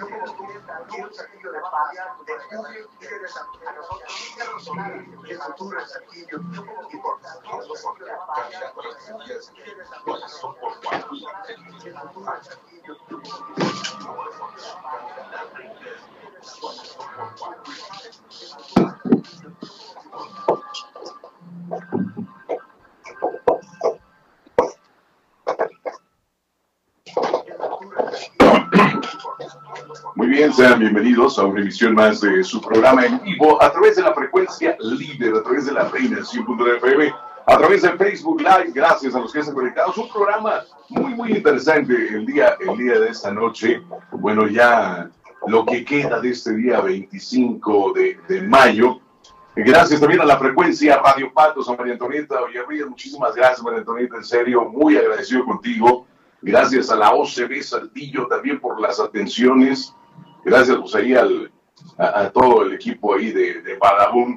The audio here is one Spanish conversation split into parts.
Yo como tú quiero un saquillo de paz, de estudio, quieres a nosotros, el futuro es aquí, yo como que por todos los calidad con las tuyas, corazón por cuatro, el futuro es aquí, yo como Muy bien, sean bienvenidos a una emisión más de su programa en vivo a través de la frecuencia líder, a través de la reina 100.9 FM, a través de Facebook Live. Gracias a los que están conectados. Un programa muy, muy interesante el día, el día de esta noche. Bueno, ya lo que queda de este día 25 de, de mayo. Gracias también a la frecuencia Radio Patos, a María Antonieta Villarreal. Muchísimas gracias, María Antonieta. En serio, muy agradecido contigo. Gracias a la OCB Saltillo también por las atenciones. Gracias pues ahí a, todo el equipo ahí de, de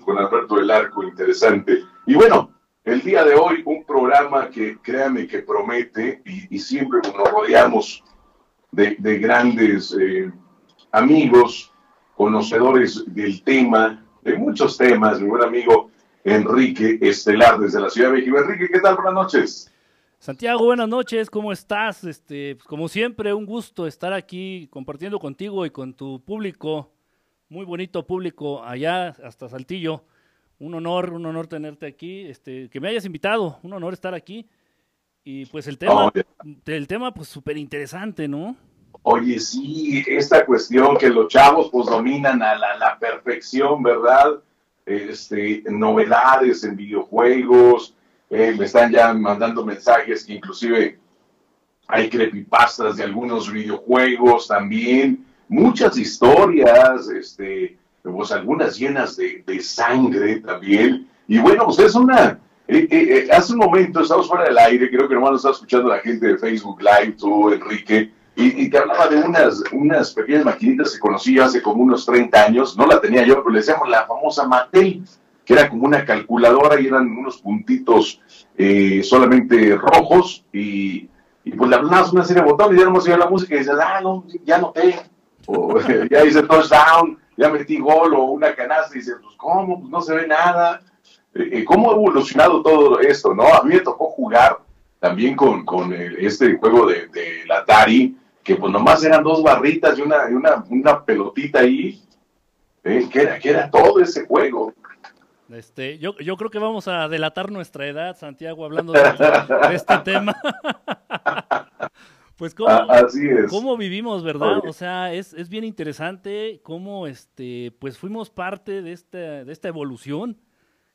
con Alberto del Arco, interesante. Y bueno, el día de hoy un programa que créanme que promete y, siempre nos rodeamos de, de grandes eh, amigos, conocedores del tema, de muchos temas, mi buen amigo Enrique Estelar desde la Ciudad de México. Enrique, ¿qué tal? Buenas noches. Santiago, buenas noches, ¿cómo estás? Este, pues, como siempre, un gusto estar aquí compartiendo contigo y con tu público, muy bonito público allá hasta Saltillo. Un honor, un honor tenerte aquí, este, que me hayas invitado, un honor estar aquí. Y pues el tema, Oye. el tema pues súper interesante, ¿no? Oye, sí, esta cuestión que los chavos pues dominan a la, la perfección, ¿verdad? Este, novedades en videojuegos, eh, me están ya mandando mensajes que inclusive hay creepypastas de algunos videojuegos también, muchas historias, este, pues algunas llenas de, de sangre también. Y bueno, pues es una, eh, eh, eh, hace un momento estamos fuera del aire, creo que nomás nos está escuchando la gente de Facebook Live, tú, Enrique, y, y te hablaba de unas, unas pequeñas maquinitas que conocí hace como unos 30 años, no la tenía yo, pero le decíamos la famosa Mattel, que era como una calculadora y eran unos puntitos eh, solamente rojos y, pues le hablabas una serie de botones y ya nomás oía la música y dices, ah, no, ya noté, o ya hice touchdown, ya metí gol o una canasta y dices, pues cómo, pues no se ve nada. Eh, eh, ¿Cómo ha evolucionado todo esto, no? A mí me tocó jugar también con, con este juego de, de la Atari, que pues nomás eran dos barritas y una, y una, una pelotita ahí, eh, que, era, que era todo ese juego. Este, yo, yo creo que vamos a delatar nuestra edad, Santiago, hablando de, de este tema. pues cómo, A- así es. cómo vivimos, ¿verdad? Oye. O sea, es, es bien interesante cómo este, pues fuimos parte de esta, de esta evolución,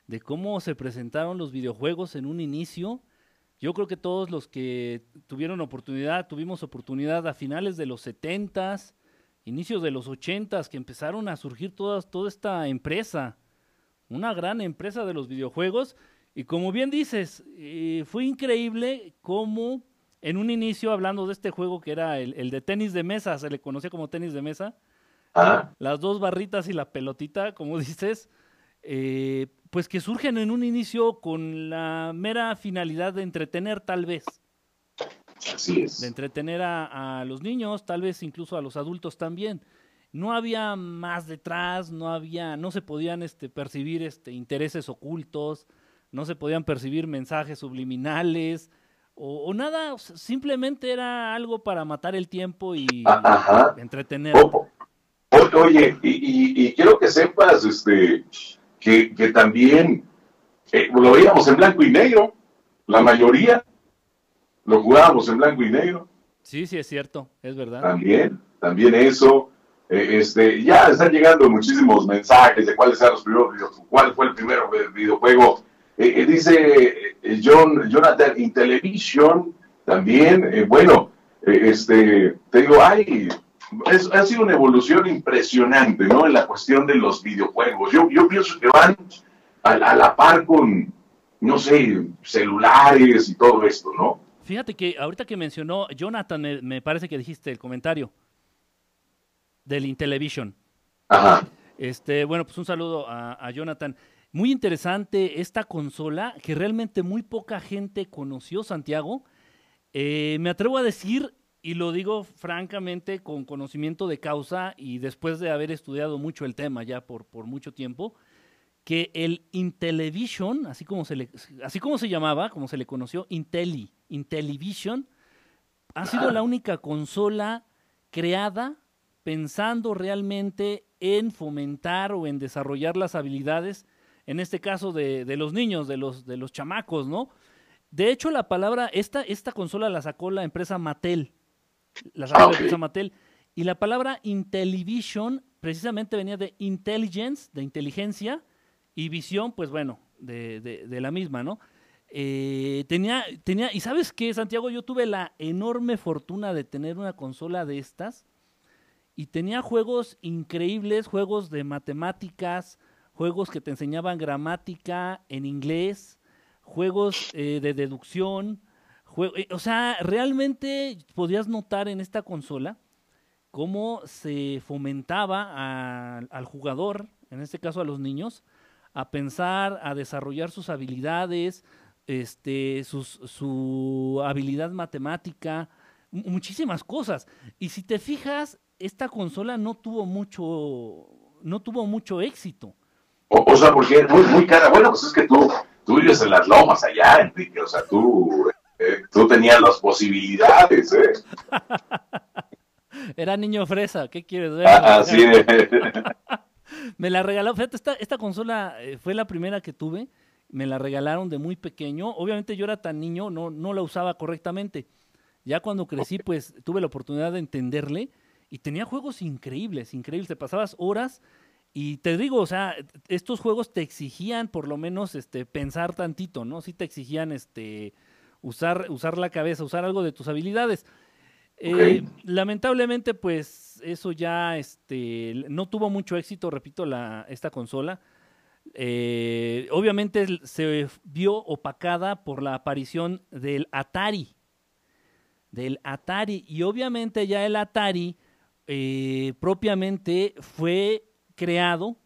de cómo se presentaron los videojuegos en un inicio. Yo creo que todos los que tuvieron oportunidad, tuvimos oportunidad a finales de los 70s, inicios de los 80s, que empezaron a surgir todas, toda esta empresa, una gran empresa de los videojuegos. Y como bien dices, eh, fue increíble cómo en un inicio, hablando de este juego que era el, el de tenis de mesa, se le conocía como tenis de mesa, Ah, las dos barritas y la pelotita, como dices, eh, pues que surgen en un inicio con la mera finalidad de entretener tal vez, así es. de entretener a, a los niños, tal vez incluso a los adultos también. No había más detrás, no había, no se podían este, percibir este, intereses ocultos, no se podían percibir mensajes subliminales o, o nada, o sea, simplemente era algo para matar el tiempo y Ah, Ajá. entretener. O- oye, y, y- y quiero que sepas este, que, que también eh, lo veíamos en blanco y negro, la mayoría lo jugábamos en blanco y negro, Sí, sí, es cierto, es verdad. también, también eso. Eh, este, ya están llegando muchísimos mensajes de cuáles eran los primeros cuál fue el primer vi- videojuego. Eh, eh, dice John, Jonathan, in television también, bueno, este, te digo, hay, es- ha sido una evolución impresionante, ¿no? En la cuestión de los videojuegos. Yo, yo pienso que van a, a la par con, no sé, celulares y todo esto, ¿no? Fíjate que ahorita que mencionó Jonathan, me, me parece que dijiste el comentario del Intellivision. Ajá. Este, bueno, pues un saludo a, a Jonathan. Muy interesante esta consola que realmente muy poca gente conoció, Santiago. Eh, me atrevo a decir y lo digo francamente con conocimiento de causa y después de haber estudiado mucho el tema ya por, por mucho tiempo, que el Intellivision, así como se le, así como se llamaba, como se le conoció, Intelli, Intellivision, ha sido la única consola creada pensando realmente en fomentar o en desarrollar las habilidades, en este caso de, de los niños, de los, de los chamacos, ¿no? De hecho, la palabra, esta, esta consola la sacó la empresa Mattel. La sacó la empresa Mattel. Y la palabra Intellivision precisamente venía de intelligence, de inteligencia, y visión, pues bueno, de, de, de la misma, ¿no? Eh, tenía, tenía, y sabes qué, Santiago, yo tuve la enorme fortuna de tener una consola de estas y tenía juegos increíbles, juegos de matemáticas, juegos que te enseñaban gramática en inglés, juegos eh, de deducción, eh, o sea, realmente podías notar en esta consola cómo se fomentaba al jugador, en este caso a los niños, a pensar, a desarrollar sus habilidades, este, sus, su habilidad matemática, muchísimas cosas. Y si te fijas, esta consola no tuvo mucho, no tuvo mucho éxito. O, o sea, porque es muy, muy cara. Bueno, pues es que tú tú vives en las lomas allá, Enrique, o sea, tú, eh, tú tenías las posibilidades, ¿eh? Era niño fresa, ¿qué quieres ver? Ah, sí. me la regaló, fíjate, esta, esta consola eh, fue la primera que tuve, me la regalaron de muy pequeño, obviamente yo era tan niño, no, no la usaba correctamente. Ya cuando crecí, pues tuve la oportunidad de entenderle y tenía juegos increíbles, increíbles, te pasabas horas y te digo, o sea, estos juegos te exigían por lo menos este, pensar tantito, ¿no? Sí te exigían este, usar, usar la cabeza, usar algo de tus habilidades. Eh, lamentablemente, pues eso ya este, no tuvo mucho éxito, repito, la, esta consola. Eh, obviamente se vio opacada por la aparición del Atari. Del Atari. Y obviamente ya el Atari eh, propiamente fue creado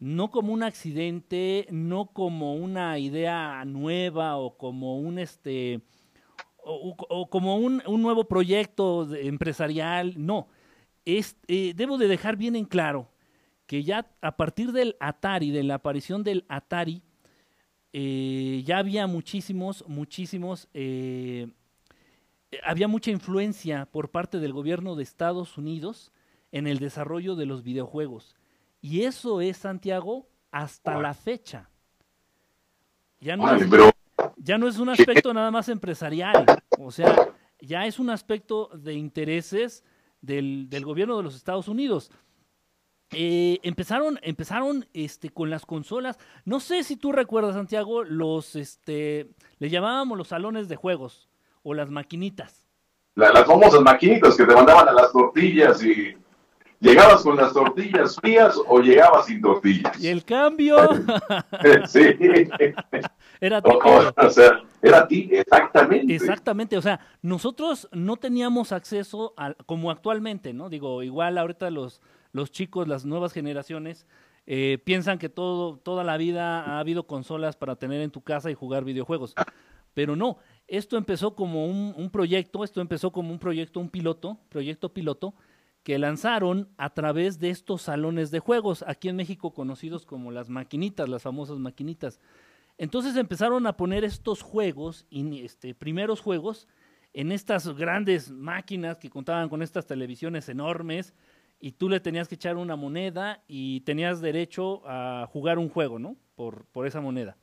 no como un accidente, no como una idea nueva o como un este o, como un, un, nuevo proyecto empresarial, no. Es, eh, debo de dejar bien en claro que ya a partir del Atari, de la aparición del Atari, eh, ya había muchísimos, muchísimos, había mucha influencia por parte del gobierno de Estados Unidos en el desarrollo de los videojuegos. Y eso es, Santiago, hasta la fecha. Ya no, es, ya no es un aspecto nada más empresarial, o sea, ya es un aspecto de intereses del, del gobierno de los Estados Unidos. Eh, empezaron, empezaron este, con las consolas. No sé si tú recuerdas, Santiago, los, este, le llamábamos los salones de juegos o las maquinitas. La, las famosas maquinitas que te mandaban a las tortillas y ¿Llegabas con las tortillas frías o llegabas sin tortillas? Y el cambio. sí. Era ti. O, sea, era ti, exactamente. Exactamente. O sea, nosotros no teníamos acceso a, como actualmente, ¿no? Digo, igual ahorita los, los chicos, las nuevas generaciones, eh, piensan que todo, toda la vida ha habido consolas para tener en tu casa y jugar videojuegos. Pero no, esto empezó como un, proyecto, esto empezó como un proyecto, un piloto, proyecto piloto, que lanzaron a través de estos salones de juegos, aquí en México conocidos como las maquinitas, las famosas maquinitas. Entonces empezaron a poner estos juegos, este, primeros juegos, en estas grandes máquinas que contaban con estas televisiones enormes y tú le tenías que echar una moneda y tenías derecho a jugar un juego, ¿no? Por, por esa moneda.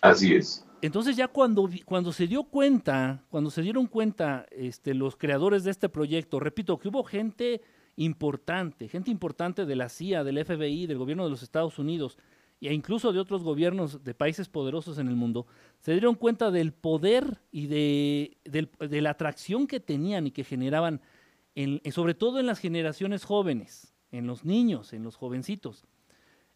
Así es. Entonces ya cuando, cuando se dio cuenta, cuando se dieron cuenta este, los creadores de este proyecto, repito, que hubo gente importante, gente importante de la CIA, del FBI, del gobierno de los Estados Unidos e incluso de otros gobiernos de países poderosos en el mundo, se dieron cuenta del poder y de, de la atracción que tenían y que generaban, en, sobre todo en las generaciones jóvenes, en los niños, en los jovencitos.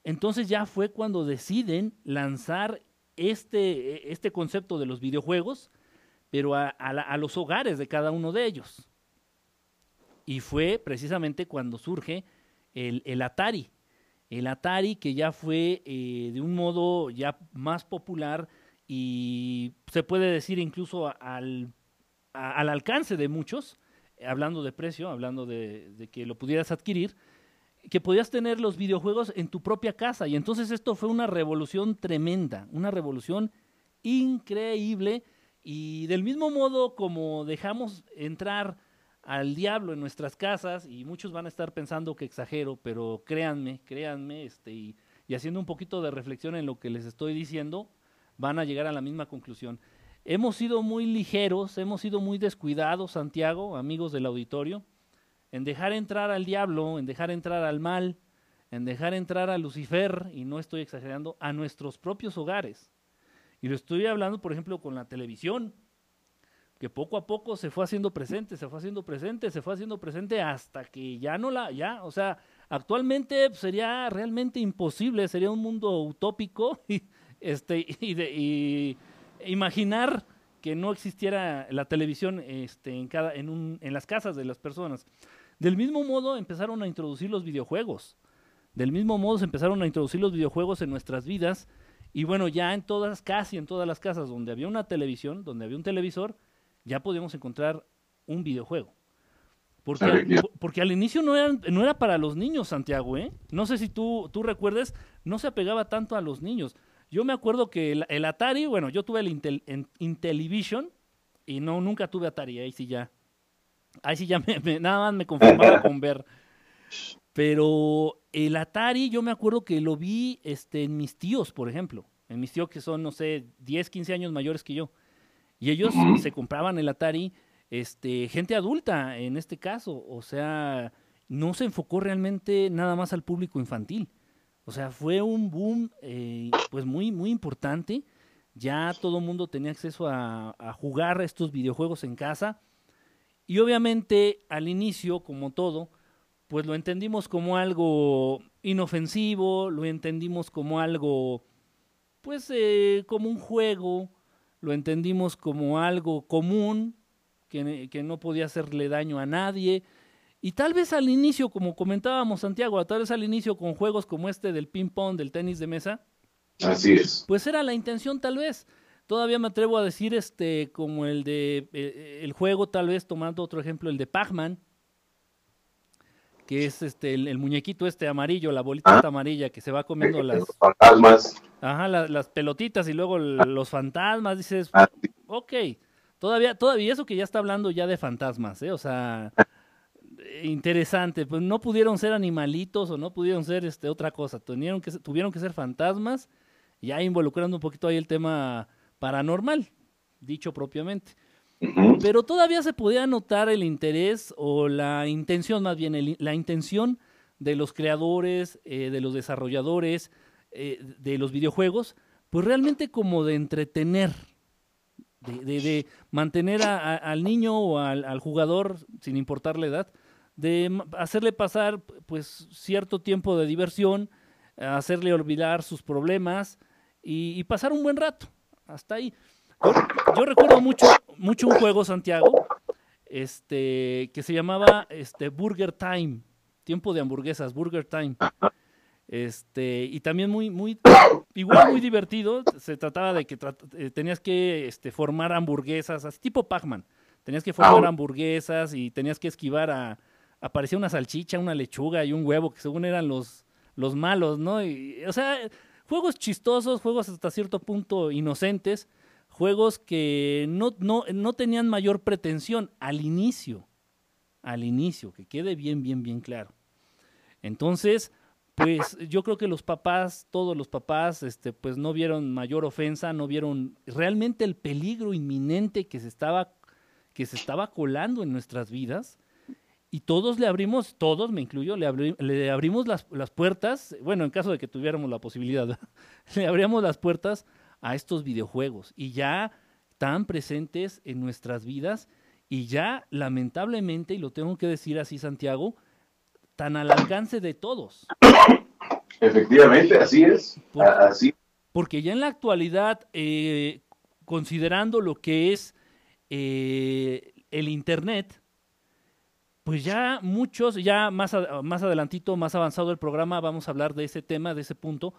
Entonces ya fue cuando deciden lanzar este, este concepto de los videojuegos, pero a, a, a los hogares de cada uno de ellos. Y fue precisamente cuando surge el, el Atari. El Atari que ya fue eh, de un modo ya más popular y se puede decir incluso al, al alcance de muchos hablando de precio, hablando de que lo pudieras adquirir, que podías tener los videojuegos en tu propia casa. Y entonces esto fue una revolución tremenda, una revolución increíble. Y del mismo modo como dejamos entrar al diablo en nuestras casas, y muchos van a estar pensando que exagero, pero créanme, créanme, este, y, y haciendo un poquito de reflexión en lo que les estoy diciendo, van a llegar a la misma conclusión. Hemos sido muy ligeros, hemos sido muy descuidados, Santiago, amigos del auditorio, en dejar entrar al diablo, en dejar entrar al mal, en dejar entrar a Lucifer, y no estoy exagerando, a nuestros propios hogares. Y lo estoy hablando, por ejemplo, con la televisión, que poco a poco se fue haciendo presente, se fue haciendo presente, se fue haciendo presente hasta que ya no la, ya, o sea, actualmente sería realmente imposible, sería un mundo utópico y, este, y, de, y imaginar que no existiera la televisión este, en, cada, en, un, en las casas de las personas. Del mismo modo empezaron a introducir los videojuegos. Del mismo modo se empezaron a introducir los videojuegos en nuestras vidas. Y bueno, ya en todas, casi en todas las casas donde había una televisión, donde había un televisor, ya podíamos encontrar un videojuego. Porque, al, porque al inicio no era, no era para los niños, Santiago, ¿eh? No sé si tú, tú recuerdes, no se apegaba tanto a los niños. Yo me acuerdo que el, el Atari, bueno, yo tuve el Intel, en, Intellivision y no, nunca tuve Atari, ahí sí ya. Ahí sí ya me, me, nada más me conformaba con ver. Pero el Atari, yo me acuerdo que lo vi este, en mis tíos, por ejemplo. En mis tíos que son, no sé, 10, 15 años mayores que yo. Y ellos uh -huh. se compraban el Atari, este, gente adulta en este caso. O sea, no se enfocó realmente nada más al público infantil. O sea, fue un boom eh, pues muy, muy importante. Ya todo el mundo tenía acceso a, a, jugar estos videojuegos en casa. Y obviamente al inicio, como todo, pues lo entendimos como algo inofensivo, lo entendimos como algo, pues eh, como un juego, lo entendimos como algo común, que, que no podía hacerle daño a nadie. Y tal vez al inicio, como comentábamos Santiago, tal vez al inicio con juegos como este del ping pong, del tenis de mesa. Así es. Pues era la intención tal vez. Todavía me atrevo a decir este como el de eh, el juego tal vez tomando otro ejemplo el de Pac-Man que es este el, el, muñequito este amarillo, la bolita ah, amarilla que se va comiendo las fantasmas. Ajá, la, las pelotitas y luego el, los fantasmas, dices, ah, sí. ok, todavía, todavía eso que ya está hablando ya de fantasmas, ¿eh? O sea, interesante, pues no pudieron ser animalitos o no pudieron ser este otra cosa, tuvieron que, tuvieron que ser fantasmas, ya involucrando un poquito ahí el tema paranormal, dicho propiamente. Pero todavía se podía notar el interés o la intención, más bien, el, la intención de los creadores, eh, de los desarrolladores eh, de los videojuegos, pues realmente como de entretener, de, de, de mantener a, a, al niño o al, al, jugador, sin importar la edad, de hacerle pasar pues cierto tiempo de diversión, hacerle olvidar sus problemas y, y pasar un buen rato. Hasta ahí. Yo, yo, recuerdo mucho, mucho un juego, Santiago, este, que se llamaba este, Burger Time, tiempo de hamburguesas, Burger Time. Este, y también muy, muy, igual muy divertido. Se trataba de que trat eh, tenías que este, formar hamburguesas, así tipo Pac-Man. Tenías que formar hamburguesas y tenías que esquivar a. Aparecía una salchicha, una lechuga y un huevo, que según eran los, los malos, ¿no? Y, o sea, juegos chistosos, juegos hasta cierto punto inocentes juegos que no, no, no tenían mayor pretensión al inicio, al inicio, que quede bien, bien, bien claro. Entonces, pues yo creo que los papás, todos los papás, este, pues no vieron mayor ofensa, no vieron realmente el peligro inminente que se estaba, que se estaba colando en nuestras vidas. Y todos le abrimos, todos, me incluyo, le, abri le abrimos las, las, puertas, bueno, en caso de que tuviéramos la posibilidad, le abríamos las puertas a estos videojuegos y ya tan presentes en nuestras vidas y ya lamentablemente, y lo tengo que decir así Santiago, tan al alcance de todos. Efectivamente, así es. Porque, así. porque ya en la actualidad, eh, considerando lo que es eh, el Internet, pues ya muchos, ya más, a, más adelantito, más avanzado el programa, vamos a hablar de ese tema, de ese punto,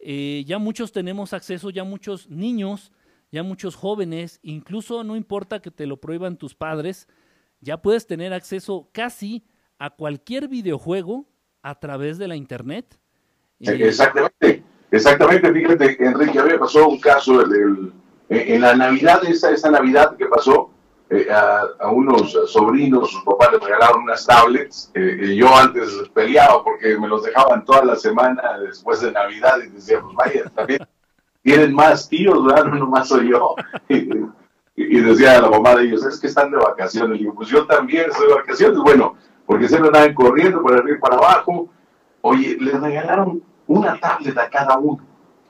eh, ya muchos tenemos acceso, ya muchos niños, ya muchos jóvenes, incluso no importa que te lo prohíban tus padres, ya puedes tener acceso casi a cualquier videojuego a través de la internet. Exactamente, exactamente. Fíjate, Enrique, a mí me pasó un caso en la Navidad, esa, esa Navidad que pasó, eh, a, unos sobrinos, sus papás les regalaron unas tablets. Eh, y yo antes peleaba porque me los dejaban toda la semana después de Navidad y decía, pues vaya, también tienen más tíos, ¿verdad? No nomás soy yo. Y, decía la mamá de ellos, es que están de vacaciones. Y yo, pues yo también estoy de vacaciones. Bueno, porque siempre andaban corriendo para arriba y para abajo. Oye, les regalaron una tablet a cada uno.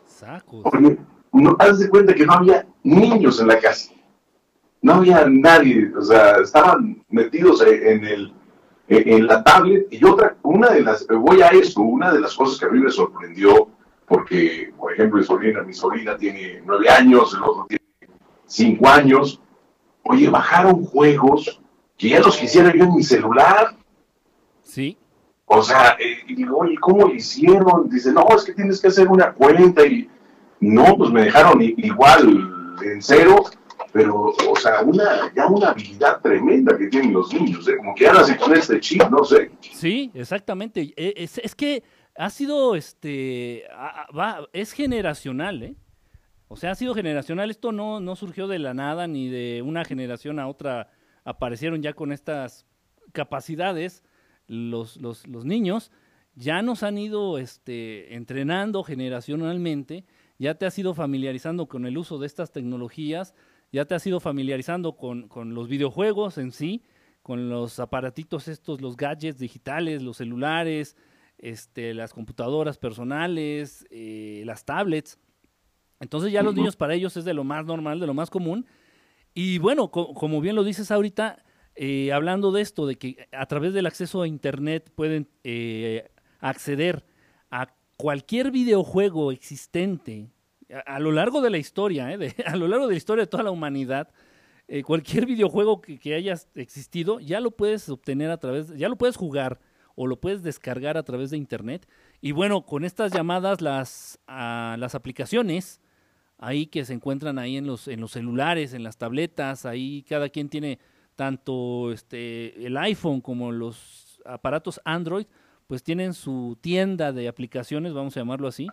Sacos. Oye, no, haz de cuenta que no había niños en la casa no había nadie, o sea, estaban metidos en el en la tablet y otra, una de las, voy a esto, una de las cosas que a mí me sorprendió, porque, por ejemplo, mi sobrina, mi sobrina tiene nueve años, el otro tiene cinco años, oye, bajaron juegos que ya los quisiera yo en mi celular. Sí. O sea, eh, y digo, oye, ¿cómo lo hicieron? Dice, no, es que tienes que hacer una cuenta y no, pues me dejaron igual en cero pero, o sea, una, ya una habilidad tremenda que tienen los niños, ¿eh? como que ahora se con este chip, no sé. Sí, exactamente. E, es, es que ha sido, este, va, es generacional, ¿eh? O sea, ha sido generacional. Esto no, no surgió de la nada, ni de una generación a otra aparecieron ya con estas capacidades los, los, los niños. Ya nos han ido este, entrenando generacionalmente, ya te has ido familiarizando con el uso de estas tecnologías ya te has ido familiarizando con, los videojuegos en sí, con los aparatitos estos, los gadgets digitales, los celulares, este, las computadoras personales, eh, las tablets. Entonces ya los niños para ellos es de lo más normal, de lo más común. Y bueno, como bien lo dices ahorita, eh, hablando de esto, de que a través del acceso a Internet pueden eh, acceder a cualquier videojuego existente a, lo largo de la historia, ¿eh? a lo largo de la historia de toda la humanidad, eh, cualquier videojuego que, que, haya existido, ya lo puedes obtener a través, ya lo puedes jugar o lo puedes descargar a través de internet. Y bueno, con estas llamadas, las, las aplicaciones, ahí que se encuentran ahí en los, en los celulares, en las tabletas, ahí cada quien tiene tanto este, el iPhone como los aparatos Android, pues tienen su tienda de aplicaciones, vamos a llamarlo así,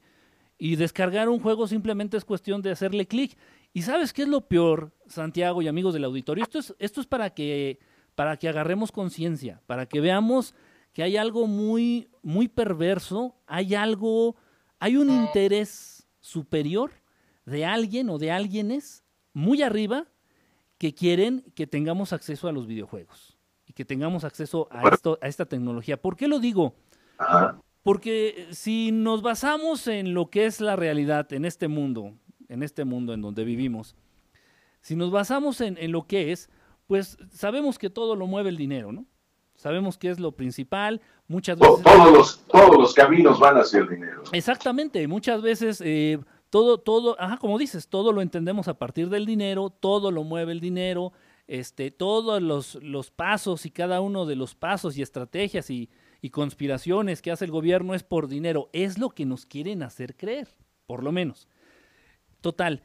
y descargar un juego simplemente es cuestión de hacerle clic. ¿Y sabes qué es lo peor, Santiago y amigos del auditorio? Esto es, esto es para, que, para que agarremos conciencia, para que veamos que hay algo muy, muy perverso, hay algo, hay un interés superior de alguien o de alguienes muy arriba que quieren que tengamos acceso a los videojuegos y que tengamos acceso a, esto, a esta tecnología. ¿Por qué lo digo? Porque si nos basamos en lo que es la realidad en este mundo, en este mundo en donde vivimos, si nos basamos en, lo que es, pues sabemos que todo lo mueve el dinero, ¿no? Sabemos que es lo principal, muchas veces... Todos los, todos los caminos van hacia el dinero. Exactamente, muchas veces eh, todo, todo, ajá, como dices, todo lo entendemos a partir del dinero, todo lo mueve el dinero, este, todos los, los pasos y cada uno de los pasos y estrategias y, y conspiraciones que hace el gobierno es por dinero. Es lo que nos quieren hacer creer, por lo menos. Total.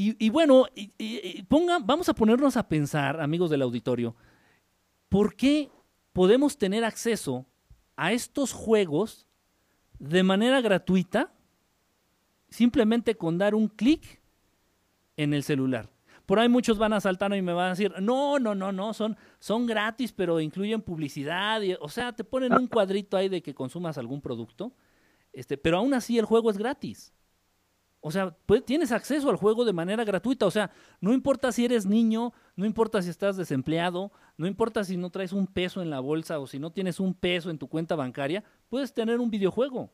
Y, bueno, vamos a ponernos a pensar, amigos del auditorio, ¿por qué podemos tener acceso a estos juegos de manera gratuita simplemente con dar un clic en el celular? Por ahí muchos van a saltar y me van a decir, no, no, no, no, son, son gratis, pero incluyen publicidad. Y, o sea, te ponen un cuadrito ahí de que consumas algún producto, este, pero aún así el juego es gratis. O sea, pues, tienes acceso al juego de manera gratuita. O sea, no importa si eres niño, no importa si estás desempleado, no importa si no traes un peso en la bolsa o si no tienes un peso en tu cuenta bancaria, puedes tener un videojuego.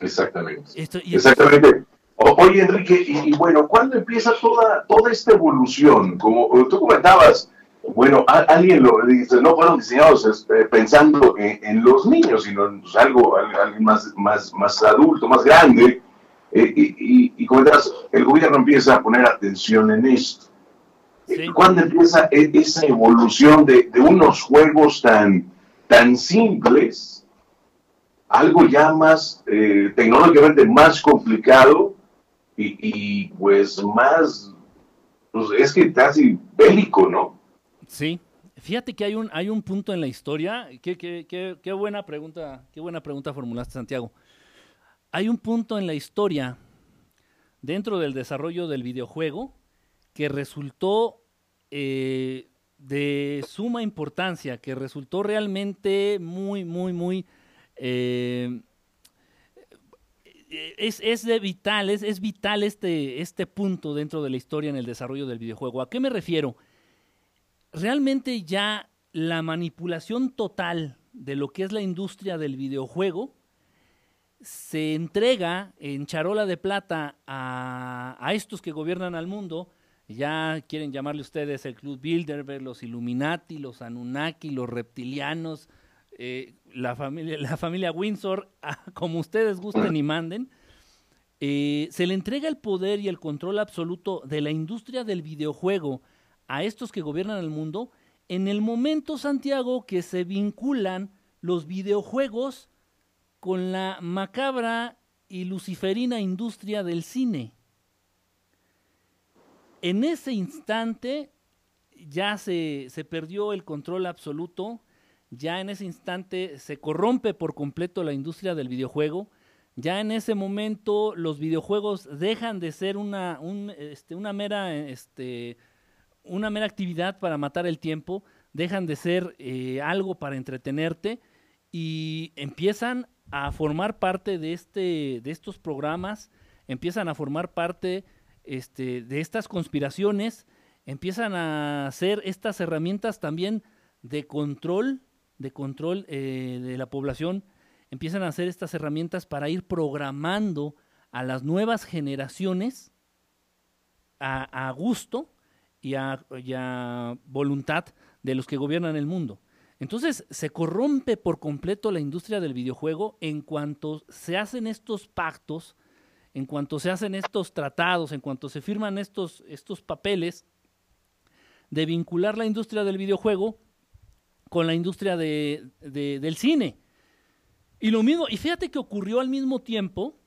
Exactamente. Exactamente. Oye, Enrique, y, bueno, ¿cuándo empieza toda, toda esta evolución? Como tú comentabas, bueno, alguien lo dice, no fueron diseñados este, pensando en, los niños, sino en pues, algo, más, más, más adulto, más grande. Eh, y, y, comentabas, el gobierno empieza a poner atención en esto. ¿Cuándo empieza e, esa evolución de, unos juegos tan, tan simples, algo ya más eh, tecnológicamente más complicado? Y, pues más, pues es que casi bélico, ¿no? Sí, Fíjate que hay un, hay un punto en la historia, qué, qué buena pregunta, qué buena pregunta formulaste, Santiago. Hay un punto en la historia dentro del desarrollo del videojuego que resultó eh, de suma importancia, que resultó realmente muy, muy, muy... Eh, es, es, de vital, es, vital este, este punto dentro de la historia en el desarrollo del videojuego. ¿A qué me refiero? Realmente ya la manipulación total de lo que es la industria del videojuego se entrega en charola de plata a, a estos que gobiernan al mundo, ya quieren llamarle ustedes el Club Bilderberg, los Illuminati, los Anunnaki, los reptilianos, eh, la, familia, la familia Windsor, como ustedes gusten y manden, eh, se le entrega el poder y el control absoluto de la industria del videojuego a estos que gobiernan el mundo en el momento, Santiago, que se vinculan los videojuegos con la macabra y luciferina industria del cine. En ese instante ya se, se, perdió el control absoluto, ya en ese instante se corrompe por completo la industria del videojuego, ya en ese momento los videojuegos dejan de ser una, un, este, una, mera, este, una mera actividad para matar el tiempo, dejan de ser eh, algo para entretenerte y empiezan a formar parte de, este, de estos programas, empiezan a formar parte este, de estas conspiraciones, empiezan a ser estas herramientas también de control, de control eh, de la población, empiezan a hacer estas herramientas para ir programando a las nuevas generaciones a, gusto y a, y a voluntad de los que gobiernan el mundo. Entonces se corrompe por completo la industria del videojuego en cuanto se hacen estos pactos, en cuanto se hacen estos tratados, en cuanto se firman estos, estos papeles de vincular la industria del videojuego con la industria de, de, del cine. Y lo mismo, y fíjate que ocurrió al mismo tiempo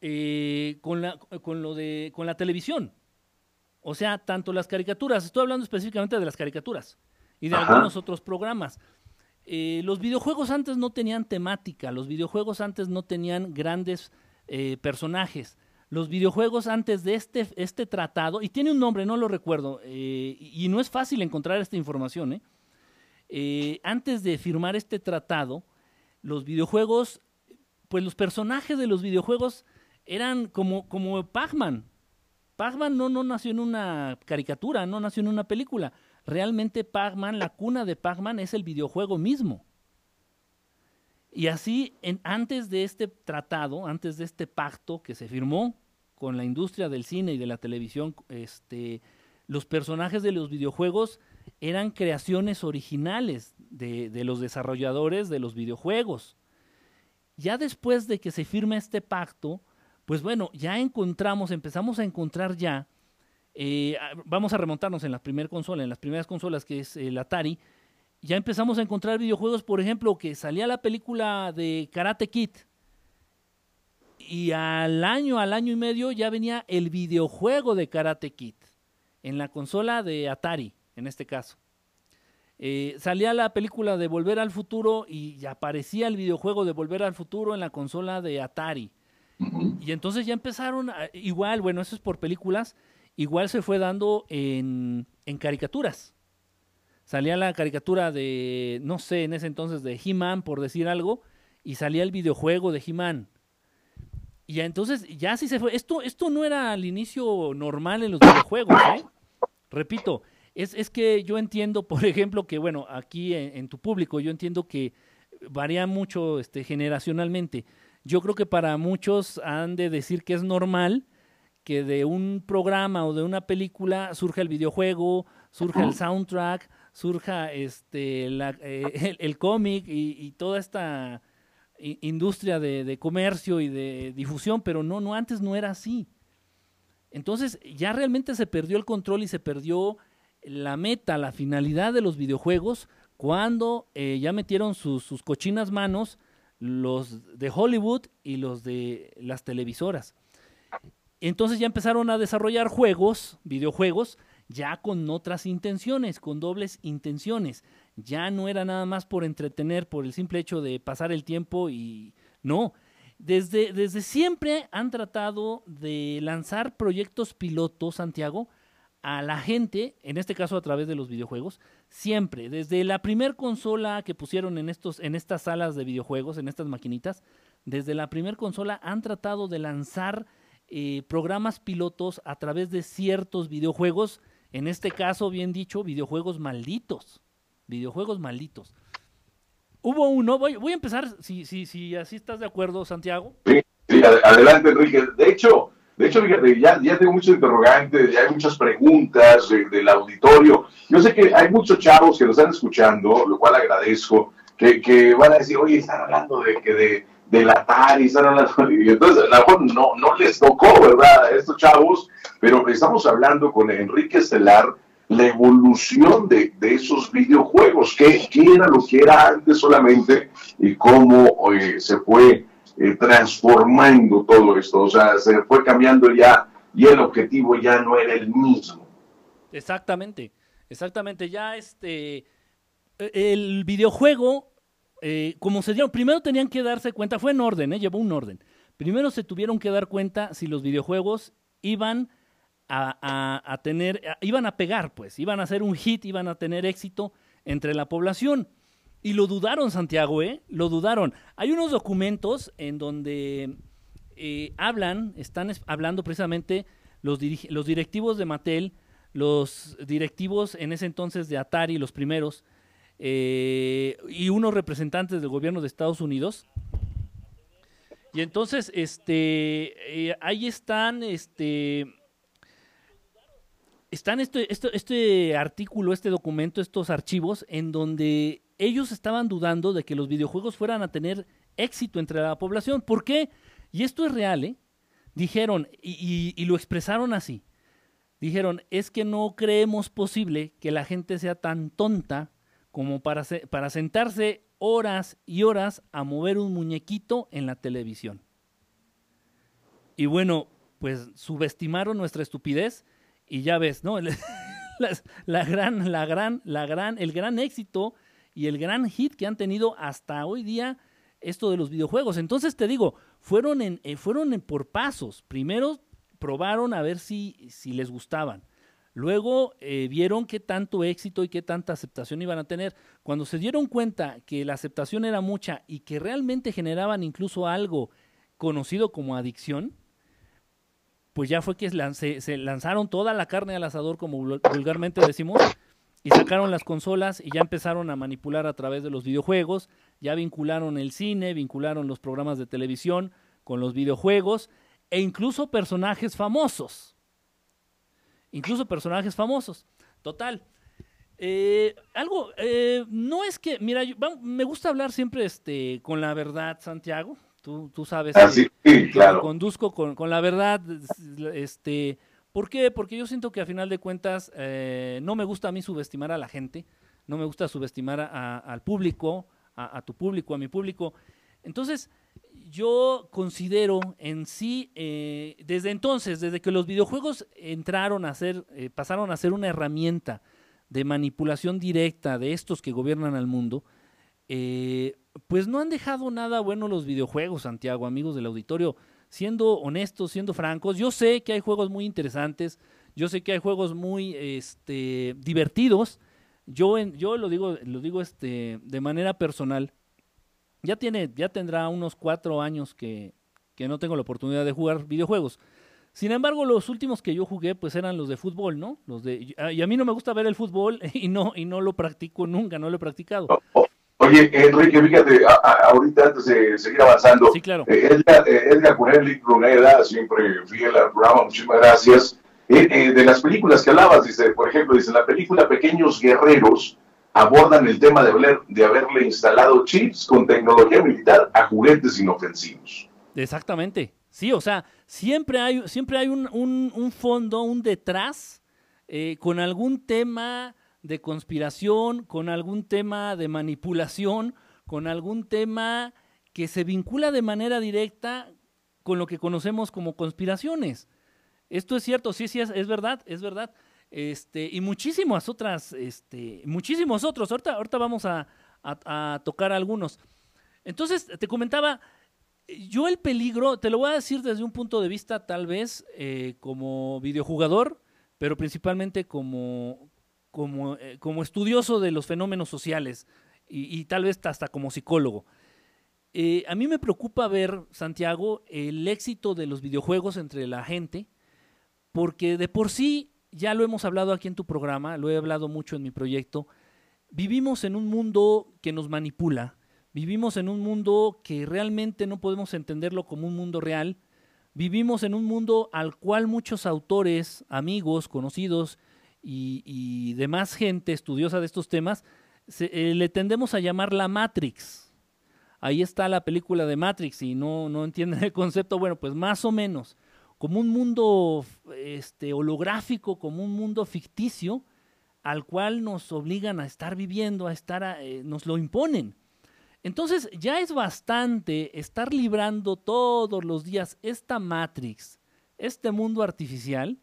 eh, con, la, con, lo de, con la televisión. O sea, tanto las caricaturas, estoy hablando específicamente de las caricaturas y de Ajá. algunos otros programas. Eh, los videojuegos antes no tenían temática, los videojuegos antes no tenían grandes eh, personajes. Los videojuegos antes de este, este tratado, y tiene un nombre, no lo recuerdo, eh, y no es fácil encontrar esta información, ¿eh? Eh antes de firmar este tratado, los videojuegos, pues los personajes de los videojuegos eran como, como Pac-Man. Pac-Man no, no nació en una caricatura, no nació en una película realmente Pac-Man, la cuna de Pac-Man es el videojuego mismo. Y así, antes de este tratado, antes de este pacto que se firmó con la industria del cine y de la televisión, este, los personajes de los videojuegos eran creaciones originales de, de los desarrolladores de los videojuegos. Ya después de que se firma este pacto, pues bueno, ya encontramos, empezamos a encontrar ya eh, vamos a remontarnos en la primera consola, en las primeras consolas que es el Atari, ya empezamos a encontrar videojuegos, por ejemplo, que salía la película de Karate Kid y al año, al año y medio ya venía el videojuego de Karate Kid en la consola de Atari, en este caso. Eh, salía la película de Volver al Futuro y aparecía el videojuego de Volver al Futuro en la consola de Atari. Y entonces ya empezaron, igual, bueno, eso es por películas, igual se fue dando en, en caricaturas. Salía la caricatura de, no sé, en ese entonces de He-Man, por decir algo, y salía el videojuego de He-Man. Y ya, entonces, ya sí se fue. Esto, esto no era al inicio normal en los videojuegos, ¿eh? Repito, es, es que yo entiendo, por ejemplo, que, bueno, aquí en, en tu público, yo entiendo que varía mucho este, generacionalmente. Yo creo que para muchos han de decir que es normal que de un programa o de una película surja el videojuego, surja el soundtrack, surja este, la, eh, el, el cómic y, y, toda esta industria de, de, comercio y de difusión, pero no, no, antes no era así. Entonces ya realmente se perdió el control y se perdió la meta, la finalidad de los videojuegos cuando eh, ya metieron sus, sus cochinas manos los de Hollywood y los de las televisoras. Entonces ya empezaron a desarrollar juegos, videojuegos, ya con otras intenciones, con dobles intenciones. Ya no era nada más por entretener, por el simple hecho de pasar el tiempo y no. Desde, desde siempre han tratado de lanzar proyectos pilotos, Santiago, a la gente, en este caso a través de los videojuegos, siempre, desde la primer consola que pusieron en, estos, en estas salas de videojuegos, en estas maquinitas, desde la primer consola han tratado de lanzar eh, programas pilotos a través de ciertos videojuegos, en este caso, bien dicho, videojuegos malditos, videojuegos malditos. Hubo uno, voy, voy a empezar, si, si, si así estás de acuerdo, Santiago. Sí, sí adelante, Enrique. De hecho, de hecho, fíjate, ya, ya tengo muchos interrogantes, ya hay muchas preguntas del auditorio. Yo sé que hay muchos chavos que nos están escuchando, lo cual agradezco, que, que van a decir, oye, están hablando de que de, del Atari, están hablando, y entonces a lo mejor no, no les tocó, ¿verdad?, a estos chavos, pero estamos hablando con Enrique Estelar la evolución de, de esos videojuegos, qué, era lo que era antes solamente y cómo eh, se fue eh, transformando todo esto, o sea, se fue cambiando ya y el objetivo ya no era el mismo. Exactamente, exactamente, ya este, e, el videojuego, eh, como se dieron, primero tenían que darse cuenta, fue en orden, eh, llevó un orden, primero se tuvieron que dar cuenta si los videojuegos iban a, a, tener, iban a pegar, pues, iban a ser un hit, iban a tener éxito entre la población. Y lo dudaron, Santiago, ¿eh? Lo dudaron. Hay unos documentos en donde eh, hablan, están hablando precisamente los, directivos de Mattel, los directivos en ese entonces de Atari, los primeros, eh, y unos representantes del gobierno de Estados Unidos. Y entonces, este, eh, ahí están, este, están este, este, este artículo, este documento, estos archivos, en donde ellos estaban dudando de que los videojuegos fueran a tener éxito entre la población. ¿Por qué? Y esto es real, ¿eh? Dijeron, y, lo expresaron así, dijeron, es que no creemos posible que la gente sea tan tonta como para, para sentarse horas y horas a mover un muñequito en la televisión. Y bueno, pues subestimaron nuestra estupidez y ya ves, ¿no? la, gran, la gran, la gran, el gran éxito y el gran hit que han tenido hasta hoy día esto de los videojuegos. Entonces te digo, fueron, en, eh, fueron en por pasos. Primero probaron a ver si, si les gustaban. Luego eh, vieron qué tanto éxito y qué tanta aceptación iban a tener. Cuando se dieron cuenta que la aceptación era mucha y que realmente generaban incluso algo conocido como adicción, pues ya fue que se lanzaron toda la carne al asador, como vulgarmente decimos, y sacaron las consolas y ya empezaron a manipular a través de los videojuegos, ya vincularon el cine, vincularon los programas de televisión con los videojuegos e incluso personajes famosos. Incluso personajes famosos. Total. Eh, algo, eh, no es que, mira, me gusta hablar siempre este, con la verdad, Santiago. Tú, tú sabes ah, que, claro. conduzco con, con la verdad, este, ¿Por qué? Porque yo siento que a final de cuentas eh, no me gusta a mí subestimar a la gente, no me gusta subestimar al público, a, tu público, a mi público. Entonces, yo considero en sí, eh, desde entonces, desde que los videojuegos entraron a ser, eh, pasaron a ser una herramienta de manipulación directa de estos que gobiernan al mundo, pues no han dejado nada bueno los videojuegos, Santiago, amigos del auditorio siendo honestos, siendo francos, yo sé que hay juegos muy interesantes, yo sé que hay juegos muy este, divertidos. Yo, yo lo digo, lo digo este, de manera personal. Ya, tiene, ya tendrá unos cuatro años que, que no tengo la oportunidad de jugar videojuegos. Sin embargo, los últimos que yo jugué pues eran los de fútbol, ¿no? Los de y a mí no me gusta ver el fútbol y no y no lo practico nunca, no lo he practicado. Oye, Enrique, fíjate, ahorita antes de seguir avanzando, sí, claro. eh, Edgar, eh, Edgar Bruneda, siempre fiel al programa, muchísimas gracias. Eh, eh, de las películas que hablabas, dice, por ejemplo, dice, la película Pequeños Guerreros abordan el tema de, de haberle instalado chips con tecnología militar a juguetes inofensivos. Exactamente, sí, o sea, siempre hay, siempre hay un, un, un fondo, un detrás, con algún tema de conspiración, con algún tema de manipulación, con algún tema que se vincula de manera directa con lo que conocemos como conspiraciones. Esto es cierto, sí, sí, es, verdad, es verdad. este, y muchísimas otras, este, muchísimos otros. Ahorita, ahorita vamos a, a tocar algunos. Entonces, te comentaba, yo el peligro, te lo voy a decir desde un punto de vista tal vez eh, como videojugador, pero principalmente como, como, eh, como estudioso de los fenómenos sociales y, tal vez hasta como psicólogo. Eh, a mí me preocupa ver, Santiago, el éxito de los videojuegos entre la gente, porque de por sí, ya lo hemos hablado aquí en tu programa, lo he hablado mucho en mi proyecto, vivimos en un mundo que nos manipula, Vivimos en un mundo que realmente no podemos entenderlo como un mundo real. Vivimos en un mundo al cual muchos autores, amigos, conocidos y, demás gente estudiosa de estos temas eh, le tendemos a llamar la Matrix. Ahí está la película de Matrix y no, no entienden el concepto. Bueno, pues más o menos, como un mundo este, holográfico, como un mundo ficticio, al cual nos obligan a estar viviendo, a estar, eh, nos lo imponen. Entonces ya es bastante estar librando todos los días esta Matrix, este mundo artificial,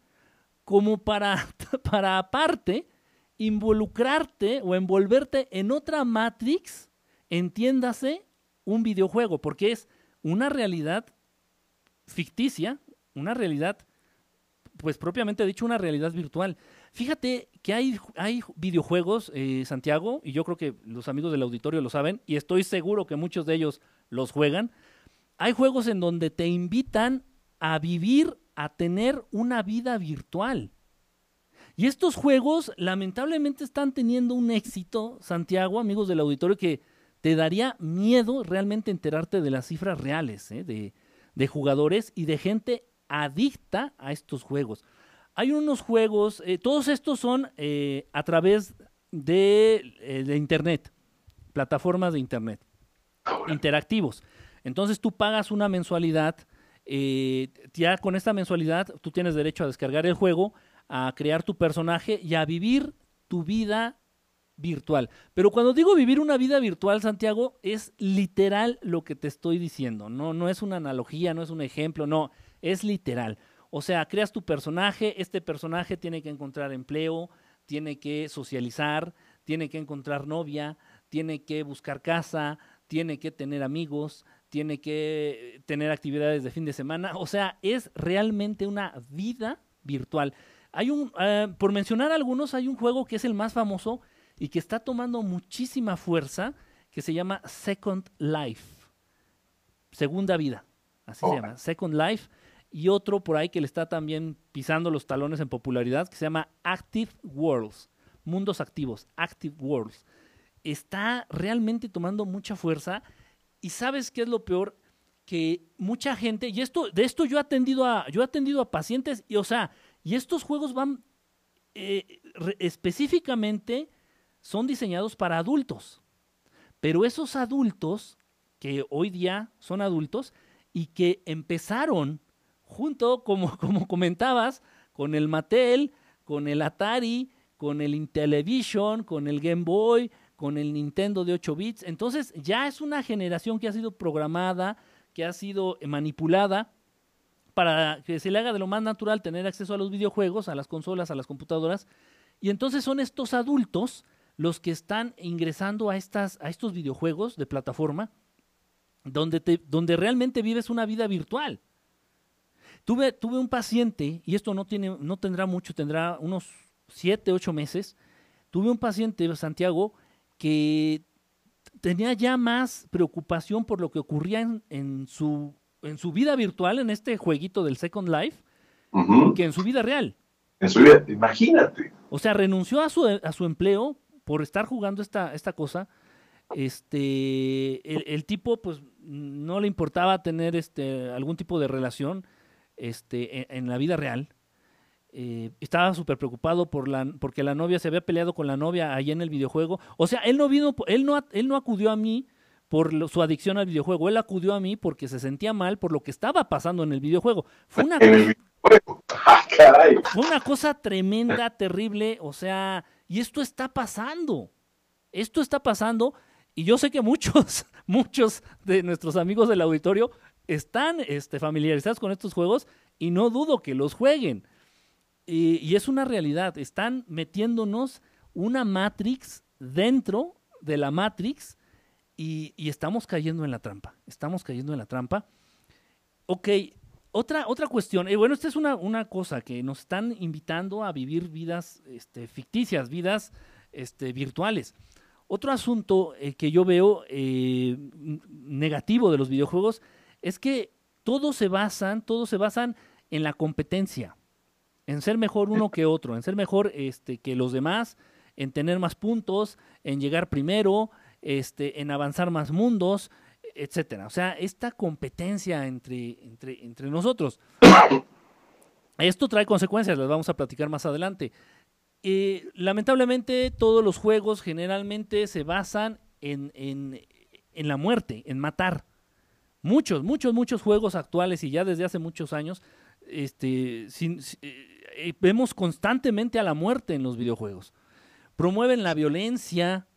como para, para aparte involucrarte o envolverte en otra Matrix, entiéndase, un videojuego, porque es una realidad ficticia, una realidad, pues propiamente dicho, una realidad virtual. Fíjate que hay, hay videojuegos, eh, Santiago, y yo creo que los amigos del auditorio lo saben, y estoy seguro que muchos de ellos los juegan. Hay juegos en donde te invitan a vivir, a tener una vida virtual. Y estos juegos lamentablemente están teniendo un éxito, Santiago, amigos del auditorio, que te daría miedo realmente enterarte de las cifras reales eh, de, de jugadores y de gente adicta a estos juegos. Hay unos juegos, eh, todos estos son eh, a través de, eh, de, Internet, plataformas de Internet, interactivos. Entonces tú pagas una mensualidad, ya con esta mensualidad tú tienes derecho a descargar el juego, a crear tu personaje y a vivir tu vida virtual. Pero cuando digo vivir una vida virtual, Santiago, es literal lo que te estoy diciendo. No, no es una analogía, no es un ejemplo, no, es literal. O sea, creas tu personaje, este personaje tiene que encontrar empleo, tiene que socializar, tiene que encontrar novia, tiene que buscar casa, tiene que tener amigos, tiene que tener actividades de fin de semana. O sea, es realmente una vida virtual. Hay un, eh, por mencionar algunos, hay un juego que es el más famoso y que está tomando muchísima fuerza, que se llama Second Life. Segunda vida, así se llama, Second Life y otro por ahí que le está también pisando los talones en popularidad, que se llama Active Worlds, mundos activos, Active Worlds. Está realmente tomando mucha fuerza y sabes qué es lo peor que mucha gente y esto de esto yo he atendido a yo he atendido a pacientes y o sea y estos juegos van eh, específicamente son diseñados para adultos pero esos adultos que hoy día son adultos y que empezaron junto, como, como comentabas, con el Mattel, con el Atari, con el Intellivision, con el Game Boy, con el Nintendo de 8 bits. Entonces ya es una generación que ha sido programada, que ha sido manipulada para que se le haga de lo más natural tener acceso a los videojuegos, a las consolas, a las computadoras. Y entonces son estos adultos los que están ingresando a, estas, a estos videojuegos de plataforma donde, donde realmente vives una vida virtual. Tuve, tuve un paciente, y esto no, tiene, no tendrá mucho, tendrá unos siete, ocho meses. Tuve un paciente, Santiago, que tenía ya más preocupación por lo que ocurría en, su, en su vida virtual, en este jueguito del Second Life, que en su vida real. En su vida, imagínate. O sea, renunció a su, a su empleo por estar jugando esta, esta cosa. Este, el, el, tipo, pues, no le importaba tener este, algún tipo de relación este, en, la vida real. Eh, estaba súper preocupado por la, porque la novia se había peleado con la novia ahí en el videojuego. O sea, él no vino, él no, él no acudió a mí por su adicción al videojuego, él acudió a mí porque se sentía mal por lo que estaba pasando en el videojuego. Fue una, cosa, ah, fue una cosa tremenda, terrible, o sea, y esto está pasando. Esto está pasando y yo sé que muchos, muchos de nuestros amigos del auditorio están este, familiarizados con estos juegos y no dudo que los jueguen. y es una realidad. Están metiéndonos una Matrix dentro de la Matrix y, estamos cayendo en la trampa. Estamos cayendo en la trampa. Ok, otra, otra cuestión. Eh, bueno, esta es una, una, cosa que nos están invitando a vivir vidas este, ficticias, vidas este, virtuales. Otro asunto eh, que yo veo eh, negativo de los videojuegos es que todos se basan, todos se basan en la competencia, en ser mejor uno que otro, en ser mejor este, que los demás, en tener más puntos, en llegar primero, este, en avanzar más mundos, etcétera. O sea, esta competencia entre, entre, entre nosotros. Esto trae consecuencias, las vamos a platicar más adelante. Eh, lamentablemente, todos los juegos generalmente se basan en, en, en, la muerte, en matar. Muchos, muchos, muchos juegos actuales y ya desde hace muchos años, este, eh, vemos constantemente a la muerte en los videojuegos promueven la violencia,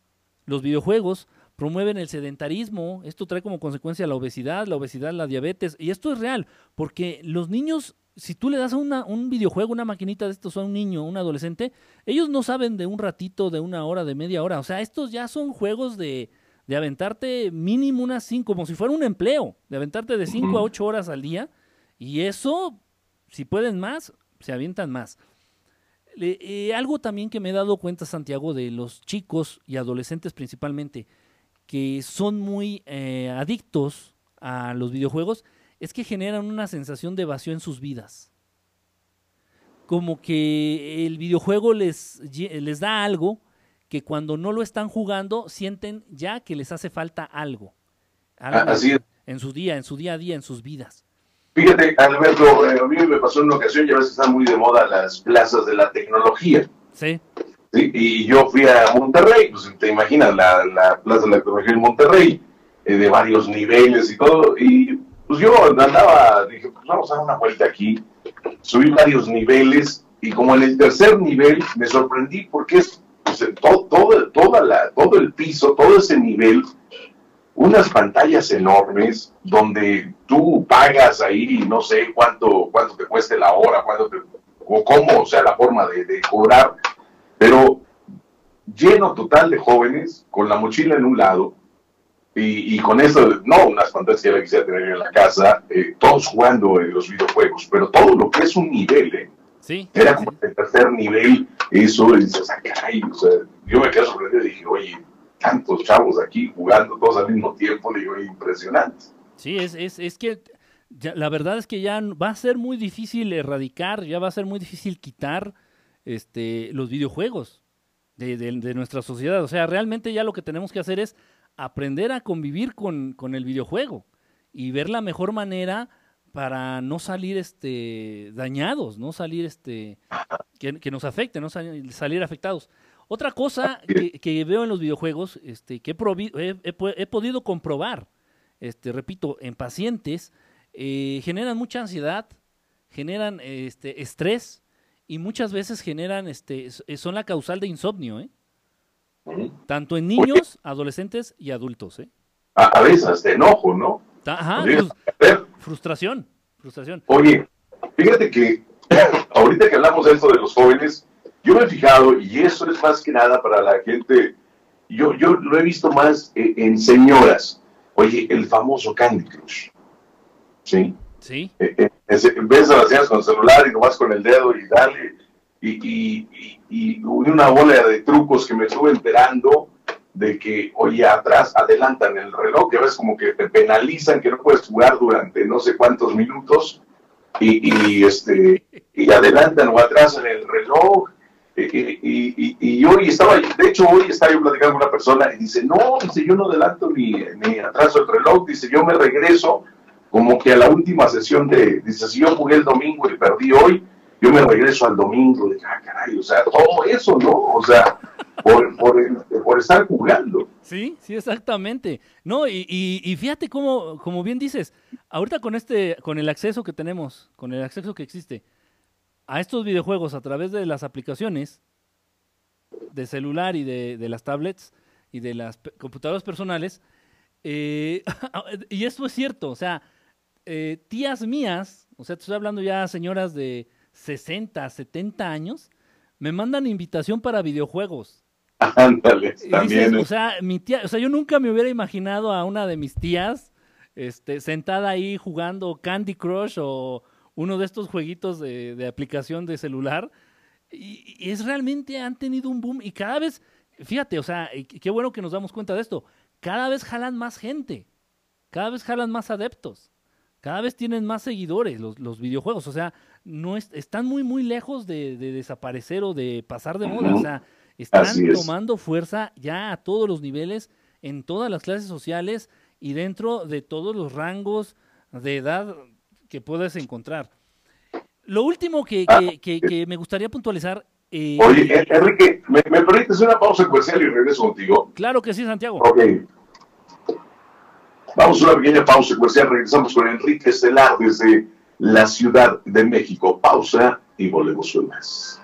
los videojuegos, promueven el sedentarismo, esto trae como consecuencia la obesidad, la obesidad, la diabetes, y esto es real, porque los niños, si tú le das una, un videojuego, una maquinita de estos a un niño, un adolescente, ellos no saben de un ratito, de una hora, de media hora, o sea, estos ya son juegos de, de aventarte mínimo unas cinco, como si fuera un empleo, de aventarte de cinco a ocho horas al día, y eso, si pueden más, se avientan más. Eh, algo también que me he dado cuenta, Santiago, de los chicos y adolescentes principalmente, que son muy eh, adictos a los videojuegos, es que generan una sensación de vacío en sus vidas. Como que el videojuego les, les da algo que cuando no lo están jugando sienten ya que les hace falta algo. Así En su día, en su día a día, en sus vidas. Fíjate, Alberto, eh, a mí me pasó en una ocasión, ya ves que están muy de moda las plazas de la tecnología. Sí. Y yo fui a Monterrey, pues te imaginas la, la plaza de la tecnología en Monterrey, eh, de varios niveles y todo. Y pues yo andaba, dije, pues vamos a dar una vuelta aquí. Subí varios niveles y como en el tercer nivel me sorprendí porque es pues, todo, todo, toda la, todo el piso, todo ese nivel unas pantallas enormes donde tú pagas ahí, no sé cuánto, cuánto te cueste la hora, cuánto o cómo sea la forma de, cobrar, pero lleno total de jóvenes con la mochila en un lado y, con eso, no unas pantallas que yo quisiera tener en la casa, eh, todos jugando en los videojuegos, pero todo lo que es un nivel, ¿eh? Sí, Era como el tercer nivel, eso, y dices, caray, o sea, yo me quedé sorprendido y dije, oye, tantos chavos aquí jugando todos al mismo tiempo, digo, impresionante. Sí, es, es, es que la verdad es que ya va a ser muy difícil erradicar, ya va a ser muy difícil quitar este, los videojuegos de, de, nuestra sociedad. O sea, realmente ya lo que tenemos que hacer es aprender a convivir con, con el videojuego y ver la mejor manera para no salir este dañados, no salir este que, que nos afecte, no salir afectados. Otra cosa que, veo en los videojuegos, este, que he, podido comprobar, este, repito, en pacientes, eh, generan mucha ansiedad, generan este, estrés y muchas veces generan, este, son la causal de insomnio, ¿eh? Tanto en niños, adolescentes y adultos, ¿eh? A, veces de enojo, ¿no? Ajá, frustración, frustración. Oye, fíjate que ahorita que hablamos de esto de los jóvenes, yo me he fijado, y eso es más que nada para la gente, yo, yo lo he visto más eh, en señoras. Oye, el famoso Candy Crush. ¿Sí? Sí. Eh, eh, ves a las señoras con el celular y nomás con el dedo y dale. Y, y, y, una bola de trucos que me estuve enterando de que, oye, atrás adelantan el reloj, que ves como que te penalizan que no puedes jugar durante no sé cuántos minutos y, y este, y adelantan o atrasan el reloj y, y, hoy estaba, de hecho hoy estaba yo platicando con una persona y dice, no, dice, yo no adelanto ni, ni atraso el reloj, dice, yo me regreso como que a la última sesión de, dice, si yo jugué el domingo y perdí hoy, yo me regreso al domingo, de, ah, caray, o sea, todo eso, ¿no? O sea, por, por, por estar jugando. Sí, sí, exactamente. No, y, y, fíjate cómo, como bien dices, ahorita con este, con el acceso que tenemos, con el acceso que existe, a estos videojuegos a través de las aplicaciones de celular y de, las tablets y de las computadoras personales. Eh, y esto es cierto, o sea, eh, tías mías, o sea, te estoy hablando ya señoras de 60, 70 años, me mandan invitación para videojuegos. Ándale, también. dices, o sea, mi tía, o sea, yo nunca me hubiera imaginado a una de mis tías este, sentada ahí jugando Candy Crush o uno de estos jueguitos de, de aplicación de celular. Y, y es realmente, han tenido un boom y cada vez, fíjate, o sea, qué bueno que nos damos cuenta de esto, cada vez jalan más gente, cada vez jalan más adeptos, cada vez tienen más seguidores los, los videojuegos, o sea, no es- están muy, muy lejos de, de desaparecer o de pasar de moda, o sea, están es. tomando fuerza ya a todos los niveles, en todas las clases sociales y dentro de todos los rangos de edad que puedas encontrar. Lo último que, que- que- que me gustaría puntualizar, eh, Oye, eh, Enrique, ¿me, me permites una pausa comercial y regreso contigo? claro que sí, Santiago. Ok. Vamos a una pequeña pausa comercial. Regresamos con Enrique Estelar desde la Ciudad de México. Pausa y volvemos con más.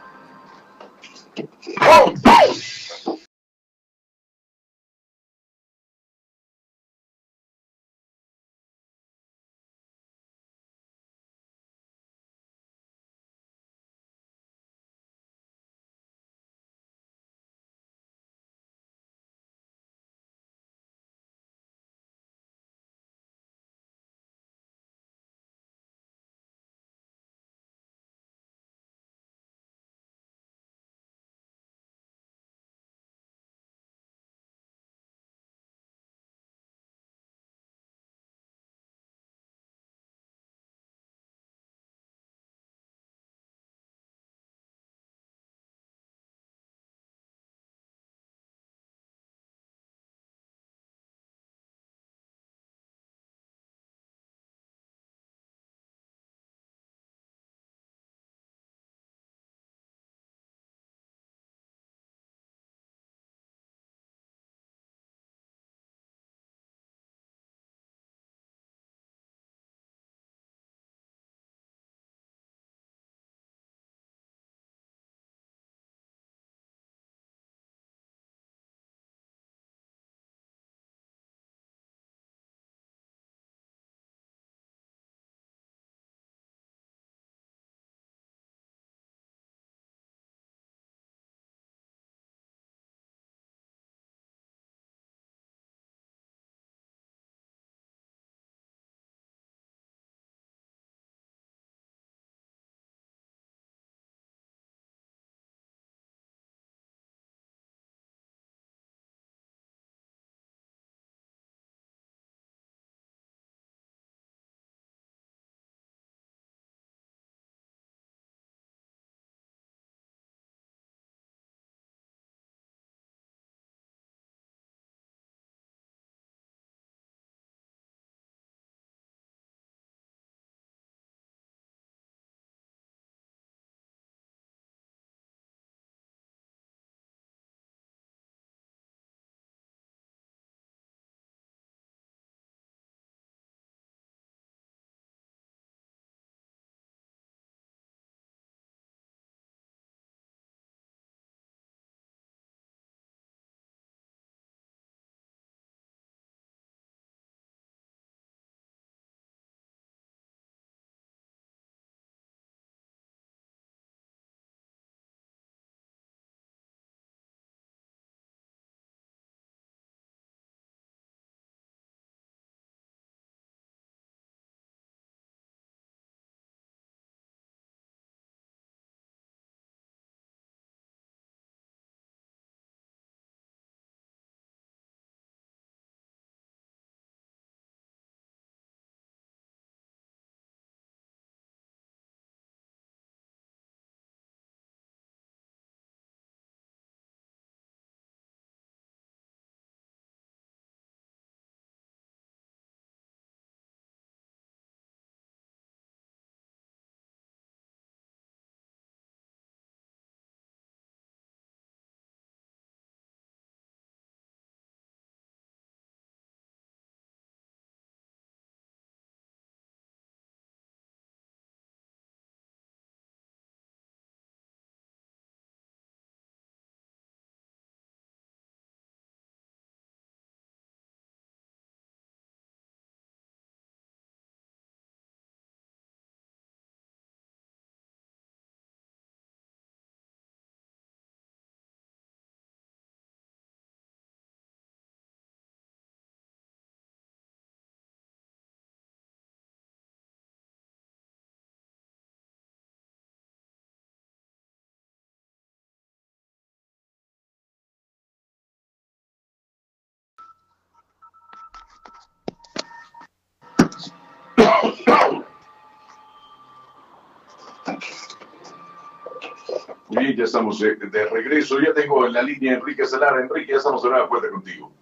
Ya estamos de, regreso. Ya tengo en la línea Enrique Salara. Enrique, ya estamos de nueva cuenta contigo.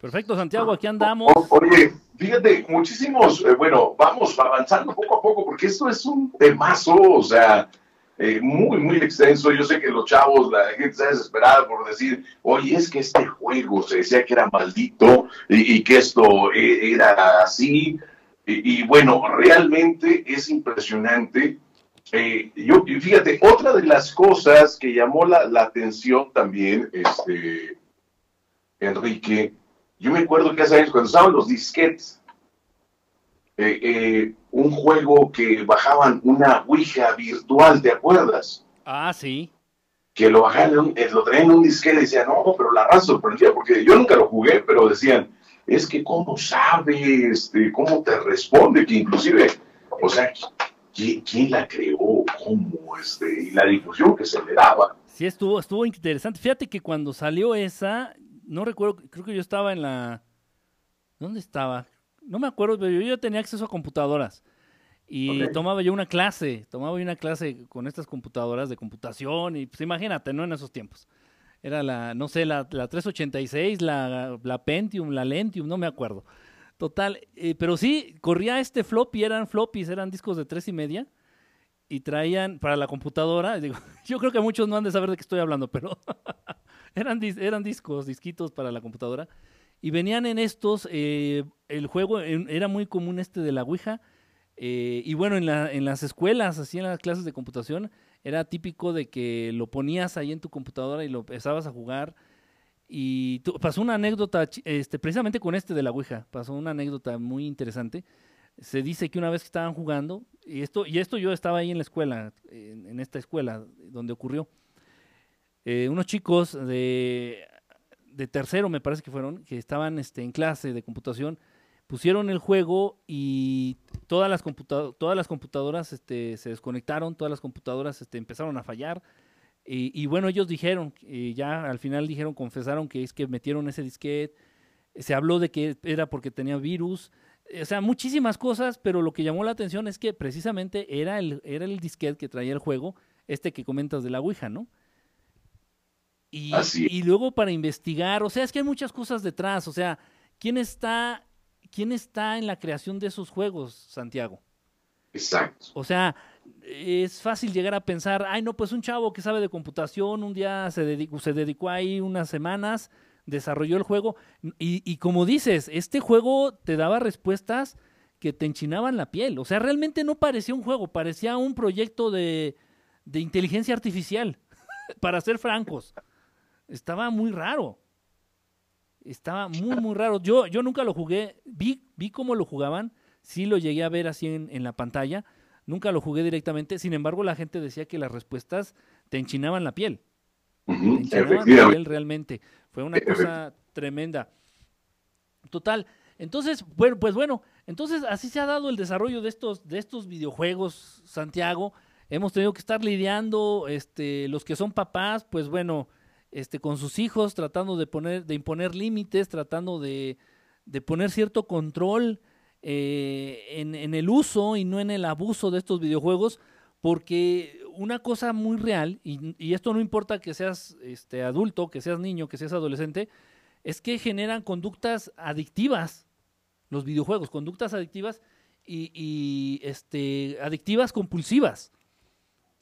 Perfecto, Santiago, aquí andamos. oye, fíjate, muchísimos, eh, bueno, vamos avanzando poco a poco, porque esto es un temazo, o sea, eh, muy, muy extenso. Yo sé que los chavos, la gente está desesperada por decir, oye, es que este juego se decía que era maldito y, que esto eh, era así. Y, bueno, realmente es impresionante. Yo, fíjate, otra de las cosas que llamó la, la atención también, este, Enrique, yo me acuerdo que hace años, cuando estaban los disquetes, eh, eh, un juego que bajaban una Ouija virtual, ¿te acuerdas? Ah, sí. Que lo bajaban, eh, lo traían en un disquete y decían, no, pero la raza sorprendía, porque yo nunca lo jugué, pero decían, es que cómo sabe, este, cómo te responde, que inclusive, o sea, ¿quién, la creó? ¿Cómo? Este, y la difusión que se le daba. Sí, estuvo, estuvo interesante. Fíjate que cuando salió esa, no recuerdo, creo que yo estaba en la... ¿Dónde estaba? No me acuerdo, pero yo ya tenía acceso a computadoras. Y tomaba yo una clase, tomaba yo una clase con estas computadoras de computación y pues imagínate, ¿no? En esos tiempos. Era la, no sé, la, la 386, la, la Pentium, la Lentium, no me acuerdo. Total, eh, pero sí, corría este floppy, eran floppies, eran discos de tres y media y traían para la computadora, digo, yo creo que muchos no han de saber de qué estoy hablando, pero eran, discos, disquitos para la computadora. Y venían en estos, eh, el juego era muy común este de la Ouija. Eh, y bueno, en, la, en las escuelas, así en las clases de computación, era típico de que lo ponías ahí en tu computadora y lo empezabas a jugar. Y pasó una anécdota, este, precisamente con este de la Ouija, pasó una anécdota muy interesante. Se dice que una vez que estaban jugando, y esto, y esto yo estaba ahí en la escuela, en esta escuela donde ocurrió, eh, unos chicos de, de, tercero, me parece que fueron, que estaban este, en clase de computación, pusieron el juego y todas las, todas las computadoras este, se desconectaron, todas las computadoras este, empezaron a fallar. Y, bueno, ellos dijeron, ya al final dijeron, confesaron que es que metieron ese disquete, se habló de que era porque tenía virus, o sea, muchísimas cosas, pero lo que llamó la atención es que precisamente era el, era el disquete que traía el juego, este que comentas de la Ouija, ¿no? Y, luego para investigar, o sea, es que hay muchas cosas detrás, o sea, ¿quién está, quién está en la creación de esos juegos, Santiago? Exacto. O sea, es fácil llegar a pensar, ay, no, pues un chavo que sabe de computación, un día se dedicó, se dedicó ahí unas semanas, desarrolló el juego, y, y como dices, este juego te daba respuestas que te enchinaban la piel, o sea, realmente no parecía un juego, parecía un proyecto de, de inteligencia artificial, para ser francos. Estaba muy raro. Estaba muy, muy raro. Yo, yo nunca lo jugué. Vi, vi cómo lo jugaban. Sí lo llegué a ver así en, la pantalla. Nunca lo jugué directamente. Sin embargo, la gente decía que las respuestas te enchinaban la piel. te enchinaban la piel realmente. Fue una cosa tremenda. Total. Entonces, bueno, pues bueno, entonces así se ha dado el desarrollo de estos, de estos videojuegos, Santiago. Hemos tenido que estar lidiando, este, los que son papás, pues bueno, este, con sus hijos, tratando de poner, de imponer límites, tratando de, de poner cierto control eh, en, el uso y no en el abuso de estos videojuegos, porque una cosa muy real, y, y esto no importa que seas este, adulto, que seas niño, que seas adolescente, es que generan conductas adictivas los videojuegos, conductas adictivas y, y este, adictivas compulsivas.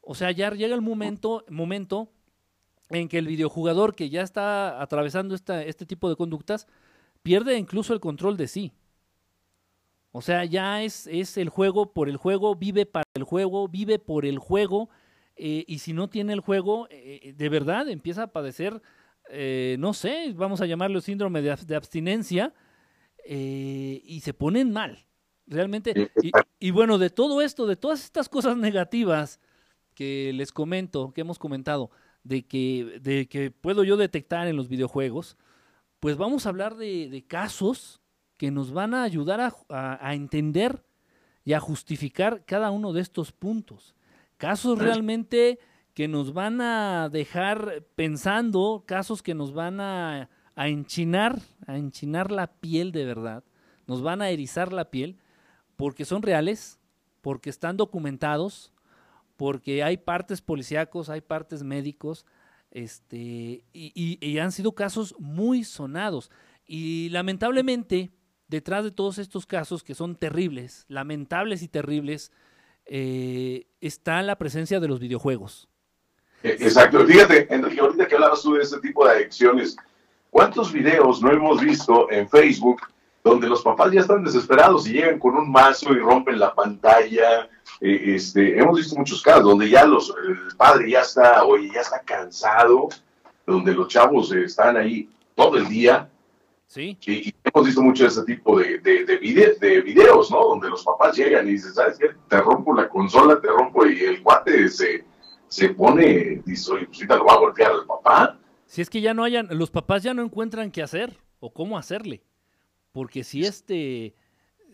O sea, ya llega el momento, momento en que el videojugador que ya está atravesando esta, este tipo de conductas pierde incluso el control de sí. O sea, ya es, es el juego por el juego, vive para el juego, vive por el juego, eh, y si no tiene el juego, eh, de verdad empieza a padecer, eh, no sé, vamos a llamarlo síndrome de, abstinencia, y se ponen mal, realmente. Y, y bueno, de todo esto, de todas estas cosas negativas que les comento, que hemos comentado, de que, de que puedo yo detectar en los videojuegos, pues vamos a hablar de, casos que nos van a ayudar a, a, entender y a justificar cada uno de estos puntos. Casos realmente que nos van a dejar pensando, casos que nos van a, a enchinar, a enchinar la piel de verdad, nos van a erizar la piel, porque son reales, porque están documentados, porque hay partes policíacos, hay partes médicos, este, y, y han sido casos muy sonados. Y lamentablemente, detrás de todos estos casos que son terribles, lamentables y terribles, eh, está la presencia de los videojuegos. Eh, exacto. Fíjate, Enrique, ahorita que hablabas tú de este tipo de adicciones, ¿cuántos videos no hemos visto en Facebook donde los papás ya están desesperados y llegan con un mazo y rompen la pantalla? Eh, este, hemos visto muchos casos donde ya los, el padre ya está, oye, ya está cansado, donde los chavos están ahí todo el día Sí. Y, hemos visto mucho ese tipo de, de, de, videos, ¿no? Donde los papás llegan y dicen, ¿sabes qué? Te rompo la consola, te rompo y el cuate se, se pone, dice, oye, pues lo va a golpear al papá. Si es que ya no hayan, los papás ya no encuentran qué hacer o cómo hacerle. Porque si este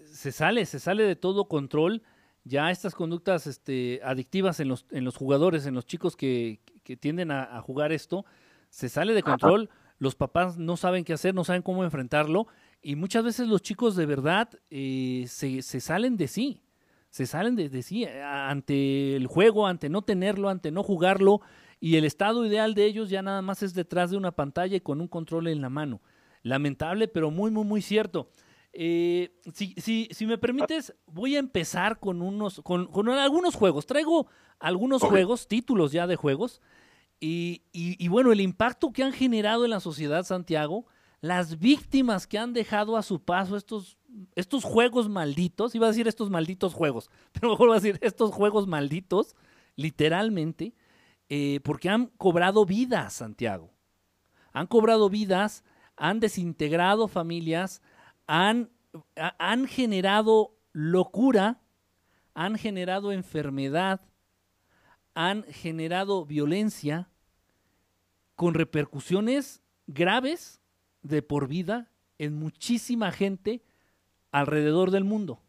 se sale, se sale de todo control, ya estas conductas este, adictivas en los, en los jugadores, en los chicos que, que tienden a, jugar esto, se sale de control los papás no saben qué hacer, no saben cómo enfrentarlo y muchas veces los chicos de verdad eh, se, salen de sí, se salen de, sí ante el juego, ante no tenerlo, ante no jugarlo y el estado ideal de ellos ya nada más es detrás de una pantalla y con un control en la mano. Lamentable, pero muy, muy, muy cierto. Eh, si, si, si, me permites, voy a empezar con unos, con, con algunos juegos. Traigo algunos juegos, títulos ya de juegos, y, bueno, el impacto que han generado en la sociedad, Santiago, las víctimas que han dejado a su paso estos, estos juegos malditos, iba a decir estos malditos juegos, pero mejor voy a decir estos juegos malditos, literalmente, eh, porque han cobrado vidas, Santiago. Han cobrado vidas, han desintegrado familias, han, han generado locura, han generado enfermedad, han generado violencia con repercusiones graves de por vida en muchísima gente alrededor del mundo.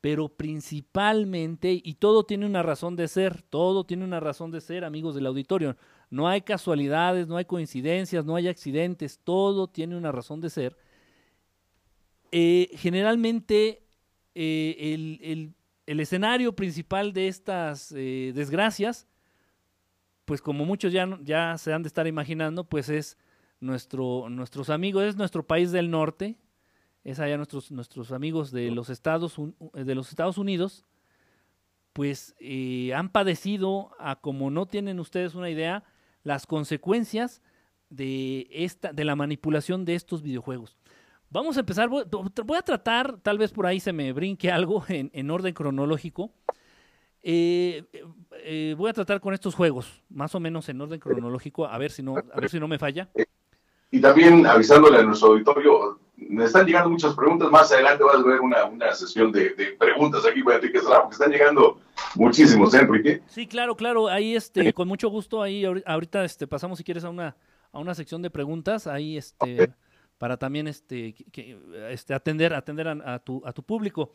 Pero principalmente, y todo tiene una razón de ser, todo tiene una razón de ser, amigos del auditorio. No hay casualidades, no hay coincidencias, no hay accidentes, todo tiene una razón de ser. Eh, generalmente eh, el, el escenario principal de estas eh, desgracias, pues como muchos ya, ya se han de estar imaginando, pues es nuestro, nuestros amigos, es nuestro país del norte, es allá nuestros, nuestros amigos de los Estados, de los Estados Unidos, pues eh, han padecido, a como no tienen ustedes una idea, las consecuencias de, esta, de la manipulación de estos videojuegos. Vamos a empezar, voy, a tratar, tal vez por ahí se me brinque algo en, orden cronológico. Eh, eh, voy a tratar con estos juegos, más o menos en orden cronológico, a ver si no, a ver si no me falla. Y también avisándole a nuestro auditorio, me están llegando muchas preguntas, más adelante vas a ver una, sesión de, preguntas aquí para Enrique Sala, porque están llegando muchísimos, ¿eh, Enrique? Sí, claro, claro, ahí este, con mucho gusto, ahí ahorita este, pasamos si quieres a una, a una sección de preguntas, ahí este para también este, este atender, atender a, tu, a tu público.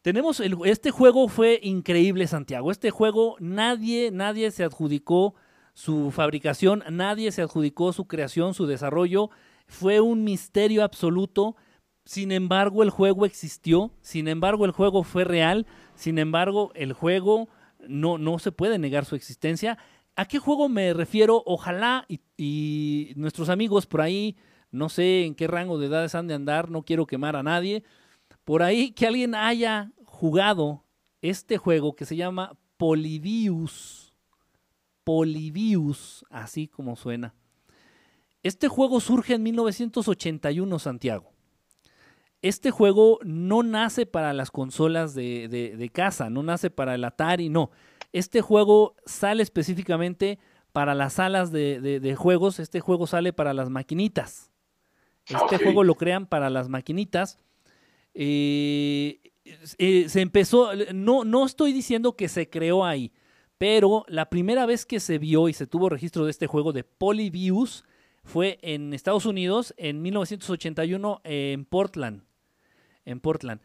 Tenemos este juego fue increíble, Santiago. Este juego nadie, nadie se adjudicó su fabricación, nadie se adjudicó su creación, su desarrollo. Fue un misterio absoluto. Sin embargo, el juego existió. Sin embargo, el juego fue real. Sin embargo, el juego no, no se puede negar su existencia. ¿A qué juego me refiero? Ojalá y nuestros amigos por ahí no sé en qué rango de edades han de andar, no quiero quemar a nadie. Por ahí que alguien haya jugado este juego que se llama Polybius. Polybius, así como suena. Este juego surge en 1981, Santiago. Este juego no nace para las consolas de, casa, no nace para el Atari, no. Este juego sale específicamente para las salas de juegos, este juego sale para las maquinitas. Este juego lo crean para las maquinitas. Eh, eh, se empezó, no, no estoy diciendo que se creó ahí, pero la primera vez que se vio y se tuvo registro de este juego de Polybius fue en Estados Unidos en 1981 en Portland. En Portland.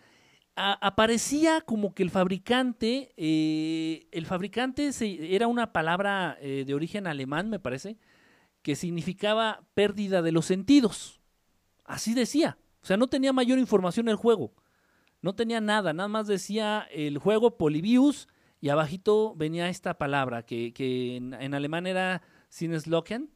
aparecía como que el fabricante, eh, el fabricante era una palabra de origen alemán, me parece, que significaba pérdida de los sentidos. Así decía. O sea, no tenía mayor información el juego. No tenía nada, nada más decía el juego Polybius y abajito venía esta palabra que, que en, alemán era Sinneslocken,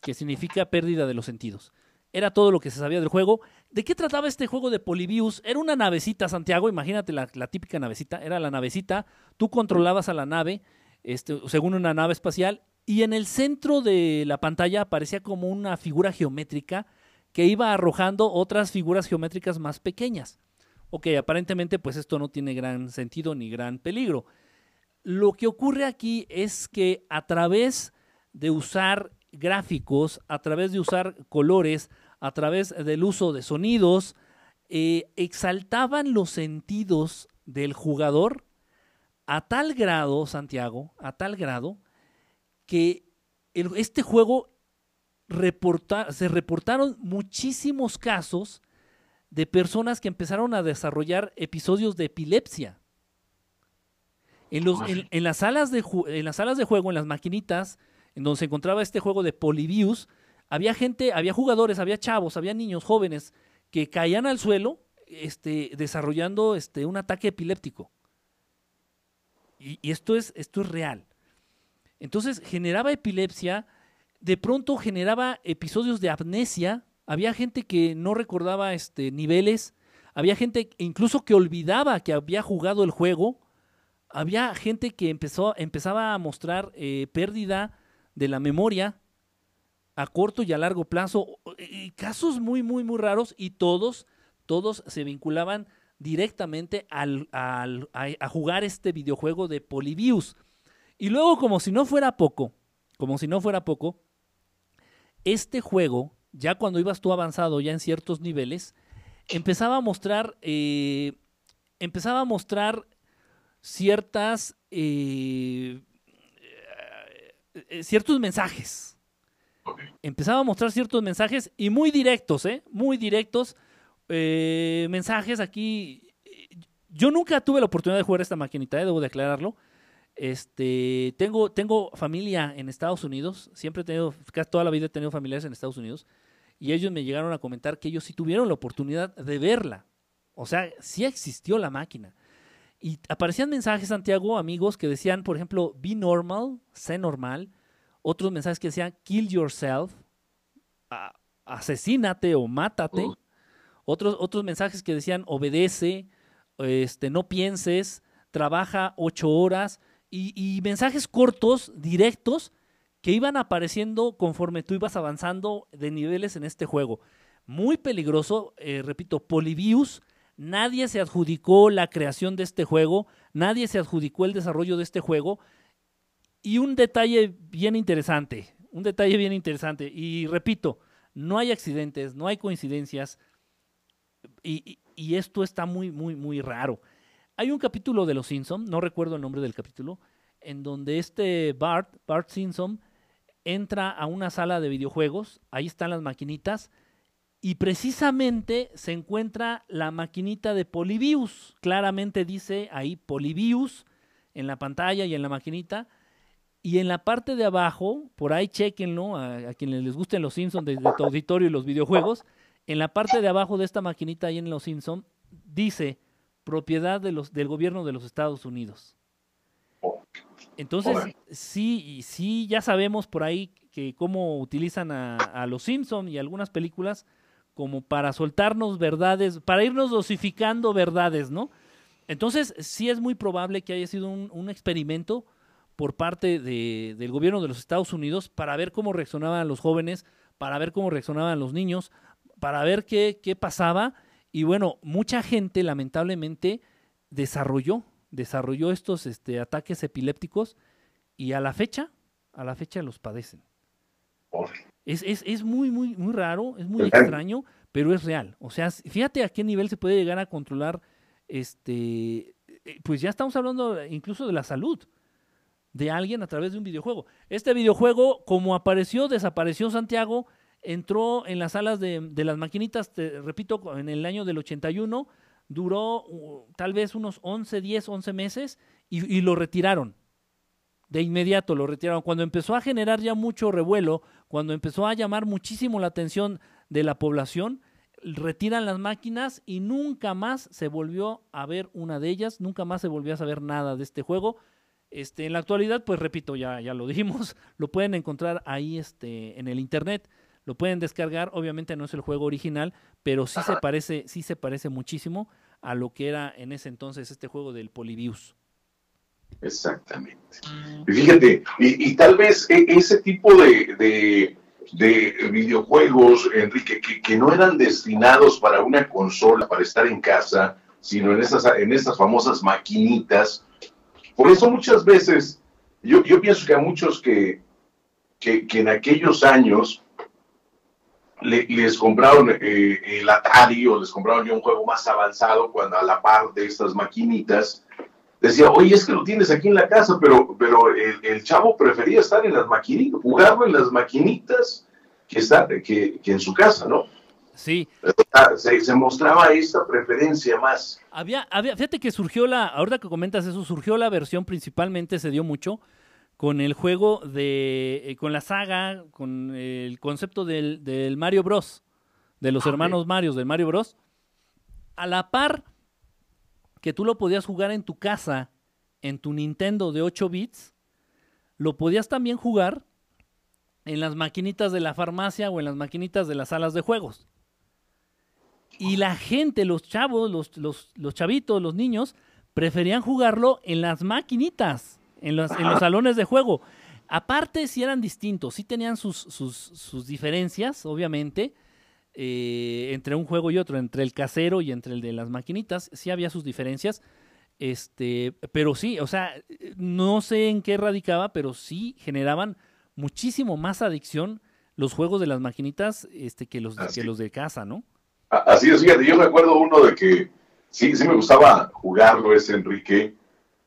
que significa pérdida de los sentidos. Era todo lo que se sabía del juego. ¿De qué trataba este juego de Polybius? Era una navecita, Santiago, imagínate la, la típica navecita, era la navecita, tú controlabas a la nave, este, según una nave espacial, y en el centro de la pantalla aparecía como una figura geométrica que iba arrojando otras figuras geométricas más pequeñas. Ok, aparentemente pues esto no tiene gran sentido ni gran peligro. Lo que ocurre aquí es que a través de usar gráficos, a través de usar colores, a través del uso de sonidos, eh, exaltaban los sentidos del jugador a tal grado, Santiago, a tal grado, que este juego se reportaron muchísimos casos de personas que empezaron a desarrollar episodios de epilepsia. En, los, en, en, las salas de, en las salas de juego, en las maquinitas, en donde se encontraba este juego de Polybius, había gente, había jugadores, había chavos, había niños jóvenes que caían al suelo este, desarrollando este, un ataque epiléptico. Y, y, esto, es, esto es real. Entonces generaba epilepsia, de pronto generaba episodios de amnesia, había gente que no recordaba este, niveles, había gente incluso que olvidaba que había jugado el juego, había gente que empezó, empezaba a mostrar eh, pérdida de la memoria a corto y a largo plazo, casos muy, muy, muy raros y todos, todos se vinculaban directamente al, a, jugar este videojuego de Polybius. Y luego, como si no fuera poco, como si no fuera poco, este juego, ya cuando ibas tú avanzado ya en ciertos niveles, empezaba a mostrar, eh, empezaba a mostrar ciertas, eh, eh, ciertos mensajes. Empezaba a mostrar ciertos mensajes y muy directos, ¿eh? Muy directos. mensajes aquí. Yo nunca tuve la oportunidad de jugar esta maquinita, debo declararlo. Este, tengo, tengo familia en Estados Unidos, siempre he tenido, casi toda la vida he tenido familiares en Estados Unidos, y ellos me llegaron a comentar que ellos sí tuvieron la oportunidad de verla. O sea, sí existió la máquina. Y aparecían mensajes, Santiago, amigos, que decían, por ejemplo, be normal, sé normal. Otros mensajes que decían, kill yourself, asesínate o mátate. Uh. Otros, otros mensajes que decían, obedece, este, no pienses, trabaja ocho horas y, mensajes cortos, directos, que iban apareciendo conforme tú ibas avanzando de niveles en este juego. Muy peligroso, eh, repito, Polybius, nadie se adjudicó la creación de este juego, nadie se adjudicó el desarrollo de este juego. Y un detalle bien interesante, un detalle bien interesante, y repito, no hay accidentes, no hay coincidencias, y esto está muy, muy, muy raro. Hay un capítulo de Los Simpson, no recuerdo el nombre del capítulo, en donde este Bart, Bart Simpson, entra a una sala de videojuegos, ahí están las maquinitas, y precisamente se encuentra la maquinita de Polybius. Claramente dice ahí Polybius en la pantalla y en la maquinita. Y en la parte de abajo, por ahí chequenlo, a, a quienes les gusten los Simpsons de, tu auditorio y los videojuegos, en la parte de abajo de esta maquinita ahí en los Simpsons, dice propiedad de los, del gobierno de los Estados Unidos. Entonces, sí, sí, ya sabemos por ahí que cómo utilizan a, a los Simpson y algunas películas como para soltarnos verdades, para irnos dosificando verdades, ¿no? Entonces, sí es muy probable que haya sido un, un experimento por parte de, del gobierno de los Estados Unidos para ver cómo reaccionaban los jóvenes, para ver cómo reaccionaban los niños, para ver qué, qué pasaba y bueno, mucha gente lamentablemente desarrolló, desarrolló estos este, ataques epilépticos y a la fecha, a la fecha los padecen. Es, es, es muy, muy, muy raro, es muy extraño, pero es real. O sea, fíjate a qué nivel se puede llegar a controlar, este, eh, pues ya estamos hablando incluso de la salud de alguien a través de un videojuego. Este videojuego, como apareció, desapareció Santiago, entró en las salas de, las maquinitas, repito, en el año del 81, duró uh, tal vez unos 11, 10, 11 meses y, y, lo retiraron. De inmediato lo retiraron. Cuando empezó a generar ya mucho revuelo, cuando empezó a llamar muchísimo la atención de la población, retiran las máquinas y nunca más se volvió a ver una de ellas, nunca más se volvió a saber nada de este juego. Este, en la actualidad, pues repito, ya, ya lo dijimos, lo pueden encontrar ahí este, en el internet, lo pueden descargar, obviamente no es el juego original, pero sí se parece, sí se parece muchísimo a lo que era en ese entonces este juego del Polybius. Exactamente. Y fíjate, y, tal vez e, ese tipo de, videojuegos, Enrique, que, no eran destinados para una consola, para estar en casa, sino en esas, en esas famosas maquinitas. Por eso muchas veces, yo, yo pienso que a muchos que, que, en aquellos años les compraron eh, el Atari o les compraron ya un juego más avanzado cuando a la par de estas maquinitas, decía, oye, es que lo tienes aquí en la casa, pero, pero el, chavo prefería estar en las maquinitas, jugarlo en las maquinitas que, está, que, que en su casa, ¿no? Sí. Se, se, mostraba esta preferencia más. Había, había, fíjate que surgió la, ahorita que comentas eso, surgió la versión principalmente, se dio mucho, con el juego de, eh, con la saga, con el concepto del, del Mario Bros, de los ah, hermanos Mario, del Mario Bros. A la par que tú lo podías jugar en tu casa, en tu Nintendo de 8 bits, lo podías también jugar en las maquinitas de la farmacia o en las maquinitas de las salas de juegos. Y la gente, los chavos, los, los, los chavitos, los niños, preferían jugarlo en las maquinitas, en los, en los salones de juego. Aparte, si eran distintos, sí tenían sus, sus, sus diferencias, obviamente, eh, entre un juego y otro, entre el casero y entre el de las maquinitas, sí había sus diferencias. Este, pero sí, o sea, no sé en qué radicaba, pero sí generaban muchísimo más adicción los juegos de las maquinitas este, que, los, que los de casa, ¿no? Así es, fíjate, yo me acuerdo uno de que sí, sí me gustaba jugarlo ese Enrique,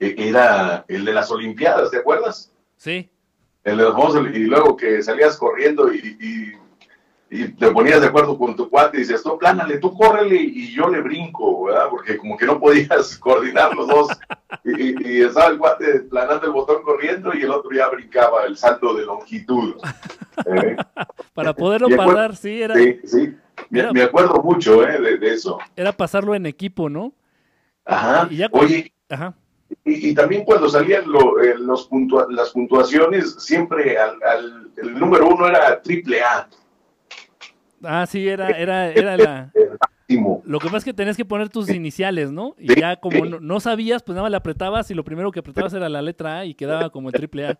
era el de las Olimpiadas, ¿te acuerdas? Sí. El de los y luego que salías corriendo y, y, te ponías de acuerdo con tu cuate y dices, tú plánale, tú córrele y yo le brinco, ¿verdad? Porque como que no podías coordinar los dos. y, estaba el cuate planando el botón corriendo y el otro ya brincaba el salto de longitud. ¿eh? Para poderlo parar, sí, era. Sí, sí. Me, acuerdo mucho ¿eh? de, eso. Era pasarlo en equipo, ¿no? Ajá. Y Oye, Ajá. Y, también cuando salían eh, los las puntuaciones, siempre al, el número uno era triple A. Ah, sí, era, era, era la... Lo que pasa es que tenías que poner tus iniciales, ¿no? Y ya como no, sabías, pues nada más le apretabas y lo primero que apretabas era la letra A y quedaba como el triple A.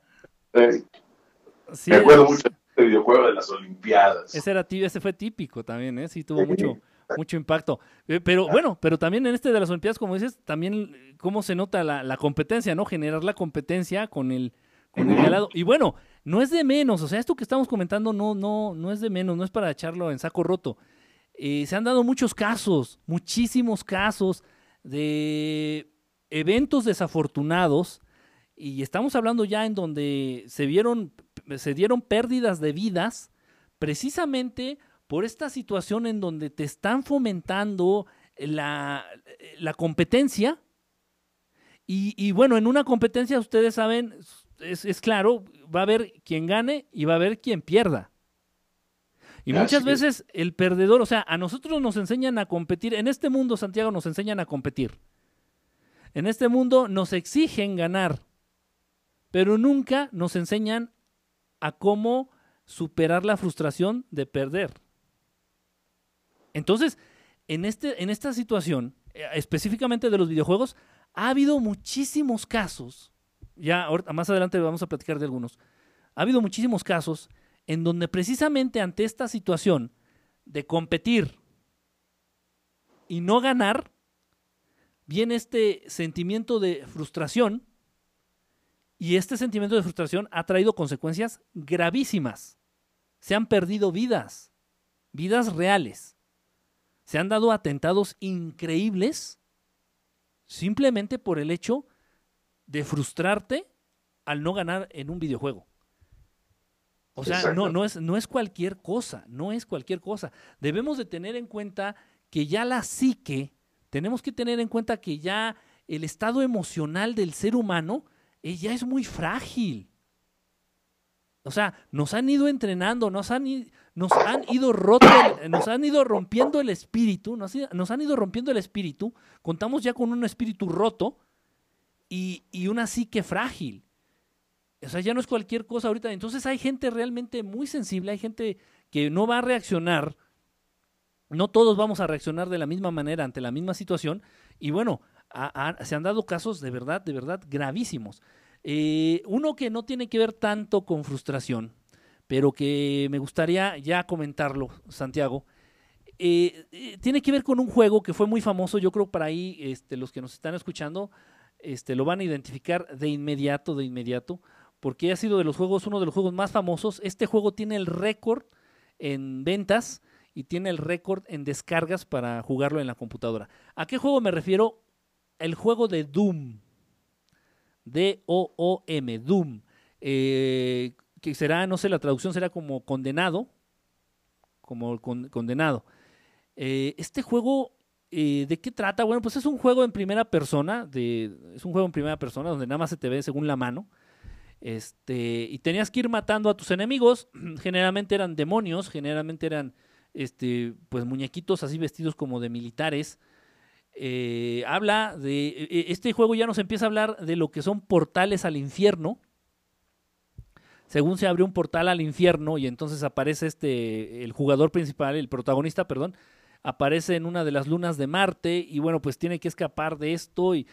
Sí, Me acuerdo mucho este videojuego de las Olimpiadas. Ese, era, ese fue típico también, ¿eh? Sí, tuvo mucho, mucho impacto. Eh, pero bueno, pero también en este de las Olimpiadas, como dices, también cómo se nota la, competencia, ¿no? Generar la competencia con el, con el lado. Y bueno, no es de menos, o sea, esto que estamos comentando no, no, no es de menos, no es para echarlo en saco roto. Eh, se han dado muchos casos, muchísimos casos de eventos desafortunados y estamos hablando ya en donde se vieron, se dieron pérdidas de vidas precisamente por esta situación en donde te están fomentando la, la competencia. Y, y, bueno, en una competencia ustedes saben, es, es, claro, va a haber quien gane y va a haber quien pierda. Y muchas veces el perdedor, o sea, a nosotros nos enseñan a competir, en este mundo, Santiago, nos enseñan a competir. En este mundo nos exigen ganar pero nunca nos enseñan a cómo superar la frustración de perder. Entonces, en, este, en esta situación, eh, específicamente de los videojuegos, ha habido muchísimos casos, ya más adelante vamos a platicar de algunos, ha habido muchísimos casos en donde precisamente ante esta situación de competir y no ganar, viene este sentimiento de frustración y este sentimiento de frustración ha traído consecuencias gravísimas. Se han perdido vidas, vidas reales. Se han dado atentados increíbles simplemente por el hecho de frustrarte al no ganar en un videojuego. O sea, no, no, es, no es cualquier cosa, no es cualquier cosa. Debemos de tener en cuenta que ya la psique, tenemos que tener en cuenta que ya el estado emocional del ser humano ella es muy frágil. O sea, nos han ido entrenando, nos han, nos han, ido, roto, nos han ido rompiendo el espíritu, nos, nos han ido rompiendo el espíritu, contamos ya con un espíritu roto, y, y una psique frágil. O sea, ya no es cualquier cosa ahorita. Entonces hay gente realmente muy sensible, hay gente que no va a reaccionar, no todos vamos a reaccionar de la misma manera ante la misma situación. Y bueno, se han dado casos de verdad, de verdad gravísimos. Eh, uno que no tiene que ver tanto con frustración, pero que me gustaría ya comentarlo, Santiago, eh, eh, tiene que ver con un juego que fue muy famoso, yo creo para ahí este, los que nos están escuchando este, lo van a identificar de inmediato, de inmediato, porque ha sido de los juegos, uno de los juegos más famosos. Este juego tiene el récord en ventas y tiene el récord en descargas para jugarlo en la computadora. ¿A qué juego me refiero? El juego de Doom. D-O-O-M, Doom. Eh, que será, no sé, la traducción será como condenado. Como condenado. Eh, este juego, eh, ¿de qué trata? Bueno, pues es un juego en primera persona. De, es un juego en primera persona donde nada más se te ve según la mano. Este, y tenías que ir matando a tus enemigos. Generalmente eran demonios, generalmente eran este, pues muñequitos así vestidos como de militares. Eh, habla de. E, e, este juego ya nos empieza a hablar de lo que son portales al infierno. Según se abre un portal al infierno y entonces aparece este, el jugador principal, el protagonista, perdón, aparece en una de las lunas de Marte y bueno, pues tiene que escapar de esto y,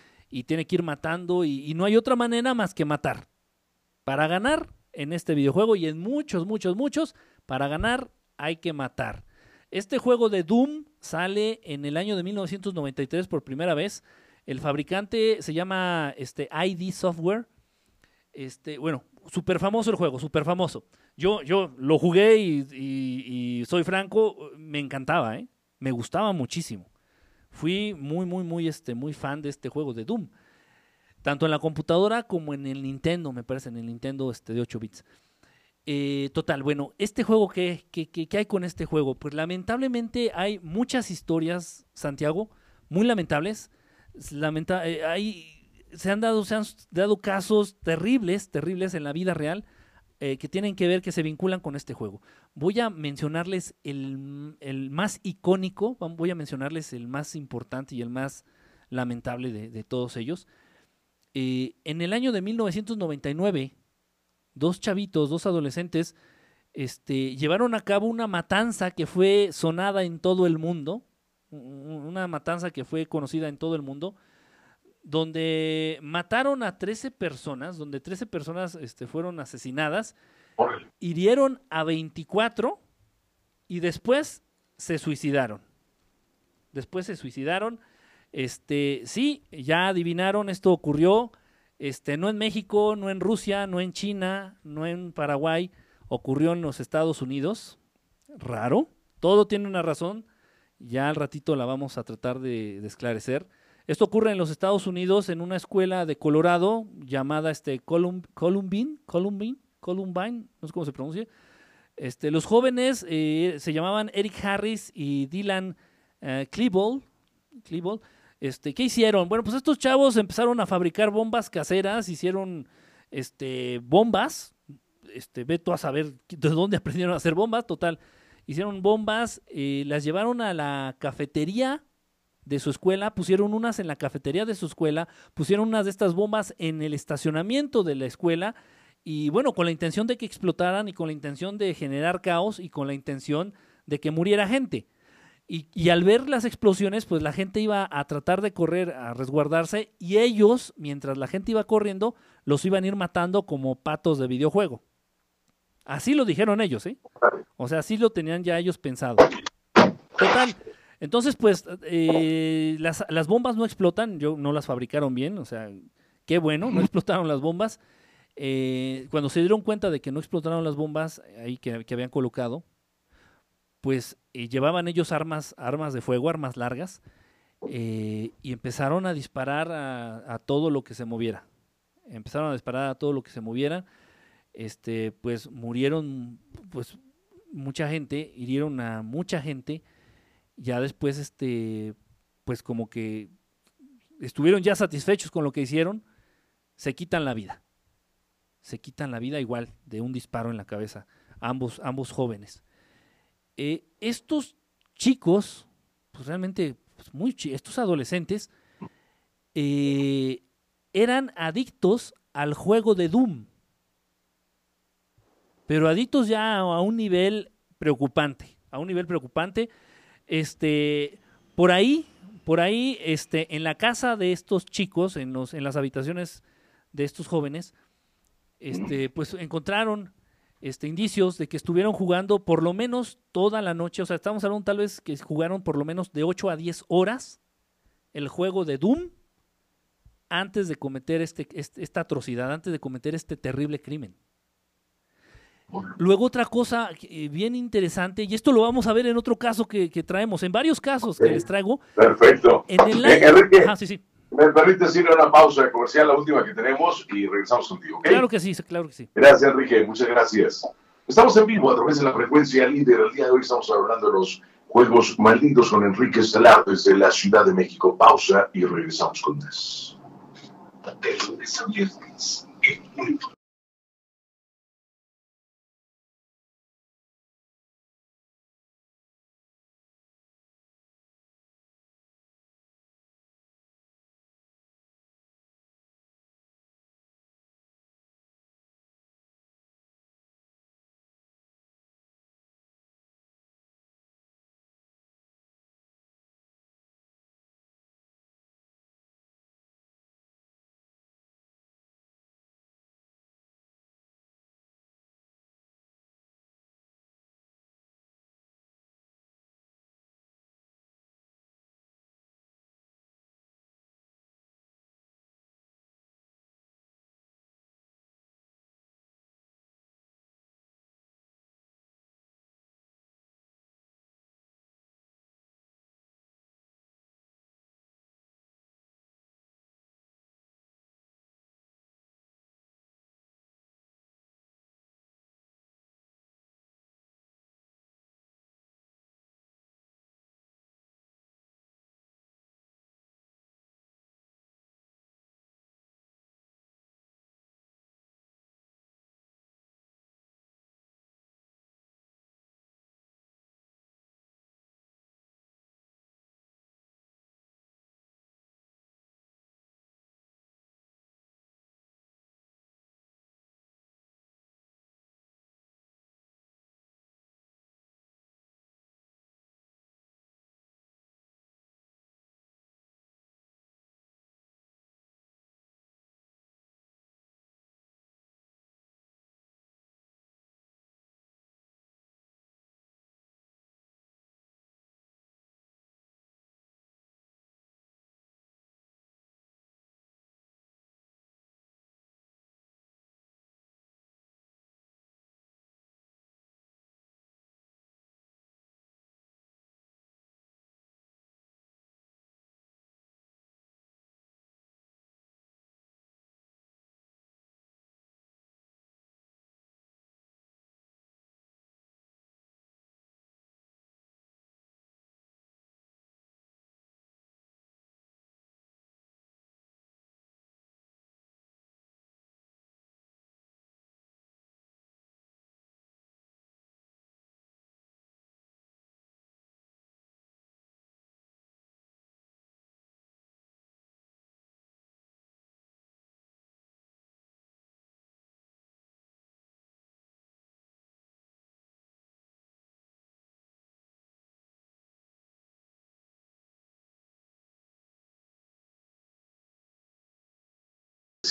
tiene que ir matando y no hay otra manera más que matar. Para ganar en este videojuego y en muchos, muchos, muchos, para ganar hay que matar. Este juego de Doom sale en el año de 1993 por primera vez. El fabricante se llama este, ID Software. Este, bueno, súper famoso el juego, súper famoso. Yo, yo lo jugué y, soy franco, me encantaba, ¿eh? me gustaba muchísimo. Fui muy, muy, muy, este, muy fan de este juego de Doom tanto en la computadora como en el Nintendo, me parece, en el Nintendo este, de 8 bits. Eh, total, bueno, este juego, ¿qué, ¿qué, hay con este juego? Pues lamentablemente hay muchas historias, Santiago, muy lamentables. Lamenta eh, hay, se, han dado, se han dado casos terribles, terribles en la vida real eh, que tienen que ver, que se vinculan con este juego. Voy a mencionarles el, el, más icónico, voy a mencionarles el más importante y el más lamentable de, de todos ellos. En el año de 1999, dos chavitos, dos adolescentes, este, llevaron a cabo una matanza que fue sonada en todo el mundo, una matanza que fue conocida en todo el mundo, donde mataron a 13 personas, donde 13 personas este, fueron asesinadas, hirieron a 24 y después se suicidaron. Después se suicidaron este, sí, ya adivinaron, esto ocurrió, este, no en México, no en Rusia, no en China, no en Paraguay, ocurrió en los Estados Unidos. Raro, todo tiene una razón, ya al ratito la vamos a tratar de, esclarecer. Esto ocurre en los Estados Unidos en una escuela de Colorado llamada este Columbine, Columbine, Columbine, no sé cómo se pronuncia. Este, los jóvenes eh, se llamaban Eric Harris y Dylan uh, Klebold, este, ¿Qué hicieron? Bueno, pues estos chavos empezaron a fabricar bombas caseras, hicieron este, bombas, este, ve tú a saber de dónde aprendieron a hacer bombas, total. Hicieron bombas, eh, las llevaron a la cafetería de su escuela, pusieron unas en la cafetería de su escuela, pusieron unas de estas bombas en el estacionamiento de la escuela y bueno, con la intención de que explotaran y con la intención de generar caos y con la intención de que muriera gente. Y, al ver las explosiones, pues la gente iba a tratar de correr, a resguardarse, y ellos, mientras la gente iba corriendo, los iban a ir matando como patos de videojuego. Así lo dijeron ellos, ¿eh? O sea, así lo tenían ya ellos pensado. Total. Entonces, pues, eh, las, las, bombas no explotan, yo, no las fabricaron bien, o sea, qué bueno, no explotaron las bombas. Eh, cuando se dieron cuenta de que no explotaron las bombas ahí que, que habían colocado, pues eh, llevaban ellos armas, armas de fuego, armas largas, eh, y empezaron a disparar a, todo lo que se moviera. Empezaron a disparar a todo lo que se moviera. Este, pues murieron, pues mucha gente, hirieron a mucha gente. Ya después, este, pues como que estuvieron ya satisfechos con lo que hicieron, se quitan la vida. Se quitan la vida igual de un disparo en la cabeza, ambos, ambos jóvenes. Eh, estos chicos, pues realmente, pues muy estos adolescentes, eh, eran adictos al juego de Doom. Pero adictos ya a un nivel preocupante, a un nivel preocupante. Este, por ahí, por ahí, este, en la casa de estos chicos, en, los, en las habitaciones de estos jóvenes, este, pues encontraron este, indicios de que estuvieron jugando por lo menos toda la noche. O sea, estamos hablando tal vez que jugaron por lo menos de 8 a 10 horas el juego de Doom antes de cometer este, este, esta atrocidad, antes de cometer este terrible crimen. Luego otra cosa eh, bien interesante, y esto lo vamos a ver en otro caso que, que traemos, en varios casos que les traigo. Perfecto. En el Enrique, Ajá, sí, sí. Me permites ir a una pausa comercial, la última que tenemos, y regresamos contigo. ¿ok? Claro que sí, claro que sí. Gracias, Enrique. Muchas gracias. Estamos en vivo a través de la frecuencia líder. El día de hoy estamos hablando de los Juegos Malditos con Enrique Estelar desde la Ciudad de México. Pausa y regresamos con más. De lunes a viernes.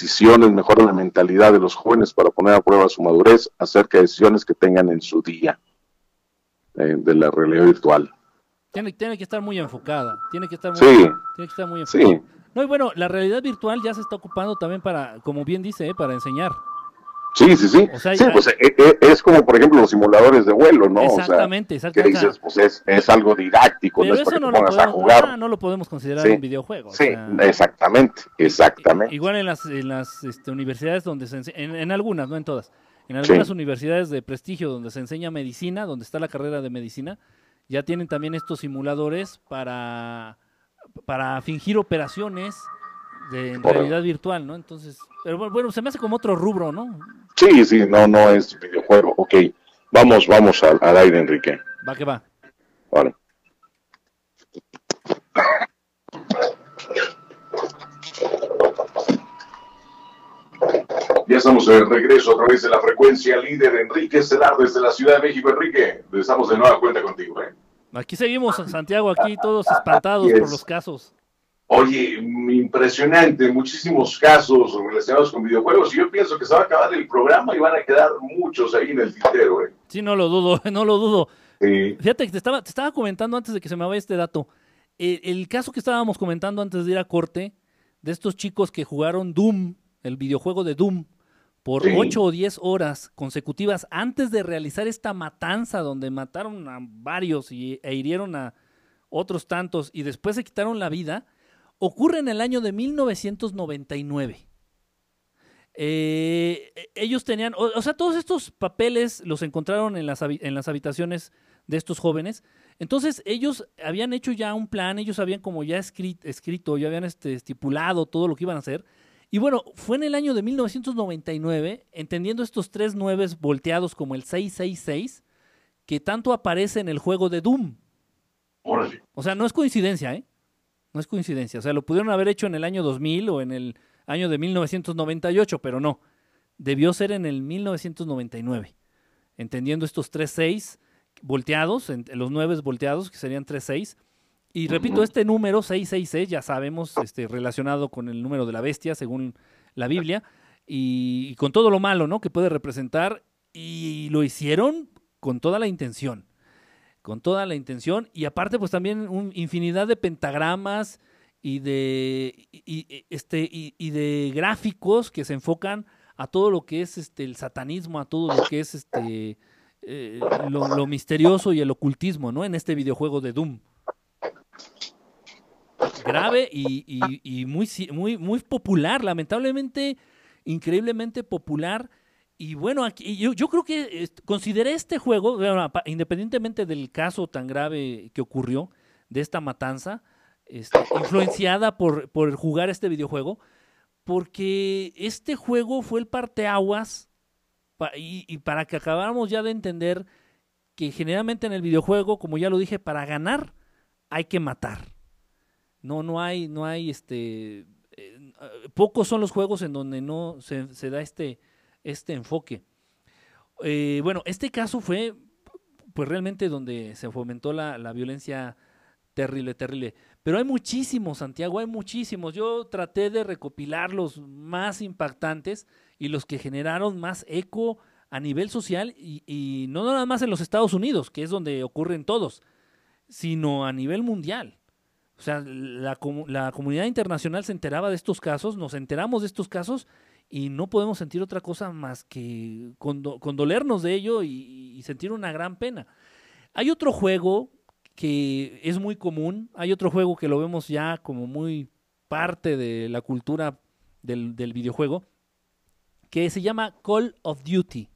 Decisiones, mejora la mentalidad de los jóvenes para poner a prueba su madurez acerca de decisiones que tengan en su día eh, de la realidad virtual. Tiene, tiene que estar muy enfocada, tiene que estar muy, Sí, tiene que estar muy enfocada. sí, No, y bueno, la realidad virtual ya se está ocupando también para, como bien dice, eh, para enseñar. Sí, sí, sí. O sea, Sí, pues eh, eh, es como por ejemplo los simuladores de vuelo, ¿no? Exactamente, O sea, exactamente. que dices, pues es, es algo didáctico, Pero no es para que no te lo, pongas a podemos, jugar. ah, no lo podemos considerar Sí, un videojuego. o Sí, sea, exactamente, exactamente. Igual en las, en las este, universidades donde se en, en algunas, no en todas, en algunas Sí. universidades de prestigio donde se enseña medicina, donde está la carrera de medicina, ya tienen también estos simuladores para, para fingir operaciones de Correcto. realidad virtual, ¿no? Entonces, pero bueno, bueno, se me hace como otro rubro, ¿no? Sí, sí, no, no es videojuego. Ok, vamos, vamos al, al aire, Enrique. Va que va. Vale. Ya estamos de regreso a través de la frecuencia líder Enrique Celar desde la Ciudad de México. Enrique, estamos de nueva cuenta contigo. ¿eh? Aquí seguimos, Santiago, aquí todos espantados por los casos. Oye, impresionante, muchísimos casos relacionados con videojuegos. Y yo pienso que se va a acabar el programa y van a quedar muchos ahí en el tintero. ¿eh? Sí, no lo dudo, no lo dudo. Fíjate que te estaba, te estaba comentando antes de que se me vaya este dato. El, el, caso que estábamos comentando antes de ir a corte, de estos chicos que jugaron Doom, el videojuego de Doom, por ocho o diez horas consecutivas antes de realizar esta matanza donde mataron a varios y, e hirieron a otros tantos y después se quitaron la vida, ocurre en el año de 1999. Eh, ellos tenían, o, sea, todos estos papeles los encontraron en las, en las habitaciones de estos jóvenes. Entonces ellos habían hecho ya un plan, ellos habían como ya escrito, escrito ya habían este, estipulado todo lo que iban a hacer y bueno, fue en el año de 1999, entendiendo estos tres nueves volteados como el 666, que tanto aparece en el juego de Doom. O sea, no es coincidencia, ¿eh? No es coincidencia. O sea, lo pudieron haber hecho en el año 2000 o en el año de 1998, pero no. Debió ser en el 1999. Entendiendo estos 3-6 volteados, los nueve volteados, que serían 3-6, y repito, este número 666 ya sabemos, este, relacionado con el número de la bestia, según la Biblia, y, con todo lo malo ¿no? que puede representar, y lo hicieron con toda la intención, con toda la intención, y aparte pues también una infinidad de pentagramas y de, este, y, de gráficos que se enfocan a todo lo que es este, el satanismo, a todo lo que es este, eh, lo, lo, misterioso y el ocultismo ¿no? en este videojuego de Doom grave y, muy, muy, muy popular, lamentablemente, increíblemente popular. Y bueno, aquí, yo, yo creo que consideré este juego, independientemente del caso tan grave que ocurrió, de esta matanza, este, influenciada por, por jugar este videojuego, porque este juego fue el parteaguas y, y para que acabáramos ya de entender que generalmente en el videojuego, como ya lo dije, para ganar hay que matar. No, no hay, no hay, este, eh, pocos son los juegos en donde no se, da este, este enfoque. Eh, bueno, este caso fue, pues realmente donde se fomentó la, la violencia terrible, terrible. Pero hay muchísimos, Santiago, hay muchísimos. Yo traté de recopilar los más impactantes y los que generaron más eco a nivel social y, y, no nada más en los Estados Unidos, que es donde ocurren todos, sino a nivel mundial. O sea, la, la, comunidad internacional se enteraba de estos casos, nos enteramos de estos casos y no podemos sentir otra cosa más que condolernos de ello y, sentir una gran pena. Hay otro juego que es muy común, hay otro juego que lo vemos ya como muy parte de la cultura del, videojuego, que se llama Call of Duty,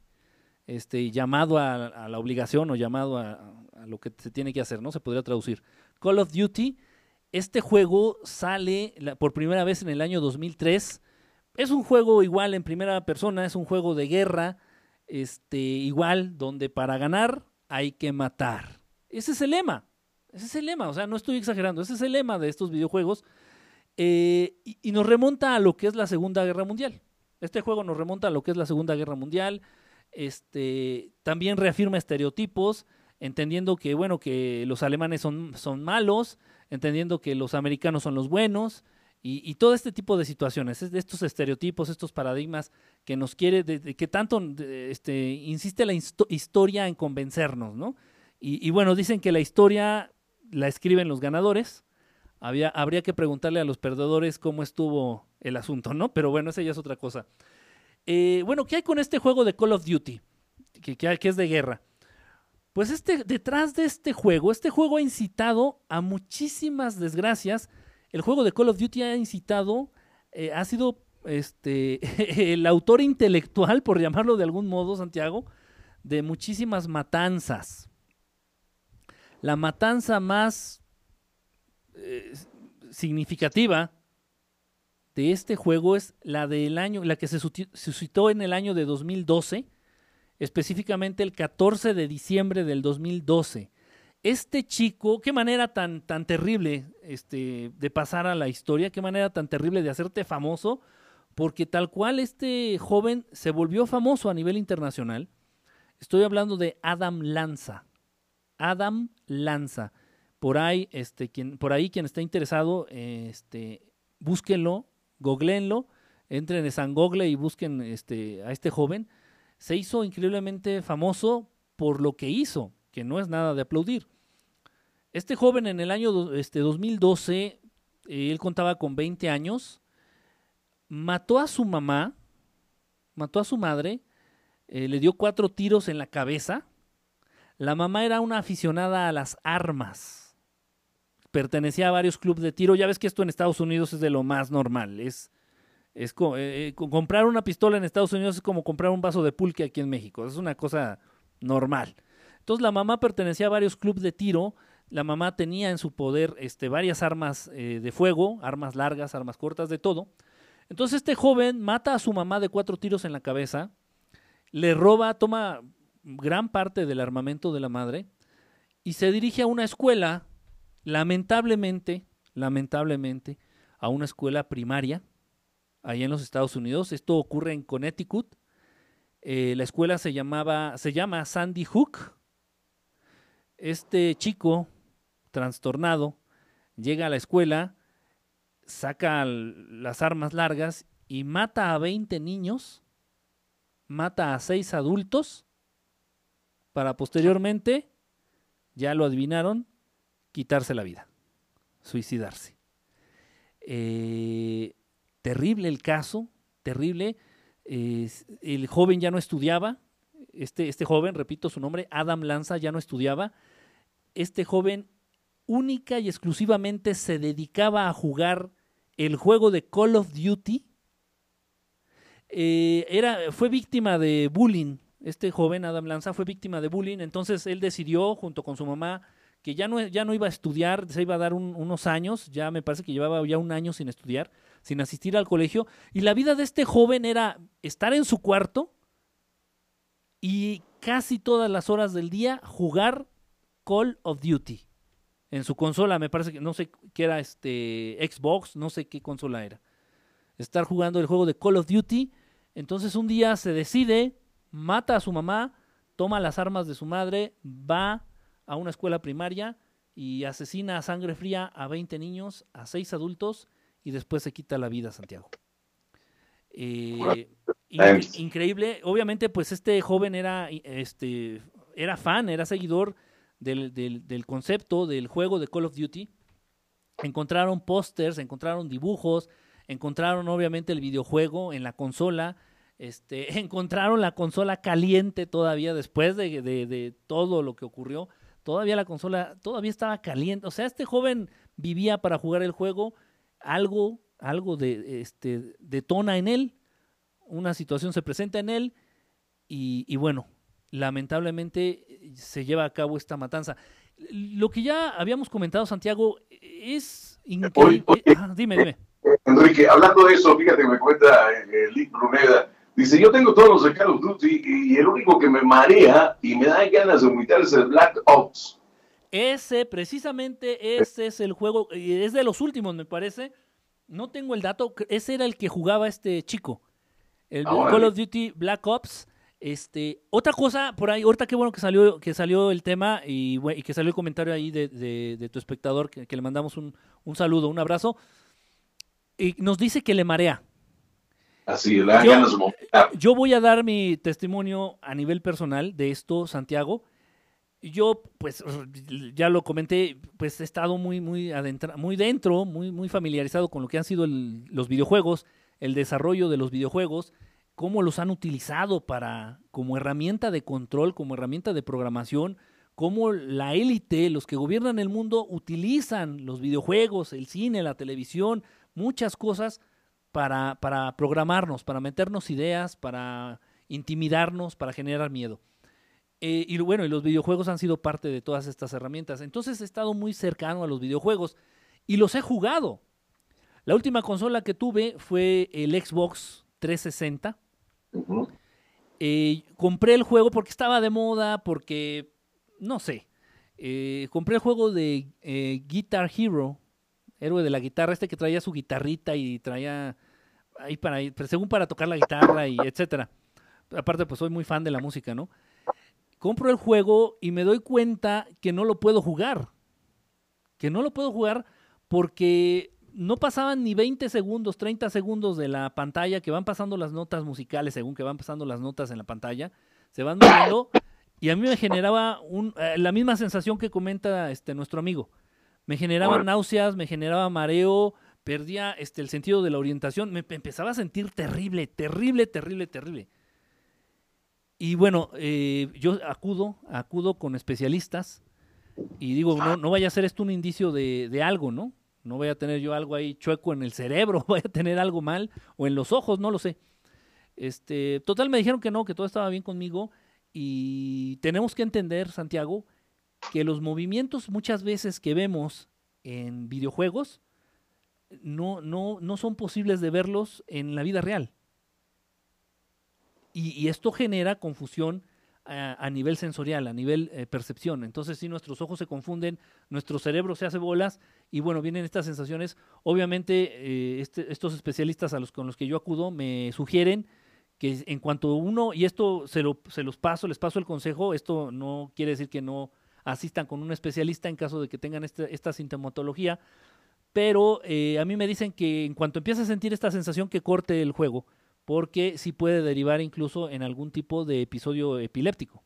este, llamado a, la obligación o llamado a, a lo que se tiene que hacer, ¿no? Se podría traducir. Call of Duty este juego sale por primera vez en el año 2003. Es un juego igual en primera persona, es un juego de guerra, este, igual, donde para ganar hay que matar. Ese es el lema. Ese es el lema, o sea, no estoy exagerando, ese es el lema de estos videojuegos. Eh, y, nos remonta a lo que es la Segunda Guerra Mundial. Este juego nos remonta a lo que es la Segunda Guerra Mundial. Este, también reafirma estereotipos, entendiendo que, bueno, que los alemanes son, son malos, entendiendo que los americanos son los buenos y, todo este tipo de situaciones, estos estereotipos, estos paradigmas que nos quiere, de, que tanto este, insiste la historia en convencernos, ¿no? Y, bueno, dicen que la historia la escriben los ganadores. Había, habría que preguntarle a los perdedores cómo estuvo el asunto, ¿no? Pero bueno, esa ya es otra cosa. Eh, bueno, ¿qué hay con este juego de Call of Duty? Que, que es de guerra. Pues este, detrás de este juego, este juego ha incitado a muchísimas desgracias. El juego de Call of Duty ha incitado, eh, ha sido este, el autor intelectual, por llamarlo de algún modo, Santiago, de muchísimas matanzas. La matanza más eh, significativa de este juego es la del año, la que se suscitó en el año de 2012 específicamente el 14 de diciembre del 2012. Este chico, qué manera tan, tan terrible este, de pasar a la historia, qué manera tan terrible de hacerte famoso porque tal cual este joven se volvió famoso a nivel internacional. Estoy hablando de Adam Lanza. Adam Lanza. Por ahí, este, quien, por ahí quien está interesado, este, búsquenlo, googleenlo, entren en San Google y busquen este, a este joven. Se hizo increíblemente famoso por lo que hizo, que no es nada de aplaudir. Este joven en el año este, 2012, él contaba con 20 años, mató a su mamá, mató a su madre, eh, le dio cuatro tiros en la cabeza. La mamá era una aficionada a las armas pertenecía a varios clubes de tiro. Ya ves que esto en Estados Unidos es de lo más normal. Es, es eh, eh, comprar una pistola en Estados Unidos es como comprar un vaso de pulque aquí en México. Es una cosa normal. Entonces la mamá pertenecía a varios clubes de tiro. La mamá tenía en su poder este, varias armas eh, de fuego, armas largas, armas cortas, de todo. Entonces este joven mata a su mamá de cuatro tiros en la cabeza, le roba, toma gran parte del armamento de la madre y se dirige a una escuela lamentablemente, lamentablemente, a una escuela primaria allá en los Estados Unidos. Esto ocurre en Connecticut. Eh, la escuela se llamaba, se llama Sandy Hook. Este chico trastornado llega a la escuela, saca las armas largas y mata a 20 niños, mata a 6 adultos, para posteriormente, ya lo adivinaron, quitarse la vida, suicidarse. Eh, terrible el caso, terrible. el joven ya no estudiaba, este, este joven, repito su nombre, Adam Lanza, ya no estudiaba. Este joven única y exclusivamente se dedicaba a jugar el juego de Call of Duty. Eh, era, fue víctima de bullying. Este joven, Adam Lanza, fue víctima de bullying. Entonces él decidió, junto con su mamá, que ya no, ya no iba a estudiar, se iba a dar unos años, ya me parece que llevaba ya un año sin estudiar, sin asistir al colegio, y la vida de este joven era estar en su cuarto y casi todas las horas del día jugar Call of Duty en su consola, me parece que no sé qué era este Xbox, no sé qué consola era. Estar jugando el juego de Call of Duty, entonces un día se decide, mata a su mamá, toma las armas de su madre, va a una escuela primaria y asesina a sangre fría a 20 niños, a 6 adultos y después se quita la vida Santiago. Eh, increíble. Obviamente, pues este joven era, este, era fan, era seguidor del, del, concepto del juego de Call of Duty. Encontraron pósters, encontraron dibujos, encontraron obviamente el videojuego en la consola. Este, encontraron la consola caliente todavía después de, de todo lo que ocurrió todavía la consola todavía estaba caliente. O sea, este joven vivía para jugar el juego, algo, algo de, este, detona en él, una situación se presenta en él y, bueno, lamentablemente se lleva a cabo esta matanza. Lo que ya habíamos comentado, Santiago, es increíble. dime, dime. Enrique, hablando de eso, fíjate, me cuenta eh, Lick Bruneda Dice, yo tengo todos los de Call of Duty y el único que me marea y me da ganas de vomitar es el Black Ops. Ese, precisamente, ese es el juego, es de los últimos, me parece. No tengo el dato, ese era el que jugaba este chico. El ah, Call of Duty Black Ops. Este, otra cosa por ahí, ahorita qué bueno que salió, que salió el tema y, que salió el comentario ahí de, tu espectador, que, le mandamos un, un saludo, un abrazo. Y nos dice que le marea. Así, la yo, yo voy a dar mi testimonio a nivel personal de esto, Santiago. Yo, pues, ya lo comenté, pues he estado muy, muy, adentra, muy dentro, muy, muy familiarizado con lo que han sido los videojuegos, el desarrollo de los videojuegos, cómo los han utilizado para, como herramienta de control, como herramienta de programación, cómo la élite, los que gobiernan el mundo, utilizan los videojuegos, el cine, la televisión, muchas cosas para, para programarnos, para meternos ideas, para intimidarnos, para generar miedo. Eh, y bueno, los videojuegos han sido parte de todas estas herramientas. Entonces he estado muy cercano a los videojuegos y los he jugado. La última consola que tuve fue el Xbox 360. Eh, compré el juego porque estaba de moda, porque, no sé, eh, compré el juego de Guitar Hero, héroe de la guitarra, este que traía su guitarrita y traía ahí para, según para tocar la guitarra y etcétera. Aparte, pues soy muy fan de la música, ¿no? Compro el juego y me doy cuenta que no lo puedo jugar. Que no lo puedo jugar porque no pasaban ni 20 segundos, 30 segundos de la pantalla que van pasando las notas musicales, según que van pasando las notas en la pantalla, se van moviendo y a mí me generaba un, eh, la misma sensación que comenta este, nuestro amigo. Me generaba náuseas, me generaba mareo, perdía este, el sentido de la orientación, me empezaba a sentir terrible, terrible, terrible, terrible. Y bueno, eh, yo acudo, acudo con especialistas y digo, no, no vaya a ser esto un indicio de, de algo, ¿no? No voy a tener yo algo ahí chueco en el cerebro, voy a tener algo mal o en los ojos, no lo sé. Este, total me dijeron que no, que todo estaba bien conmigo y tenemos que entender, Santiago, que los movimientos muchas veces que vemos en videojuegos no, no, no son posibles de verlos en la vida real. Y, esto genera confusión a, nivel sensorial, a nivel eh, percepción. Entonces, si nuestros ojos se confunden, nuestro cerebro se hace bolas y bueno, vienen estas sensaciones. Obviamente, eh, este, estos especialistas a los con los que yo acudo me sugieren que en cuanto uno, y esto se, lo, se los paso, les paso el consejo, esto no quiere decir que no asistan con un especialista en caso de que tengan este, esta sintomatología, pero eh, a mí me dicen que en cuanto empiece a sentir esta sensación que corte el juego, porque sí puede derivar incluso en algún tipo de episodio epiléptico.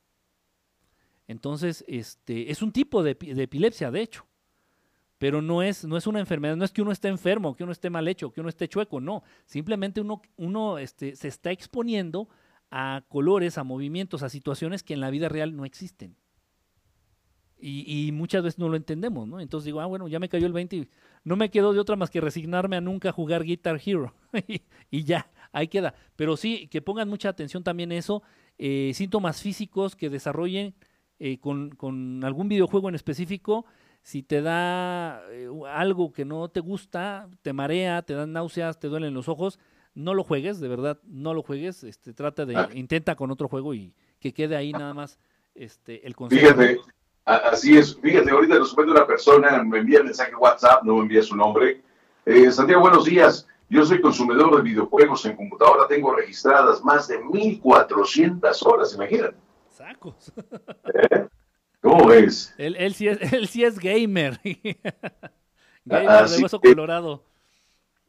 Entonces, este, es un tipo de, epilepsia, de hecho. Pero no es, no es una enfermedad, no es que uno esté enfermo, que uno esté mal hecho, que uno esté chueco, no. Simplemente uno, uno este, se está exponiendo a colores, a movimientos, a situaciones que en la vida real no existen. Y, muchas veces no lo entendemos, ¿no? Entonces digo, ah, bueno, ya me cayó el 20 y no me quedó de otra más que resignarme a nunca jugar Guitar Hero. y, ya, ahí queda. Pero sí, que pongan mucha atención también eso. Eh, síntomas físicos que desarrollen eh, con, algún videojuego en específico. Si te da eh, algo que no te gusta, te marea, te dan náuseas, te duelen los ojos, no lo juegues, de verdad, no lo juegues. Este, trata de, ah. intenta con otro juego y que quede ahí nada más este, el consejo. Fíjate, Así es. Fíjate, ahorita nos de una persona, me envía mensaje WhatsApp, no me envía su nombre. Eh, Santiago, buenos días. Yo soy consumidor de videojuegos en computadora, tengo registradas más de 1400 horas, imagínate. Sacos. ¿Eh? ¿Cómo ves? Él, sí, es, él sí es gamer. gamer de hueso colorado.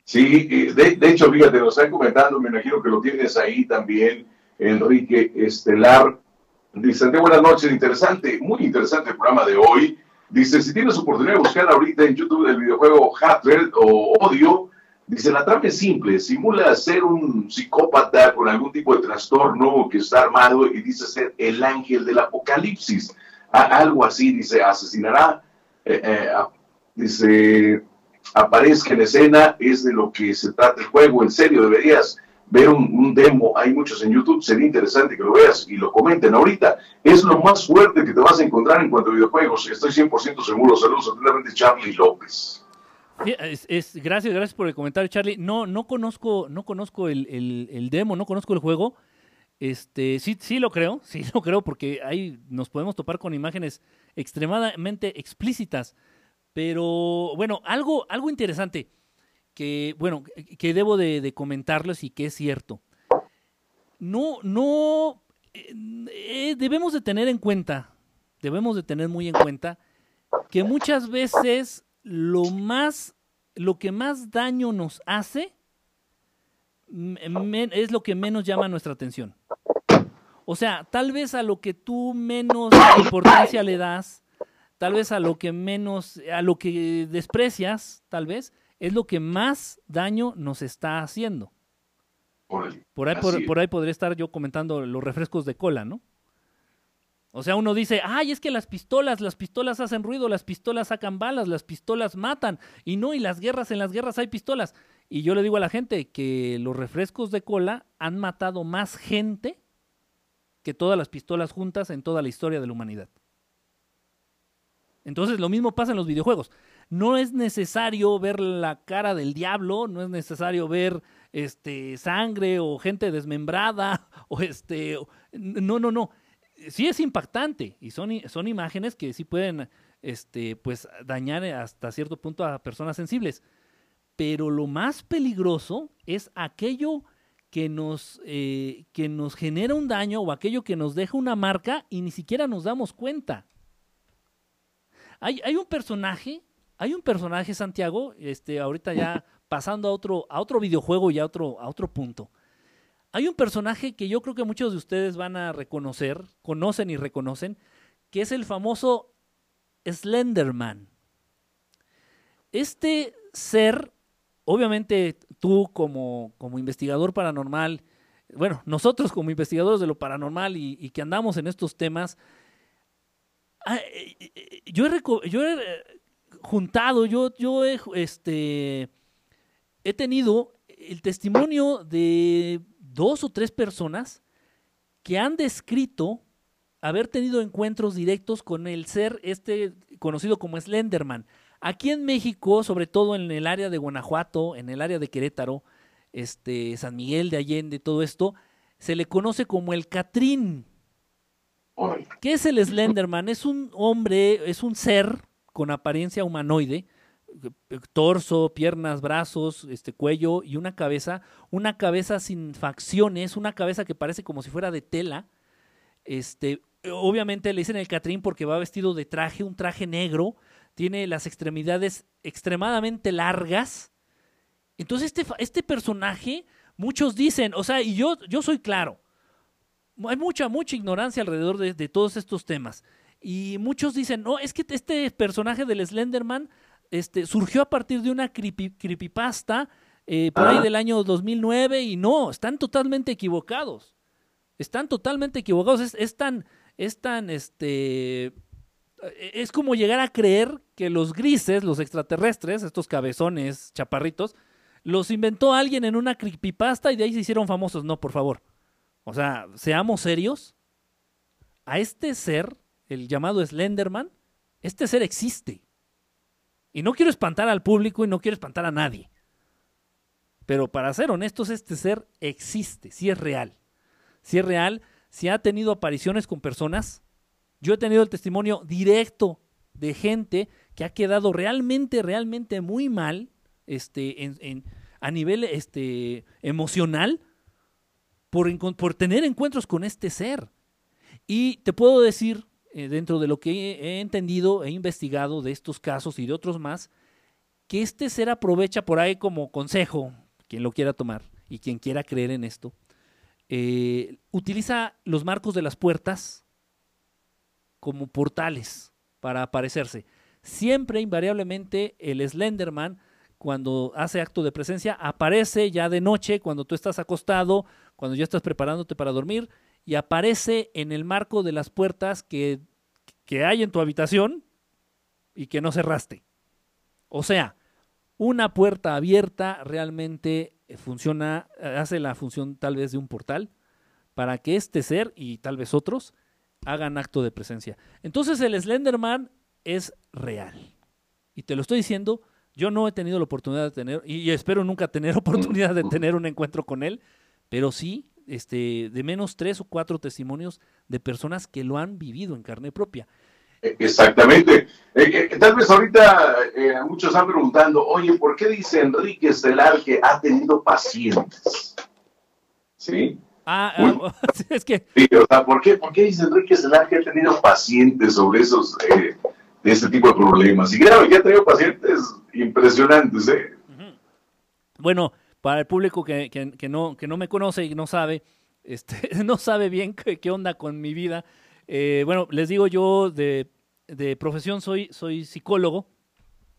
Sí, de, de, hecho, fíjate, nos están comentando, me imagino que lo tienes ahí también, Enrique Estelar. Dice, de buenas noches, interesante, muy interesante el programa de hoy. Dice, si tienes oportunidad de buscar ahorita en YouTube el videojuego Hatred o Odio, dice, la trama es simple, simula ser un psicópata con algún tipo de trastorno que está armado y dice ser el ángel del apocalipsis. algo así, dice, asesinará, eh, eh, dice, aparezca en escena, es de lo que se trata el juego, en serio, deberías ver un, demo, hay muchos en YouTube, sería interesante que lo veas y lo comenten ahorita. Es lo más fuerte que te vas a encontrar en cuanto a videojuegos, estoy 100% seguro. Saludos atentamente, Charlie López. Gracias, gracias por el comentario, Charlie. No, no conozco, no conozco el, demo, no conozco el juego. Este, sí, sí lo creo, sí lo creo, porque ahí nos podemos topar con imágenes extremadamente explícitas. Pero bueno, algo, algo interesante que, bueno, que debo de, comentarles y que es cierto. No, no, eh, debemos de tener en cuenta, debemos de tener muy en cuenta que muchas veces lo más, lo que más daño nos hace es lo que menos llama nuestra atención. O sea, tal vez a lo que tú menos importancia le das, tal vez a lo que menos, a lo que desprecias, tal vez, es lo que más daño nos está haciendo. Por ahí, por, ahí podría estar yo comentando los refrescos de cola, ¿no? O sea, uno dice, ay, es que las pistolas, las pistolas hacen ruido, las pistolas sacan balas, las pistolas matan, y no, y las guerras, en las guerras hay pistolas. Y yo le digo a la gente que los refrescos de cola han matado más gente que todas las pistolas juntas en toda la historia de la humanidad. Entonces lo mismo pasa en los videojuegos no es necesario ver la cara del diablo, no es necesario ver este sangre o gente desmembrada o este no, no, no. Sí es impactante y son, son imágenes que sí pueden este pues dañar hasta cierto punto a personas sensibles. pero lo más peligroso es aquello que nos, eh, que nos genera un daño o aquello que nos deja una marca y ni siquiera nos damos cuenta. Hay, hay un personaje, hay un personaje, Santiago, este, ahorita ya pasando a otro, a otro videojuego y a otro, a otro punto. Hay un personaje que yo creo que muchos de ustedes van a reconocer, conocen y reconocen, que es el famoso Slenderman. Este ser, obviamente tú como, como investigador paranormal, bueno, nosotros como investigadores de lo paranormal y, que andamos en estos temas, ah, eh, eh, yo he, eh, juntado, yo, yo este, he tenido el testimonio de dos o tres personas que han descrito haber tenido encuentros directos con el ser este conocido como Slenderman. Aquí en México, sobre todo en el área de Guanajuato, en el área de Querétaro, este, San Miguel de Allende, todo esto, se le conoce como el Catrín. ¿Qué es el Slenderman? Es un hombre, es un ser con apariencia humanoide, torso, piernas, brazos, este cuello y una cabeza, una cabeza sin facciones, una cabeza que parece como si fuera de tela. Este, obviamente le dicen el Catrín porque va vestido de traje, un traje negro, tiene las extremidades extremadamente largas. Entonces este, este personaje, muchos dicen, o sea, y yo, yo soy claro, hay mucha, mucha ignorancia alrededor de, de todos estos temas. Y muchos dicen, no, es que este personaje del Slenderman este, surgió a partir de una creepypasta eh, por ahí del año 2009 y no, están totalmente equivocados. Están totalmente equivocados. Es, tan, es tan, este, es como llegar a creer que los grises, los extraterrestres, estos cabezones chaparritos, los inventó alguien en una creepypasta y de ahí se hicieron famosos. No, por favor. O sea, seamos serios. A este ser, el llamado Slenderman, este ser existe. Y no quiero espantar al público y no quiero espantar a nadie. Pero para ser honestos, este ser existe, sí es real. Sí es real, sí ha tenido apariciones con personas. Yo he tenido el testimonio directo de gente que ha quedado realmente, realmente muy mal este, en, a nivel este, emocional por, por tener encuentros con este ser. Y te puedo decir eh, dentro de lo que he entendido, he investigado de estos casos y de otros más, que este ser aprovecha por ahí como consejo, quien lo quiera tomar y quien quiera creer en esto, eh, utiliza los marcos de las puertas como portales para aparecerse. Siempre, invariablemente, el Slenderman, cuando hace acto de presencia, aparece ya de noche, cuando tú estás acostado, cuando ya estás preparándote para dormir, y aparece en el marco de las puertas que, que hay en tu habitación y que no cerraste. O sea, una puerta abierta realmente funciona, hace la función tal vez de un portal para que este ser y tal vez otros hagan acto de presencia. Entonces el Slenderman es real. Y te lo estoy diciendo, yo no he tenido la oportunidad de tener, y espero nunca tener oportunidad de tener un encuentro con él, pero sí este, de menos tres o cuatro testimonios de personas que lo han vivido en carne propia. E, exactamente. Eh, eh, tal vez ahorita eh, muchos están preguntando, oye, ¿por qué dice Enrique Estelar que ha tenido pacientes? ¿Sí? Ah, ah es que... Sí, o sea, ¿por qué, ¿por qué dice Enrique Estelar que ha tenido pacientes sobre esos, de este tipo de problemas? Y claro, que ha tenido pacientes impresionantes, ¿eh? Bueno, para el público que, no, me conoce y no sabe, este, no sabe bien qué, onda con mi vida. Eh, bueno, les digo yo de, profesión soy, soy psicólogo,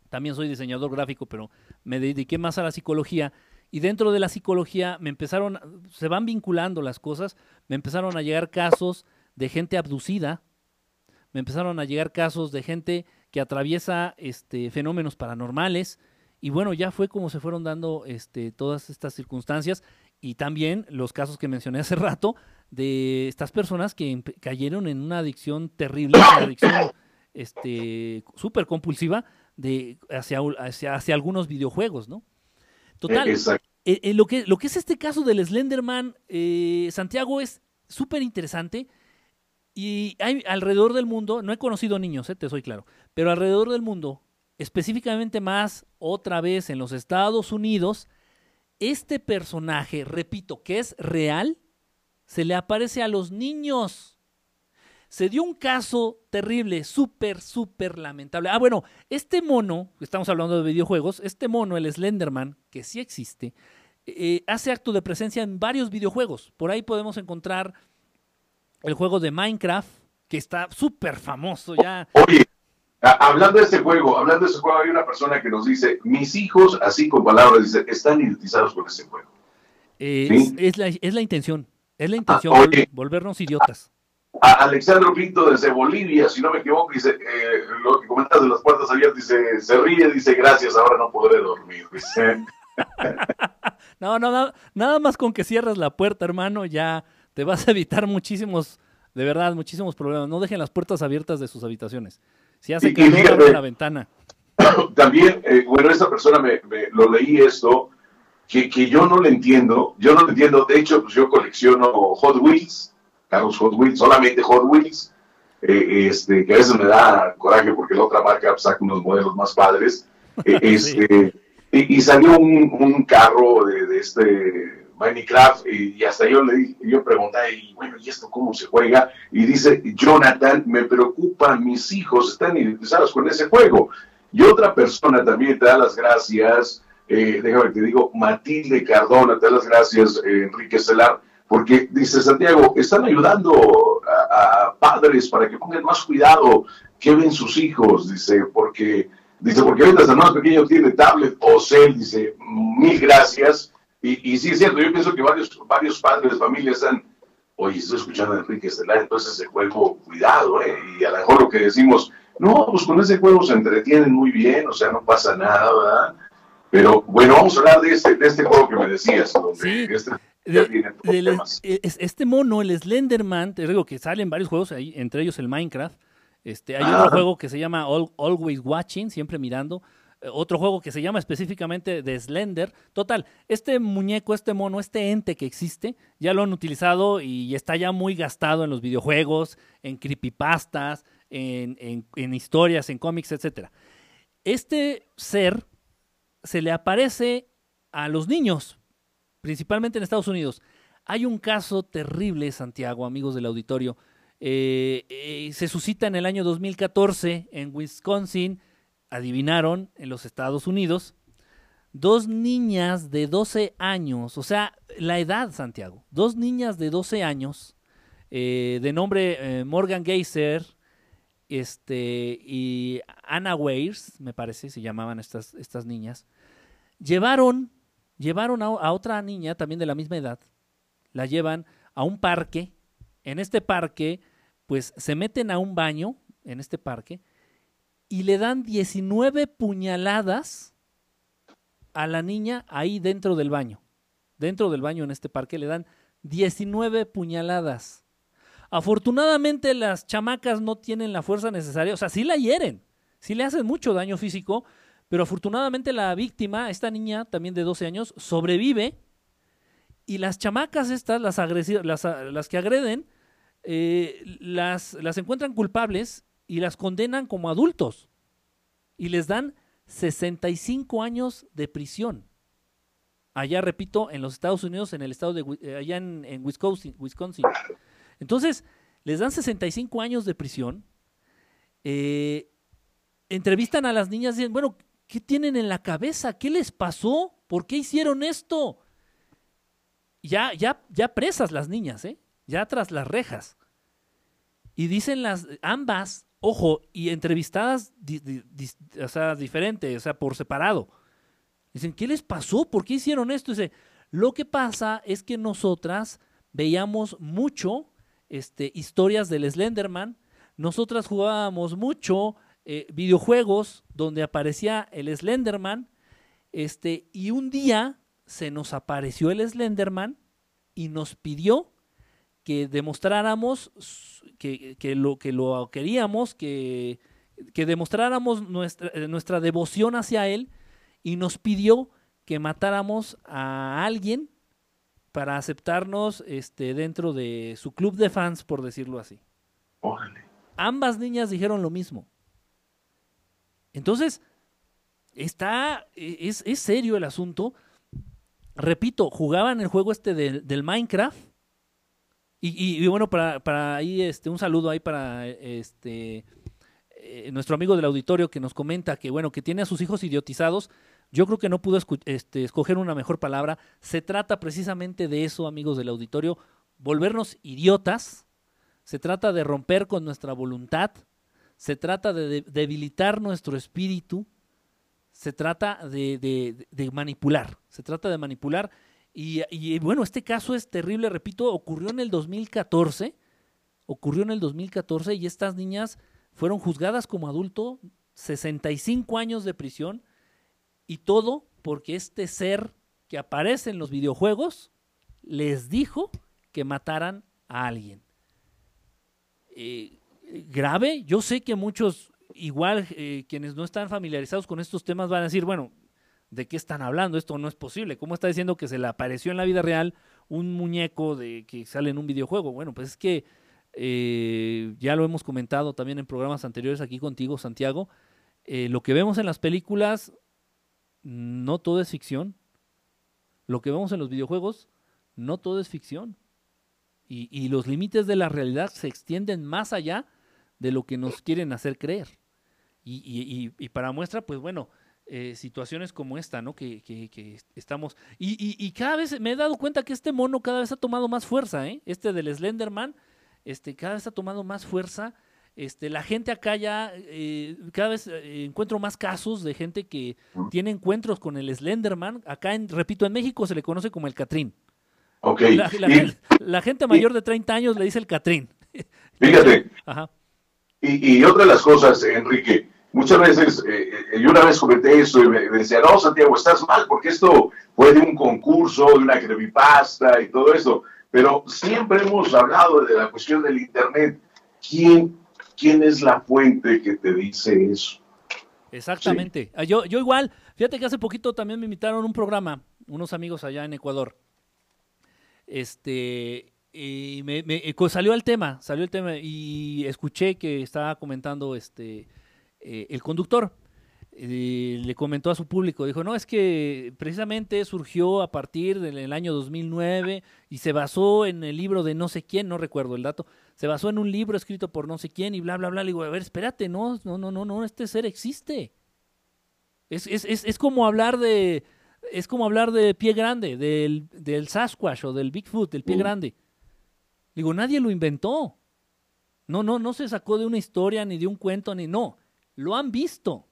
también soy diseñador gráfico, pero me dediqué más a la psicología y dentro de la psicología me empezaron, se van vinculando las cosas, me empezaron a llegar casos de gente abducida, me empezaron a llegar casos de gente que atraviesa este, fenómenos paranormales, y bueno, ya fue como se fueron dando este, todas estas circunstancias y también los casos que mencioné hace rato de estas personas que cayeron en una adicción terrible, una adicción este, súper compulsiva de, hacia, hacia, algunos videojuegos, ¿no? Total, eh, eh, lo, que, lo que es este caso del Slenderman, eh, Santiago, es súper interesante. Y hay alrededor del mundo, no he conocido niños, te soy claro, pero alrededor del mundo específicamente más otra vez en los Estados Unidos, este personaje, repito, que es real, se le aparece a los niños. Se dio un caso terrible, súper, súper lamentable. Ah, bueno, este mono, estamos hablando de videojuegos, este mono, el Slenderman, que sí existe, eh, hace acto de presencia en varios videojuegos. Por ahí podemos encontrar el juego de Minecraft, que está súper famoso ya. Hablando de este juego, hablando de ese juego, hay una persona que nos dice, mis hijos, así con palabras, dice, están identificados con ese juego. Eh, es, la, es, la, intención, es la ah, intención, volvernos idiotas. A Alexandro Pinto desde Bolivia, si no me equivoco, dice, eh, lo que comentas de las puertas abiertas, dice, se ríe, dice, gracias, ahora no podré dormir. no, no, nada más con que cierras la puerta, hermano, ya te vas a evitar muchísimos, de verdad, muchísimos problemas. No dejen las puertas abiertas de sus habitaciones. Si hace que no la ventana. También, eh, bueno, esta persona me, lo leí esto, que, que, yo no le entiendo, yo no le entiendo, de hecho, pues yo colecciono Hot Wheels, carros Hot Wheels, solamente Hot Wheels, eh, este, que a veces me da coraje porque la otra marca saca unos modelos más padres, eh, este, y, salió un, carro de, este Minecraft y, hasta yo le yo pregunté, y bueno, ¿y esto cómo se juega? Y dice, Jonathan, me preocupa, mis hijos están identificados con ese juego. Y otra persona también te da las gracias, eh, déjame te digo, Matilde Cardona, te da las gracias, Enrique Celar, porque dice Santiago, están ayudando a, padres para que pongan más cuidado que ven sus hijos, dice, porque dice porque ahorita el más pequeño tiene tablet o cel, dice, mil gracias. Y, y sí es cierto, yo pienso que varios, varios padres de familia están, oye, estoy escuchando a Enrique Estelar, entonces ese juego, cuidado, ¿eh? Y a lo mejor lo que decimos, no, pues con ese juego se entretienen muy bien, o sea, no pasa nada, ¿verdad? Pero bueno, vamos a hablar de este, de este juego que me decías, donde este e, este mono, el Slenderman, te digo que salen varios juegos, ahí, entre ellos el Minecraft. Este, hay otro juego que se llama Always Watching, siempre mirando. Otro juego que se llama específicamente de Slender. Total, este muñeco, este mono, este ente que existe, ya lo han utilizado y está ya muy gastado en los videojuegos, en creepypastas, en, en, en historias, en cómics, etc. Este ser se le aparece a los niños, principalmente en Estados Unidos. Hay un caso terrible, Santiago, amigos del auditorio. Eh, eh, se suscita en el año 2014 en Wisconsin, adivinaron, en los Estados Unidos, dos niñas de 12 años, o sea, la edad, Santiago, dos niñas de 12 años, eh, de nombre Morgan Geyser este, y Anna Weirs, me parece, se llamaban estas, estas niñas, llevaron llevaron a, otra niña también de la misma edad, la llevan a un parque, en este parque, pues se meten a un baño, en este parque, y le dan 19 puñaladas a la niña ahí dentro del baño. Dentro del baño en este parque le dan 19 puñaladas. Afortunadamente las chamacas no tienen la fuerza necesaria, o sea, sí la hieren, sí le hacen mucho daño físico, pero afortunadamente la víctima, esta niña también de 12 años, sobrevive y las chamacas estas, las, las, las que agreden, eh, las, las encuentran culpables y las condenan como adultos y les dan 65 años de prisión. Allá, repito, en los Estados Unidos, en el estado de, eh, allá en, Wisconsin, Wisconsin. Entonces, les dan 65 años de prisión. Eh, entrevistan a las niñas dicen, bueno, ¿Qué tienen en la cabeza? ¿Qué les pasó? ¿Por qué hicieron esto? Ya, ya, ya presas las niñas, ¿eh? Ya tras las rejas. Y dicen las, ambas, ojo, y entrevistadas, o sea, diferente, o sea, por separado. Dicen, ¿qué les pasó? ¿Por qué hicieron esto? Dice, lo que pasa es que nosotras veíamos mucho este, historias del Slenderman, nosotras jugábamos mucho eh, videojuegos donde aparecía el Slenderman, este, y un día se nos apareció el Slenderman y nos pidió que demostráramos que, lo, que lo queríamos, que, que demostráramos nuestra, eh, nuestra devoción hacia él y nos pidió que matáramos a alguien para aceptarnos este, dentro de su club de fans, por decirlo así. Ambas niñas dijeron lo mismo. Entonces, está, es, es serio el asunto. Repito, jugaban el juego este del Minecraft. Y, y- y bueno, para, para ahí, este, un saludo ahí para este eh, nuestro amigo del auditorio que nos comenta que bueno, que tiene a sus hijos idiotizados. Yo creo que no pudo este, escoger una mejor palabra. Se trata precisamente de eso, amigos del auditorio, volvernos idiotas. Se trata de romper con nuestra voluntad. Se trata de, de- debilitar nuestro espíritu. Se trata de manipular. Se trata de manipular. Y, bueno, este caso es terrible, repito, ocurrió en el 2014. Ocurrió en el 2014 y estas niñas fueron juzgadas como adulto, 65 años de prisión y todo porque este ser que aparece en los videojuegos les dijo que mataran a alguien. Eh, grave, yo sé que muchos, igual eh, quienes no están familiarizados con estos temas van a decir, bueno, ¿de qué están hablando? Esto no es posible. ¿Cómo está diciendo que se le apareció en la vida real un muñeco de que sale en un videojuego? Bueno, pues es que eh, ya lo hemos comentado también en programas anteriores aquí contigo, Santiago. eh, lo que vemos en las películas, no todo es ficción. Lo que vemos en los videojuegos, no todo es ficción. Y, los límites de la realidad se extienden más allá de lo que nos quieren hacer creer. Y para muestra, pues bueno, eh, situaciones como esta, ¿no? Que, que- que estamos... Y, y- y cada vez me he dado cuenta que este mono cada vez ha tomado más fuerza, ¿eh? Este del Slenderman, este, cada vez ha tomado más fuerza. Este, la gente acá ya, eh, cada vez eh, encuentro más casos de gente que tiene encuentros con el Slenderman. Acá, en, repito, en México se le conoce como el Catrín. Ok. La, la Y gen- la gente mayor de 30 años le dice el Catrín. fíjate, Ajá. Y, y otra de las cosas, Enrique, muchas veces, eh, eh, yo una vez comenté eso y me, me decía, no, Santiago, estás mal, porque esto fue de un concurso, de una creepypasta y todo eso. Pero siempre hemos hablado de la cuestión del Internet. ¿Quién, quién es la fuente que te dice eso? Exactamente. Ah, Yo, yo igual, fíjate que hace poquito también me invitaron a un programa, unos amigos allá en Ecuador. Este, y me, me- eh, salió el tema, salió el tema y escuché que estaba comentando este eh, el conductor. eh, le comentó a su público, dijo, no, es que precisamente surgió a partir del año 2009 y se basó en el libro de no sé quién, no recuerdo el dato, se basó en un libro escrito por no sé quién y bla, bla, bla. Le digo, a ver, espérate, no, no, no, no, no, este ser existe. Es, es, es, es como hablar de, es como hablar de pie grande, del, del Sasquatch o del Bigfoot, del pie grande. Digo, nadie lo inventó. No, no, no se sacó de una historia, ni de un cuento, ni no. Lo han visto.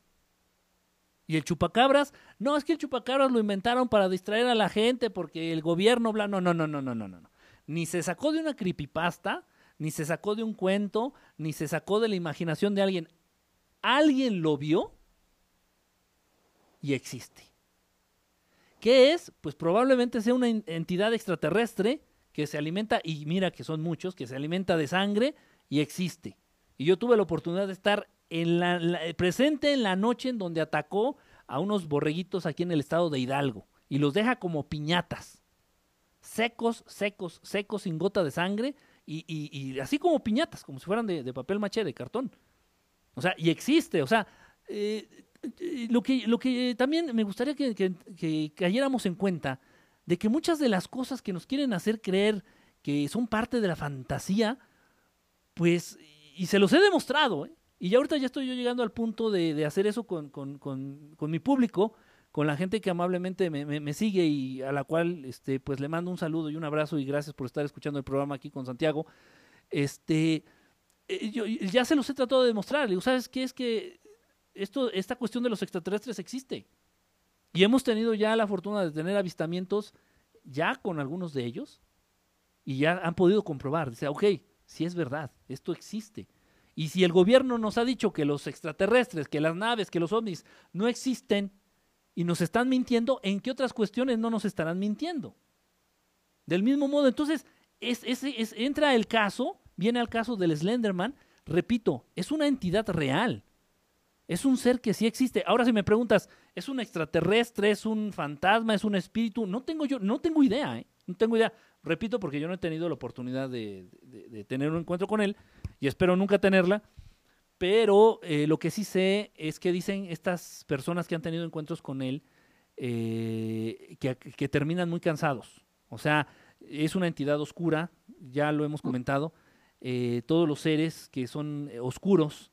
Y el chupacabras, no, es que el chupacabras lo inventaron para distraer a la gente porque el gobierno, bla, no, no, no, no, no, no, no. Ni se sacó de una creepypasta, ni se sacó de un cuento, ni se sacó de la imaginación de alguien. Alguien lo vio y existe. ¿Qué es? Pues probablemente sea una en- entidad extraterrestre que se alimenta, y mira que son muchos, que se alimenta de sangre y existe. Y yo tuve la oportunidad de estar en la, presente en la noche en donde atacó a unos borreguitos aquí en el estado de Hidalgo y los deja como piñatas. Secos, secos, secos, sin gota de sangre y, y- y así como piñatas, como si fueran de, de papel maché, de cartón. O sea, y existe, o sea, eh, eh, lo, que, lo que también me gustaría que, que- que cayéramos en cuenta de que muchas de las cosas que nos quieren hacer creer que son parte de la fantasía, pues, y se los he demostrado, ¿eh? Y ya ahorita ya estoy yo llegando al punto de, de hacer eso con, con- con- con mi público, con la gente que amablemente me, me- sigue y a la cual este, pues le mando un saludo y un abrazo y gracias por estar escuchando el programa aquí con Santiago. Este, eh, yo ya se los he tratado de demostrar. ¿sabes qué? Es que esto, esta cuestión de los extraterrestres existe. Y hemos tenido ya la fortuna de tener avistamientos ya con algunos de ellos y ya han podido comprobar. Dice, ok, sí es verdad, esto existe. Y si el gobierno nos ha dicho que los extraterrestres, que las naves, que los ovnis no existen y nos están mintiendo, ¿en qué otras cuestiones no nos estarán mintiendo? Del mismo modo, entonces, es, es- entra el caso, viene al caso del Slenderman, repito, es una entidad real. Es un ser que sí existe. Ahora si me preguntas, ¿es un extraterrestre, es un fantasma, es un espíritu? No tengo yo, no tengo idea, ¿eh? No tengo idea. Repito, porque yo no he tenido la oportunidad de tener un encuentro con él y espero nunca tenerla. Pero eh, lo que sí sé es que dicen estas personas que han tenido encuentros con él eh, que, terminan muy cansados. O sea, es una entidad oscura, ya lo hemos comentado. eh, todos los seres que son oscuros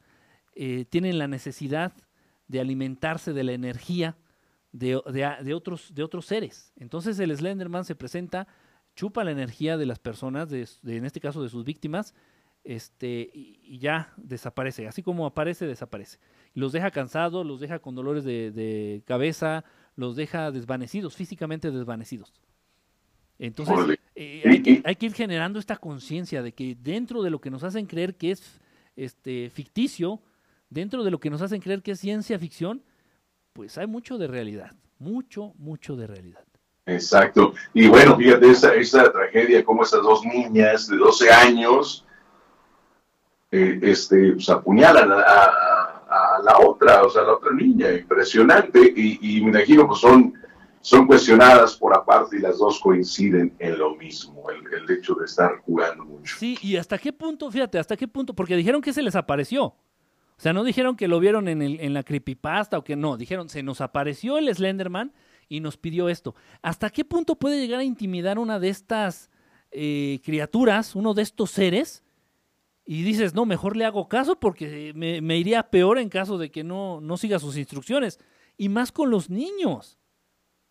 tienen la necesidad de alimentarse de la energía de, de otros, de otros seres. Entonces el Slenderman se presenta, chupa la energía de las personas, de- en este caso de sus víctimas, este, y, y ya desaparece. Así como aparece, desaparece. Los deja cansados, los deja con dolores de, de cabeza, los deja desvanecidos, físicamente desvanecidos. Entonces, eh, hay, que, hay que ir generando esta conciencia de que dentro de lo que nos hacen creer que es este, ficticio, dentro de lo que nos hacen creer que es ciencia ficción, pues hay mucho de realidad, mucho, mucho de realidad. Exacto. Y bueno, fíjate esa, esa tragedia, como esas dos niñas de 12 años eh, este, pues, apuñalan a, a- la otra, o sea, a la otra niña, impresionante. Y, me imagino, pues son, son cuestionadas por aparte y las dos coinciden en lo mismo, el, el hecho de estar jugando mucho. Sí, y hasta qué punto, fíjate, hasta qué punto, porque dijeron que se les apareció. O sea, no dijeron que lo vieron en, en la creepypasta o que no, dijeron, se nos apareció el Slenderman y nos pidió esto. ¿Hasta qué punto puede llegar a intimidar una de estas eh, criaturas, uno de estos seres? Y dices, no, mejor le hago caso porque me, me iría peor en caso de que no, no siga sus instrucciones. Y más con los niños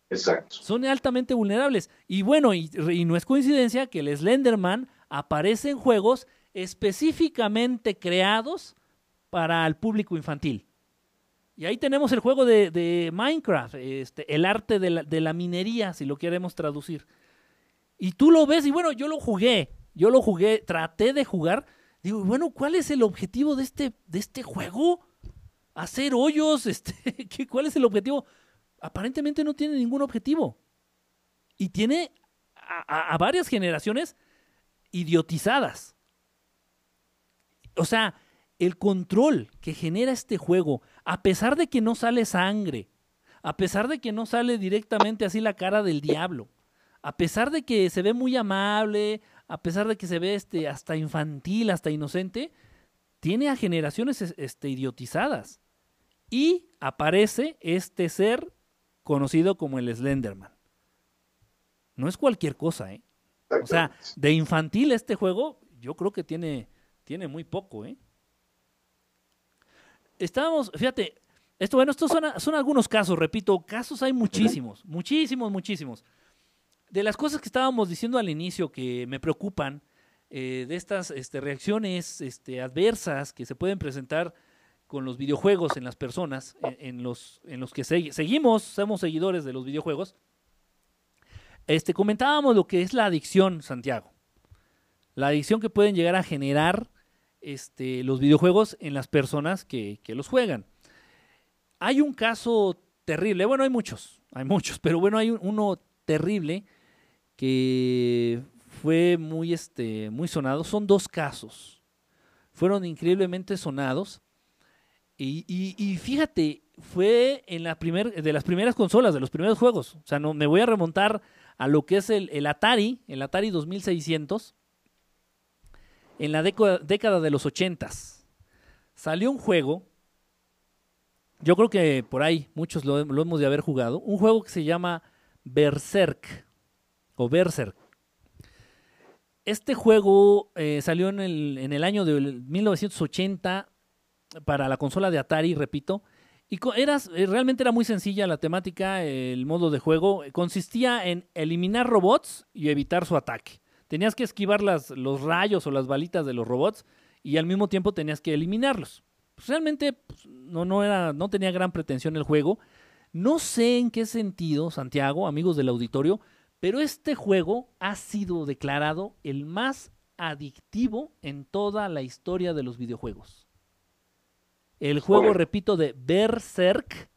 Exacto. son altamente vulnerables. Y bueno, y, y no es coincidencia que el Slenderman aparece en juegos específicamente creados para el público infantil. Y ahí tenemos el juego de, de Minecraft, este, el arte de la, de la minería, si lo queremos traducir. Y tú lo ves, y bueno, yo lo jugué, yo lo jugué, traté de jugar. Digo, bueno, ¿cuál es el objetivo de este, de este juego? ¿Hacer hoyos? Este, ¿qué, ¿Cuál es el objetivo? Aparentemente no tiene ningún objetivo. Y tiene a, a- a varias generaciones idiotizadas. O sea, el control que genera este juego, a pesar de que no sale sangre, a pesar de que no sale directamente así la cara del diablo, a pesar de que se ve muy amable, a pesar de que se ve este, hasta infantil, hasta inocente, tiene a generaciones es- este, idiotizadas. Y aparece este ser conocido como el Slenderman. No es cualquier cosa, ¿eh? O sea, de infantil este juego, yo creo que tiene, tiene muy poco, ¿eh? Estábamos, fíjate, esto, bueno, estos son, son algunos casos, repito, casos hay muchísimos, muchísimos, muchísimos. De las cosas que estábamos diciendo al inicio que me preocupan, eh, de estas este, reacciones este, adversas que se pueden presentar con los videojuegos en las personas, en, en los, en los que segui- seguimos, somos seguidores de los videojuegos, este, comentábamos lo que es la adicción, Santiago. La adicción que pueden llegar a generar este, los videojuegos en las personas que, que los juegan. Hay un caso terrible, bueno, hay muchos, hay muchos, pero bueno, hay un- uno terrible que fue muy, este, muy sonado. Son dos casos. Fueron increíblemente sonados. Y, y- fíjate, fue en la primer, de las primeras consolas, de los primeros juegos. O sea, no, me voy a remontar a lo que es el, el Atari, el Atari 2600, en la década, de los 80s. Salió un juego, yo creo que por ahí muchos lo hemos de haber jugado, un juego que se llama Berserk, o Berserk. Este juego eh, salió en el, en el año de 1980 para la consola de Atari, repito, y eras, eh, realmente era muy sencilla la temática, el modo de juego. Consistía en eliminar robots y evitar su ataque. Tenías que esquivar las, los rayos o las balitas de los robots y al mismo tiempo tenías que eliminarlos. Pues, realmente pues, no, no, era, no tenía gran pretensión el juego. No sé en qué sentido, Santiago, amigos del auditorio, pero este juego ha sido declarado el más adictivo en toda la historia de los videojuegos. El juego, repito, de Berserk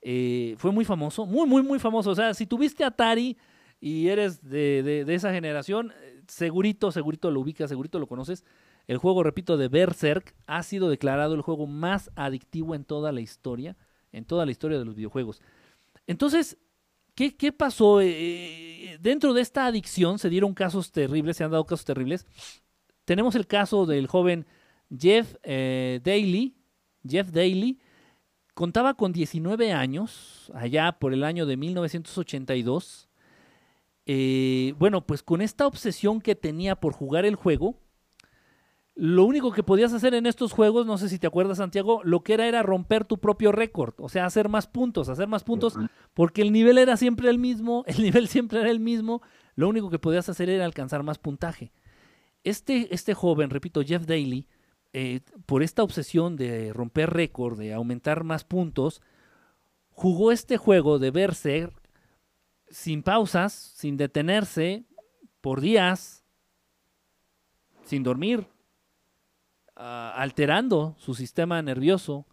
eh, fue muy famoso, muy, muy, muy famoso. O sea, si tuviste Atari y eres de, de- de esa generación, eh, segurito, segurito lo ubicas, segurito lo conoces. El juego, repito, de Berserk ha sido declarado el juego más adictivo en toda la historia, en toda la historia de los videojuegos. Entonces, ¿qué, pasó? Eh, dentro de esta adicción se dieron casos terribles, se han dado casos terribles. Tenemos el caso del joven Jeff eh, Daly, Jeff Daly, contaba con 19 años, allá por el año de 1982. Eh, bueno, pues con esta obsesión que tenía por jugar el juego, lo único que podías hacer en estos juegos, no sé si te acuerdas Santiago, lo que era era romper tu propio récord, o sea, hacer más puntos, hacer más puntos, porque el nivel era siempre el mismo, el nivel siempre era el mismo, lo único que podías hacer era alcanzar más puntaje. Este, este joven, repito, Jeff Daly, eh, por esta obsesión de romper récord, de aumentar más puntos, jugó este juego de verse sin pausas, sin detenerse, por días, sin dormir, uh, alterando su sistema nervioso.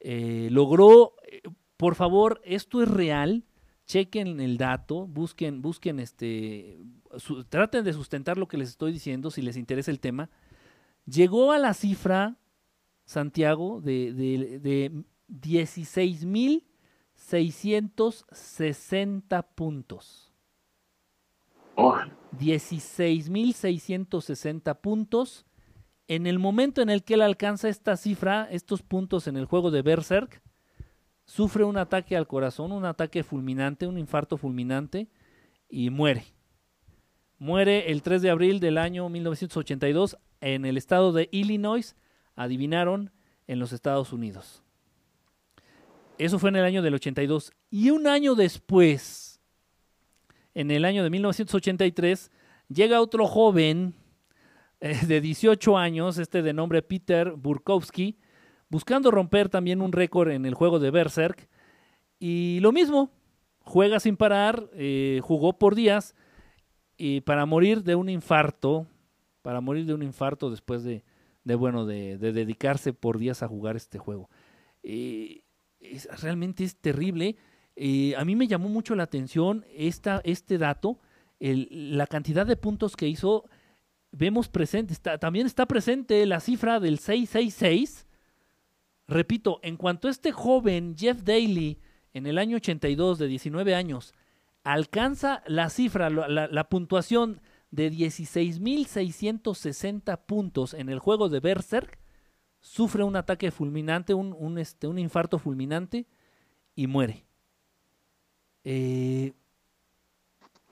Eh, logró, eh, por favor, esto es real, chequen el dato, busquen, busquen este, su, traten de sustentar lo que les estoy diciendo si les interesa el tema. Llegó a la cifra, Santiago, de, de, de 16.660 puntos. Oh. 16.660 puntos. En el momento en el que él alcanza esta cifra, estos puntos en el juego de Berserk, sufre un ataque al corazón, un ataque fulminante, un infarto fulminante y muere. Muere el 3 de abril del año 1982 en el estado de Illinois, adivinaron, en los Estados Unidos. Eso fue en el año del 82. Y un año después, en el año de 1983, llega otro joven eh, de 18 años, este de nombre Peter Burkowski, buscando romper también un récord en el juego de Berserk. Y lo mismo, juega sin parar, eh, jugó por días y para morir de un infarto, para morir de un infarto después de, de bueno, de, de, dedicarse por días a jugar este juego. Realmente es terrible. A mí me llamó mucho la atención esta, este dato, la cantidad de puntos que hizo. Vemos presente, también está presente la cifra del 666 Repito, en cuanto este joven Jeff Daly en el año 82 de 19 años alcanza la cifra, la, puntuación de 16.660 puntos en el juego de Berserk, sufre un ataque fulminante, un, un, este, infarto fulminante y muere. Eh,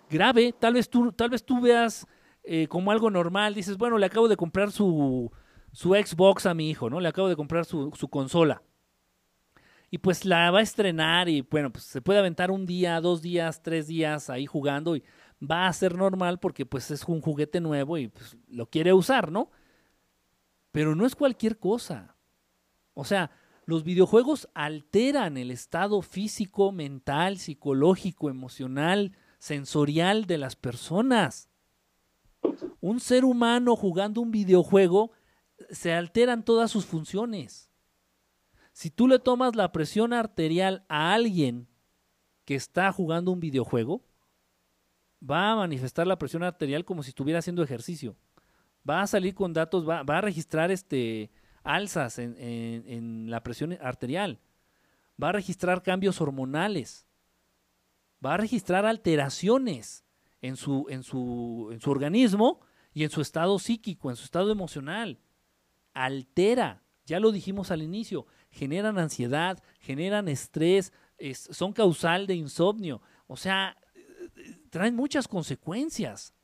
grave, tal vez tú, tal vez tú veas eh, como algo normal, dices, bueno, le acabo de comprar su, su Xbox a mi hijo, ¿no? Le acabo de comprar su, su, consola. Y pues la va a estrenar y bueno, pues se puede aventar un día, dos días, tres días ahí jugando y va a ser normal porque pues es un juguete nuevo y pues, lo quiere usar, ¿no? Pero no es cualquier cosa. O sea, los videojuegos alteran el estado físico, mental, psicológico, emocional, sensorial de las personas. Un ser humano jugando un videojuego se alteran todas sus funciones. Si tú le tomas la presión arterial a alguien que está jugando un videojuego, va a manifestar la presión arterial como si estuviera haciendo ejercicio. Va a salir con datos, va, a registrar este, alzas en, en, la presión arterial. Va a registrar cambios hormonales. Va a registrar alteraciones en su, en su, en su organismo y en su estado psíquico, en su estado emocional altera, ya lo dijimos al inicio, generan ansiedad, generan estrés, es, son causal de insomnio, o sea, traen muchas consecuencias.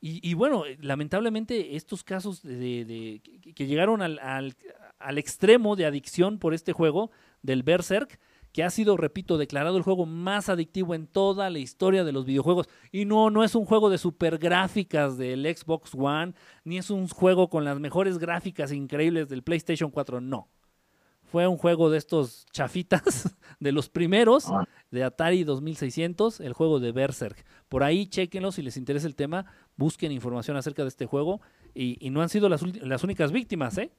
Y, bueno, lamentablemente estos casos de, que llegaron al, al extremo de adicción por este juego del Berserk, que ha sido, repito, declarado el juego más adictivo en toda la historia de los videojuegos. Y no, no es un juego de super gráficas del Xbox One, ni es un juego con las mejores gráficas increíbles del PlayStation 4, no. Fue un juego de estos chafitas, de los primeros, de Atari 2600, el juego de Berserk. Por ahí, chequenlo si les interesa el tema, busquen información acerca de este juego. Y, y no han sido las, las únicas víctimas, ¿eh?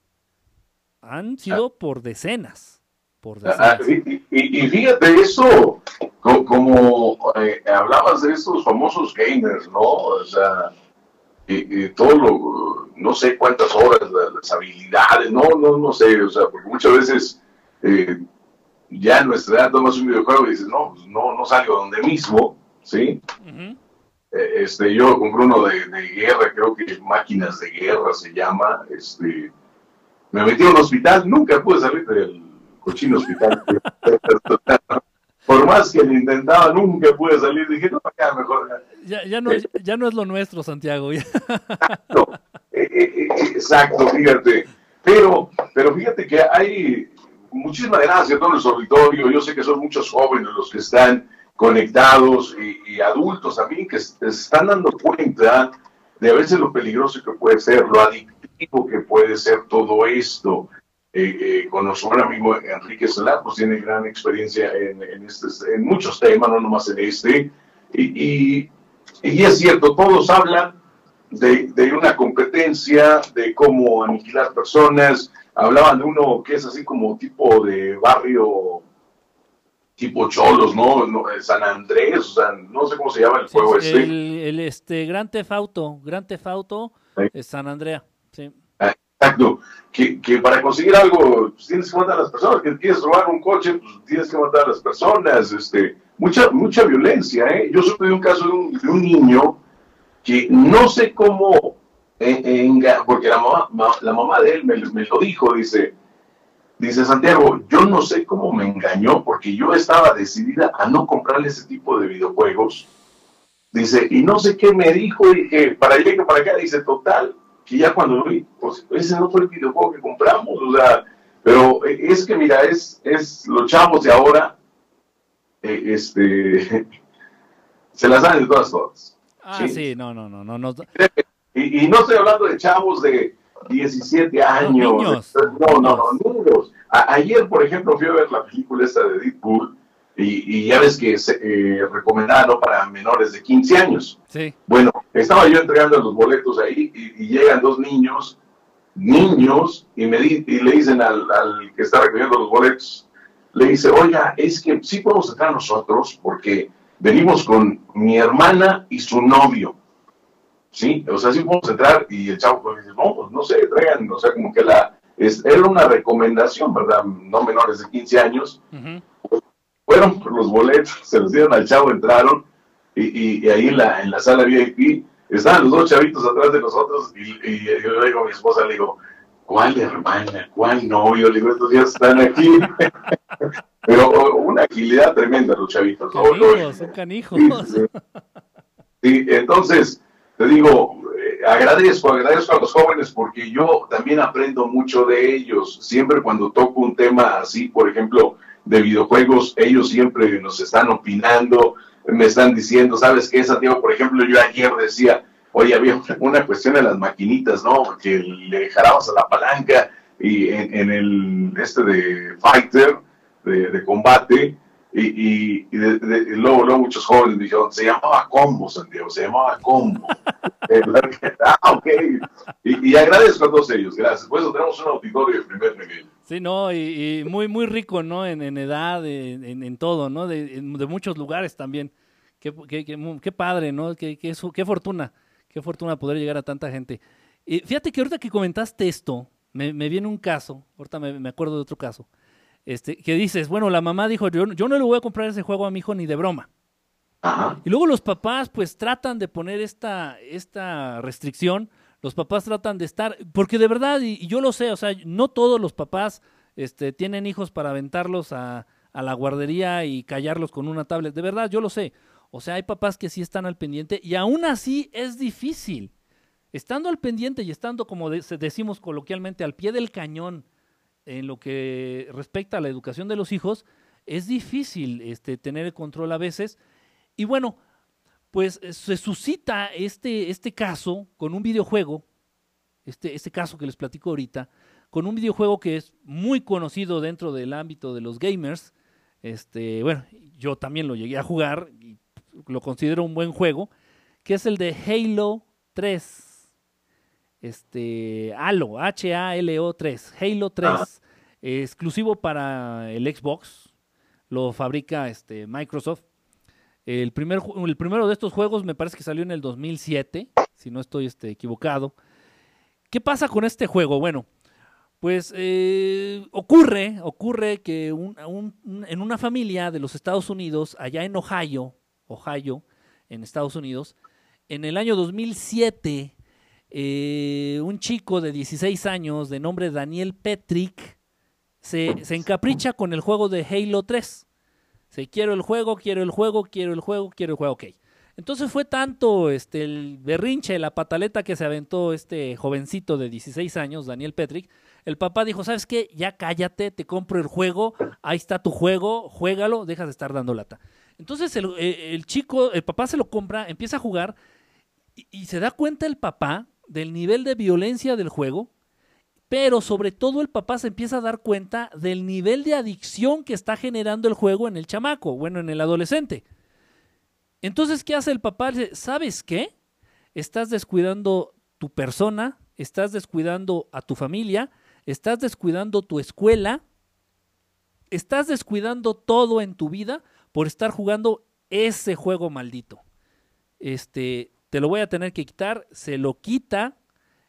Han sido por decenas. Por ah, y, y, y, fíjate eso, como, como eh, hablabas de estos famosos gamers, ¿no? O sea, y, y, todo lo, no sé cuántas horas, las habilidades, no, no, no sé, o sea, porque muchas veces eh, ya en nuestra edad tomas un videojuego y dices, no, pues no, no salgo donde mismo, ¿sí? Uh -huh. eh, este, yo compré uno de, de, guerra, creo que máquinas de guerra se llama, este, me metí a un hospital, nunca pude salir del cochino hospital. Por más que lo intentaba, nunca pude salir. Dije, no, acá mejor. Ya, ya, no, ya no es lo nuestro, Santiago. Exacto, eh, eh, exacto, fíjate. Pero, pero fíjate que hay muchísimas gracias a todo nuestro auditorio. Yo sé que son muchos jóvenes los que están conectados y, adultos también que se están dando cuenta de a veces lo peligroso que puede ser, lo adictivo que puede ser todo esto. Eh, eh, con nuestro buen amigo Enrique Solá, pues tiene gran experiencia en, en, este, en muchos temas, no nomás en este. Y, y, y es cierto, todos hablan de, de, una competencia, de cómo aniquilar personas. Hablaban de uno que es así como tipo de barrio tipo Cholos, ¿no? San Andrés, o sea, no sé cómo se llama el juego este. El, el, este Gran Tefauto, Gran Tefauto es San Andrea, sí. Exacto, que, que, para conseguir algo pues, tienes que matar a las personas, que quieres robar un coche, pues tienes que matar a las personas, este, mucha, mucha violencia, ¿eh? Yo supe de un caso de un, de un niño que no sé cómo, en, porque la mamá, la mamá de él me, lo dijo, dice, Dice Santiago, yo no sé cómo me engañó porque yo estaba decidida a no comprarle ese tipo de videojuegos. Dice, y no sé qué me dijo y para allá que para acá, dice, total, que ya cuando vi, pues ese no fue el videojuego que compramos, o sea, pero es que mira, es, es los chavos de ahora, eh, este, se las dan de todas todas. Ah, sí, no, no, no, no. no. Y, y no estoy hablando de chavos de 17 años. No, no, no, niños. ayer, por ejemplo, fui a ver la película esta de Deadpool y, y ya ves que es eh, recomendado para menores de 15 años. Sí. Bueno, estaba yo entregando los boletos ahí y, y llegan dos niños, niños, y, me di, y le dicen al, al, que está recogiendo los boletos, le dice, oiga, es que sí podemos entrar nosotros porque venimos con mi hermana y su novio. Sí, o sea, sí podemos entrar y el chavo pues, dice, no, pues no sé, traigan, o sea, como que la, es, era una recomendación, ¿verdad? No menores de 15 años. Uh -huh. Fueron por los boletos, se los dieron al chavo, entraron y, y, y, ahí en la, en la sala VIP estaban los dos chavitos atrás de nosotros y, y yo le digo a mi esposa, le digo, ¿cuál hermana? ¿Cuál novio? Le digo, estos días están aquí. Pero una agilidad tremenda los chavitos. Canijos, son canijos. Sí, sí, entonces te digo, eh, agradezco, agradezco a los jóvenes porque yo también aprendo mucho de ellos. Siempre cuando toco un tema así, por ejemplo, de videojuegos, ellos siempre nos están opinando, me están diciendo, ¿sabes qué, Santiago? Por ejemplo, yo ayer decía, oye, había una cuestión de las maquinitas, ¿no? Que le jarabas a la palanca y en, el este de Fighter, de combate, y, y, y, de, de, y, luego, luego, muchos jóvenes me dijeron, se llamaba Combo, Santiago, se llamaba Combo. ah, ok. Y, agradezco a todos ellos, gracias. Por eso tenemos un auditorio de primer nivel. Sí, no, y, muy, muy rico, ¿no? En, en edad, en, en, todo, ¿no? De, de, muchos lugares también. Qué, qué, qué, qué padre, ¿no? Qué, qué, qué fortuna, qué fortuna poder llegar a tanta gente. Y fíjate que ahorita que comentaste esto, me, me viene un caso, ahorita me, me acuerdo de otro caso este, que dices, bueno, la mamá dijo, yo, yo no le voy a comprar ese juego a mi hijo ni de broma. Ajá. Y luego los papás pues tratan de poner esta, esta restricción, los papás tratan de estar, porque de verdad, y, y yo lo sé, o sea, no todos los papás este, tienen hijos para aventarlos a, a, la guardería y callarlos con una tablet, de verdad, yo lo sé. O sea, hay papás que sí están al pendiente y aún así es difícil. Estando al pendiente y estando, como de, decimos coloquialmente, al pie del cañón, en lo que respecta a la educación de los hijos, es difícil este, tener el control a veces. Y bueno, pues se suscita este, este caso con un videojuego, este, este caso que les platico ahorita, con un videojuego que es muy conocido dentro del ámbito de los gamers. Este, bueno, yo también lo llegué a jugar y lo considero un buen juego, que es el de Halo 3 este Halo, H-A-L-O 3, Halo 3, ah. eh, exclusivo para el Xbox, lo fabrica este, Microsoft. El, primer, el primero de estos juegos me parece que salió en el 2007, si no estoy este, equivocado. ¿Qué pasa con este juego? Bueno, pues eh, ocurre, ocurre que un, un, en una familia de los Estados Unidos, allá en Ohio, Ohio, en Estados Unidos, en el año 2007 eh, un chico de 16 años de nombre Daniel Petrick se, se encapricha con el juego de Halo 3. Se quiero el juego, quiero el juego, quiero el juego, quiero el juego, ok. Entonces fue tanto este, el berrinche, la pataleta que se aventó este jovencito de 16 años, Daniel Petrick. El papá dijo, ¿sabes qué? Ya cállate, te compro el juego, ahí está tu juego, juégalo, dejas de estar dando lata. Entonces el, eh, el chico, el papá se lo compra, empieza a jugar y se da cuenta el papá del nivel de violencia del juego, pero sobre todo el papá se empieza a dar cuenta del nivel de adicción que está generando el juego en el chamaco, bueno, en el adolescente. Entonces, ¿qué hace el papá? Dice, ¿sabes qué? Estás descuidando tu persona, estás descuidando a tu familia, estás descuidando tu escuela, estás descuidando todo en tu vida por estar jugando ese juego maldito. Este, te lo voy a tener que quitar, se lo quita,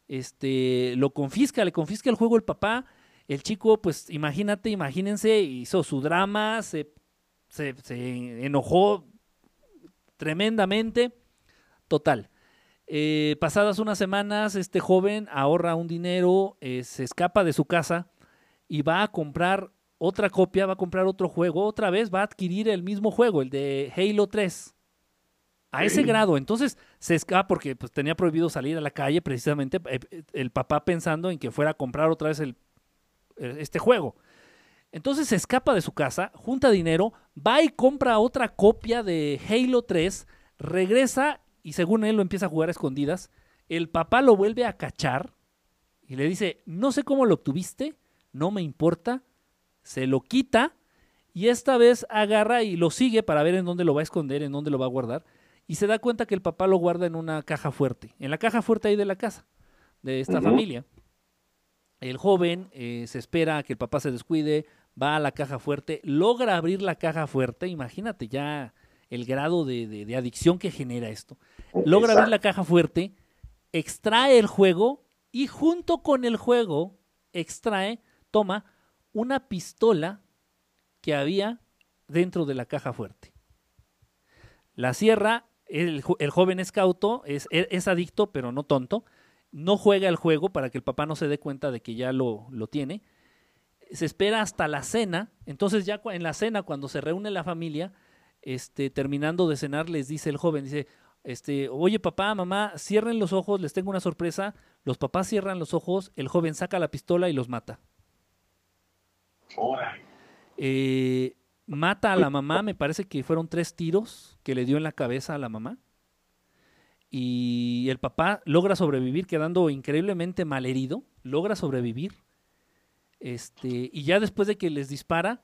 este, lo confisca, le confisca el juego el papá. El chico, pues imagínate, imagínense, hizo su drama, se, se, se enojó tremendamente. Total. Eh, pasadas unas semanas, este joven ahorra un dinero, eh, se escapa de su casa y va a comprar otra copia, va a comprar otro juego, otra vez va a adquirir el mismo juego, el de Halo 3. A ese grado, entonces se escapa porque pues, tenía prohibido salir a la calle precisamente eh, el papá pensando en que fuera a comprar otra vez el, este juego. Entonces se escapa de su casa, junta dinero, va y compra otra copia de Halo 3, regresa y según él lo empieza a jugar a escondidas. El papá lo vuelve a cachar y le dice, no sé cómo lo obtuviste, no me importa, se lo quita y esta vez agarra y lo sigue para ver en dónde lo va a esconder, en dónde lo va a guardar y se da cuenta que el papá lo guarda en una caja fuerte, en la caja fuerte ahí de la casa, de esta uh -huh. familia. El joven eh, se espera a que el papá se descuide, va a la caja fuerte, logra abrir la caja fuerte, imagínate ya el grado de, de, de adicción que genera esto. Logra Exacto. abrir la caja fuerte, extrae el juego y junto con el juego extrae, toma una pistola que había dentro de la caja fuerte. La cierra, el, el joven es cauto, es, es, adicto, pero no tonto. No juega el juego para que el papá no se dé cuenta de que ya lo, lo tiene. Se espera hasta la cena. Entonces, ya en la cena, cuando se reúne la familia, este, terminando de cenar, les dice el joven, dice, este, oye papá, mamá, cierren los ojos, les tengo una sorpresa. Los papás cierran los ojos, el joven saca la pistola y los mata. Eh, mata a la mamá, me parece que fueron tres tiros que le dio en la cabeza a la mamá. Y el papá logra sobrevivir quedando increíblemente malherido, logra sobrevivir. Este, y ya después de que les dispara,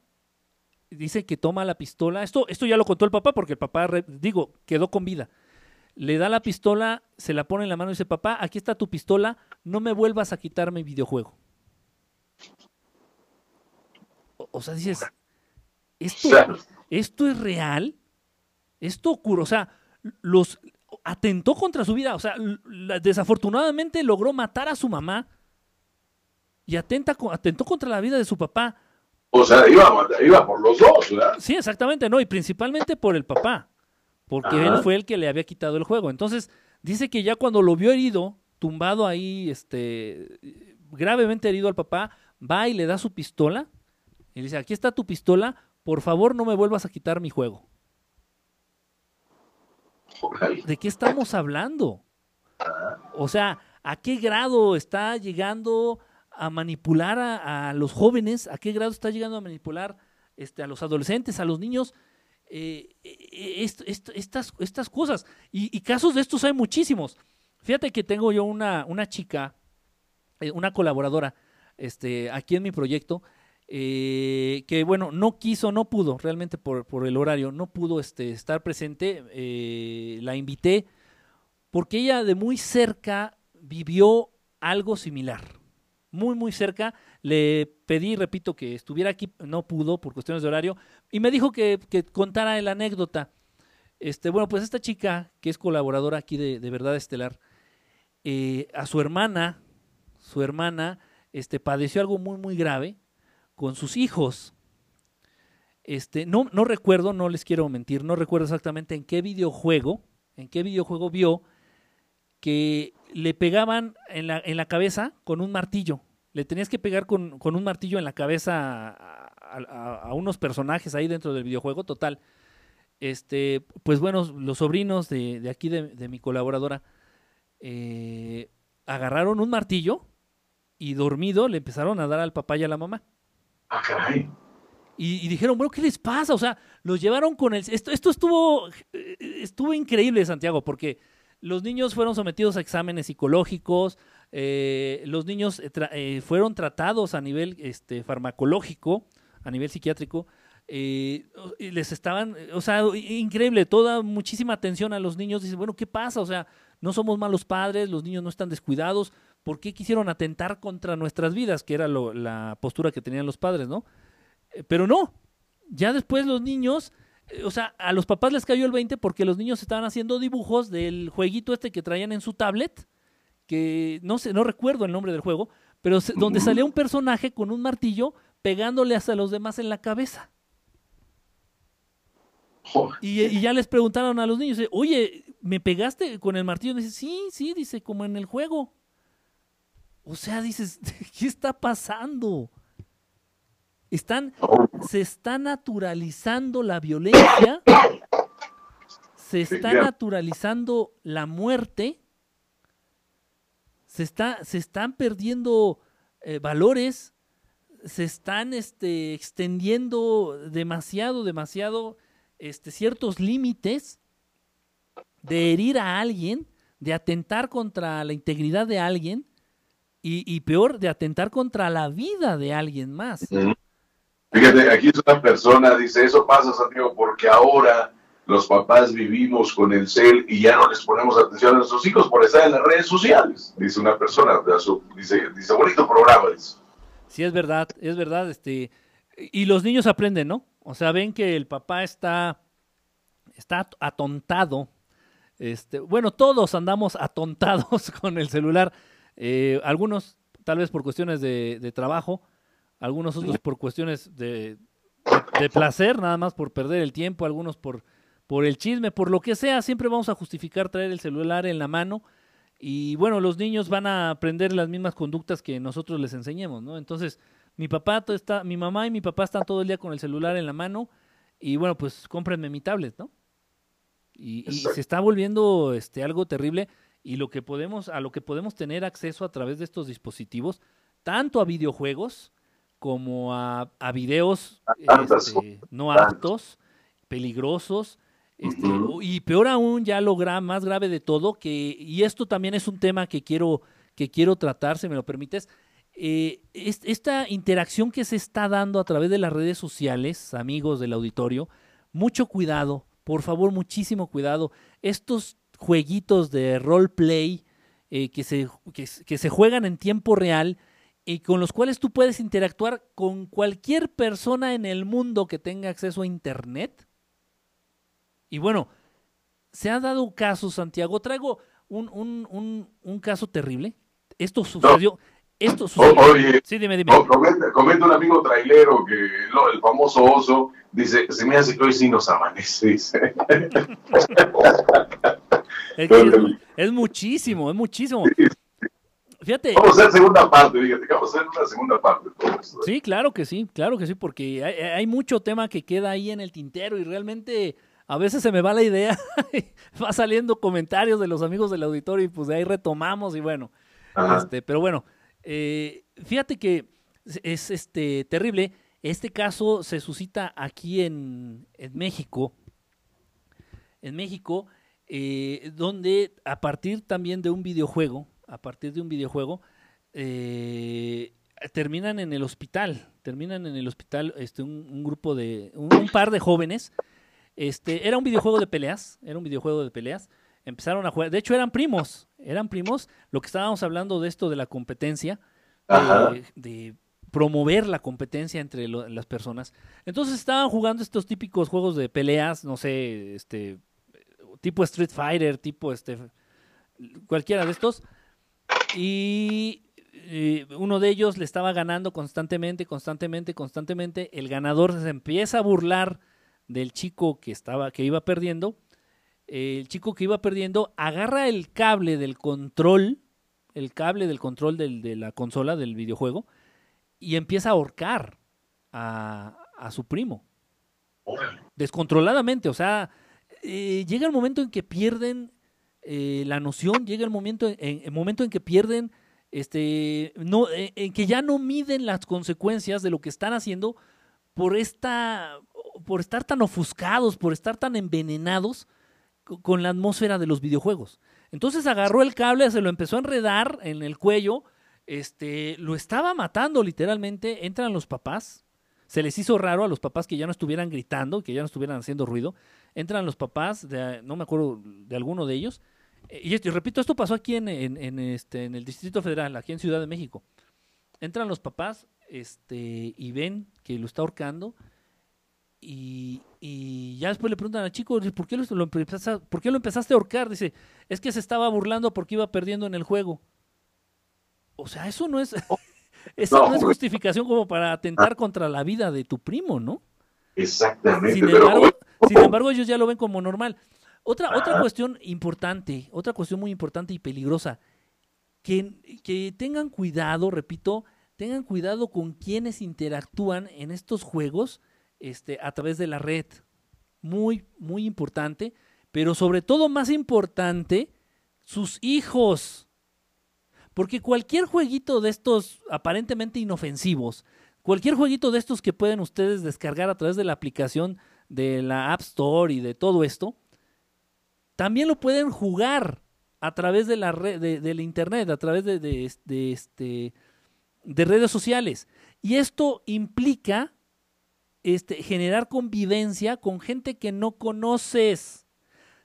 dice que toma la pistola. Esto, esto ya lo contó el papá porque el papá, digo, quedó con vida. Le da la pistola, se la pone en la mano y dice, papá, aquí está tu pistola, no me vuelvas a quitar mi videojuego. O, o sea, dices, ¿esto, ¿esto es real? ¿Esto ocurre? O sea, los atentó contra su vida. O sea, desafortunadamente logró matar a su mamá y atenta, atentó contra la vida de su papá. O sea, iba, iba por los dos, ¿verdad? Sí, exactamente, no, y principalmente por el papá, porque Ajá. él fue el que le había quitado el juego. Entonces, dice que ya cuando lo vio herido, tumbado ahí, este, gravemente herido al papá, va y le da su pistola y le dice, aquí está tu pistola, por favor no me vuelvas a quitar mi juego. ¿De qué estamos hablando? O sea, ¿a qué grado está llegando a manipular a, a los jóvenes? ¿A qué grado está llegando a manipular este, a los adolescentes, a los niños? Eh, est, est, estas, estas cosas. Y, y, casos de estos hay muchísimos. Fíjate que tengo yo una, una chica, eh, una colaboradora, este, aquí en mi proyecto, eh, que bueno, no quiso, no pudo, realmente por, por el horario, no pudo este, estar presente, eh, la invité porque ella de muy cerca vivió algo similar, muy, muy cerca, le pedí, repito, que estuviera aquí, no pudo por cuestiones de horario, y me dijo que, que contara la anécdota. Este, bueno, pues esta chica, que es colaboradora aquí de, de Verdad Estelar, eh, a su hermana, su hermana, este, padeció algo muy, muy grave, con sus hijos. Este, no, no recuerdo, no les quiero mentir, no recuerdo exactamente en qué videojuego, en qué videojuego vio que le pegaban en la, en la cabeza con un martillo. Le tenías que pegar con, con un martillo en la cabeza a, unos personajes ahí dentro del videojuego, total. Este, pues bueno, los sobrinos de, de aquí de, de mi colaboradora eh, agarraron un martillo y dormido le empezaron a dar al papá y a la mamá. Ah. Y, dijeron, bueno, ¿qué les pasa? O sea, los llevaron con el... Esto, esto estuvo, eh, estuvo increíble, Santiago, porque los niños fueron sometidos a exámenes psicológicos, eh, los niños eh, fueron tratados a nivel este, farmacológico, a nivel psiquiátrico, y les estaban, o sea, increíble, toda muchísima atención a los niños. Dicen, bueno, ¿qué pasa? O sea, no somos malos padres, los niños no están descuidados, ¿por qué quisieron atentar contra nuestras vidas? Que era lo- la postura que tenían los padres, ¿no? Eh, Pero no, ya después los niños, eh, o sea, a los papás les cayó el 20 porque los niños estaban haciendo dibujos del jueguito este que traían en su tablet, que no sé, no recuerdo el nombre del juego, pero se- donde salía un personaje con un martillo pegándole hasta los demás en la cabeza. Y, y ya les preguntaron a los niños, eh, oye, ¿me pegaste con el martillo? dice, sí, sí, dice, como en el juego. O sea, dices, ¿qué está pasando? Están, Oh, se está naturalizando la violencia, se está naturalizando la muerte, se, está, se están perdiendo eh, valores, se están este, extendiendo demasiado, demasiado este, ciertos límites de herir a alguien, de atentar contra la integridad de alguien y, y peor, de atentar contra la vida de alguien más. Fíjate, aquí es una persona, dice, eso pasa, Santiago, porque ahora los papás vivimos con el cel y ya no les ponemos atención a nuestros hijos por estar en las redes sociales, dice una persona, dice, dice, bonito programa, dice. Sí, es verdad, es verdad, este, y los niños aprenden, ¿no? O sea, ven que el papá está, está atontado, este, bueno, todos andamos atontados con el celular, eh, algunos tal vez por cuestiones de, de trabajo, algunos otros por cuestiones de, placer, nada más por perder el tiempo, algunos por, por el chisme, por lo que sea, siempre vamos a justificar traer el celular en la mano y bueno, los niños van a aprender las mismas conductas que nosotros les enseñemos, ¿no? Entonces, mi papá está, mi mamá y mi papá están todo el día con el celular en la mano y bueno, pues cómprenme mi tablet, ¿no? Y, y se está volviendo este algo terrible y lo que podemos a lo que podemos tener acceso a través de estos dispositivos, tanto a videojuegos como a, a videos este, no aptos, peligrosos, este, y peor aún, ya lo gra- más grave de todo, que, y esto también es un tema que quiero, que quiero tratar, si me lo permites, eh, es- esta interacción que se está dando a través de las redes sociales, amigos del auditorio, mucho cuidado, por favor, muchísimo cuidado. Estos jueguitos de roleplay eh, que, se, que, se juegan en tiempo real y con los cuales tú puedes interactuar con cualquier persona en el mundo que tenga acceso a Internet. Y bueno, se ha dado casos, Santiago. Traigo un, un, un, un caso terrible. Esto sucedió. Esto sucedió. oye, Sí, dime, dime. comenta, comenta un amigo trailero que lo- el famoso oso dice, se me hace que hoy sí nos amanece, dice. Es, que es- es muchísimo, es muchísimo. Fíjate, Vamos a hacer segunda parte, fíjate, vamos a hacer una segunda parte de todo esto. sí, claro que sí, claro que sí, porque hay, hay mucho tema que queda ahí en el tintero y realmente a veces se me va la idea, va saliendo comentarios de los amigos del auditorio y pues de ahí retomamos y bueno, este, pero bueno, eh, fíjate que es, es, este terrible. Este caso se suscita aquí en, México, en México, eh, donde a partir también de un videojuego, a partir de un videojuego, eh, terminan en el hospital, terminan en el hospital este, un, un grupo de, un, un par de jóvenes. Este, era un videojuego de peleas, era un videojuego de peleas. Empezaron a jugar, de hecho eran primos, eran primos. Lo que estábamos hablando de esto de la competencia, de, de promover la competencia entre lo- las personas. Entonces estaban jugando estos típicos juegos de peleas, no sé, este tipo Street Fighter, tipo este cualquiera de estos. Y eh, uno de ellos le estaba ganando constantemente, constantemente, constantemente. El ganador se empieza a burlar del chico que estaba, que iba perdiendo. El chico que iba perdiendo agarra el cable del control el cable del control del- de la consola del videojuego y empieza a ahorcar a, a su primo. Descontroladamente, o sea, eh, llega el momento en que pierden eh, la noción, llega el momento en, el momento en que pierden, este, no, eh, en que ya no miden las consecuencias de lo que están haciendo por esta, por estar tan ofuscados, por estar tan envenenados con la atmósfera de los videojuegos. Entonces agarró el cable, se lo empezó a enredar en el cuello, este, lo estaba matando literalmente, entran los papás, se les hizo raro a los papás que ya no estuvieran gritando, que ya no estuvieran haciendo ruido, entran los papás, no me acuerdo de alguno de ellos, eh, y, esto- repito, esto pasó aquí en este, en el Distrito Federal, aquí en Ciudad de México. Entran los papás este, y ven que lo está ahorcando y, y ya después le preguntan al chico, ¿por qué lo, lo empezaste, ¿por qué lo empezaste a ahorcar? Dice, es que se estaba burlando porque iba perdiendo en el juego. O sea, eso no es, eso No, no es justificación como para atentar contra la vida de tu primo, ¿no? Exactamente. Sin embargo, sin embargo, ellos ya lo ven como normal. Otra, otra cuestión importante, otra cuestión muy importante y peligrosa, que, que tengan cuidado, repito, tengan cuidado con quienes interactúan en estos juegos este, a través de la red. Muy, muy importante, pero sobre todo más importante, sus hijos. Porque cualquier jueguito de estos aparentemente inofensivos, cualquier jueguito de estos que pueden ustedes descargar a través de la aplicación de la App Store y de todo esto, también lo pueden jugar a través de la red, de, del internet, a través de, de, este, de redes sociales. Y esto implica este, generar convivencia con gente que no conoces.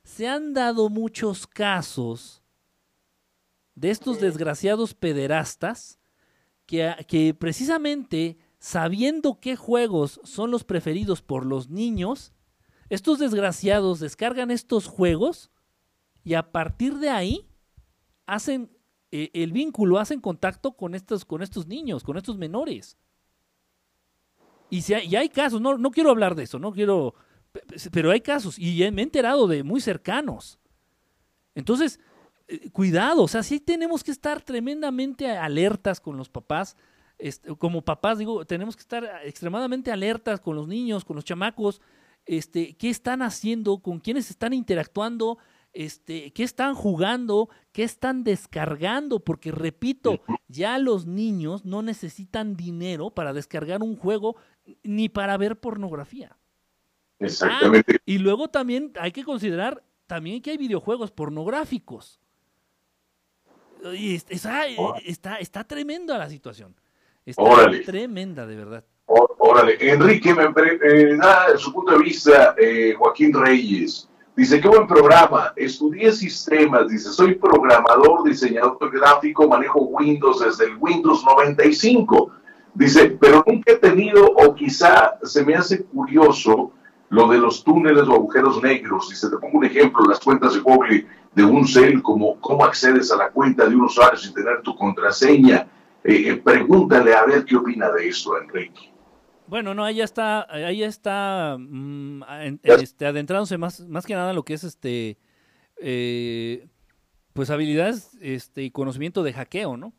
Se han dado muchos casos de estos desgraciados pederastas que, que precisamente sabiendo qué juegos son los preferidos por los niños, estos desgraciados descargan estos juegos y a partir de ahí hacen eh, el vínculo, hacen contacto con estos, con estos niños, con estos menores. Y, si hay, y hay casos, no, no quiero hablar de eso, no quiero, pe- pe- pero hay casos y me he enterado de muy cercanos. Entonces, eh, cuidado, o sea, sí tenemos que estar tremendamente alertas con los papás. Este, como papás, digo, tenemos que estar extremadamente alertas con los niños, con los chamacos, este, qué están haciendo, con quiénes están interactuando, este, qué están jugando, qué están descargando, porque repito, ya los niños no necesitan dinero para descargar un juego ni para ver pornografía. Exactamente. Y luego también hay que considerar también que hay videojuegos pornográficos. Y es- está, Órale. está, está tremenda la situación. Está Órale. tremenda, de verdad. Órale, Enrique me eh, da su punto de vista, eh, Joaquín Reyes. Dice, qué buen programa. Estudié sistemas, dice, soy programador, diseñador gráfico, manejo Windows desde el Windows 95. Dice, pero nunca he tenido, o quizá se me hace curioso, lo de los túneles o agujeros negros. Dice, te pongo un ejemplo, las cuentas de Google de un cel, como cómo accedes a la cuenta de un usuario sin tener tu contraseña. Eh, eh, pregúntale a ver qué opina de esto, Enrique. Bueno, no, ahí ya está, ahí está mm, este, adentrándose más, más que nada en lo que es este eh, pues habilidades este, y conocimiento de hackeo, ¿no?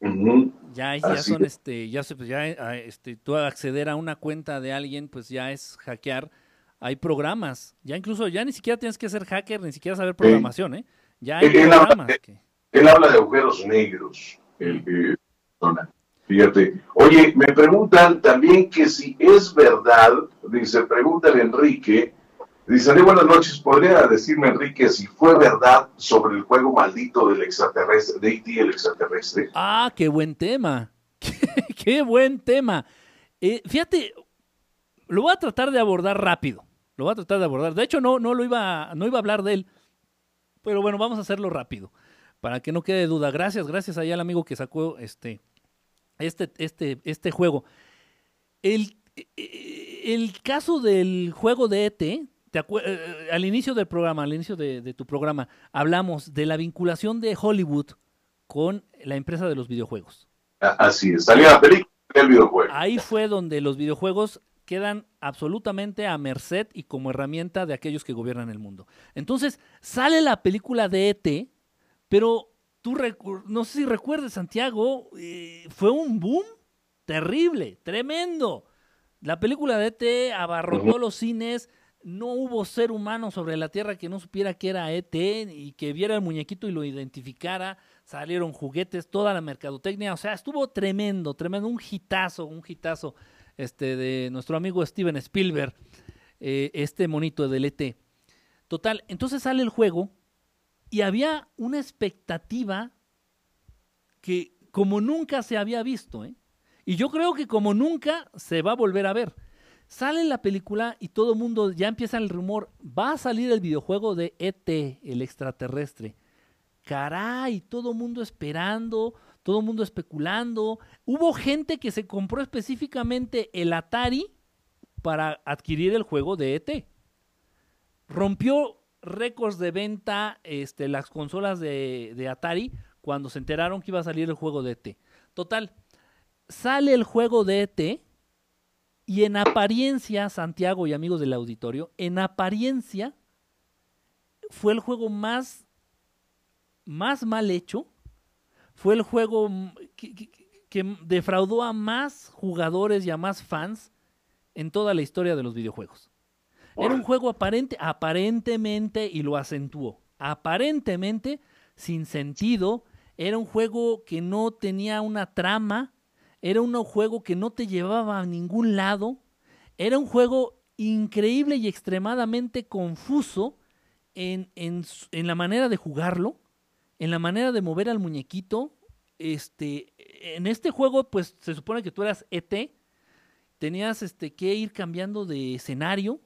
Ujú. Ya, ya Así son es. este, ya se, pues ya ah, este, tú acceder a una cuenta de alguien, pues ya es hackear. Hay programas, ya incluso ya ni siquiera tienes que ser hacker, ni siquiera saber programación, ¿eh? Ya hay Eh, eh, la- programas que Él habla de agujeros negros. El, eh, persona. Fíjate. Oye, me preguntan también que si es verdad, dice, pregúntale Enrique, dice, "Alé, buenas noches, ¿podría decirme, Enrique, si fue verdad sobre el juego maldito del extraterrestre, de E.T. el extraterrestre? Ah, qué buen tema. Qué, buen tema. Eh, fíjate, lo voy a tratar de abordar rápido. Lo voy a tratar de abordar. De hecho, no, no lo iba, no iba a hablar de él. Pero bueno, vamos a hacerlo rápido. Para que no quede duda. Gracias, gracias ahí al amigo que sacó este, este, este, este juego. El, eh, el caso del juego de ET, te acue- eh, al inicio del programa, al inicio de, de tu programa, hablamos de la vinculación de Hollywood con la empresa de los videojuegos. Así es, salió la película del videojuego. Ahí fue donde los videojuegos quedan absolutamente a merced y como herramienta de aquellos que gobiernan el mundo. Entonces, sale la película de ET, pero tú no sé si recuerdes, Santiago, eh, fue un boom terrible, tremendo. La película de ET abarrotó los cines, no hubo ser humano sobre la Tierra que no supiera que era ET y que viera el muñequito y lo identificara. Salieron juguetes, toda la mercadotecnia, o sea, estuvo tremendo, tremendo, un hitazo, un hitazo este, de nuestro amigo Steven Spielberg, eh, este monito del ET. Total, entonces sale el juego y había una expectativa que como nunca se había visto, ¿eh? Y yo creo que como nunca se va a volver a ver. Sale la película y todo el mundo ya empieza el rumor, va a salir el videojuego de ET, el extraterrestre. Caray, todo el mundo esperando, todo el mundo especulando. Hubo gente que se compró específicamente el Atari para adquirir el juego de ET. Rompió récords de venta este, las consolas de, de Atari cuando se enteraron que iba a salir el juego de ET. Total, sale el juego de ET y en apariencia, Santiago y amigos del auditorio, en apariencia fue el juego más, más mal hecho, fue el juego que, defraudó a más jugadores y a más fans en toda la historia de los videojuegos. Era un juego aparente, aparentemente, y lo acentuó, aparentemente sin sentido, era un juego que no tenía una trama, era un juego que no te llevaba a ningún lado, era un juego increíble y extremadamente confuso en, en, en, la manera de jugarlo, en la manera de mover al muñequito. Este, en este juego, pues se supone que tú eras ET, tenías este, que ir cambiando de escenario,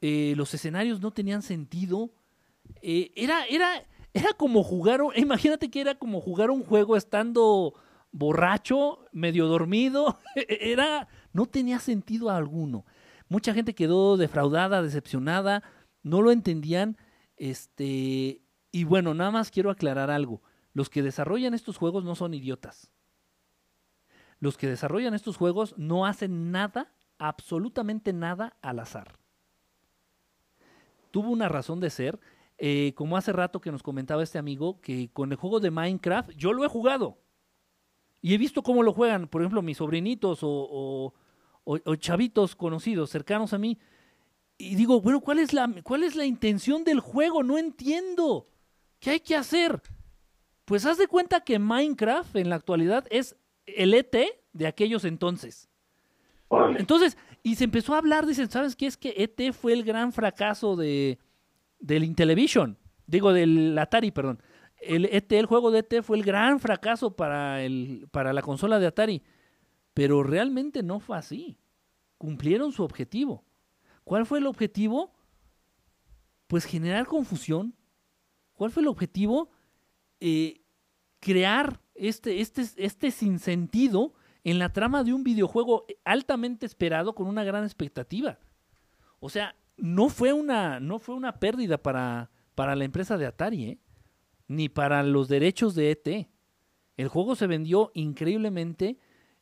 eh, los escenarios no tenían sentido, eh, era, era, era como jugar, imagínate que era como jugar un juego estando borracho, medio dormido, era, no tenía sentido alguno. Mucha gente quedó defraudada, decepcionada, no lo entendían, este, y bueno, nada más quiero aclarar algo. Los que desarrollan estos juegos no son idiotas. Los que desarrollan estos juegos no hacen nada, absolutamente nada al azar. Tuvo una razón de ser eh, como hace rato que nos comentaba este amigo, que con el juego de Minecraft, yo lo he jugado. Y he visto cómo lo juegan, por ejemplo, mis sobrinitos o, chavitos conocidos, cercanos a mí. Y digo, bueno, ¿cuál es, la, ¿cuál es la intención del juego? No entiendo. ¿Qué hay que hacer? Pues haz de cuenta que Minecraft en la actualidad es el ET de aquellos entonces. Entonces, y se empezó a hablar, dicen, ¿sabes qué? Es que ET fue el gran fracaso de, del Intellivision, digo del Atari, perdón. El ET, el juego de ET fue el gran fracaso para, el, para la consola de Atari, pero realmente no fue así. Cumplieron su objetivo. ¿Cuál fue el objetivo? Pues generar confusión. ¿Cuál fue el objetivo? Eh, crear este, este, este sinsentido en la trama de un videojuego altamente esperado con una gran expectativa. O sea, no fue una, no fue una pérdida para, para la empresa de Atari, ¿eh? Ni para los derechos de ET. El juego se vendió increíblemente,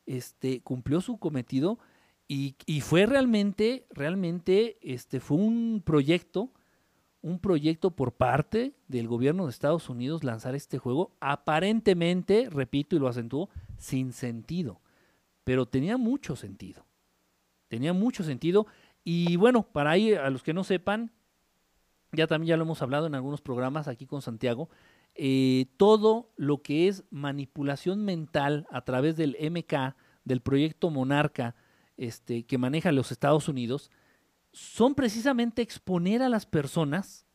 este, cumplió su cometido y, y, fue realmente, realmente, este, fue un proyecto, un proyecto por parte del gobierno de Estados Unidos lanzar este juego, aparentemente, repito y lo acentúo, sin sentido, pero tenía mucho sentido. Tenía mucho sentido y bueno, para ahí, a los que no sepan, ya también ya lo hemos hablado en algunos programas aquí con Santiago, eh, todo lo que es manipulación mental a través del MK, del proyecto Monarca, este, que maneja los Estados Unidos, son precisamente exponer a las personas.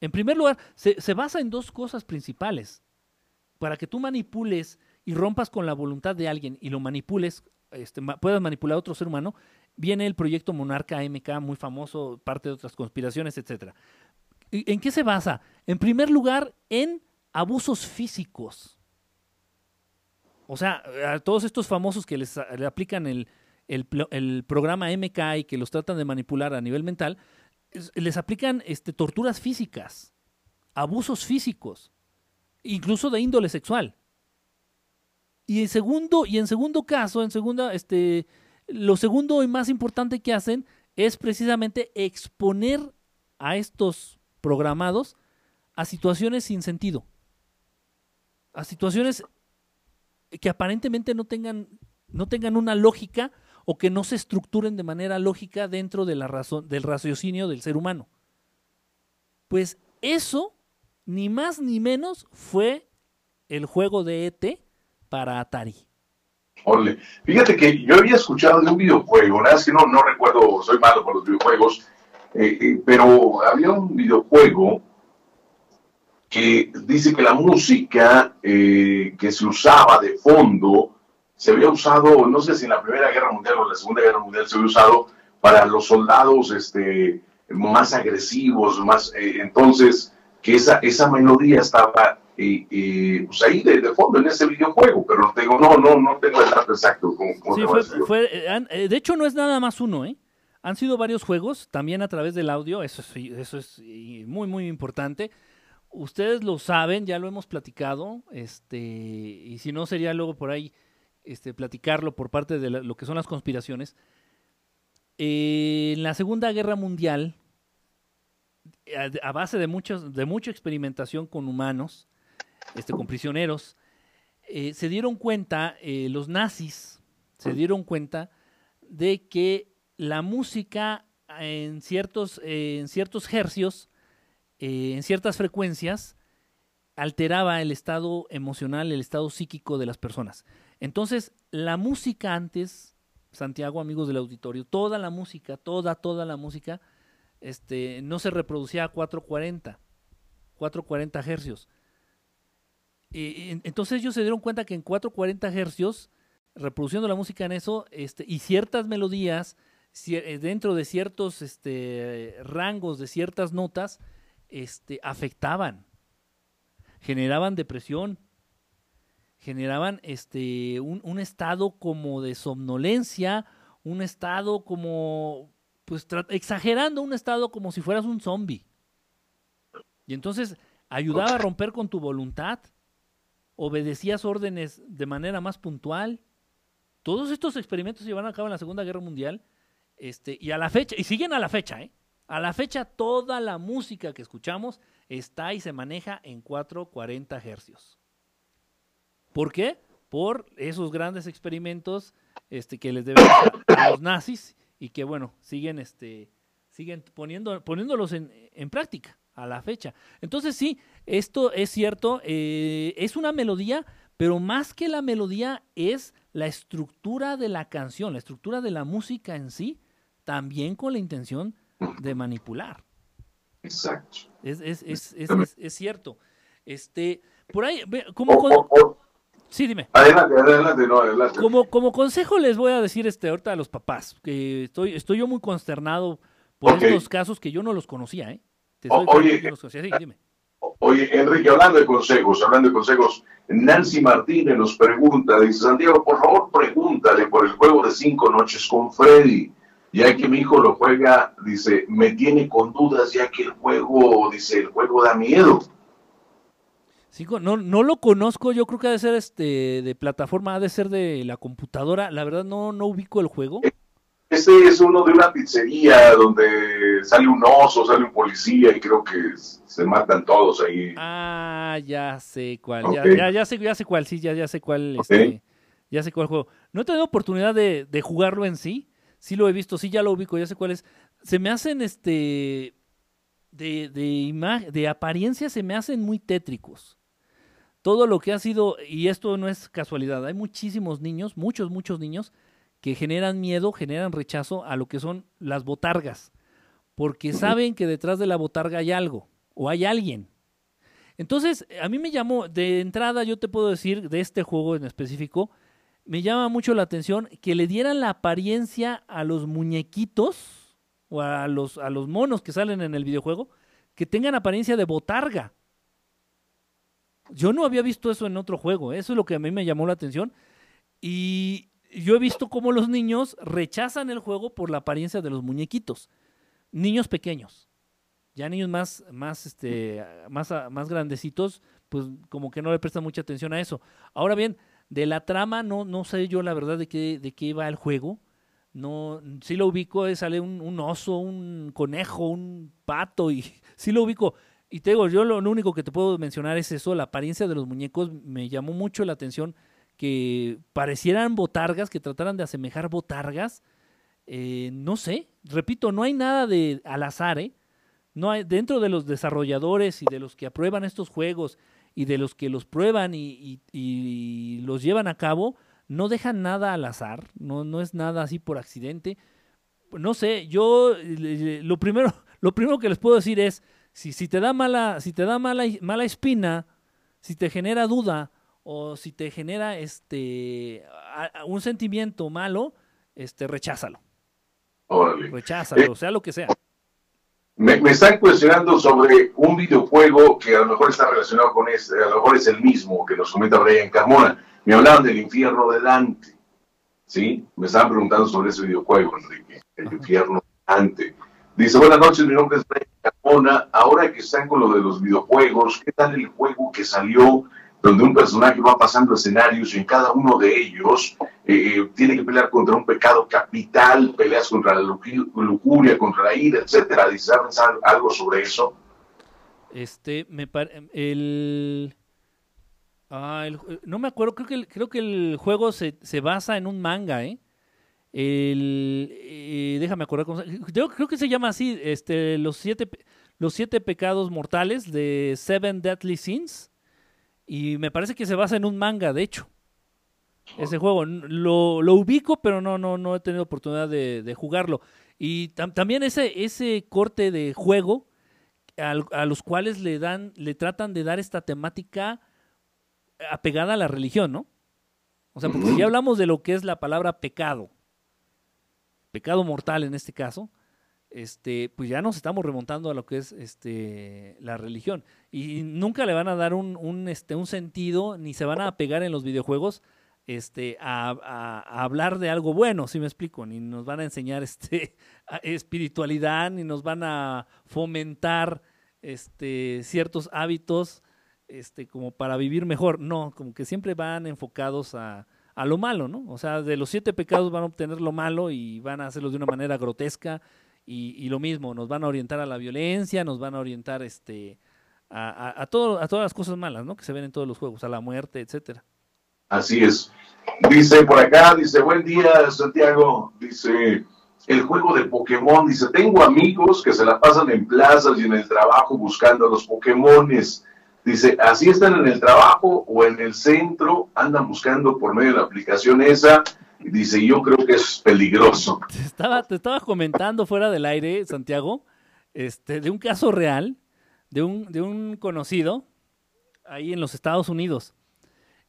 En primer lugar, se, se basa en dos cosas principales. Para que tú manipules y rompas con la voluntad de alguien y lo manipules, este, puedas manipular a otro ser humano, viene el proyecto Monarca MK, muy famoso, parte de otras conspiraciones, etcétera. ¿En qué se basa? En primer lugar, en abusos físicos. O sea, a todos estos famosos que les le aplican el, el, programa MK y que los tratan de manipular a nivel mental, les aplican este, torturas físicas, abusos físicos, incluso de índole sexual. Y en segundo, y en segundo caso, en segunda, este, lo segundo y más importante que hacen es precisamente exponer a estos programados a situaciones sin sentido. a situaciones que aparentemente no tengan, no tengan una lógica o que no se estructuren de manera lógica dentro de la razón, del raciocinio del ser humano. Pues eso, ni más ni menos, fue el juego de ET para Atari. Ole. Fíjate que yo había escuchado de un videojuego, nada más que no, no recuerdo, soy malo con los videojuegos, eh, eh, pero había un videojuego que dice que la música eh, que se usaba de fondo se había usado, no sé si en la Primera Guerra Mundial o en la Segunda Guerra Mundial se había usado para los soldados este, más agresivos, más entonces que esa, esa melodía estaba pues ahí de, fondo en ese videojuego, pero no tengo, no, no, no tengo el dato exacto. sí, fue, eh, de hecho no es nada más uno, ¿eh? Han sido varios juegos, también a través del audio, eso es, muy, muy importante. Ustedes lo saben, ya lo hemos platicado, este, y si no sería luego por ahí este, platicarlo por parte de lo que son las conspiraciones. En la Segunda Guerra Mundial, a, base de, muchos, de mucha experimentación con humanos, este, con prisioneros, eh, se dieron cuenta, eh, los nazis se dieron cuenta de que la música en ciertos, en ciertos hercios, eh, en ciertas frecuencias, alteraba el estado emocional, el estado psíquico de las personas. Entonces, la música antes, Santiago, amigos del auditorio, toda la música, toda, toda la música, este, no se reproducía a 440, 440 hercios entonces ellos se dieron cuenta que en 440 hercios, reproduciendo la música en eso, este, y ciertas melodías, eh, dentro de ciertos este, rangos de ciertas notas, este, afectaban, generaban depresión, generaban este, un, un estado como de somnolencia, un estado como, pues exagerando, un estado como si fueras un zombie. Y entonces ayudaba a romper con tu voluntad obedecías órdenes de manera más puntual. Todos estos experimentos se llevaron a cabo en la Segunda Guerra Mundial este, y a la fecha, y siguen a la fecha, ¿eh? A la fecha toda la música que escuchamos está y se maneja en 440 hercios. ¿Por qué? Por esos grandes experimentos este, que les deben a los nazis y que, bueno, siguen, este, siguen poniendo, poniéndolos en, en práctica a la fecha. Entonces sí, esto es cierto, eh, es una melodía, pero más que la melodía es la estructura de la canción, la estructura de la música en sí, también con la intención de manipular. Exacto. Es, es, es, es cierto. Este, por ahí, ¿cómo? Sí, dime. Adelante, adelante, no, adelante. Como, como consejo les voy a decir este ahorita a los papás, que estoy, estoy yo muy consternado por estos casos que yo no los conocía, ¿eh? oye, Enrique, hablando de consejos, hablando de consejos, Nancy Martínez nos pregunta, dice Santiago, por favor pregúntale por el juego de cinco noches con Freddy, ya que mi hijo lo juega, dice, me tiene con dudas ya que el juego, dice, el juego da miedo. Cinco, no, no lo conozco, yo creo que ha de ser este de plataforma, ha de ser de la computadora, la verdad no, no ubico el juego. Este es uno de una pizzería donde sale un oso, sale un policía y creo que se matan todos ahí. Ah, ya sé cuál, ya, ya, sé, ya sé cuál, sí, ya, ya sé cuál, este, ya sé cuál juego. No he tenido oportunidad de, de, jugarlo en sí, sí lo he visto, sí ya lo ubico, ya sé cuál es. Se me hacen, este, de, de, de apariencia se me hacen muy tétricos. Todo lo que ha sido, y esto no es casualidad, hay muchísimos niños, muchos, muchos niños que generan miedo, generan rechazo a lo que son las botargas, porque saben que detrás de la botarga hay algo o hay alguien. Entonces, a mí me llamó, de entrada yo te puedo decir, de este juego en específico, me llama mucho la atención que le dieran la apariencia a los muñequitos o a los, a los monos que salen en el videojuego, que tengan apariencia de botarga. Yo no había visto eso en otro juego, eso es lo que a mí me llamó la atención. Y, yo he visto cómo los niños rechazan el juego por la apariencia de los muñequitos. Niños pequeños. Ya niños más, más, este, más, más grandecitos, pues como que no le prestan mucha atención a eso. Ahora bien, de la trama no, no sé yo la verdad de qué, de qué va el juego. No, sí lo ubico, eh, sale un, un, oso, un conejo, un pato, y sí lo ubico. Y te digo, yo lo, único que te puedo mencionar es eso, la apariencia de los muñecos me llamó mucho la atención que parecieran botargas, que trataran de asemejar botargas. Eh, no sé, repito, no hay nada de al azar, ¿eh? No hay, dentro de los desarrolladores y de los que aprueban estos juegos y de los que los prueban y, y- y los llevan a cabo, no dejan nada al azar, no, no es nada así por accidente. No sé, yo eh, lo primero, lo primero que les puedo decir es, si, si te da mala, si te da mala, mala espina, si te genera duda o si te genera este a- a- un sentimiento malo, este recházalo, Órale. recházalo, sea lo que sea. Me, me están cuestionando sobre un videojuego que a lo mejor está relacionado con este, a lo mejor es el mismo que nos comenta Brian Carmona. Me hablaban del infierno de Dante. ¿Sí? Me estaban preguntando sobre ese videojuego, Enrique. El infierno de Dante. Dice, buenas noches, mi nombre es Brian Carmona. Ahora que están con lo de los videojuegos, ¿qué tal el juego que salió donde un personaje va pasando escenarios y en cada uno de ellos eh, eh, tiene que pelear contra un pecado capital, peleas contra la luju- lujuria, contra la ira, etcétera. Dice, ¿sabes al- algo sobre eso? Este, me pare- el, ah, el ju- no me acuerdo, creo que el, creo que el juego se, se basa en un manga, ¿eh? El, eh, déjame acordar cómo se- creo, creo que se llama así, este, los siete, los siete pecados mortales de Seven Deadly Sins, y me parece que se basa en un manga, de hecho. Ese juego lo, lo ubico, pero no, no, no he tenido oportunidad de, de jugarlo. Y tam- también ese, ese corte de juego al- a los cuales le dan, le tratan de dar esta temática apegada a la religión, ¿no? O sea, porque si ya hablamos de lo que es la palabra pecado, pecado mortal en este caso, este, pues ya nos estamos remontando a lo que es este la religión. Y nunca le van a dar un, un, este, un sentido, ni se van a pegar en los videojuegos este, a, a- a hablar de algo bueno, si me explico, ni nos van a enseñar este, espiritualidad, ni nos van a fomentar este, ciertos hábitos este, como para vivir mejor. No, como que siempre van enfocados a, a lo malo, ¿no? O sea, de los siete pecados van a obtener lo malo y van a hacerlo de una manera grotesca y, y lo mismo, nos van a orientar a la violencia, nos van a orientar este, a, a, a todo, a todas las cosas malas, ¿no? Que se ven en todos los juegos, a la muerte, etcétera. Así es. Dice por acá, dice, buen día, Santiago. Dice, el juego de Pokémon. Dice, tengo amigos que se la pasan en plazas y en el trabajo buscando a los Pokémones. Dice, así están en el trabajo o en el centro, andan buscando por medio de la aplicación esa. Dice, yo creo que es peligroso. Te estaba, te estaba comentando fuera del aire, Santiago, este, de un caso real, de un, de un conocido ahí en los Estados Unidos.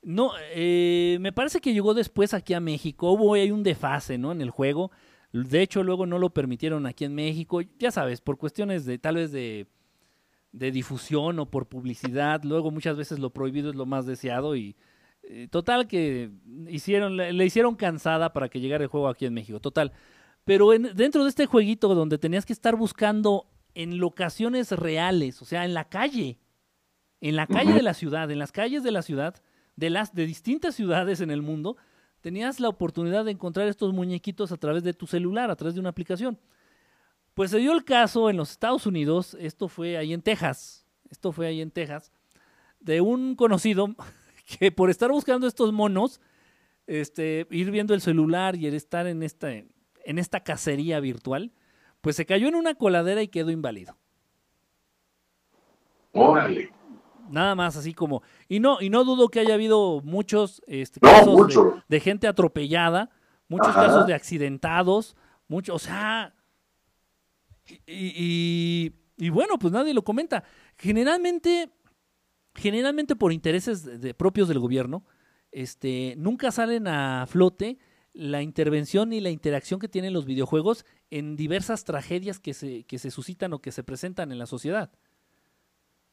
No, eh, me parece que llegó después aquí a México. Hubo ahí un desfase, ¿no? En el juego. De hecho, luego no lo permitieron aquí en México. Ya sabes, por cuestiones de tal vez de, de difusión o por publicidad. Luego muchas veces lo prohibido es lo más deseado y eh, total que hicieron, le, le hicieron cansada para que llegara el juego aquí en México. Total. Pero en- dentro de este jueguito donde tenías que estar buscando en locaciones reales, o sea, en la calle, en la calle de la ciudad, en las calles de la ciudad, de las de distintas ciudades en el mundo, tenías la oportunidad de encontrar estos muñequitos a través de tu celular, a través de una aplicación. Pues se dio el caso en los Estados Unidos, esto fue ahí en Texas, esto fue ahí en Texas, de un conocido que por estar buscando estos monos, este, ir viendo el celular y estar en esta, en esta cacería virtual, pues se cayó en una coladera y quedó inválido. Órale. Nada más así como. Y no, y no dudo que haya habido muchos este, No, casos de, gente atropellada, muchos Ajá. casos de accidentados, muchos, o sea. Y, y- y bueno, pues nadie lo comenta. Generalmente, generalmente por intereses de- de- propios del gobierno, este, nunca salen a flote la intervención y la interacción que tienen los videojuegos en diversas tragedias que se, que se suscitan o que se presentan en la sociedad.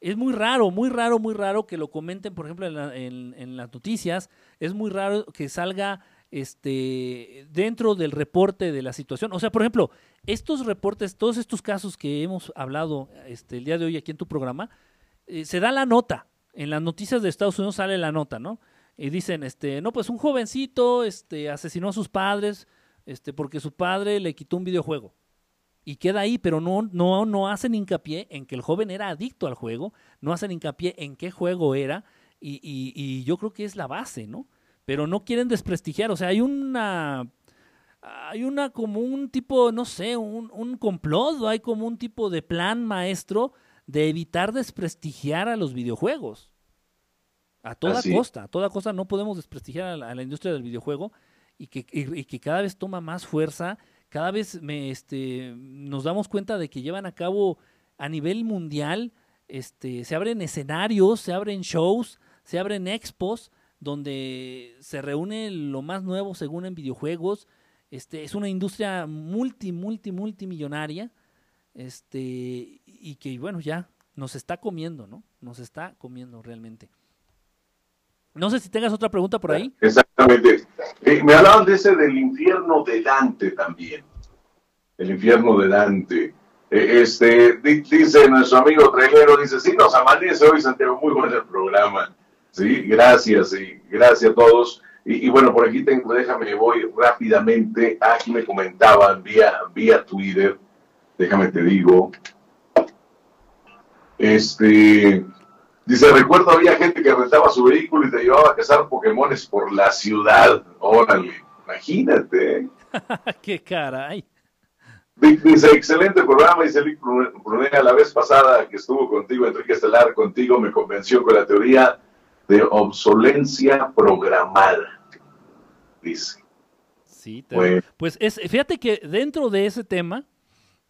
Es muy raro, muy raro, muy raro que lo comenten, por ejemplo, en, la- en- las noticias. Es muy raro que salga este dentro del reporte de la situación. O sea, por ejemplo, estos reportes, todos estos casos que hemos hablado este, el día de hoy aquí en tu programa, eh, se da la nota. En las noticias de Estados Unidos sale la nota, ¿no? Y dicen, este, no, pues un jovencito este, asesinó a sus padres este, porque su padre le quitó un videojuego. y queda ahí, pero no, no, no hacen hincapié en que el joven era adicto al juego, no hacen hincapié en qué juego era, y, y, yo creo que es la base, ¿no? Pero no quieren desprestigiar, o sea, hay una, hay una como un tipo, no sé, un, un complot, hay como un tipo de plan maestro de evitar desprestigiar a los videojuegos. A toda costa, a toda costa no podemos desprestigiar a la, industria del videojuego y que, y que cada vez toma más fuerza cada vez me, este, nos damos cuenta de que llevan a cabo a nivel mundial, este, se abren escenarios, se abren shows, se abren expos donde se reúne lo más nuevo según en videojuegos. Este, es una industria multi, multi, multimillonaria, este, y que bueno, ya nos está comiendo, ¿no? Nos está comiendo realmente. No sé si tengas otra pregunta por ahí. Exactamente. Eh, me hablaban de ese del infierno de Dante también. El infierno de Dante. Eh, este, dice nuestro amigo trailero, dice, sí, nos amanece hoy, Santiago, muy bueno el programa. Sí, gracias, y gracias a todos. Y, bueno, por aquí tengo, déjame, voy rápidamente. Aquí me comentaban vía, vía Twitter, déjame te digo. Este, Dice, recuerdo había gente que rentaba su vehículo y te llevaba a cazar Pokémones por la ciudad. Órale, imagínate. Qué caray. Dice, excelente programa, dice Lick Brunea, la vez pasada que estuvo contigo, Enrique Estelar, contigo me convenció con la teoría de obsolencia programada. Dice. Sí, pues es, fíjate que dentro de ese tema,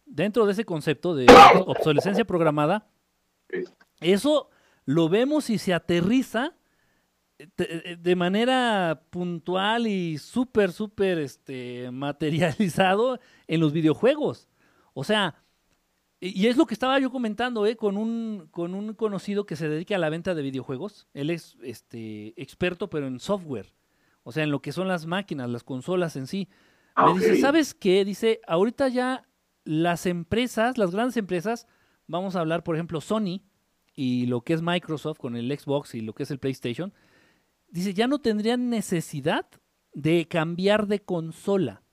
dentro de ese concepto de obsolescencia programada, eso lo vemos y se aterriza eh, eh, de manera puntual y súper, súper este, materializado en los videojuegos. O sea, y es lo que estaba yo comentando eh, con, un, con un conocido que se dedica a la venta de videojuegos. Él es este, experto, pero en software. O sea, en lo que son las máquinas, las consolas en sí. Me dice, ¿sabes qué? Dice, ahorita ya las empresas, las grandes empresas, vamos a hablar, por ejemplo, Sony, y lo que es Microsoft con el Xbox y lo que es el PlayStation, dice, ya no tendrían necesidad de cambiar de consola.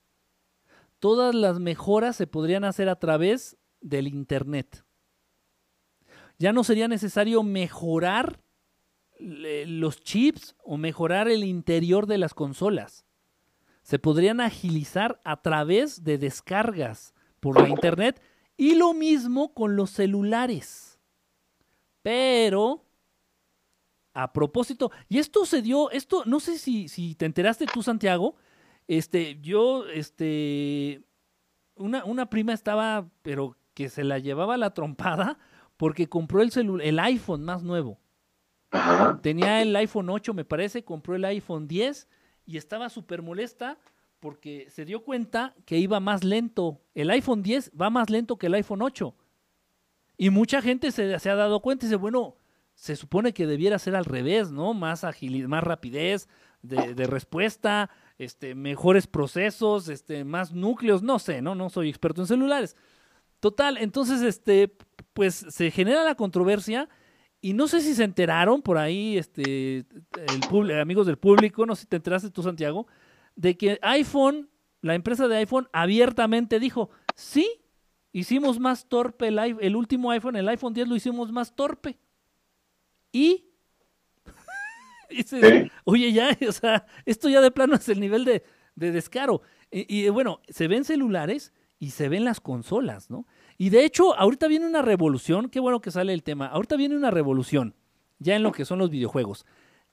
Todas las mejoras se podrían hacer a través del Internet. Ya no sería necesario mejorar los chips o mejorar el interior de las consolas. Se podrían agilizar a través de descargas por la Internet y lo mismo con los celulares. Pero, a propósito, y esto se dio, esto, no sé si, si te enteraste tú, Santiago, este, yo, este, una, una prima estaba, pero que se la llevaba la trompada porque compró el, el iPhone más nuevo. Tenía el iPhone 8, me parece, compró el iPhone 10 y estaba súper molesta porque se dio cuenta que iba más lento. El iPhone 10 va más lento que el iPhone 8. Y mucha gente se, ha dado cuenta y dice, bueno, se supone que debiera ser al revés, ¿no? Más agilidad, más rapidez de, respuesta, este, mejores procesos, este, más núcleos, no sé, ¿no? No soy experto en celulares. Total, entonces, este, pues se genera la controversia y no sé si se enteraron por ahí, este, el amigos del público, no sé si te enteraste tú, Santiago, de que iPhone, la empresa de iPhone abiertamente dijo, sí, Hicimos más torpe el, el último iPhone, el iPhone 10 lo hicimos más torpe. Y dices, oye, ya, o sea, esto ya de plano es el nivel de, descaro. Y, bueno, se ven celulares y se ven las consolas, ¿no? Y de hecho, ahorita viene una revolución, qué bueno que sale el tema, ahorita viene una revolución, ya en lo que son los videojuegos.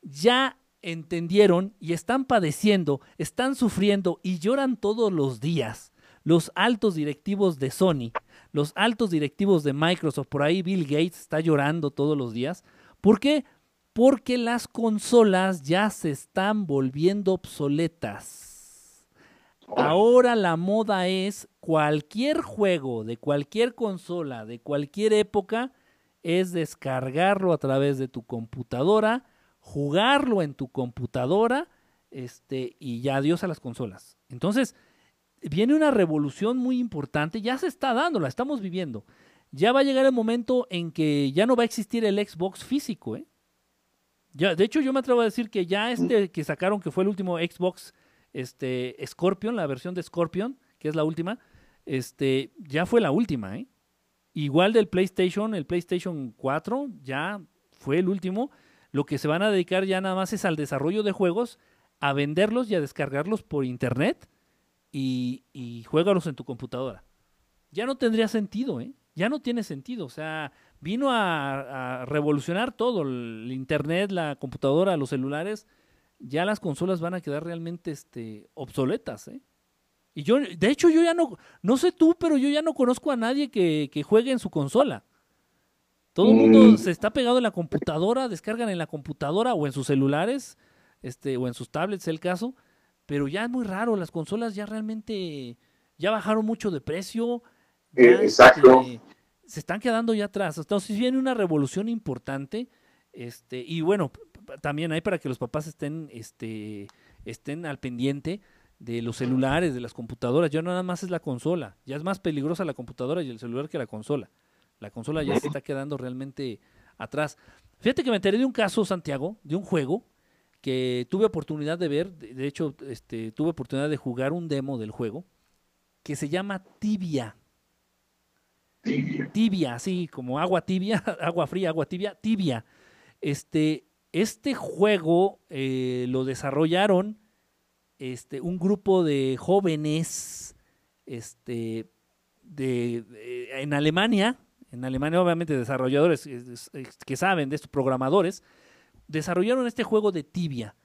Ya entendieron y están padeciendo, están sufriendo y lloran todos los días los altos directivos de Sony, los altos directivos de Microsoft, por ahí Bill Gates está llorando todos los días. ¿Por qué? Porque las consolas ya se están volviendo obsoletas. Ahora la moda es cualquier juego de cualquier consola, de cualquier época, es descargarlo a través de tu computadora, jugarlo en tu computadora, este, y ya adiós a las consolas. Entonces, viene una revolución muy importante, ya se está dando, la estamos viviendo. Ya va a llegar el momento en que ya no va a existir el Xbox físico, ¿eh? Ya, de hecho, yo me atrevo a decir que ya este que sacaron, que fue el último Xbox este, Scorpion, la versión de Scorpion, que es la última, este, ya fue la última, ¿eh? Igual del PlayStation, el PlayStation 4 ya fue el último. Lo que se van a dedicar ya nada más es al desarrollo de juegos, a venderlos y a descargarlos por internet y, y juégalos en tu computadora. Ya no tendría sentido, ¿eh? Ya no tiene sentido. O sea, vino a, a revolucionar todo. El internet, la computadora, los celulares. Ya las consolas van a quedar realmente este, obsoletas, ¿eh? Y yo, de hecho, yo ya no, no sé tú, pero yo ya no conozco a nadie que, que juegue en su consola. Todo el mundo Mm. se está pegado en la computadora, descargan en la computadora o en sus celulares, este, o en sus tablets, el caso. Pero ya es muy raro, las consolas ya realmente ya bajaron mucho de precio. Eh, exacto. este, se están quedando ya atrás. Entonces viene una revolución importante. Este, y bueno, también hay para que los papás estén, este, estén al pendiente de los celulares, de las computadoras. Ya no nada más es la consola. Ya es más peligrosa la computadora y el celular que la consola. La consola ya se está quedando realmente atrás. Fíjate que me enteré de un caso, Santiago, de un juego que tuve oportunidad de ver. De hecho, este, tuve oportunidad de jugar un demo del juego que se llama Tibia. Tibia. Tibia, así como agua tibia, agua fría, agua tibia, tibia. Este, este juego eh, lo desarrollaron este, un grupo de jóvenes este, de, de- en Alemania, en Alemania obviamente desarrolladores es- es- que saben de estos programadores, desarrollaron este juego de tibia.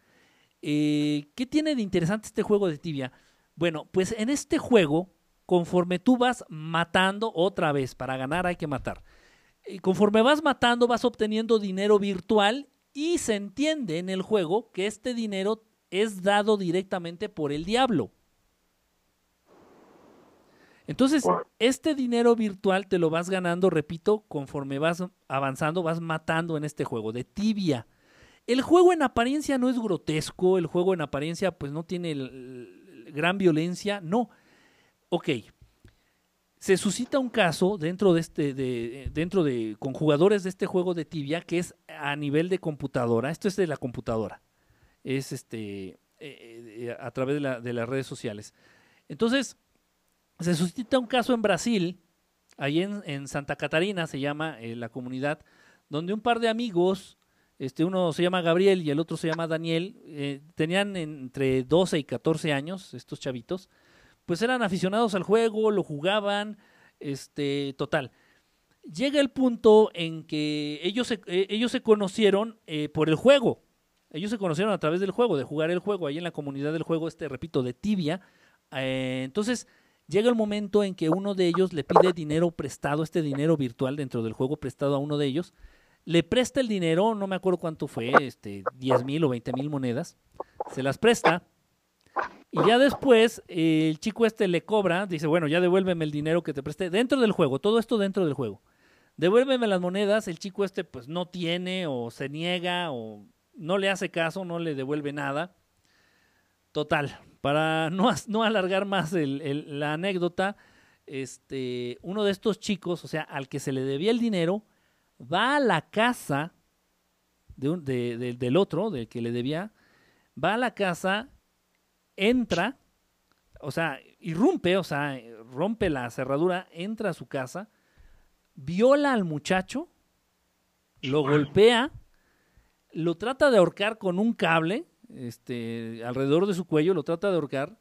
Eh, ¿Qué tiene de interesante este juego de tibia? Bueno, pues en este juego, conforme tú vas matando otra vez, para ganar hay que matar. Y conforme vas matando, vas obteniendo dinero virtual y se entiende en el juego que este dinero es dado directamente por el diablo. Entonces, este dinero virtual te lo vas ganando, repito, conforme vas avanzando, vas matando en este juego de tibia. El juego en apariencia no es grotesco, el juego en apariencia pues no tiene gran violencia, no. Ok, se suscita un caso dentro de este, de, dentro de, con jugadores de este juego de tibia que es a nivel de computadora, esto es de la computadora, es este, eh, eh, a través de, la- de las redes sociales. Entonces, se suscita un caso en Brasil, ahí en, en Santa Catarina se llama eh, la comunidad, donde un par de amigos, este, uno se llama Gabriel y el otro se llama Daniel, eh, tenían entre 12 y 14 años, estos chavitos, pues eran aficionados al juego, lo jugaban, este, total. Llega el punto en que ellos se, eh, ellos se conocieron eh, por el juego. Ellos se conocieron a través del juego, de jugar el juego, ahí en la comunidad del juego, este, repito, de tibia. Entonces, llega el momento en que uno de ellos le pide dinero prestado, este dinero virtual dentro del juego prestado a uno de ellos. Le presta el dinero, no me acuerdo cuánto fue, este, 10 mil o 20 mil monedas. Se las presta. Y ya después el chico este le cobra, dice, bueno, ya devuélveme el dinero que te presté dentro del juego, todo esto dentro del juego. Devuélveme las monedas, el chico este pues no tiene o se niega o no le hace caso, no le devuelve nada. Total, para no, no alargar más la anécdota, este, uno de estos chicos, o sea, al que se le debía el dinero, va a la casa de un- de- de- del otro, del que le debía, va a la casa, entra, o sea, irrumpe, o sea, rompe la cerradura, entra a su casa, viola al muchacho, lo golpea, lo trata de ahorcar con un cable, este, alrededor de su cuello, lo trata de ahorcar,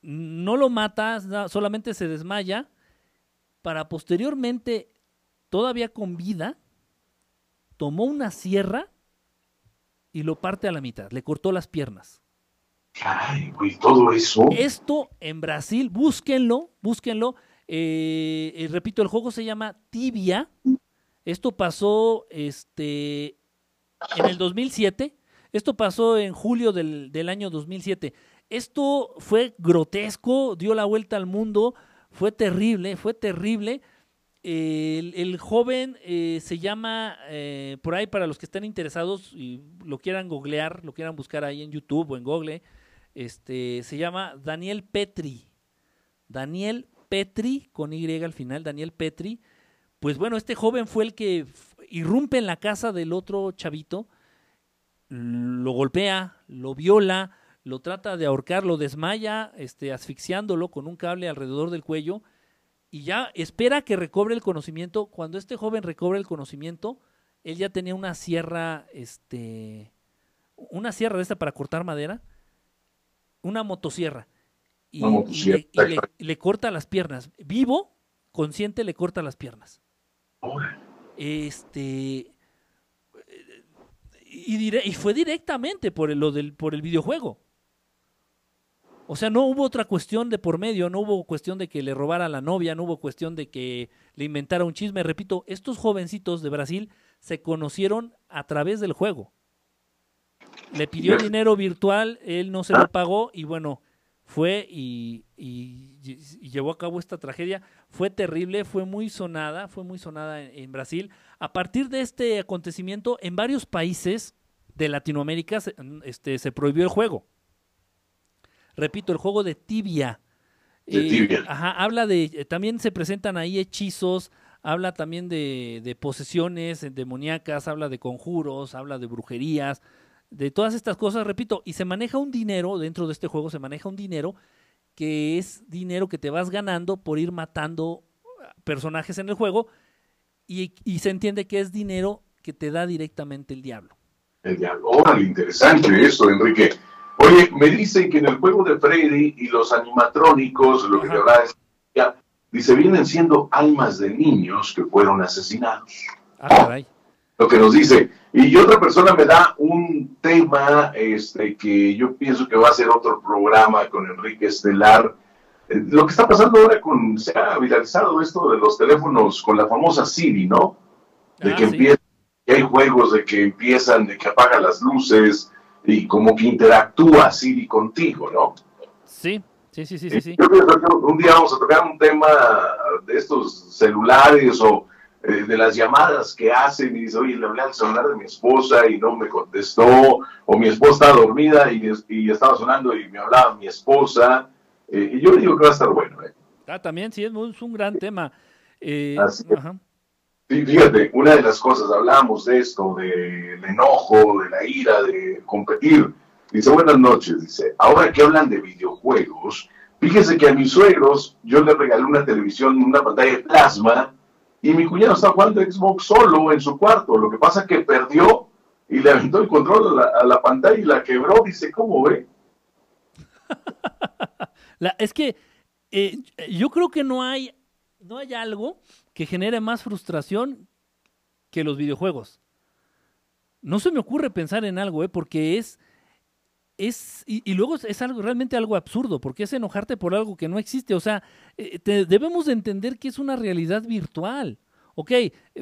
no lo mata, solamente se desmaya, para posteriormente, todavía con vida, tomó una sierra y lo parte a la mitad, le cortó las piernas. Ay, güey, todo eso. Esto en Brasil, búsquenlo, búsquenlo. Eh, eh, repito, el juego se llama Tibia. Esto pasó este, en el 2007. Esto pasó en julio del, del año 2007. Esto fue grotesco, dio la vuelta al mundo, fue terrible, fue terrible. El, joven eh, se llama, eh, por ahí para los que estén interesados y lo quieran googlear, lo quieran buscar ahí en YouTube o en Google, este, se llama Daniel Petri. Daniel Petri, con Y al final, Daniel Petri. Pues bueno, este joven fue el que irrumpe en la casa del otro chavito, lo golpea, lo viola, lo trata de ahorcar, lo desmaya, este, asfixiándolo con un cable alrededor del cuello y ya espera que recobre el conocimiento. Cuando este joven recobre el conocimiento, él ya tenía una sierra, este, una sierra de esta para cortar madera, una motosierra. Y, Una y le, y le- exacto. le corta las piernas. Vivo, consciente, le corta las piernas. Este. Y, dire- y fue directamente por el, lo del, por el videojuego. O sea, no hubo otra cuestión de por medio, no hubo cuestión de que le robara a la novia, no hubo cuestión de que le inventara un chisme. Repito, estos jovencitos de Brasil se conocieron a través del juego. Le pidió dinero virtual, él no se lo pagó y bueno, fue y, y- y llevó a cabo esta tragedia. Fue terrible, fue muy sonada, fue muy sonada en, en Brasil. A partir de este acontecimiento, en varios países de Latinoamérica se, este, se prohibió el juego. Repito, el juego de tibia. De tibia. ajá, habla de, eh, también se presentan ahí hechizos, habla también de, de posesiones eh, demoníacas, habla de conjuros, habla de brujerías, de todas estas cosas, repito, y se maneja un dinero, dentro de este juego se maneja un dinero que es dinero que te vas ganando por ir matando personajes en el juego y, y se entiende que es dinero que te da directamente el diablo. El diablo. Órale, interesante esto, Enrique. Oye, me dicen que en el juego de Freddy y los animatrónicos, lo que te hablaba es, ya, dice, vienen siendo almas de niños que fueron asesinados. Ah, caray. Lo que nos dice. Y otra persona me da un tema este, que yo pienso que va a ser otro programa con Enrique Estelar. Eh, Lo que está pasando ahora con, se ha viralizado esto de los teléfonos con la famosa Siri, ¿no? De Ah, que sí. empieza, que hay juegos de que empiezan, de que apagan las luces y como que interactúa Siri contigo, ¿no? Sí, sí, sí, sí, sí. sí. Yo pienso que un día vamos a tocar un tema de estos celulares o eh, de las llamadas que hacen y dice, oye, le hablé al celular de mi esposa y no me contestó, o mi esposa está dormida y, es- y estaba sonando y me hablaba mi esposa. Eh, y yo digo que va a estar bueno. ¿eh? Ah, también sí, es, un gran tema. Eh, Así es. Fíjate, una de las cosas, hablamos de esto, del enojo, de la ira, de competir. Dice, buenas noches, dice, ahora que hablan de videojuegos, fíjese que a mis suegros yo les regalé una televisión, una pantalla de plasma, y mi cuñado está jugando Xbox solo en su cuarto. Lo que pasa es que perdió y le aventó el control a la, pantalla y la quebró. Dice, ¿cómo ve? Es que eh, yo creo que no hay, no hay algo que genere más frustración que los videojuegos. No se me ocurre pensar en algo, ¿eh? porque es, es y, luego es, algo realmente algo absurdo, porque es enojarte por algo que no existe. O sea, eh, debemos de entender que es una realidad virtual. Ok,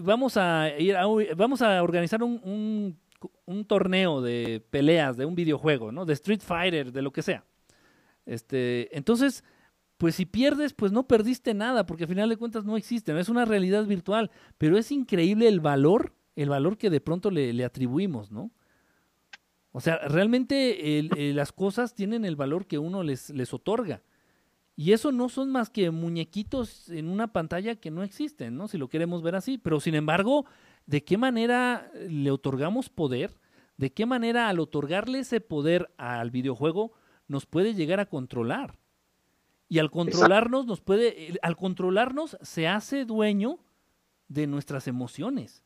vamos a ir a, vamos a organizar un, un- un torneo de peleas de un videojuego, ¿no? De Street Fighter, de lo que sea. Este, entonces, pues si pierdes, pues no perdiste nada, porque al final de cuentas no existe, no es una realidad virtual, pero es increíble el valor, el valor que de pronto le, le atribuimos, ¿no? O sea, realmente eh, las cosas tienen el valor que uno les, les otorga. Y eso no son más que muñequitos en una pantalla que no existen, ¿no? Si lo queremos ver así. Pero sin embargo, ¿de qué manera le otorgamos poder? ¿De qué manera al otorgarle ese poder al videojuego nos puede llegar a controlar? Y al controlarnos nos puede, eh, al controlarnos se hace dueño de nuestras emociones.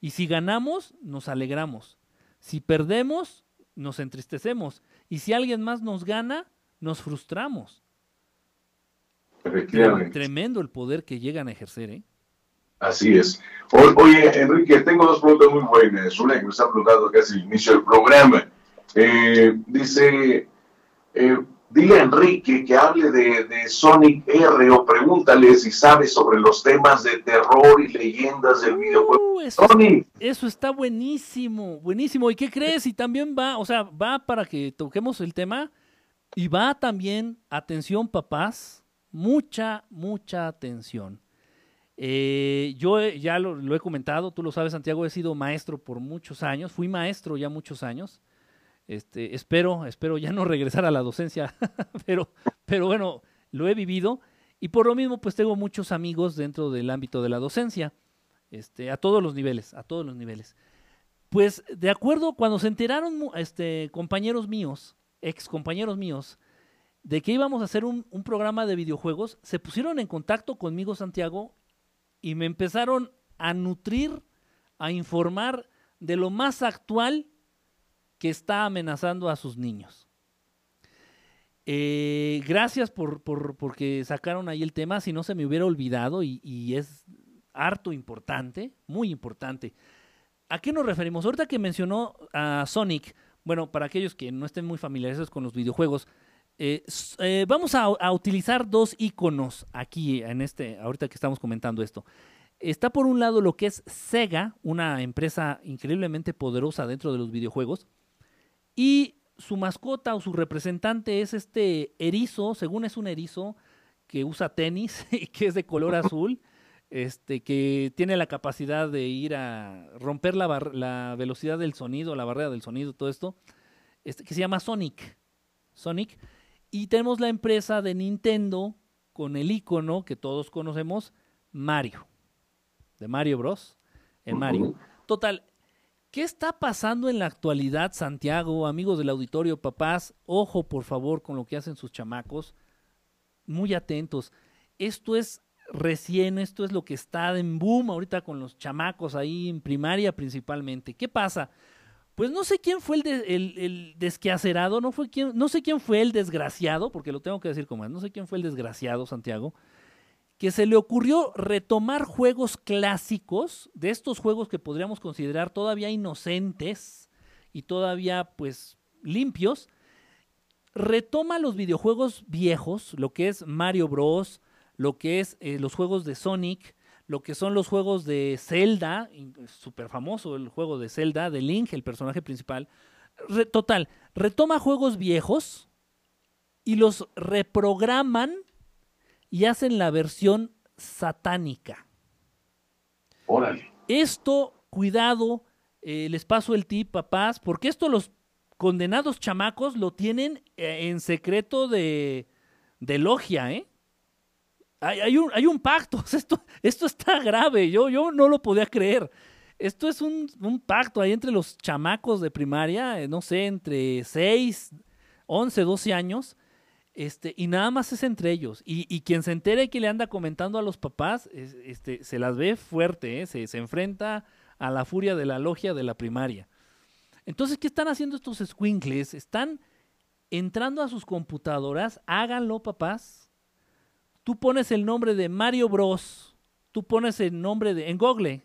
Y si ganamos, nos alegramos. Si perdemos, nos entristecemos. Y si alguien más nos gana, nos frustramos. Efectivamente. Tremendo el poder que llegan a ejercer, ¿eh? Así es. O- oye, Enrique, tengo dos preguntas muy buenas. Una que me está preguntando casi al inicio del programa. Eh, dice, eh, dile a Enrique que hable de, de Sonic R o pregúntale si sabe sobre los temas de terror y leyendas del videojuego. Uh, eso, Sonic, eso está buenísimo, buenísimo. ¿Y qué crees? Y también va, o sea, va para que toquemos el tema y va también, atención papás, mucha, mucha atención. Eh, yo he- ya lo, lo he comentado, tú lo sabes, Santiago, he sido maestro por muchos años, fui maestro ya muchos años. Este, espero, espero ya no regresar a la docencia, pero, pero bueno, lo he vivido y por lo mismo pues tengo muchos amigos dentro del ámbito de la docencia, este, a todos los niveles, a todos los niveles. Pues de acuerdo, cuando se enteraron este, compañeros míos, ex compañeros míos, de que íbamos a hacer un, un programa de videojuegos, se pusieron en contacto conmigo, Santiago, y me empezaron a nutrir, a informar de lo más actual que está amenazando a sus niños. Eh, gracias por, por, porque sacaron ahí el tema, si no se me hubiera olvidado y, es harto importante, muy importante. ¿A qué nos referimos? Ahorita que mencionó a Sonic, bueno, para aquellos que no estén muy familiarizados con los videojuegos, eh, eh, vamos a, a utilizar dos iconos aquí en este, ahorita que estamos comentando esto. Está por un lado lo que es Sega, una empresa increíblemente poderosa dentro de los videojuegos, y su mascota o su representante es este erizo, según es un erizo que usa tenis y que es de color azul, este, que tiene la capacidad de ir a romper la, la velocidad del sonido, la barrera del sonido, todo esto, este, que se llama Sonic. Sonic. Y tenemos la empresa de Nintendo con el icono que todos conocemos, Mario. De Mario Bros. En Mario. Total, ¿qué está pasando en la actualidad, Santiago, amigos del auditorio, papás? Ojo, por favor, con lo que hacen sus chamacos. Muy atentos. Esto es recién, esto es lo que está en boom ahorita con los chamacos ahí en primaria principalmente. ¿Qué pasa? Pues no sé quién fue el, de- desquacerado, no, fue no sé quién fue el desgraciado, porque lo tengo que decir como es, no sé quién fue el desgraciado, Santiago, que se le ocurrió retomar juegos clásicos, de estos juegos que podríamos considerar todavía inocentes y todavía pues limpios, retoma los videojuegos viejos, lo que es Mario Bros, lo que es eh, los juegos de Sonic, lo que son los juegos de Zelda, súper famoso el juego de Zelda, de Link, el personaje principal. Total, retoma juegos viejos y los reprograman y hacen la versión satánica. Órale. Esto, cuidado, eh, les paso el tip, papás, porque esto los condenados chamacos lo tienen eh, en secreto de, de logia, ¿eh? Hay, hay un, hay un pacto, esto, esto está grave, yo, yo no lo podía creer. Esto es un, un pacto ahí entre los chamacos de primaria, eh, no sé, entre 6, 11, 12 años, este, y nada más es entre ellos. Y, y quien se entere que le anda comentando a los papás, es- este, se las ve fuerte, ¿eh? se, se enfrenta a la furia de la logia de la primaria. Entonces, ¿qué están haciendo estos squinkles? Están entrando a sus computadoras, háganlo, papás. Tú pones el nombre de Mario Bros. Tú pones el nombre de. En Google.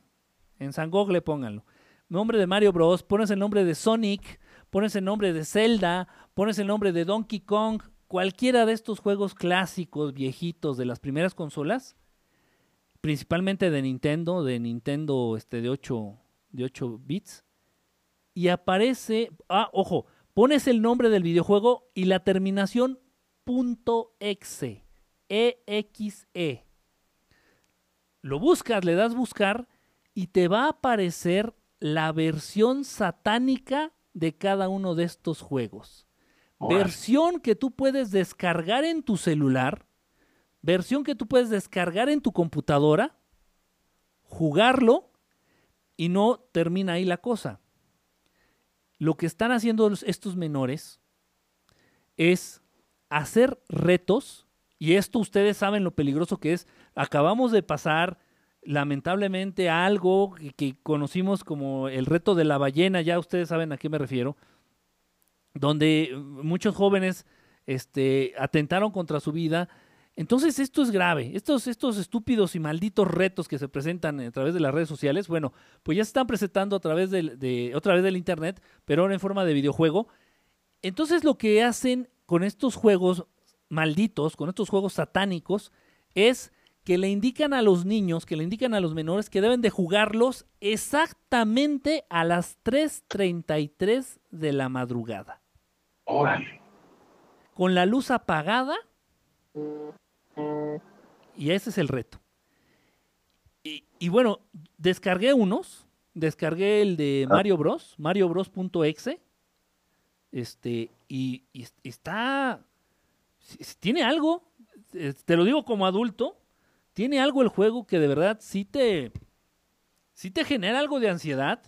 En San Google pónganlo. Nombre de Mario Bros. Pones el nombre de Sonic. Pones el nombre de Zelda. Pones el nombre de Donkey Kong. Cualquiera de estos juegos clásicos, viejitos de las primeras consolas. Principalmente de Nintendo. De Nintendo este, de 8, de 8 bits. Y aparece. Ah, ojo. Pones el nombre del videojuego y la terminación .exe. EXE. Lo buscas, le das buscar y te va a aparecer la versión satánica de cada uno de estos juegos. Versión que tú puedes descargar en tu celular, versión que tú puedes descargar en tu computadora, jugarlo y no termina ahí la cosa. Lo que están haciendo estos menores es hacer retos, y esto ustedes saben lo peligroso que es. Acabamos de pasar, lamentablemente, algo que, que conocimos como el reto de la ballena, ya ustedes saben a qué me refiero, donde eh, muchos jóvenes este, atentaron contra su vida. Entonces esto es grave. Estos, estos estúpidos y malditos retos que se presentan a través de las redes sociales, bueno, pues ya se están presentando a través del, de, otra vez del Internet, pero ahora en forma de videojuego. Entonces lo que hacen con estos juegos malditos, con estos juegos satánicos, es que le indican a los niños, que le indican a los menores que deben de jugarlos exactamente a las 3.33 de la madrugada. Órale. Con la luz apagada. Y ese es el reto. Y, y bueno, descargué unos. Descargué el de Mario Bros. Mario Bros.exe. Este, y, y es- está. Tiene algo. Te lo digo como adulto. Tiene algo el juego que de verdad sí te. Sí te genera algo de ansiedad.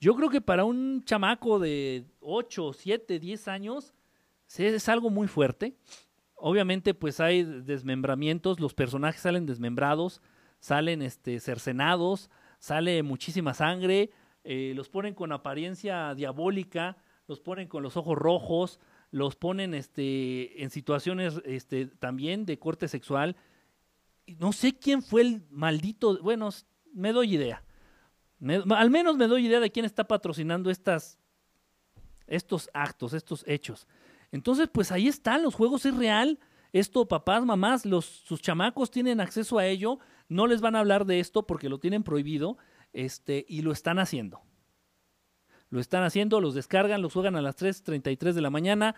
Yo creo que para un chamaco de 8, 7, 10 años es algo muy fuerte. obviamente pues hay desmembramientos, los personajes salen desmembrados, salen este, cercenados, sale muchísima sangre, eh, los ponen con apariencia diabólica, los ponen con los ojos rojos, los ponen este, en situaciones este, también de corte sexual. No sé quién fue el maldito, bueno, me doy idea. Al menos me doy idea de quién está patrocinando estas, estos actos, estos hechos. Entonces, pues ahí están, los juegos es real. Esto, papás, mamás, los, sus chamacos tienen acceso a ello. No les van a hablar de esto porque lo tienen prohibido este, y lo están haciendo. Lo están haciendo, los descargan, los juegan a las 3.33 de la mañana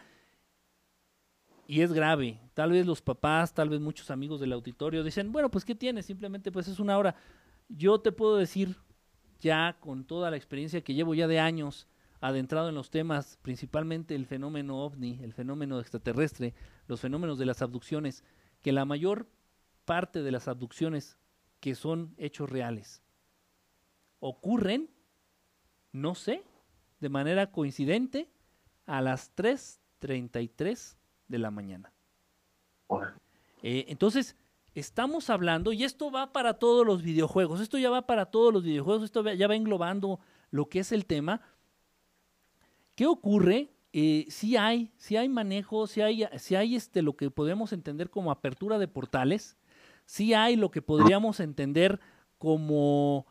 y es grave. Tal vez los papás, tal vez muchos amigos del auditorio dicen, bueno, pues ¿qué tiene? Simplemente pues es una hora. Yo te puedo decir ya con toda la experiencia que llevo ya de años adentrado en los temas, principalmente el fenómeno ovni, el fenómeno extraterrestre, los fenómenos de las abducciones, que la mayor parte de las abducciones que son hechos reales ocurren, no sé, de manera coincidente a las 3.33 de la mañana. Eh, entonces, estamos hablando, y esto va para todos los videojuegos, esto ya va para todos los videojuegos, esto ya va englobando lo que es el tema, ¿Qué ocurre? Eh, si hay, si hay manejo, si hay, hay este, lo que podemos entender como apertura de portales, si hay lo que podríamos entender como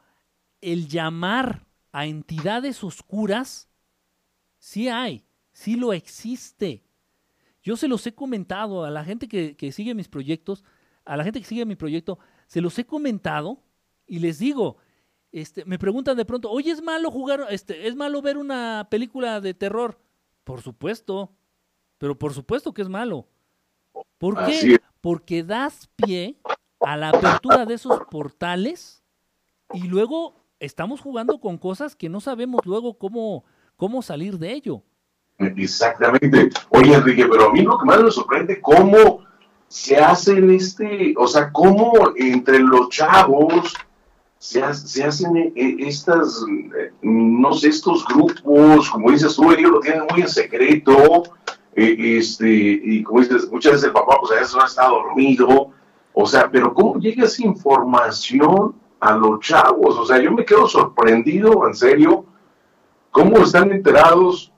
el llamar a entidades oscuras, sí hay, sí lo existe. Yo se los he comentado a la gente que sigue mis proyectos, a la gente que sigue mi proyecto, se los he comentado y les digo, este, me preguntan de pronto, oye, ¿es malo jugar, este, es malo ver una película de terror? Por supuesto, pero por supuesto que es malo. ¿Por qué? Porque das pie a la apertura de esos portales y luego estamos jugando con cosas que no sabemos luego cómo, cómo salir de ello. Exactamente. Oye, Enrique, pero a mí lo que más me sorprende, cómo se hacen este, o sea, cómo entre los chavos se, hacen eh, eh, estas, eh, no sé, estos grupos, como dices tú, ellos lo tienen muy en secreto, este, y como dices, muchas veces el papá, pues a veces está dormido, o sea, pero ¿cómo llega esa información a los chavos? O sea, yo me quedo sorprendido, en serio, cómo están enterados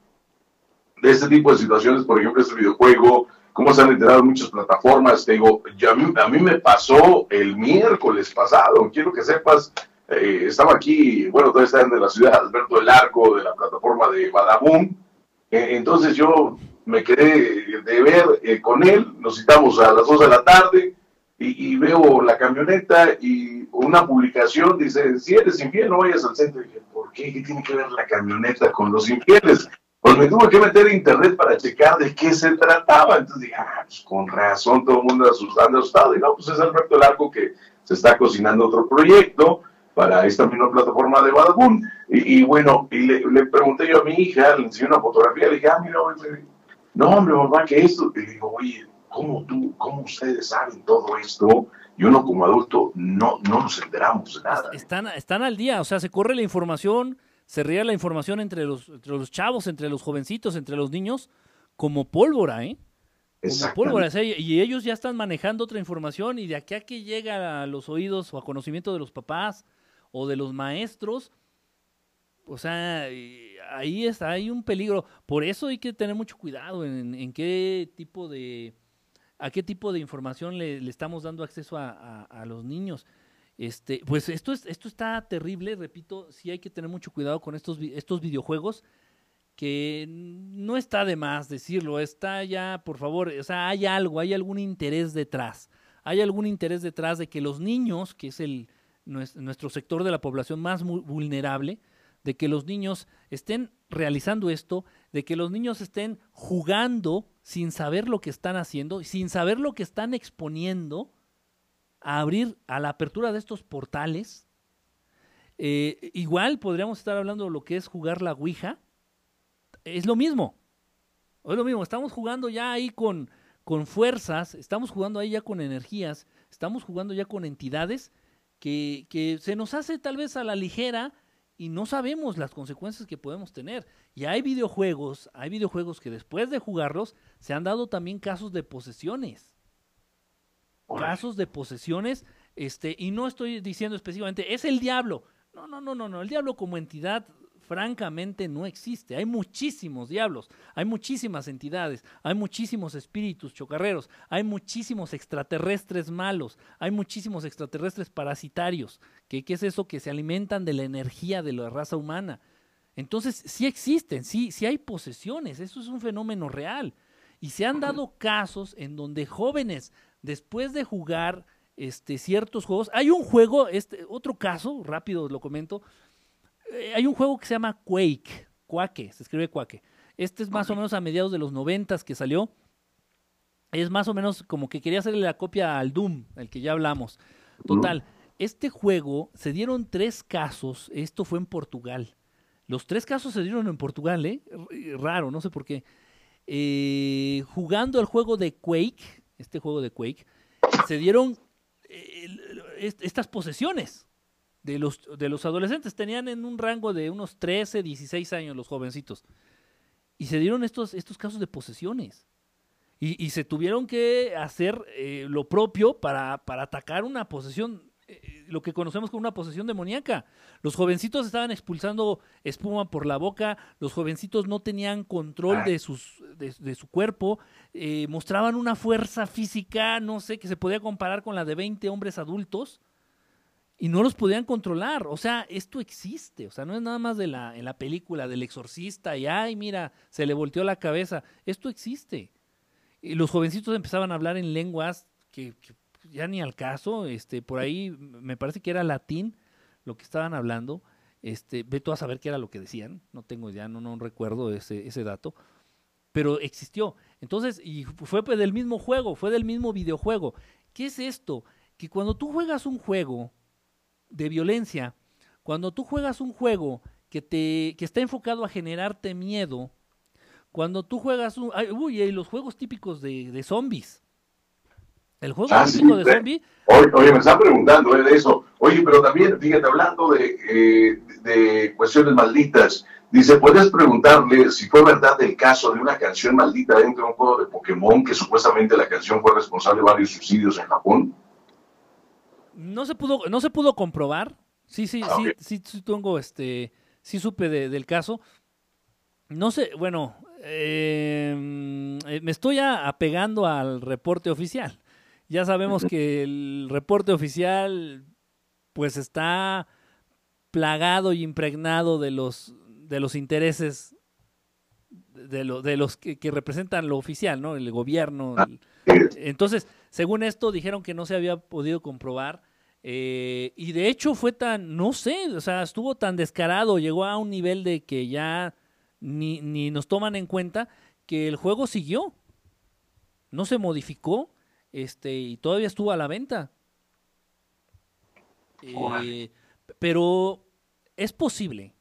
de este tipo de situaciones, por ejemplo, este videojuego, cómo se han enterado muchas plataformas. Te digo, a, mí, me pasó el miércoles pasado, quiero que sepas, eh, estaba aquí, bueno, todavía están de la ciudad Alberto del Arco, de la plataforma de Badabun, eh, entonces yo me quedé de ver eh, con él, nos citamos a las 2 de la tarde y, veo la camioneta y una publicación dice, si eres infiel no vayas al centro. Y dije, ¿por qué? ¿Qué tiene que ver la camioneta con los infieles? Pues me tuve que meter a internet para checar de qué se trataba. Entonces dije, ah, pues con razón todo el mundo asustado, asustado. Y no, pues es Alberto Largo que se está cocinando otro proyecto para esta misma plataforma de Badabun. Y, bueno, y le, pregunté yo a mi hija, le enseñé una fotografía, le dije, ah, mira, no, hombre, mamá, ¿qué es esto? Y le digo, oye, ¿cómo tú, cómo ustedes saben todo esto? Y uno como adulto no, no nos enteramos de nada. Están, están al día, o sea, se corre la información se ría la información entre los, entre los chavos, entre los jovencitos, entre los niños, como pólvora, ¿eh? Como pólvora. y ellos ya están manejando otra información y de aquí a que llega a los oídos o a conocimiento de los papás o de los maestros, o sea, ahí está, hay un peligro. Por eso hay que tener mucho cuidado en, qué tipo de, a qué tipo de información le, estamos dando acceso a, a los niños. Este, pues esto, es, esto está terrible, repito, sí hay que tener mucho cuidado con estos, videojuegos, que no está de más decirlo, está ya, por favor, o sea, hay algo, hay algún interés detrás, hay algún interés detrás de que los niños, que es el, nuestro sector de la población más vulnerable, de que los niños estén realizando esto, de que los niños estén jugando sin saber lo que están haciendo, sin saber lo que están exponiendo, a abrir a la apertura de estos portales. Eh, igual podríamos estar hablando de lo que es jugar la Ouija. Es lo mismo. Es lo mismo. Estamos jugando ya ahí con, con fuerzas, estamos jugando ahí ya con energías, estamos jugando ya con entidades que, que se nos hace tal vez a la ligera y no sabemos las consecuencias que podemos tener. Y hay videojuegos, hay videojuegos que después de jugarlos se han dado también casos de posesiones. Casos de posesiones, este, y no estoy diciendo específicamente, es el diablo. No, no, no, no, no. El diablo como entidad francamente no existe. Hay muchísimos diablos, hay muchísimas entidades, hay muchísimos espíritus chocarreros, hay muchísimos extraterrestres malos, hay muchísimos extraterrestres parasitarios, que ¿qué es eso? Que se alimentan de la energía de la raza humana. Entonces, sí existen, sí, sí hay posesiones, eso es un fenómeno real. Y se han dado casos en donde jóvenes, después de jugar este, ciertos juegos, hay un juego, este, otro caso, rápido lo comento, eh, hay un juego que se llama Quake, Quake, se escribe Quake. Este es más o menos a mediados de los noventas que salió. Es más o menos como que quería hacerle la copia al Doom, el que ya hablamos. Total, este juego se dieron tres casos, esto fue en Portugal. Los tres casos se dieron en Portugal, ¿eh? Raro, no sé por qué. Eh, jugando el juego de Quake, este juego de Quake, se dieron eh, estas posesiones de los, de los adolescentes. Tenían en un rango de unos 13, 16 años los jovencitos. Y se dieron estos, estos casos de posesiones. Y, se tuvieron que hacer eh, lo propio para, para, atacar una posesión, eh, lo que conocemos como una posesión demoníaca. Los jovencitos estaban expulsando espuma por la boca, los jovencitos no tenían control de, sus, de, su cuerpo, eh, mostraban una fuerza física, no sé, que se podía comparar con la de 20 hombres adultos y no los podían controlar. O sea, esto existe. O sea, no es nada más de la, en la película del exorcista y, ay, mira, se le volteó la cabeza. Esto existe. Y los jovencitos empezaban a hablar en lenguas que, ya ni al caso. Este, por ahí me parece que era latín lo que estaban hablando. Este, ve tú a saber qué era lo que decían. No tengo ya, no, no recuerdo ese, ese dato. Pero existió. Entonces, y fue del mismo juego, fue del mismo videojuego. ¿Qué es esto? Que cuando tú juegas un juego, de violencia, cuando tú juegas un juego que, te, que está enfocado a generarte miedo, cuando tú juegas un... uy, y los juegos típicos de, de zombies. El juego ah, típico de zombies... Oye, me están preguntando eh, de eso. Oye, pero también, fíjate, hablando de, eh, de cuestiones malditas, dice, ¿puedes preguntarle si fue verdad el caso de una canción maldita dentro de un juego de Pokémon que supuestamente la canción fue responsable de varios suicidios en Japón? No se pudo, no se pudo comprobar. Sí, sí, ah, sí, sí, tengo este, sí supe del caso. No sé, bueno, em, eh, me estoy apegando al reporte oficial. Ya sabemos que el reporte oficial, pues está plagado y impregnado de los de los intereses de, lo, de los que, representan lo oficial, ¿no? El gobierno. Ah, entonces, según esto, dijeron que no se había podido comprobar. Eh, y de hecho fue tan, no sé, o sea, estuvo tan descarado, llegó a un nivel de que ya ni, ni nos toman en cuenta que el juego siguió. No se modificó este, y todavía estuvo a la venta. Eh, pero es posible.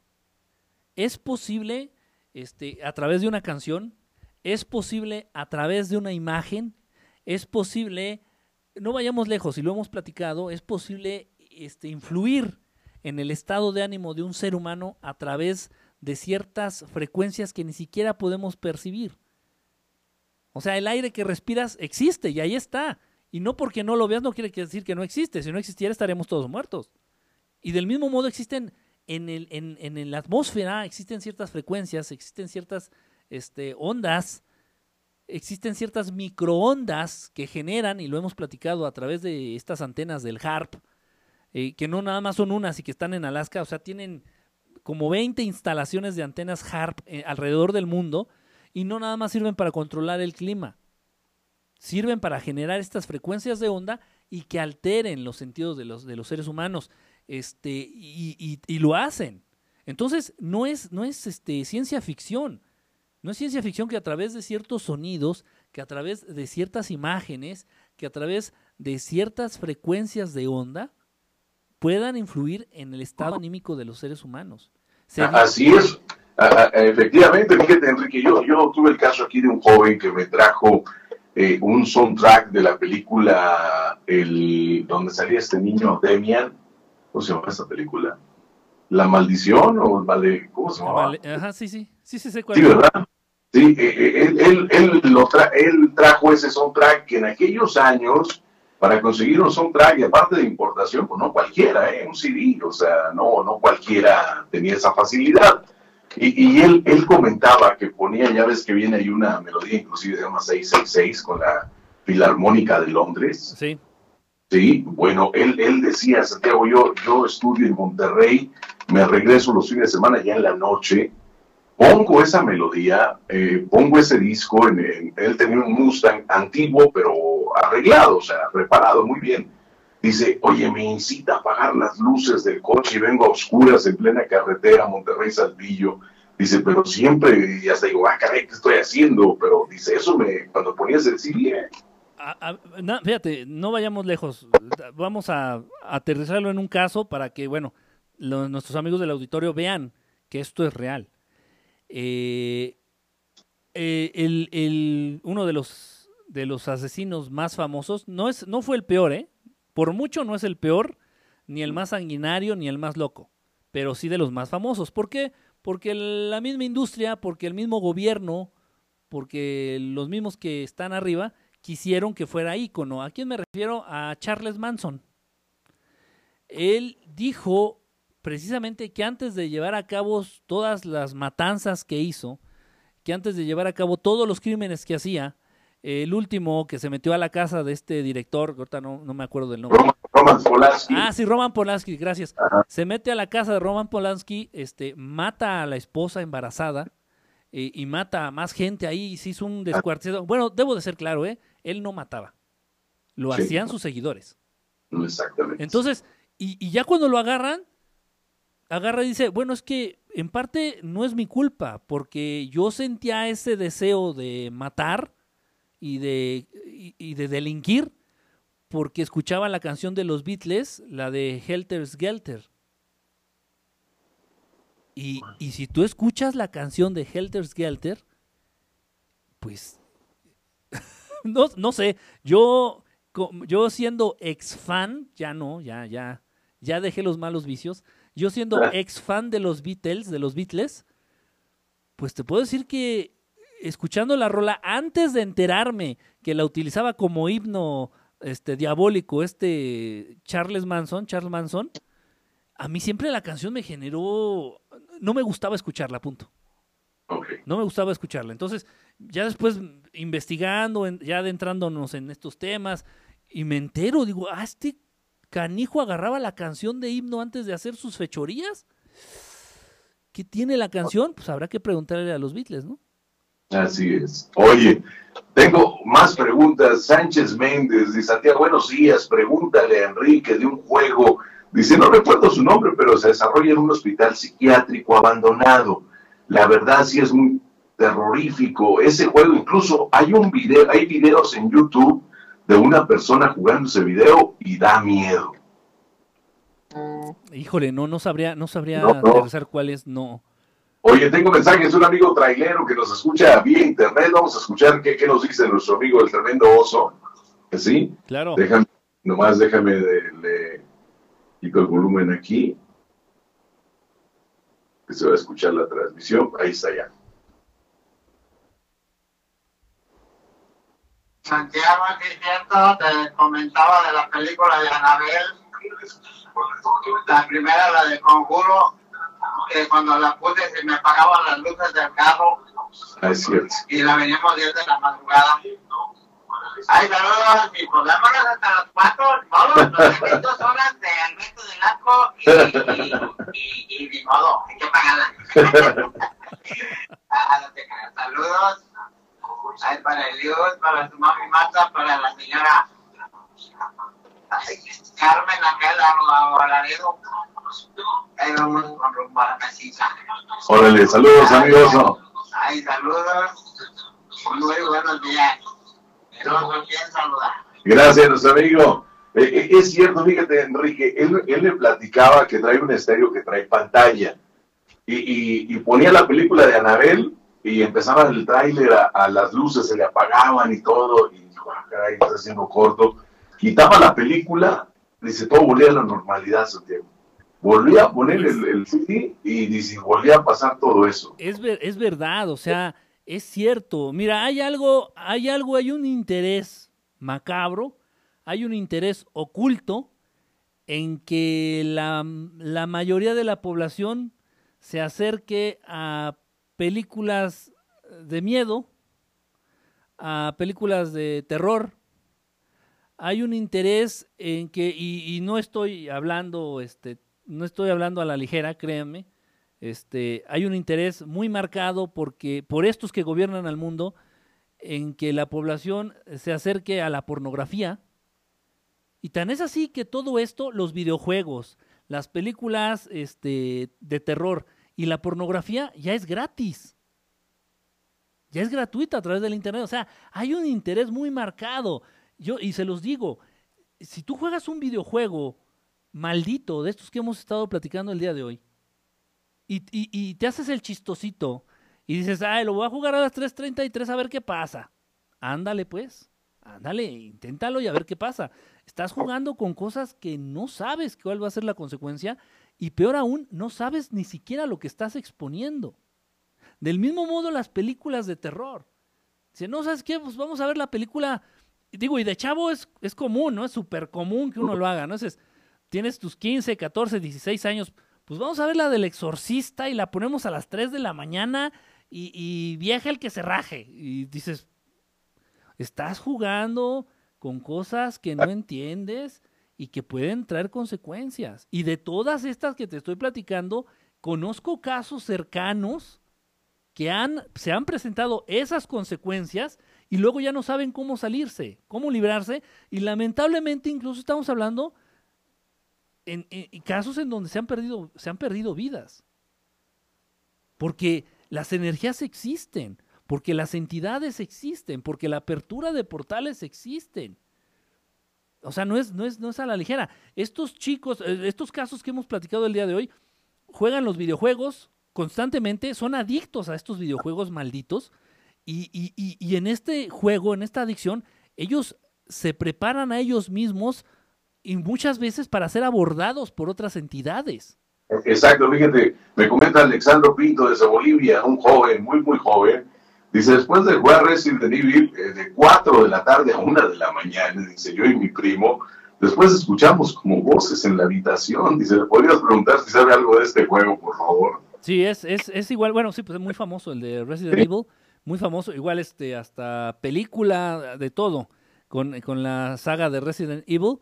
Es posible este, a través de una canción, es posible a través de una imagen, es posible, no vayamos lejos, y lo hemos platicado, es posible este, influir en el estado de ánimo de un ser humano a través de ciertas frecuencias que ni siquiera podemos percibir. O sea, el aire que respiras existe y ahí está. Y no porque no lo veas no quiere decir que no existe. Si no existiera estaríamos todos muertos. Y del mismo modo existen en, el, en, en la atmósfera, existen ciertas frecuencias, existen ciertas este, ondas existen ciertas microondas que generan, y lo hemos platicado a través de estas antenas del HARP, eh, que no nada más son unas y que están en Alaska, o sea, tienen como 20 instalaciones de antenas HARP eh, alrededor del mundo, y no nada más sirven para controlar el clima, sirven para generar estas frecuencias de onda y que alteren los sentidos de los, de los seres humanos, este, y, y, lo hacen. Entonces, no es, no es este, ciencia ficción no es ciencia ficción que a través de ciertos sonidos, que a través de ciertas imágenes, que a través de ciertas frecuencias de onda puedan influir en el estado anímico de los seres humanos. Así es. Efectivamente, fíjate, Enrique, yo, yo tuve el caso aquí de un joven que me trajo eh, un soundtrack de la película el, donde salía este niño Demian. ¿Cómo se llama esta película? la maldición o vale, ¿cómo se llama? Ajá, sí, sí. Sí, sí, Sí, es. ¿verdad? Sí, eh, eh, él, él, él lo tra- él trajo ese soundtrack que en aquellos años, para conseguir un soundtrack, y aparte de importación, pues no cualquiera, ¿eh? un CD, o sea, no, no cualquiera tenía esa facilidad. Y, y él, él comentaba que ponía, ya ves que viene ahí una melodía, inclusive se llama 666 con la Filarmónica de Londres. Sí. Sí, bueno, él, él decía, Santiago, yo, yo estudio en Monterrey, me regreso los fines de semana ya en la noche, pongo esa melodía, eh, pongo ese disco, en, en- él tenía un Mustang antiguo, pero arreglado, o sea, reparado muy bien. Dice, oye, me incita a apagar las luces del coche y vengo a oscuras en plena carretera, Monterrey Saltillo. Dice, pero siempre, y hasta digo, ah, caray, ¿qué estoy haciendo? Pero dice, eso me, cuando ponías el fíjate, no vayamos lejos. Vamos a aterrizarlo en un caso para que, bueno, lo- nuestros amigos del auditorio vean que esto es real. Eh, eh, el, el- uno de los, de los asesinos más famosos no, es, no fue el peor, ¿eh? Por mucho no es el peor, ni el más sanguinario, ni el más loco, pero sí de los más famosos. ¿Por qué? Porque la misma industria, porque el mismo gobierno, porque los mismos que están arriba quisieron que fuera ícono. ¿A quién me refiero? A Charles Manson. Él dijo precisamente que antes de llevar a cabo todas las matanzas que hizo, que antes de llevar a cabo todos los crímenes que hacía, el último que se metió a la casa de este director, ahorita no, no me acuerdo del nombre. Roman, Roman Polanski. Ah, sí, Roman Polanski, gracias. Ajá. Se mete a la casa de Roman Polanski, este, mata a la esposa embarazada eh, y mata a más gente ahí, se hizo un descuartizado. Bueno, debo de ser claro, ¿eh? Él no mataba. Lo Sí. hacían sus seguidores. No, exactamente. Entonces, y, y ya cuando lo agarran, agarra y dice, bueno, es que en parte no es mi culpa, porque yo sentía ese deseo de matar y de, y, y de delinquir, porque escuchaba la canción de los Beatles, la de Helter Skelter. Y, y si tú escuchas la canción de Helter Skelter, pues no, no sé, yo, yo siendo ex fan, ya no, ya, ya, ya dejé los malos vicios. Yo siendo Ah. ex fan de los Beatles, de los Beatles, pues te puedo decir que escuchando la rola antes de enterarme que la utilizaba como himno este diabólico este Charles Manson, Charles Manson, a mí siempre la canción me generó no me gustaba escucharla, punto. No me gustaba escucharla. Entonces, ya después investigando, ya adentrándonos en estos temas, y me entero, digo, ah, este canijo agarraba la canción de himno antes de hacer sus fechorías. ¿Qué tiene la canción? Pues habrá que preguntarle a los Beatles, ¿no? Así es. Oye, tengo más preguntas. Sánchez Méndez dice, Santiago, buenos días. Pregúntale a Enrique de un juego. Dice, no recuerdo su nombre, pero se desarrolla en un hospital psiquiátrico abandonado. La verdad sí es muy terrorífico. Ese juego, incluso hay un video, hay videos en YouTube de una persona jugando ese video y da miedo. Híjole, no, no sabría, no sabría No, cuál es, no. Oye, tengo mensajes de un amigo trailero que nos escucha vía internet. Vamos a escuchar qué, qué nos dice nuestro amigo el tremendo oso. ¿Que sí? Claro. Déjame, nomás déjame, de- le quito el volumen aquí. Que se va a escuchar la transmisión. Ahí está ya. Santiago, es cierto, te comentaba de la película de Anabel, la primera, la de Conjuro, que cuando la puse se me apagaban las luces del carro Ah, es cierto. y la veníamos viendo en la madrugada. Ay, saludos, mi programa es hasta las 4, todos los de dos horas de Alberto del Arco y, y, y, y ni modo, hay que pagarla. ah. Saludos. Ay, para Eliud, para su mami Marta, para la señora ay, Carmen Ángela Laredo. Ahí vamos con rumbo a la casita. Órale, saludos, amigos. Ay, saludos. Muy buenos días. No saludar. Gracias, nuestro amigo. Eh, eh, es cierto, fíjate, Enrique, él, él le platicaba que trae un estéreo que trae pantalla. Y, y- y ponía la película de Anabel y empezaba el tráiler, a, a las luces se le apagaban y todo. Y dijo, ah, caray, está haciendo corto. Quitaba la película, dice, todo volvía a la normalidad, Santiago. Volvía a poner el, el CD y dice, volvía a pasar todo eso. Es, es verdad, o sea, es cierto. Mira, hay algo, hay algo, hay un interés macabro, hay un interés oculto en que la, la mayoría de la población se acerque a películas de miedo, a películas de terror. Hay un interés en que, y, y no estoy hablando, este, no estoy hablando a la ligera, créanme, este, hay un interés muy marcado porque, por estos que gobiernan al mundo, en que la población se acerque a la pornografía. Y tan es así que todo esto, los videojuegos, las películas este, de terror y la pornografía ya es gratis. Ya es gratuita a través del Internet. O sea, hay un interés muy marcado. Yo, y se los digo, si tú juegas un videojuego maldito de estos que hemos estado platicando el día de hoy, y, y, te haces el chistosito y dices, ay, lo voy a jugar a las 3.33 a ver qué pasa. Ándale pues, ándale, inténtalo y a ver qué pasa. Estás jugando con cosas que no sabes cuál va a ser la consecuencia y peor aún, no sabes ni siquiera lo que estás exponiendo. Del mismo modo las películas de terror. Si no sabes qué, pues vamos a ver la película. Digo, y de chavo es, es común, ¿no? Es súper común que uno lo haga, ¿no? Es, tienes tus 15, 14, 16 años, pues vamos a ver la del exorcista y la ponemos a las 3 de la mañana y, y el que se raje. Y dices, estás jugando con cosas que no entiendes y que pueden traer consecuencias. Y de todas estas que te estoy platicando, conozco casos cercanos que han, se han presentado esas consecuencias y luego ya no saben cómo salirse, cómo librarse. Y lamentablemente incluso estamos hablando en, casos en donde se han perdido, se han perdido vidas. Porque las energías existen, porque las entidades existen, porque la apertura de portales existen. O sea, no es, no es, no es a la ligera. Estos chicos, eh, estos casos que hemos platicado el día de hoy, juegan los videojuegos constantemente, son adictos a estos videojuegos malditos. Y, y, y, y en este juego, en esta adicción, ellos se preparan a ellos mismos y muchas veces para ser abordados por otras entidades. Exacto, fíjate, me comenta Alexandro Pinto desde Bolivia, un joven, muy, muy joven, dice, después de jugar Resident Evil eh, de 4 de la tarde a 1 de la mañana, dice yo y mi primo, después escuchamos como voces en la habitación, dice, ¿le podrías preguntar si sabe algo de este juego, por favor? Sí, es, es, es igual, bueno, sí, pues es muy famoso el de Resident Evil, muy famoso, igual este, hasta película de todo, con, con la saga de Resident Evil,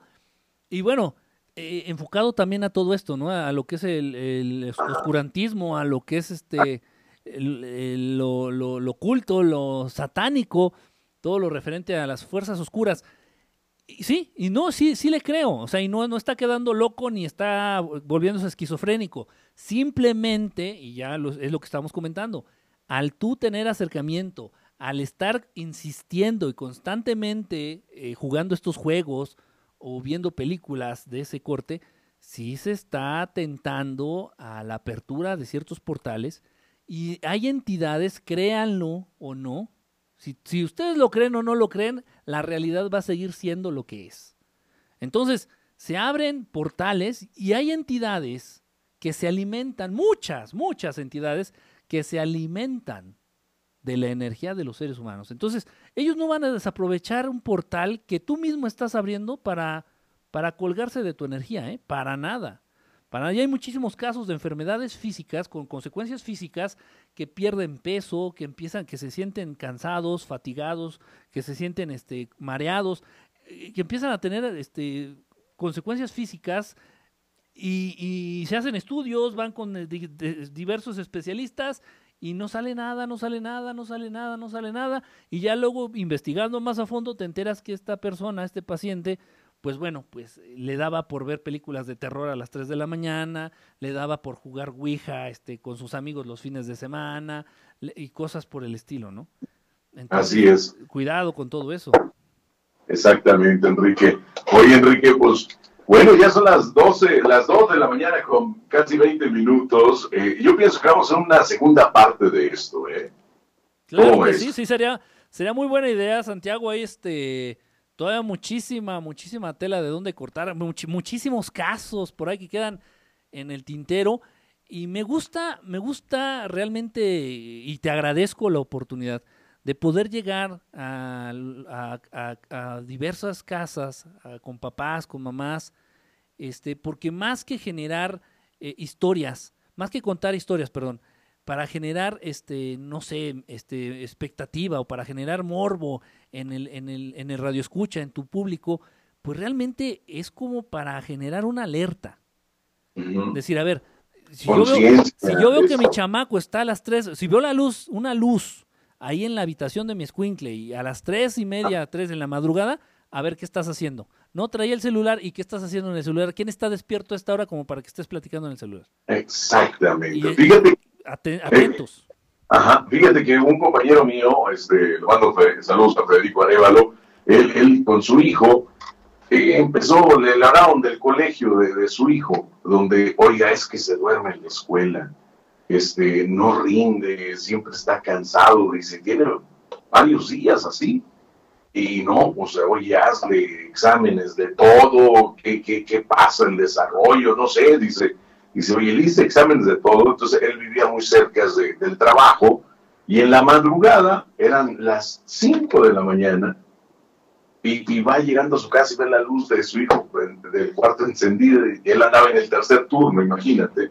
y bueno, eh, enfocado también a todo esto, ¿no? A lo que es el, oscurantismo, a lo que es este lo, lo, lo, oculto, lo satánico, todo lo referente a las fuerzas oscuras. Sí, y no, sí, sí le creo. O sea, y no, no está quedando loco ni está volviéndose esquizofrénico. Simplemente, y ya es lo que estamos comentando, al tú tener acercamiento, al estar insistiendo y constantemente eh, jugando estos juegos, o viendo películas de ese corte, sí se está tentando a la apertura de ciertos portales y hay entidades, créanlo o no, si, si ustedes lo creen o no lo creen, la realidad va a seguir siendo lo que es. Entonces, se abren portales y hay entidades que se alimentan, muchas, muchas entidades que se alimentan de la energía de los seres humanos. Entonces, ellos no van a desaprovechar un portal que tú mismo estás abriendo para, para colgarse de tu energía, ¿eh? Para nada. Para hay muchísimos casos de enfermedades físicas con consecuencias físicas que pierden peso, que empiezan, que se sienten cansados, fatigados, que se sienten este, mareados, eh, que empiezan a tener este, consecuencias físicas y, y, se hacen estudios, van con eh, diversos especialistas y no sale nada, no sale nada, no sale nada, no sale nada. Y ya luego investigando más a fondo te enteras que esta persona, este paciente, pues bueno, pues le daba por ver películas de terror a las 3 de la mañana, le daba por jugar Ouija este, con sus amigos los fines de semana y cosas por el estilo, ¿no? Así es. Cuidado con todo eso. Exactamente, Enrique. Oye, Enrique, pues bueno, ya son las 12, las 2 de la mañana con casi 20 minutos. Eh, yo pienso que vamos a una segunda parte de esto, ¿eh? Claro que sí, sí, sería, sería muy buena idea, Santiago. Hay este, todavía muchísima, muchísima tela de dónde cortar, muchísimos casos por ahí que quedan en el tintero y me gusta, me gusta realmente y te agradezco la oportunidad de poder llegar a, diversas casas con papás, con mamás, este, porque más que generar eh, historias, más que contar historias, perdón, para generar, este, no sé, este, expectativa o para generar morbo en el, en el, en el radio escucha, en tu público, pues realmente es como para generar una alerta. Decir, a ver, si yo, veo, si yo veo que mi chamaco está a las tres, si veo la luz, una luz ahí en la habitación de mi escuincle y a las tres y media, tres en la madrugada, a ver qué estás haciendo. No traía el celular y qué estás haciendo en el celular. ¿Quién está despierto a esta hora como para que estés platicando en el celular? Exactamente. Fíjate atentos. ajá, fíjate que un compañero mío, este, mando saludos a Federico Arevalo, él, él con su hijo, eh, empezó, le hablaron del colegio de, de, su hijo, donde, oiga, es que se duerme en la escuela, este, no rinde, siempre está cansado, dice, tiene varios días así, y no, pues oye, hazle exámenes de todo, qué, qué, qué pasa, el desarrollo, no sé, dice, Dice, oye, le hice exámenes de todo, entonces él vivía muy cerca del trabajo y en la madrugada eran las 5 de la mañana y, va llegando a su casa y ve la luz de su hijo del cuarto encendido y él andaba en el tercer turno, imagínate.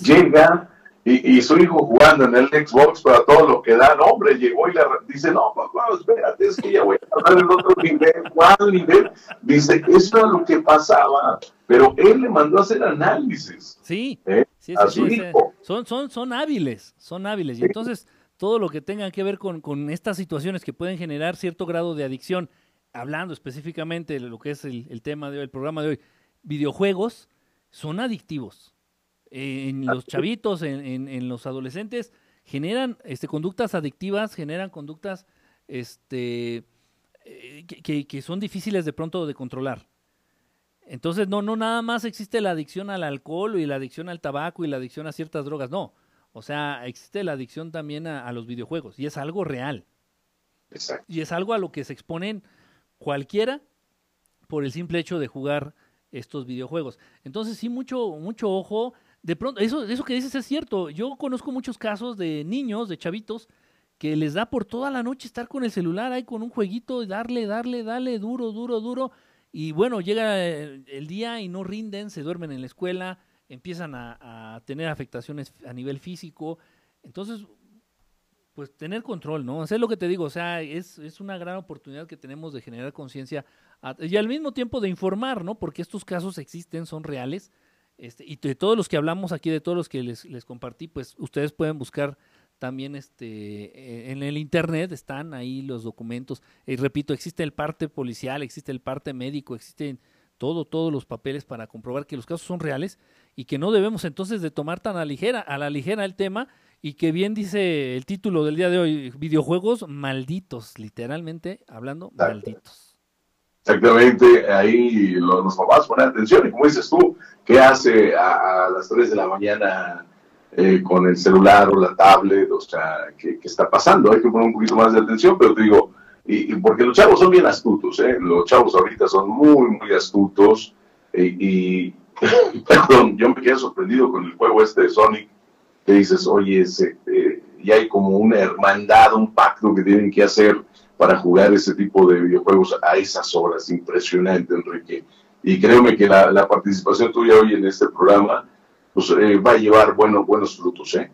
Llega y, su hijo jugando en el Xbox para todo lo que da, no, hombre, llegó y le dice, no, papá, espérate, es que ya voy a pasar el otro nivel, ¿cuál nivel? Dice, eso es lo que pasaba, pero él le mandó a hacer análisis. Sí, ¿eh? sí, a su hijo. Son, son, son hábiles, son hábiles, y entonces todo lo que tenga que ver con, con estas situaciones que pueden generar cierto grado de adicción, hablando específicamente de lo que es el, el tema de hoy, el programa de hoy, videojuegos, son adictivos en los chavitos, en, en, los adolescentes, generan este, conductas adictivas, generan conductas este, eh, que, que, son difíciles de pronto de controlar. Entonces, no, no nada más existe la adicción al alcohol y la adicción al tabaco y la adicción a ciertas drogas, no. O sea, existe la adicción también a, a los videojuegos y es algo real. Y es algo a lo que se exponen cualquiera por el simple hecho de jugar estos videojuegos. Entonces, sí, mucho, mucho ojo de pronto, eso, eso que dices es cierto. Yo conozco muchos casos de niños, de chavitos, que les da por toda la noche estar con el celular ahí con un jueguito darle, darle, darle, duro, duro, duro. Y bueno, llega el, día y no rinden, se duermen en la escuela, empiezan a, tener afectaciones a nivel físico. Entonces, pues tener control, ¿no? Hacer lo que te digo, o sea, es, es una gran oportunidad que tenemos de generar conciencia y al mismo tiempo de informar, ¿no? Porque estos casos existen, son reales este, y de todos los que hablamos aquí, de todos los que les, les compartí, pues ustedes pueden buscar también este eh, en el internet están ahí los documentos. Y repito, existe el parte policial, existe el parte médico, existen todo, todos los papeles para comprobar que los casos son reales y que no debemos entonces de tomar tan a ligera, a la ligera el tema y que bien dice el título del día de hoy, videojuegos malditos, literalmente hablando, malditos. Exactamente, ahí los, papás ponen atención y como dices tú, ¿qué hace a, las 3 de la mañana eh, con el celular o la tablet? O sea, ¿qué, está pasando? Hay que poner un poquito más de atención, pero te digo, y, porque los chavos son bien astutos, ¿eh? los chavos ahorita son muy, muy astutos y, perdón, yo me quedé sorprendido con el juego este de Sonic, que dices, oye, ese, eh, y hay como una hermandad, un pacto que tienen que hacer para jugar ese tipo de videojuegos a esas horas. Impresionante, Enrique. Y créeme que la, participación tuya hoy en este programa pues, eh, va a llevar buenos, buenos frutos. ¿eh?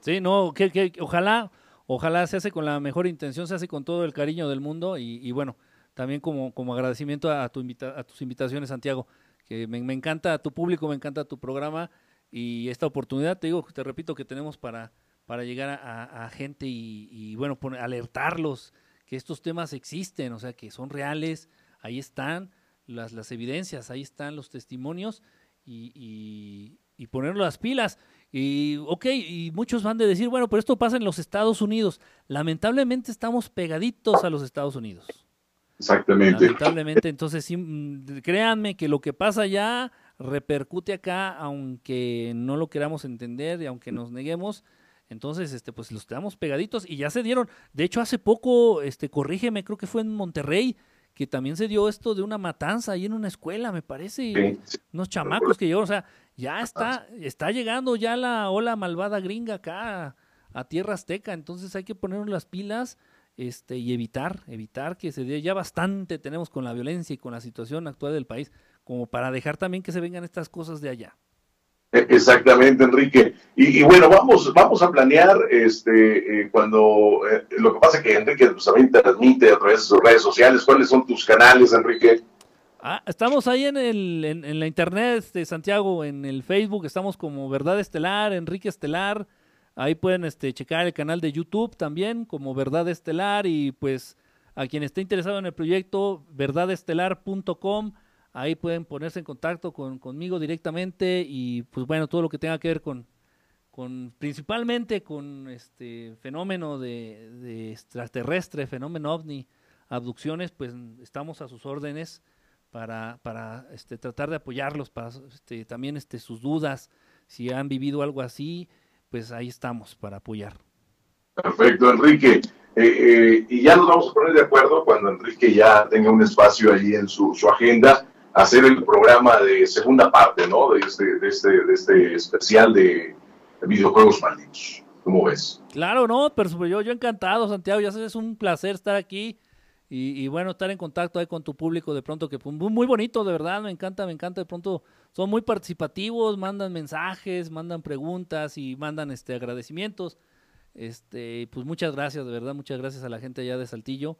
Sí, no, que, ojalá, ojalá se hace con la mejor intención, se hace con todo el cariño del mundo y, bueno, también como, como agradecimiento a, tu invita, a tus invitaciones, Santiago, que me, me encanta tu público, me encanta tu programa y esta oportunidad, te digo, te repito, que tenemos para para llegar a, gente y, bueno, alertarlos que estos temas existen, o sea, que son reales, ahí están las, las evidencias, ahí están los testimonios y, y, poner las pilas. Y, ok, y muchos van de decir, bueno, pero esto pasa en los Estados Unidos. Lamentablemente estamos pegaditos a los Estados Unidos. Exactamente. Lamentablemente, entonces sí, mm, créanme que lo que pasa allá repercute acá, aunque no lo queramos entender y aunque nos neguemos, entonces, este, pues los quedamos pegaditos y ya se dieron. De hecho, hace poco, este, corrígeme, creo que fue en Monterrey, que también se dio esto de una matanza ahí en una escuela, me parece. Unos chamacos que llegaron, o sea, ya está, está llegando ya la ola malvada gringa acá a, tierra azteca, entonces hay que ponernos las pilas este, y evitar, evitar que se dé ya bastante tenemos con la violencia y con la situación actual del país, como para dejar también que se vengan estas cosas de allá. Exactamente, Enrique. Y, bueno, vamos, vamos a planear este, eh, cuando eh, lo que pasa es que Enrique pues, también transmite a través de sus redes sociales. ¿Cuáles son tus canales, Enrique? Ah, estamos ahí en, el, en, la internet de Santiago, en el Facebook, estamos como Verdad Estelar, Enrique Estelar. Ahí pueden este, checar el canal de YouTube también como Verdad Estelar y pues a quien esté interesado en el proyecto, verdadestelar.com Ahí pueden ponerse en contacto con, conmigo directamente y pues bueno, todo lo que tenga que ver con, con principalmente con este fenómeno de, extraterrestre, fenómeno ovni, abducciones, pues estamos a sus órdenes para, para este, tratar de apoyarlos, para este, también este, sus dudas, si han vivido algo así, pues ahí estamos para apoyar. Perfecto, Enrique. Eh, eh, y ya nos vamos a poner de acuerdo cuando Enrique ya tenga un espacio ahí en su, su agenda hacer el programa de segunda parte, ¿no? De este, de este, de este especial de videojuegos malditos. ¿Cómo ves? Claro, no, pero yo, yo encantado, Santiago, ya sabes, es un placer estar aquí y, bueno, estar en contacto ahí con tu público de pronto, que pues, muy, muy bonito, de verdad, me encanta, me encanta, de pronto son muy participativos, mandan mensajes, mandan preguntas y mandan este agradecimientos. Este, pues muchas gracias, de verdad, muchas gracias a la gente allá de Saltillo.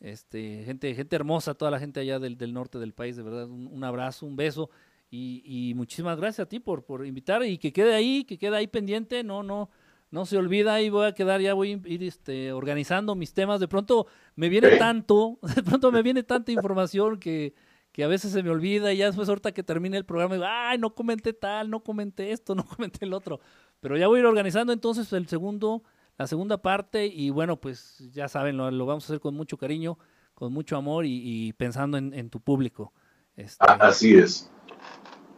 Este, gente, gente hermosa, toda la gente allá del, del norte del país, de verdad, un, abrazo, un beso y, muchísimas gracias a ti por, por invitar y que quede ahí, que quede ahí pendiente, no, no, no se olvida y voy a quedar, ya voy a ir este, organizando mis temas, de pronto me viene tanto, de pronto me viene tanta información que, que a veces se me olvida y ya después ahorita que termine el programa digo, ay, no comenté tal, no comenté esto, no comenté el otro, pero ya voy a ir organizando entonces el segundo la segunda parte y bueno, pues ya saben, lo, vamos a hacer con mucho cariño, con mucho amor y, pensando en, tu público. Este... Así es.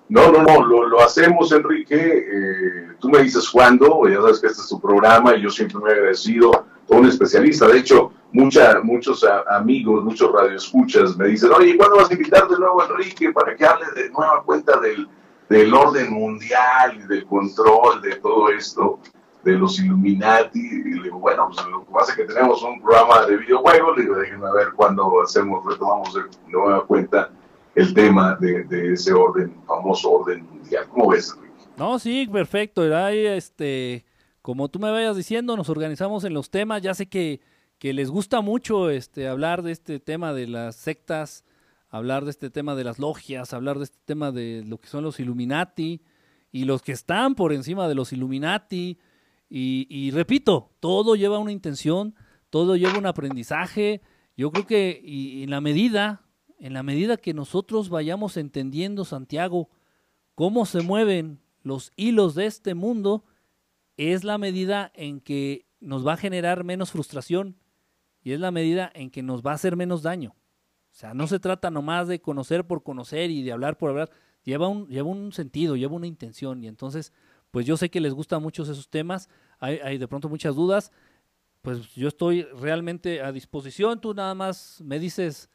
No, no, no, lo, hacemos, Enrique. Eh, tú me dices cuándo, ya sabes que este es tu programa y yo siempre me he agradecido a un especialista. De hecho, mucha, muchos amigos, muchos radioescuchas me dicen, oye, ¿cuándo vas a invitar de nuevo a Enrique para que hable de nueva cuenta del, del orden mundial y del control de todo esto? De los Illuminati. Y le digo, bueno, pues lo que pasa es que tenemos un programa de videojuegos. Le digo, déjenme ver cuándo hacemos, retomamos de nueva cuenta el tema de, ese orden, famoso orden mundial. ¿Cómo ves, No, sí, perfecto. Ahí, este, como tú me vayas diciendo, nos organizamos en los temas. Ya sé que, que les gusta mucho este, hablar de este tema de las sectas, hablar de este tema de las logias, hablar de este tema de lo que son los Illuminati y los que están por encima de los Illuminati y, repito, todo lleva una intención, todo lleva un aprendizaje. Yo creo que en la medida, en la medida que nosotros vayamos entendiendo, Santiago, cómo se mueven los hilos de este mundo, es la medida en que nos va a generar menos frustración y es la medida en que nos va a hacer menos daño. O sea, no se trata nomás de conocer por conocer y de hablar por hablar, lleva un, lleva un sentido, lleva una intención y entonces pues yo sé que les gustan muchos esos temas, hay, de pronto muchas dudas, pues yo estoy realmente a disposición, tú nada más me dices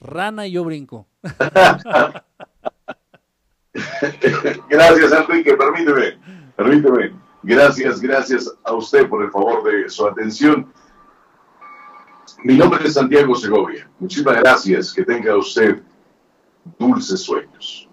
rana y yo brinco. gracias Enrique, permíteme, permíteme. Gracias, gracias a usted por el favor de su atención. Mi nombre es Santiago Segovia. Muchísimas gracias. Que tenga usted dulces sueños.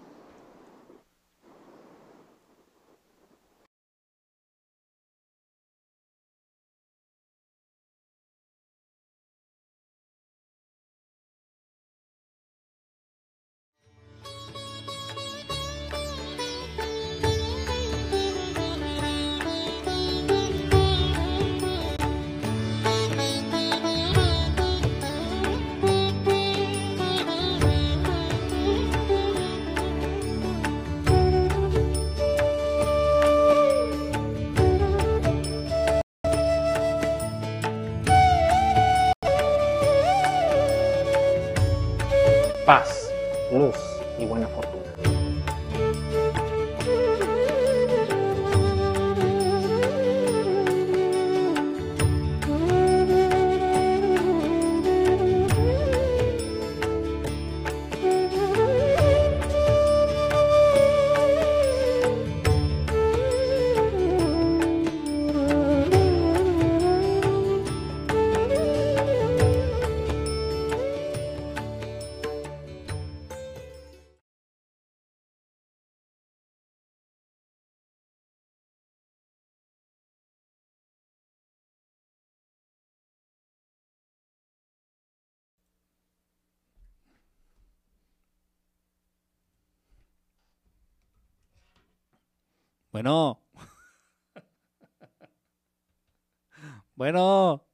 Bueno. Bueno.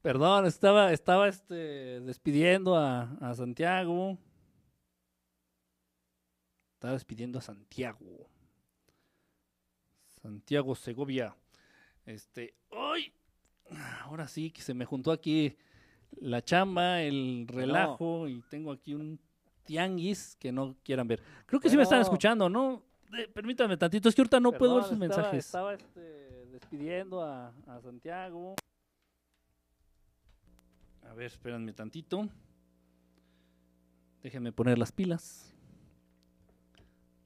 Perdón, estaba, estaba este, despidiendo a, a Santiago. Estaba despidiendo a Santiago. Santiago Segovia. Este, ¡ay! Ahora sí que se me juntó aquí la chamba, el relajo y tengo aquí un tianguis que no quieran ver. Creo que sí me están escuchando, ¿no? Eh, permítame tantito, es que ahorita no puedo ver sus estaba- mensajes. Estaba este, despidiendo a, a Santiago. A ver, espérenme tantito. Déjenme poner las pilas.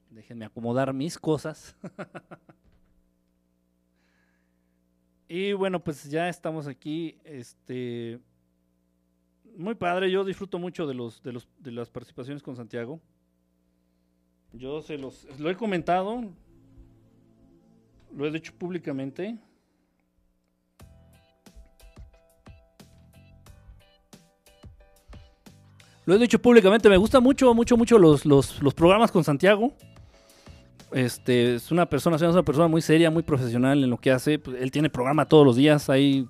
Déjenme acomodar mis cosas. y bueno, pues ya estamos aquí. Este muy padre, yo disfruto mucho de los de los de las participaciones con Santiago. Yo se los lo he comentado. Lo he dicho públicamente. Lo he dicho públicamente, me gusta mucho, mucho, mucho los, los, los programas con Santiago. Este, es una persona, es una persona muy seria, muy profesional en lo que hace. Pues, Él tiene programa todos los días. Ahí,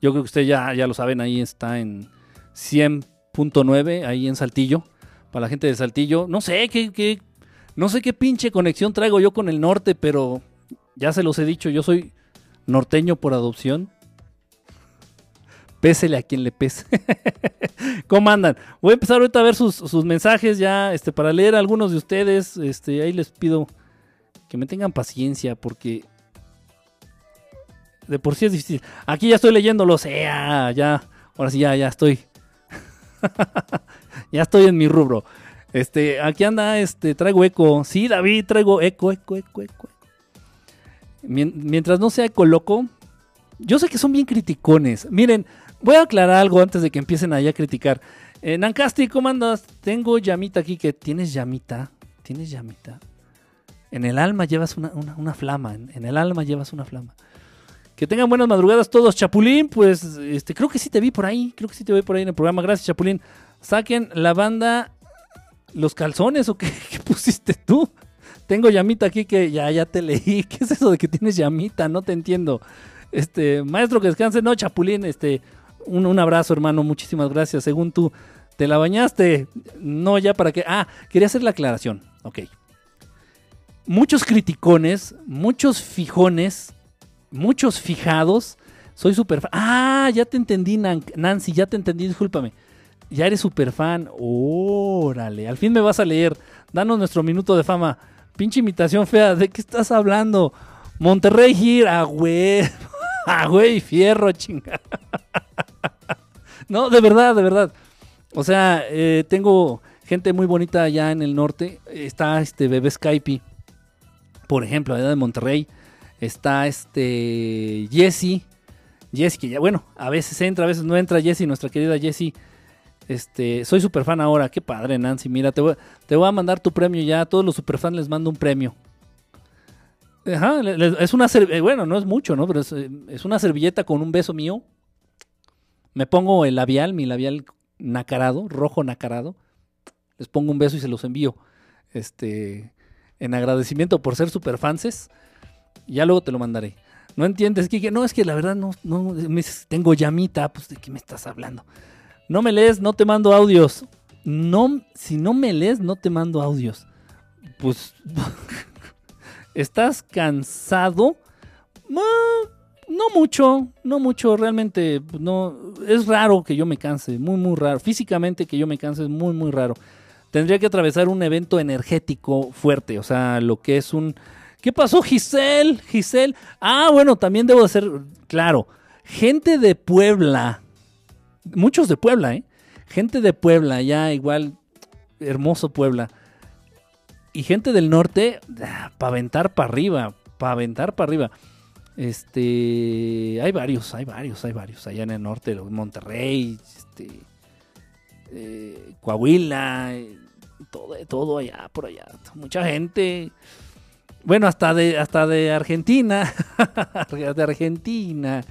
yo creo que ustedes ya, ya lo saben, ahí está en 100.9, ahí en Saltillo. Para la gente de Saltillo. No sé qué, qué, no sé qué pinche conexión traigo yo con el norte, pero ya se los he dicho, yo soy norteño por adopción. Pésele a quien le pese. ¿Cómo andan? Voy a empezar ahorita a ver sus, sus mensajes ya, este, para leer a algunos de ustedes. Este, ahí les pido que me tengan paciencia porque de por sí es difícil. Aquí ya estoy leyéndolos. Eh, ah, ya, ahora sí ya, ya estoy. ya estoy en mi rubro. Este, aquí anda, este, traigo eco. Sí, David, traigo eco, eco, eco, eco. Mien- Mientras no sea eco loco, yo sé que son bien criticones. Miren, voy a aclarar algo antes de que empiecen allá a criticar. Eh, Nancasti, ¿cómo andas? Tengo llamita aquí que tienes llamita. ¿Tienes llamita? En el alma llevas una, una- una flama. En, en el alma llevas una flama. Que tengan buenas madrugadas todos. Chapulín, pues este, creo que sí te vi por ahí. Creo que sí te vi por ahí en el programa. Gracias, Chapulín. Saquen la banda los calzones o qué, pusiste tú. Tengo llamita aquí que ya, ya te leí. ¿Qué es eso de que tienes llamita? No te entiendo. Este, maestro, que descanse. No, Chapulín, este, un, un abrazo, hermano. Muchísimas gracias. Según tú, ¿te la bañaste? No, ya para qué. Ah, quería hacer la aclaración. Ok. Muchos criticones, muchos fijones, muchos fijados. Soy súper. Ah, ya te entendí, Nan- Nancy, ya te entendí, discúlpame. Ya eres súper fan. Órale, al fin me vas a leer. Danos nuestro minuto de fama. Pinche imitación fea, ¿de qué estás hablando? Monterrey Gir, ah, güey. Ah, güey, fierro, chinga. No, de verdad, de verdad. O sea, eh, tengo gente muy bonita allá en el norte. Está este bebé Skype, por ejemplo, allá de Monterrey. Está este Jesse. Jesse, que ya, bueno, a veces entra, a veces no entra Jesse, nuestra querida Jesse. Este, soy super fan ahora, qué padre, Nancy. Mira, te voy, te voy a mandar tu premio ya. A todos los superfans les mando un premio. Ajá, es una eh, bueno, no es mucho, ¿no? Pero es, eh, es una servilleta con un beso mío. Me pongo el labial, mi labial nacarado, rojo nacarado. Les pongo un beso y se los envío. Este, en agradecimiento por ser superfanses. Ya luego te lo mandaré. No entiendes, Kike. No, es que la verdad no, no tengo llamita. Pues de qué me estás hablando. No me lees, no te mando audios. No, si no me lees, no te mando audios. Pues estás cansado. No, mucho, no mucho, realmente no es raro que yo me canse, muy muy raro. Físicamente que yo me canse es muy muy raro. Tendría que atravesar un evento energético fuerte, o sea, lo que es un ¿Qué pasó, Giselle? Giselle. Ah, bueno, también debo ser claro. Gente de Puebla. Muchos de Puebla, ¿eh? Gente de Puebla, ya igual hermoso Puebla. Y gente del norte, para aventar para arriba, para aventar para arriba. Este, hay varios, hay varios, hay varios. Allá en el norte, Monterrey, este, eh, Coahuila, eh, todo, todo allá, por allá. Mucha gente. Bueno, hasta de, hasta de Argentina, de Argentina,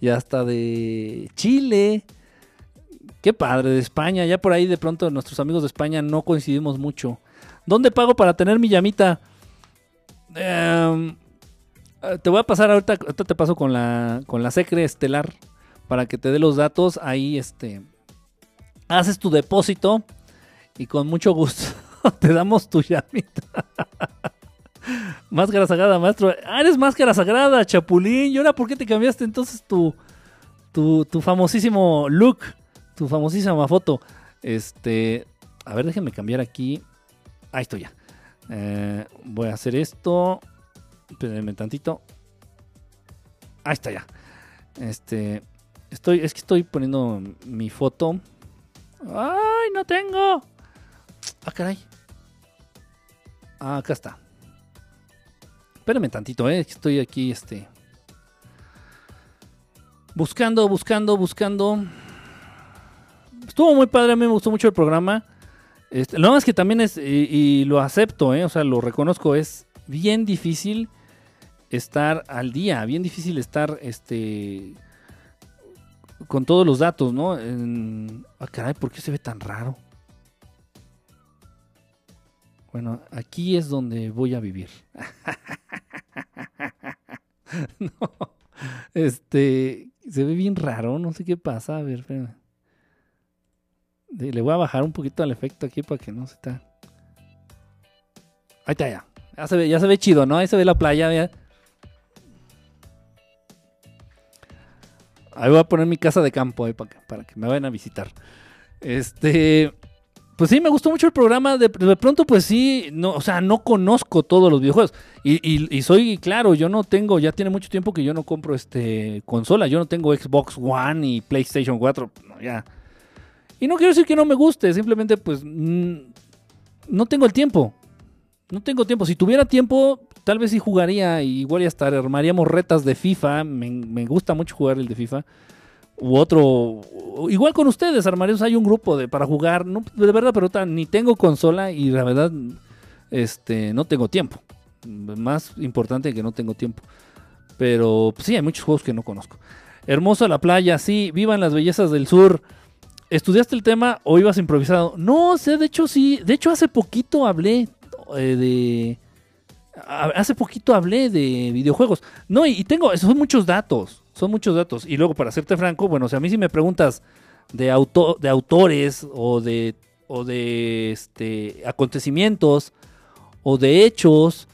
y hasta de Chile. Qué padre, de España. Ya por ahí de pronto nuestros amigos de España no coincidimos mucho. ¿Dónde pago para tener mi llamita? Em, eh, te voy a pasar ahorita, ahorita te paso con la, con la Secre Estelar para que te dé los datos. Ahí este, haces tu depósito y con mucho gusto te damos tu llamita. máscara sagrada, maestro. Ah, eres máscara sagrada, Chapulín. ¿Y ahora por qué te cambiaste entonces tu, tu, tu famosísimo look? Tu famosísima foto. Este, a ver, déjenme cambiar aquí. Ahí estoy ya. Eh, voy a hacer esto. Espérenme tantito. Ahí está ya. Este, estoy, es que estoy poniendo mi foto. ¡Ay, no tengo! Ah, caray. Ah, acá está. Espérenme tantito, eh. Estoy aquí, este. Buscando, buscando, buscando. Estuvo muy padre, a mí me gustó mucho el programa. Este, lo más que también es, y, lo acepto, eh, o sea, lo reconozco, es bien difícil estar al día, bien difícil estar este con todos los datos, ¿no? Ah, caray, ¿por qué se ve tan raro? Bueno, aquí es donde voy a vivir. no, este, se ve bien raro, no sé qué pasa. A ver, espérame. Le voy a bajar un poquito al efecto aquí para que no se está. Ahí está ya. Ya se ve, ya se ve chido, ¿no? Ahí se ve la playa. ya. Ahí voy a poner mi casa de campo ahí para que, para que me vayan a visitar. Este. Pues sí, me gustó mucho el programa. De, de pronto, pues sí, no, o sea, no conozco todos los videojuegos. Y, y- y soy claro, yo no tengo, ya tiene mucho tiempo que yo no compro este consola. Yo no tengo Xbox One y PlayStation 4. no, ya. Y no quiero decir que no me guste, simplemente pues no tengo el tiempo. No tengo tiempo. Si tuviera tiempo, tal vez sí jugaría. Igual ya hasta armaríamos retas de FIFA. Me, gusta mucho jugar el de FIFA. U otro. Igual con ustedes, armaríamos. Hay un grupo de, para jugar. No, de verdad, pero ta- ni tengo consola y la verdad, este, no tengo tiempo. Más importante que no tengo tiempo. Pero pues, sí, hay muchos juegos que no conozco. Hermosa la playa, sí. Vivan las bellezas del sur. ¿Estudiaste el tema o ibas improvisado? No sé, de hecho sí. De hecho, hace poquito hablé eh, de. Hace poquito hablé de videojuegos. No, y, y tengo. Son muchos datos. Son muchos datos. Y luego, para serte franco, bueno, o sea, a mí si me preguntas de, auto, de autores o de. o de este. acontecimientos. o de hechos.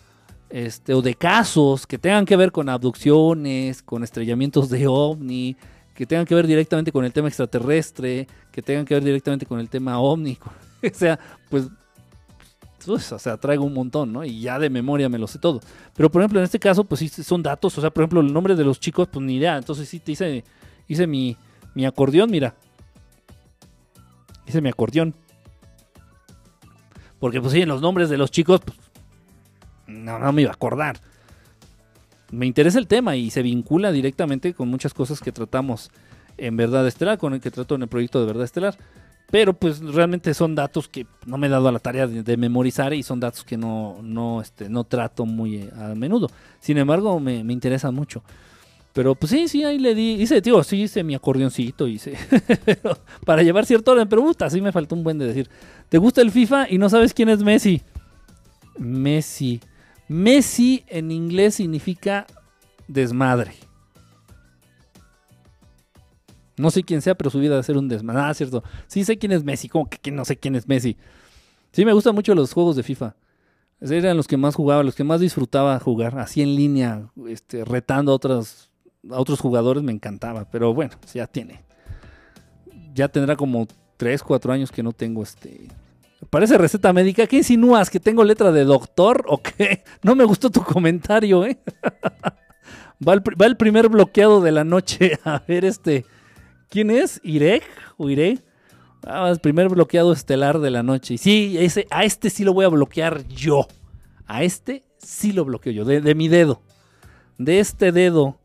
Este, o de casos que tengan que ver con abducciones, con estrellamientos de ovni, que tengan que ver directamente con el tema extraterrestre, que tengan que ver directamente con el tema ovni. o sea, pues, pues, o sea, traigo un montón, ¿no? Y ya de memoria me lo sé todo. Pero, por ejemplo, en este caso, pues sí son datos. O sea, por ejemplo, el nombre de los chicos, pues ni idea. Entonces sí te hice, hice mi, mi acordeón, mira. Hice mi acordeón. Porque, pues sí, en los nombres de los chicos, pues, no, no me iba a acordar. Me interesa el tema y se vincula directamente con muchas cosas que tratamos en Verdad Estelar, con el que trato en el proyecto de Verdad Estelar. Pero pues realmente son datos que no me he dado a la tarea de, memorizar y son datos que no, no, este, no trato muy eh, a menudo. Sin embargo, me, me interesan mucho. Pero pues sí, sí, ahí le di, hice, tío, sí hice mi acordeoncito, hice, pero para llevar cierto orden, pero puta, sí me faltó un buen de decir. ¿Te gusta el FIFA y no sabes quién es Messi? Messi. Messi en inglés significa desmadre. No sé quién sea, pero su vida debe ser un desmadre. Ah, cierto. Sí sé quién es Messi, como que no sé quién es Messi. Sí, me gustan mucho los juegos de FIFA. Eran los que más jugaba, los que más disfrutaba jugar, así en línea, este, retando a otros, a otros jugadores, me encantaba. Pero bueno, ya tiene. Ya tendrá como 3, 4 años que no tengo este. Parece receta médica. ¿Qué insinúas? ¿Que tengo letra de doctor o qué? No me gustó tu comentario, ¿eh? va, el, primer bloqueado de la noche. A ver, este. ¿Quién es? ¿Irek? ¿O Iré? Ah, el primer bloqueado estelar de la noche. Y sí, a este sí lo voy a bloquear yo. A este sí lo bloqueo yo. De, mi dedo. De este dedo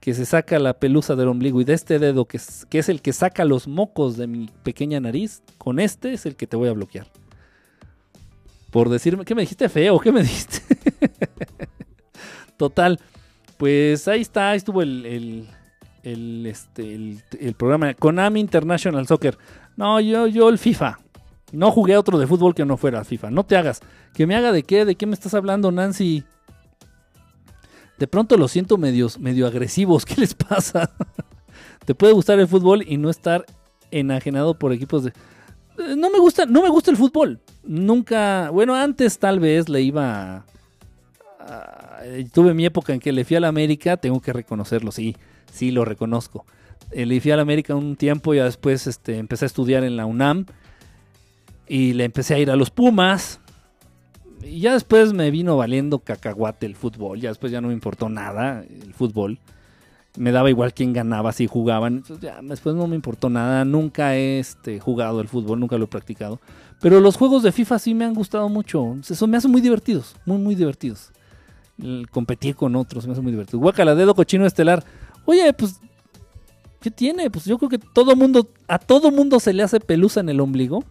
que se saca la pelusa del ombligo y de este dedo que es el que saca los mocos de mi pequeña nariz, con este es el que te voy a bloquear. Por decirme, ¿qué me dijiste feo? ¿Qué me dijiste? Total, pues ahí está, ahí estuvo el, el, el, este, el, programa Konami International Soccer. No, yo, yo el FIFA. No jugué otro de fútbol que no fuera FIFA. No te hagas. ¿Que me haga de qué? ¿De qué me estás hablando, Nancy? De pronto los siento medios, medio agresivos. ¿Qué les pasa? Te puede gustar el fútbol y no estar enajenado por equipos de... No me gusta, no me gusta el fútbol. Nunca, bueno, antes tal vez le iba a- tuve mi época en que le fui a la América, tengo que reconocerlo, sí, sí lo reconozco. Eh, le fui a la América un tiempo, ya después este, empecé a estudiar en la UNAM y le empecé a ir a los Pumas. Y ya después me vino valiendo cacahuate el fútbol, ya después ya no me importó nada el fútbol. Me daba igual quién ganaba, si jugaban. Entonces ya después no me importó nada. Nunca he este, jugado el fútbol, nunca lo he practicado. Pero los juegos de FIFA sí me han gustado mucho. Eso me hacen muy divertidos, muy, muy divertidos. Competir con otros me hace muy divertido. Guacala, dedo cochino estelar. Oye, pues, ¿qué tiene? Pues yo creo que todo mundo, a todo mundo se le hace pelusa en el ombligo.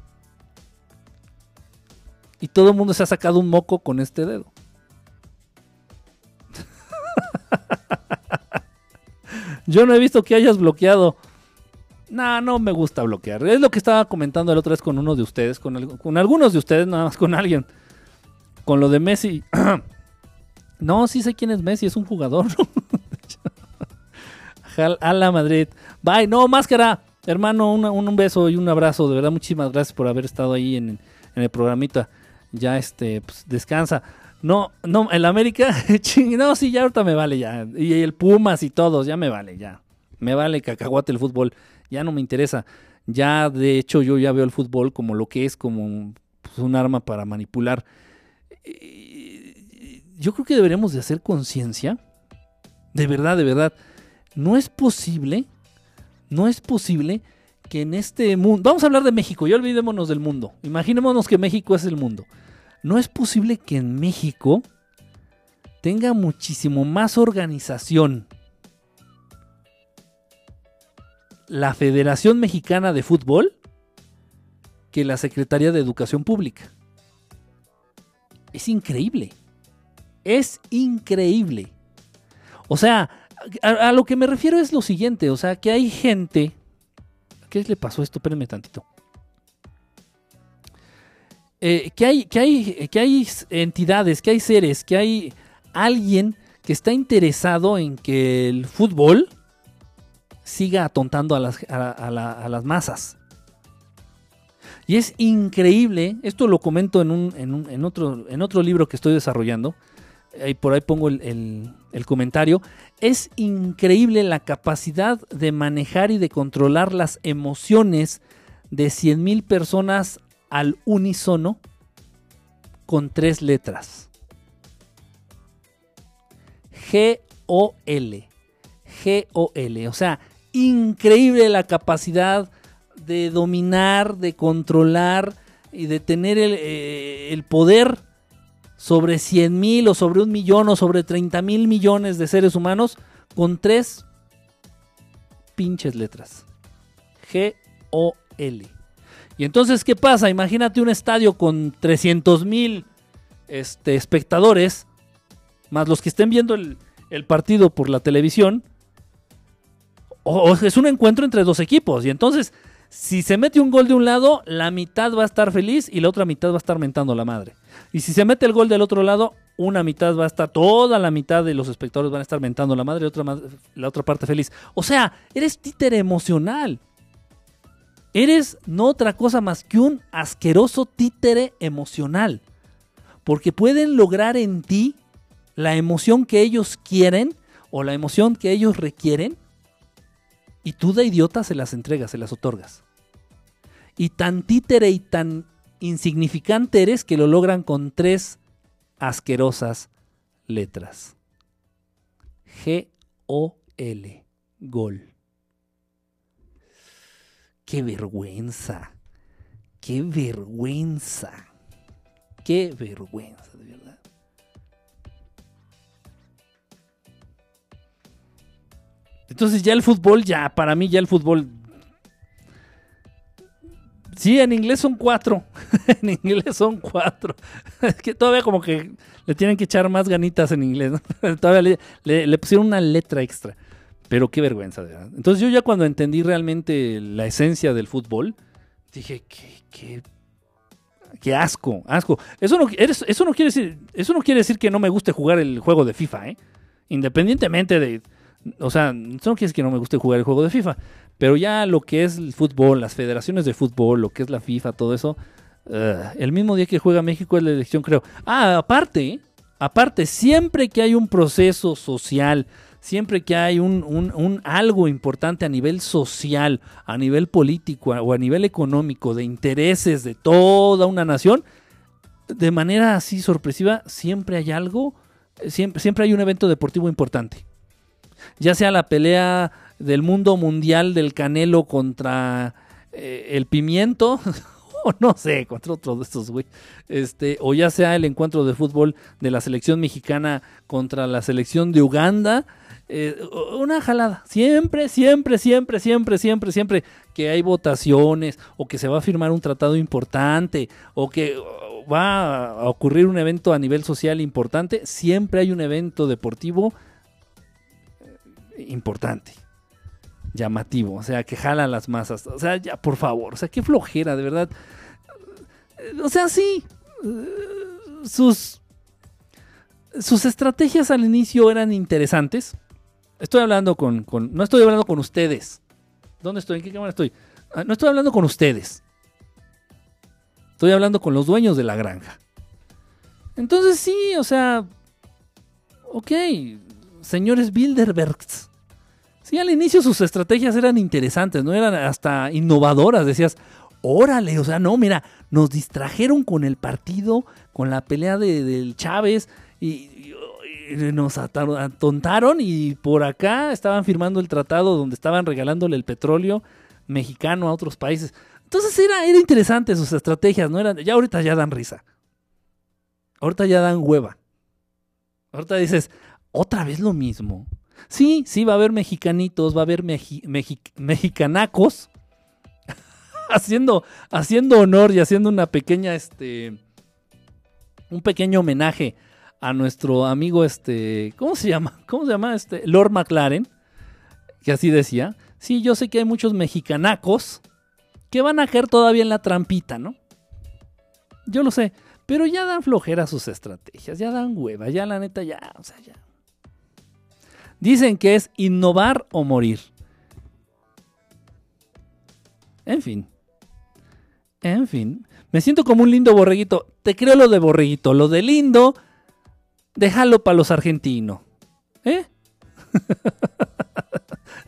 Y todo el mundo se ha sacado un moco con este dedo. Yo no he visto que hayas bloqueado. No, no me gusta bloquear. Es lo que estaba comentando la otra vez con uno de ustedes, con, al- con algunos de ustedes, nada más con alguien. Con lo de Messi. no, sí sé quién es Messi, es un jugador. A la Madrid. Bye, no, máscara. Hermano, un, un beso y un abrazo. De verdad, muchísimas gracias por haber estado ahí en, en el programita. Ya, este, pues, descansa. No, no, el América, no, sí, ya ahorita me vale ya. Y el Pumas y todos, ya me vale, ya. Me vale cacahuate el fútbol, ya no me interesa. Ya, de hecho, yo ya veo el fútbol como lo que es, como pues, un arma para manipular. Yo creo que deberíamos de hacer conciencia. De verdad, de verdad. No es posible, no es posible que en este mundo... Vamos a hablar de México, ya olvidémonos del mundo. Imaginémonos que México es el mundo. No es posible que en México tenga muchísimo más organización la Federación Mexicana de Fútbol que la Secretaría de Educación Pública. Es increíble. Es increíble. O sea, a, lo que me refiero es lo siguiente, o sea, que hay gente... ¿Qué le pasó esto? Espérenme tantito. Eh, que, hay, que, hay, que hay entidades, que hay seres, que hay alguien que está interesado en que el fútbol siga atontando a las, a, a la- a las masas. Y es increíble, esto lo comento en, un, en, otro, en otro libro que estoy desarrollando, ahí por ahí pongo el, el- el comentario, es increíble la capacidad de manejar y de controlar las emociones de 100.000 personas al unísono con tres letras. G-O-L. G-O-L. O sea, increíble la capacidad de dominar, de controlar y de tener el, eh, el poder sobre 100 mil o sobre un millón o sobre 30 mil millones de seres humanos con tres pinches letras. G-O-L. Y entonces, ¿qué pasa? Imagínate un estadio con 300 mil este, espectadores, más los que estén viendo el, el partido por la televisión. O, es un encuentro entre dos equipos. Y entonces, si se mete un gol de un lado, la mitad va a estar feliz y la otra mitad va a estar mentando la madre. Y si se mete el gol del otro lado, una mitad va a estar, toda la mitad de los espectadores van a estar mentando la madre y otra, la otra parte feliz. O sea, eres títere emocional. Eres no otra cosa más que un asqueroso títere emocional. Porque pueden lograr en ti la emoción que ellos quieren o la emoción que ellos requieren y tú de idiota se las entregas, se las otorgas. Y tan títere y tan insignificante eres que lo logran con tres asquerosas letras. G-O-L. Gol. Qué vergüenza. Qué vergüenza. Qué vergüenza, de verdad. Entonces ya el fútbol, ya, para mí ya el fútbol... Sí, en inglés son cuatro. en inglés son cuatro. es que todavía como que le tienen que echar más ganitas en inglés. ¿no? todavía le, le- le pusieron una letra extra. Pero qué vergüenza, verdad. Entonces yo ya cuando entendí realmente la esencia del fútbol, dije, qué, qué, qué asco, asco. Eso no, eso, no quiere decir, eso no quiere decir que no me guste jugar el juego de FIFA, ¿eh? Independientemente de, o sea, eso no quiere decir que no me guste jugar el juego de FIFA, pero ya lo que es el fútbol, las federaciones de fútbol, lo que es la FIFA, todo eso, eh, el mismo día que juega México es la elección, creo. Ah, aparte, aparte, siempre que hay un proceso social, siempre que hay un, un- algo importante a nivel social, a nivel político o a nivel económico, de intereses de toda una nación, de manera así sorpresiva, siempre hay algo, siempre, siempre hay un evento deportivo importante. Ya sea la pelea del mundo mundial del Canelo contra eh, el Pimiento, no sé, contra otro de estos, güey. Este, o ya sea el encuentro de fútbol de la selección mexicana contra la selección de Uganda. eh, una jalada. Siempre, siempre, siempre, siempre, siempre, siempre que hay votaciones o que se va a firmar un tratado importante o que oh, va a ocurrir un evento a nivel social importante, siempre hay un evento deportivo eh, importante, llamativo, o sea, que jala las masas. O sea, ya, por favor, o sea, qué flojera, de verdad. Eh, O sea, sí, eh, sus, sus estrategias al inicio eran interesantes. Estoy hablando con, con- no estoy hablando con ustedes. ¿Dónde estoy? ¿En qué cámara estoy? Ah, No estoy hablando con ustedes. Estoy hablando con los dueños de la granja. Entonces sí, o sea, ok, señores Bilderbergs. Sí, al inicio sus estrategias eran interesantes, no eran hasta innovadoras. Decías, órale, o sea, no, mira, nos distrajeron con el partido, con la pelea de, del Chávez y, nos atontaron y por acá estaban firmando el tratado donde estaban regalándole el petróleo mexicano a otros países. Entonces era, era interesante sus estrategias, no eran, ya ahorita ya dan risa. Ahorita ya dan hueva. Ahorita dices, otra vez lo mismo. Sí, sí, va a haber mexicanitos, va a haber mexicanacos haciendo, haciendo honor y haciendo una pequeña, este, un pequeño homenaje a nuestro amigo, este, ¿cómo se llama? ¿Cómo se llama? Este, Lord McLaren, que así decía. Sí, yo sé que hay muchos mexicanacos que van a caer todavía en la trampita, ¿no? Yo lo sé, pero ya dan flojera sus estrategias, ya dan hueva, ya la neta, ya, o sea, ya. Dicen que es innovar o morir. En fin. En fin. Me siento como un lindo borreguito. Te creo lo de borreguito. Lo de lindo, déjalo para los argentinos. ¿Eh?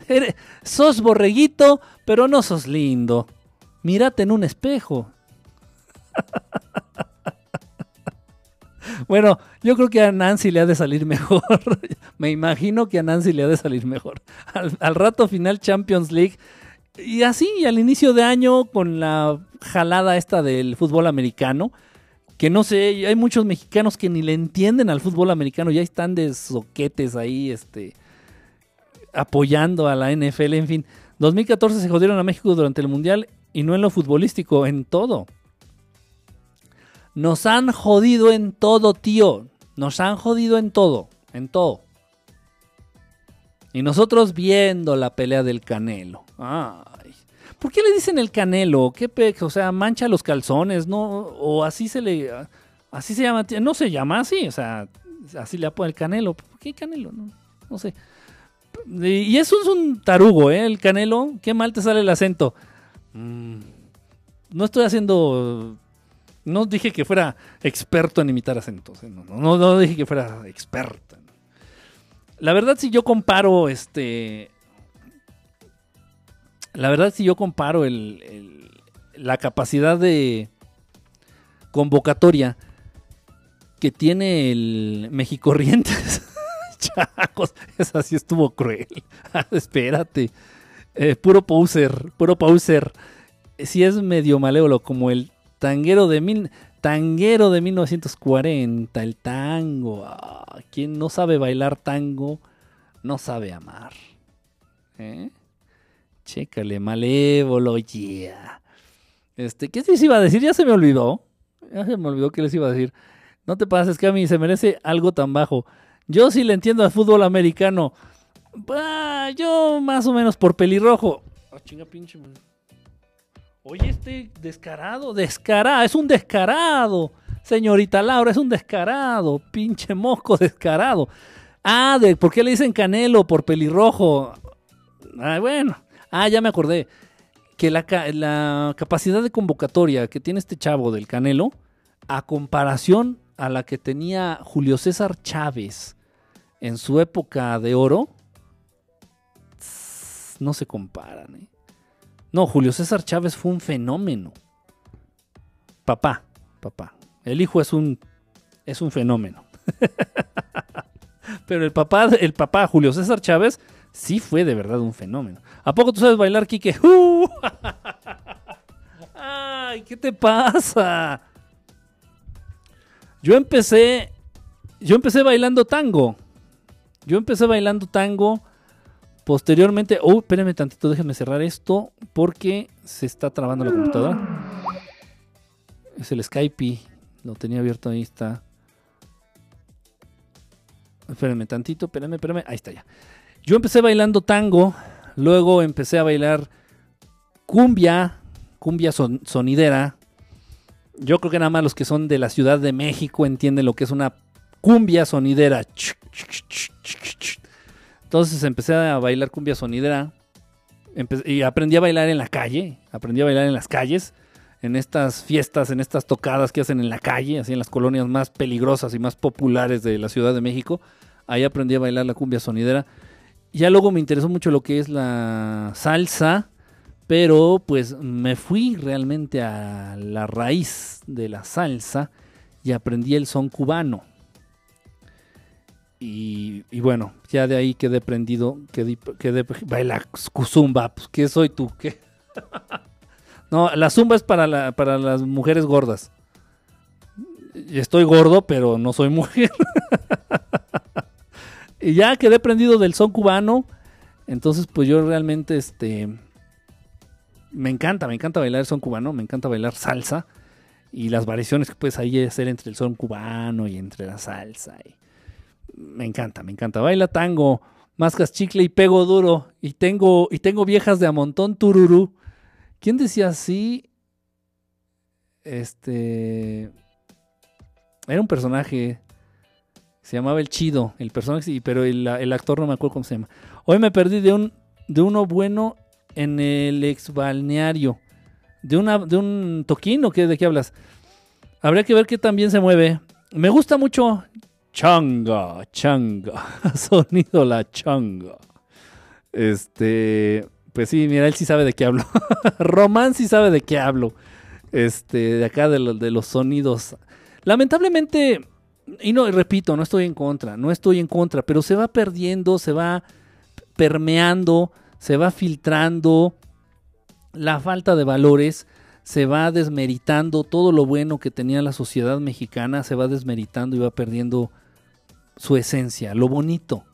Sos borreguito, pero no sos lindo. Mírate en un espejo. Bueno, yo creo que a Nancy le ha de salir mejor. Me imagino que a Nancy le ha de salir mejor. Al, rato final Champions League. Y así, al inicio de año, con la jalada esta del fútbol americano, que no sé, hay muchos mexicanos que ni le entienden al fútbol americano, ya están de soquetes ahí, este, apoyando a la NFL, en fin. 2014 se jodieron a México durante el Mundial y no en lo futbolístico, en todo. Nos han jodido en todo, tío. Nos han jodido en todo, en todo. Y nosotros viendo la pelea del Canelo. ¿Por qué le dicen el Canelo? ¿Qué pe- o sea, mancha los calzones, ¿no? O así se le así se llama, no se llama así, o sea, así le apoda el Canelo. ¿Por qué Canelo? No, no sé. Y eso es un tarugo, ¿eh? El Canelo, qué mal te sale el acento. Mm, no estoy haciendo no dije que fuera experto en imitar acentos. ¿eh? No, dije que fuera experto. La verdad, si yo comparo este. La verdad, si yo comparo el, la capacidad de convocatoria que tiene el Mexicorrientes. Chacos, esa sí estuvo cruel. Espérate. Eh, puro poser, puro poser. Si es medio malévolo, como el tanguero de mil, tanguero de 1940, el tango. Ah, quien no sabe bailar tango, no sabe amar. ¿Eh? Chécale, malévolo, yeah. Este, ¿qué les iba a decir? Ya se me olvidó. Ya se me olvidó qué les iba a decir. No te pases, mí se merece algo tan bajo. Yo sí le entiendo al fútbol americano. Bah, yo más o menos por pelirrojo. Ah, chinga pinche. man. Oye, este descarado, descarado, es un descarado. Señorita Laura, es un descarado. Pinche mosco descarado. Ah, de por qué le dicen Canelo por pelirrojo. Ah, bueno. Ah, ya me acordé. Que la, la capacidad de convocatoria que tiene este chavo del Canelo, a comparación a la que tenía Julio César Chávez en su época de oro, no se comparan. ¿eh? No, Julio César Chávez fue un fenómeno. Papá, papá. El hijo es un, es un fenómeno. Pero el papá, el papá Julio César Chávez sí fue de verdad un fenómeno. ¿A poco tú sabes bailar, Quique? ¡Uh! ¡Ay, qué te pasa! Yo empecé, yo empecé bailando tango. Yo empecé bailando tango. Posteriormente, oh, espérame tantito, déjame cerrar esto porque se está trabando la computadora. Es el Skype, lo tenía abierto ahí está. Espérame tantito, espérame, espérame, ahí está ya. Yo empecé bailando tango, luego empecé a bailar cumbia, cumbia son- sonidera. Yo creo que nada más los que son de la Ciudad de México entienden lo que es una cumbia sonidera. Entonces empecé a bailar cumbia sonidera y aprendí a bailar en la calle, aprendí a bailar en las calles, en estas fiestas, en estas tocadas que hacen en la calle, así en las colonias más peligrosas y más populares de la Ciudad de México. Ahí aprendí a bailar la cumbia sonidera. Ya luego me interesó mucho lo que es la salsa, pero pues me fui realmente a la raíz de la salsa y aprendí el son cubano. Y, bueno, ya de ahí quedé prendido, quedé, quedé baila zumba, pues ¿qué soy tú? ¿Qué? no, la zumba es para, la- para las mujeres gordas. Estoy gordo, pero no soy mujer. y ya quedé prendido del son cubano. Entonces, pues yo realmente, este, me encanta, me encanta bailar son cubano, me encanta bailar salsa y las variaciones que puedes ahí hacer entre el son cubano y entre la salsa. y me encanta, me encanta. Baila tango, mascas chicle y pego duro y tengo y tengo viejas de a montón tururú. ¿Quién decía así? Este era un personaje se llamaba el Chido, el personaje, pero el, el actor no me acuerdo cómo se llama. Hoy me perdí de un de uno bueno en el ex balneario. De, una, de un toquín o qué, de qué hablas. Habría que ver qué también se mueve. Me gusta mucho changa, changa. Sonido la changa. Este, pues sí, mira, él sí sabe de qué hablo. Román sí sabe de qué hablo. Este, de acá de, de los sonidos. Lamentablemente, y no, y repito, no estoy en contra, no estoy en contra, pero se va perdiendo, se va permeando, se va filtrando la falta de valores, se va desmeritando todo lo bueno que tenía la sociedad mexicana, se va desmeritando y va perdiendo su esencia, lo bonito.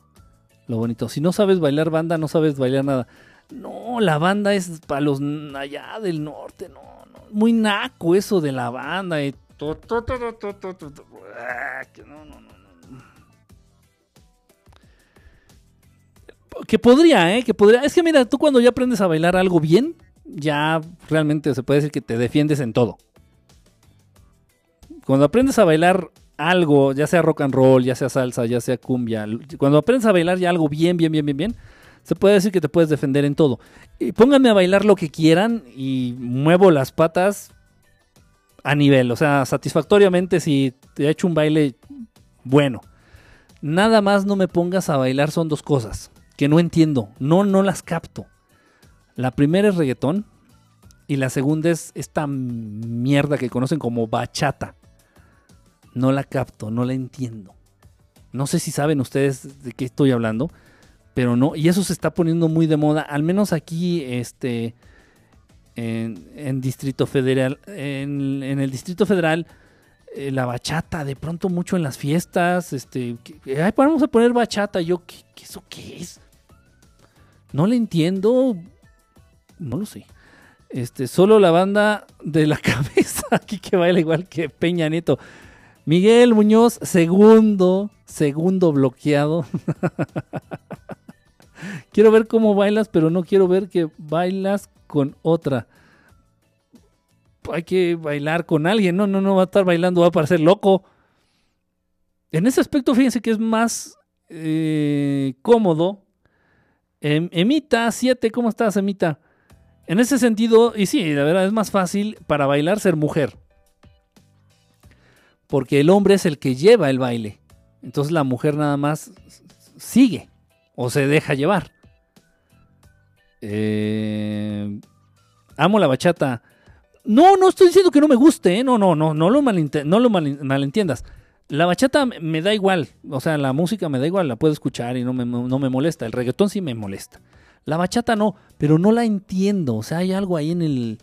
Lo bonito. Si no sabes bailar banda, no sabes bailar nada. No, la banda es para los allá del norte, no, no. Muy naco eso de la banda. Y to, to, to, no, no, no. que podría, ¿eh? Que podría. Es que mira, tú cuando ya aprendes a bailar algo bien, ya realmente se puede decir que te defiendes en todo. Cuando aprendes a bailar algo, ya sea rock and roll, ya sea salsa, ya sea cumbia, cuando aprendes a bailar ya algo bien, bien, bien, bien, bien, se puede decir que te puedes defender en todo. Y pónganme a bailar lo que quieran y muevo las patas a nivel, o sea, satisfactoriamente si te he hecho un baile bueno. Nada más no me pongas a bailar son dos cosas que no entiendo, no, no las capto. La primera es reggaetón y la segunda es esta mierda que conocen como bachata. No la capto, no la entiendo. No sé si saben ustedes de qué estoy hablando, pero no, y eso se está poniendo muy de moda, al menos aquí, este, en, Distrito Federal, en, en el Distrito Federal, eh, la bachata, de pronto mucho en las fiestas, este, que- ay, vamos a poner bachata, yo, ¿qué, qué eso qué es? No le entiendo, no lo sé. Este, solo la banda de la cabeza aquí que baila igual que Peña Nieto. Miguel Muñoz, segundo, segundo bloqueado. quiero ver cómo bailas, pero no quiero ver que bailas con otra. Hay que bailar con alguien, no, no, no va a estar bailando, va a parecer loco. En ese aspecto, fíjense que es más eh, cómodo. Em, Emita 7, ¿cómo estás, Emita? En ese sentido, y sí, la verdad es más fácil para bailar ser mujer. Porque el hombre es el que lleva el baile. Entonces la mujer nada más sigue o se deja llevar. Eh, amo la bachata. No, no estoy diciendo que no me guste, ¿eh? no, no, no, no lo, no lo malentiendas. La bachata me da igual, o sea, la música me da igual, la puedo escuchar y no me, no me molesta. El reggaetón sí me molesta. La bachata no, pero no la entiendo. O sea, hay algo ahí en el.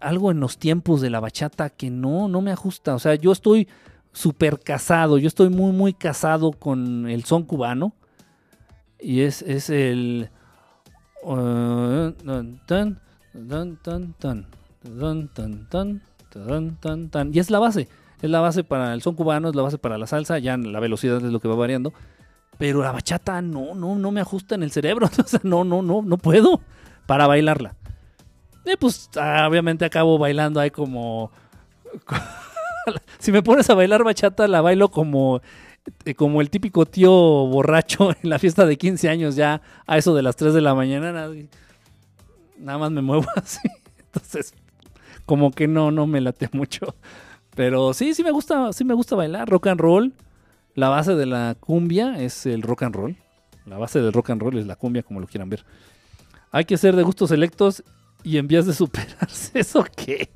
Algo en los tiempos de la bachata que no, no me ajusta. O sea, yo estoy súper casado. Yo estoy muy, muy casado con el son cubano. Y es, es el. Y es la base. Es la base para el son cubano, es la base para la salsa. Ya la velocidad es lo que va variando. Pero la bachata no, no, no me ajusta en el cerebro. O sea, no, no, no, no puedo para bailarla. Y pues ah, obviamente acabo bailando ahí como... si me pones a bailar bachata, la bailo como, eh, como el típico tío borracho en la fiesta de 15 años ya a eso de las 3 de la mañana. Nada, más me muevo así. Entonces, como que no, no me late mucho. Pero sí, sí me gusta, sí me gusta bailar rock and roll. La base de la cumbia es el rock and roll. La base del rock and roll es la cumbia, como lo quieran ver. Hay que ser de gustos selectos y en vías de superarse. ¿Eso qué?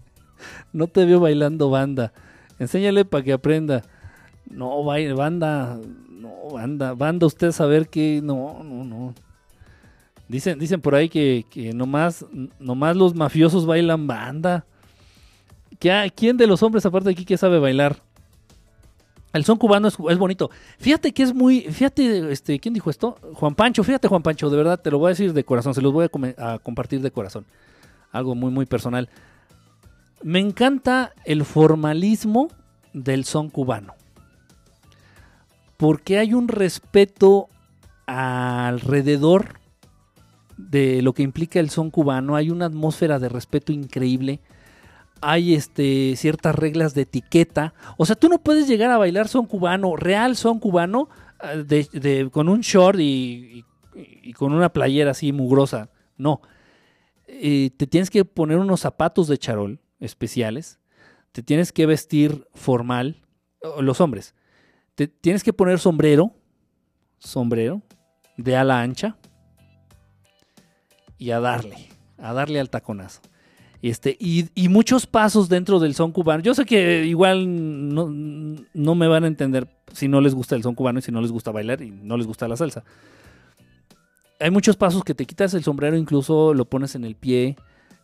No te veo bailando banda. Enséñale para que aprenda. No, banda. No, banda. Banda, usted saber que. No, no, no. Dicen, dicen por ahí que, que nomás, nomás los mafiosos bailan banda. ¿Quién de los hombres aparte de aquí que sabe bailar? El son cubano es, bonito. Fíjate que es muy. Fíjate, este, ¿quién dijo esto? Juan Pancho. Fíjate, Juan Pancho, de verdad, te lo voy a decir de corazón. Se los voy a, compartir de corazón. Algo muy, muy personal. Me encanta el formalismo del son cubano. Porque hay un respeto alrededor de lo que implica el son cubano. Hay una atmósfera de respeto increíble hay este, ciertas reglas de etiqueta. O sea, tú no puedes llegar a bailar son cubano, real son cubano, ah, de, con un short y, con una playera así mugrosa. No. Te tienes que poner unos zapatos de charol especiales. Te tienes que vestir formal. Los hombres. Te tienes que poner sombrero. Sombrero. De ala ancha. Y a darle. A darle al taconazo. Este, y, muchos pasos dentro del son cubano. Yo sé que igual no, no, me van a entender si no les gusta el son cubano y si no les gusta bailar y no les gusta la salsa. Hay muchos pasos que te quitas el sombrero, incluso lo pones en el pie.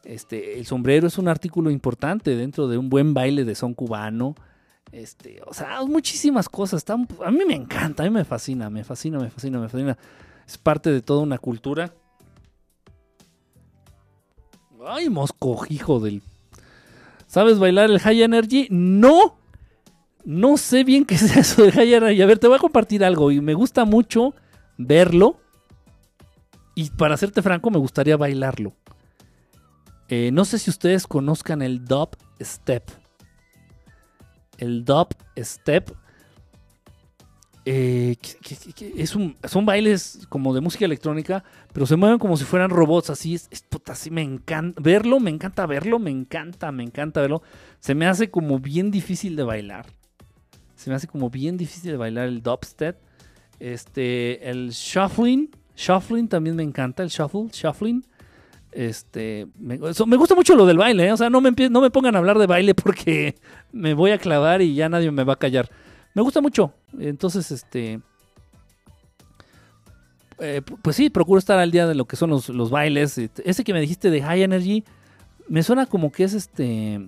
Este, el sombrero es un artículo importante dentro de un buen baile de son cubano. Este, o sea, muchísimas cosas. a mí me encanta, a mí me fascina, me fascina, me fascina, me fascina. Es parte de toda una cultura Ay, mosco, hijo del. ¿Sabes bailar el High Energy? No. No sé bien qué es eso de High Energy. A ver, te voy a compartir algo y me gusta mucho verlo. Y para serte franco, me gustaría bailarlo. Eh, no sé si ustedes conozcan el dub step. El dub step eh, es un, son bailes como de música electrónica, pero se mueven como si fueran robots, así es, puta, así me encanta verlo, me encanta verlo, me encanta, me encanta verlo. Se me hace como bien difícil de bailar. Se me hace como bien difícil de bailar el dubstep. Este, el shuffling, shuffling también me encanta, el shuffle, shuffling. Este, me, me gusta mucho lo del baile, ¿eh? o sea, no me, no me pongan a hablar de baile porque me voy a clavar y ya nadie me va a callar. Me gusta mucho. Entonces, este. Eh, pues sí, procuro estar al día de lo que son los, bailes. Ese que me dijiste de High Energy, me suena como que es este.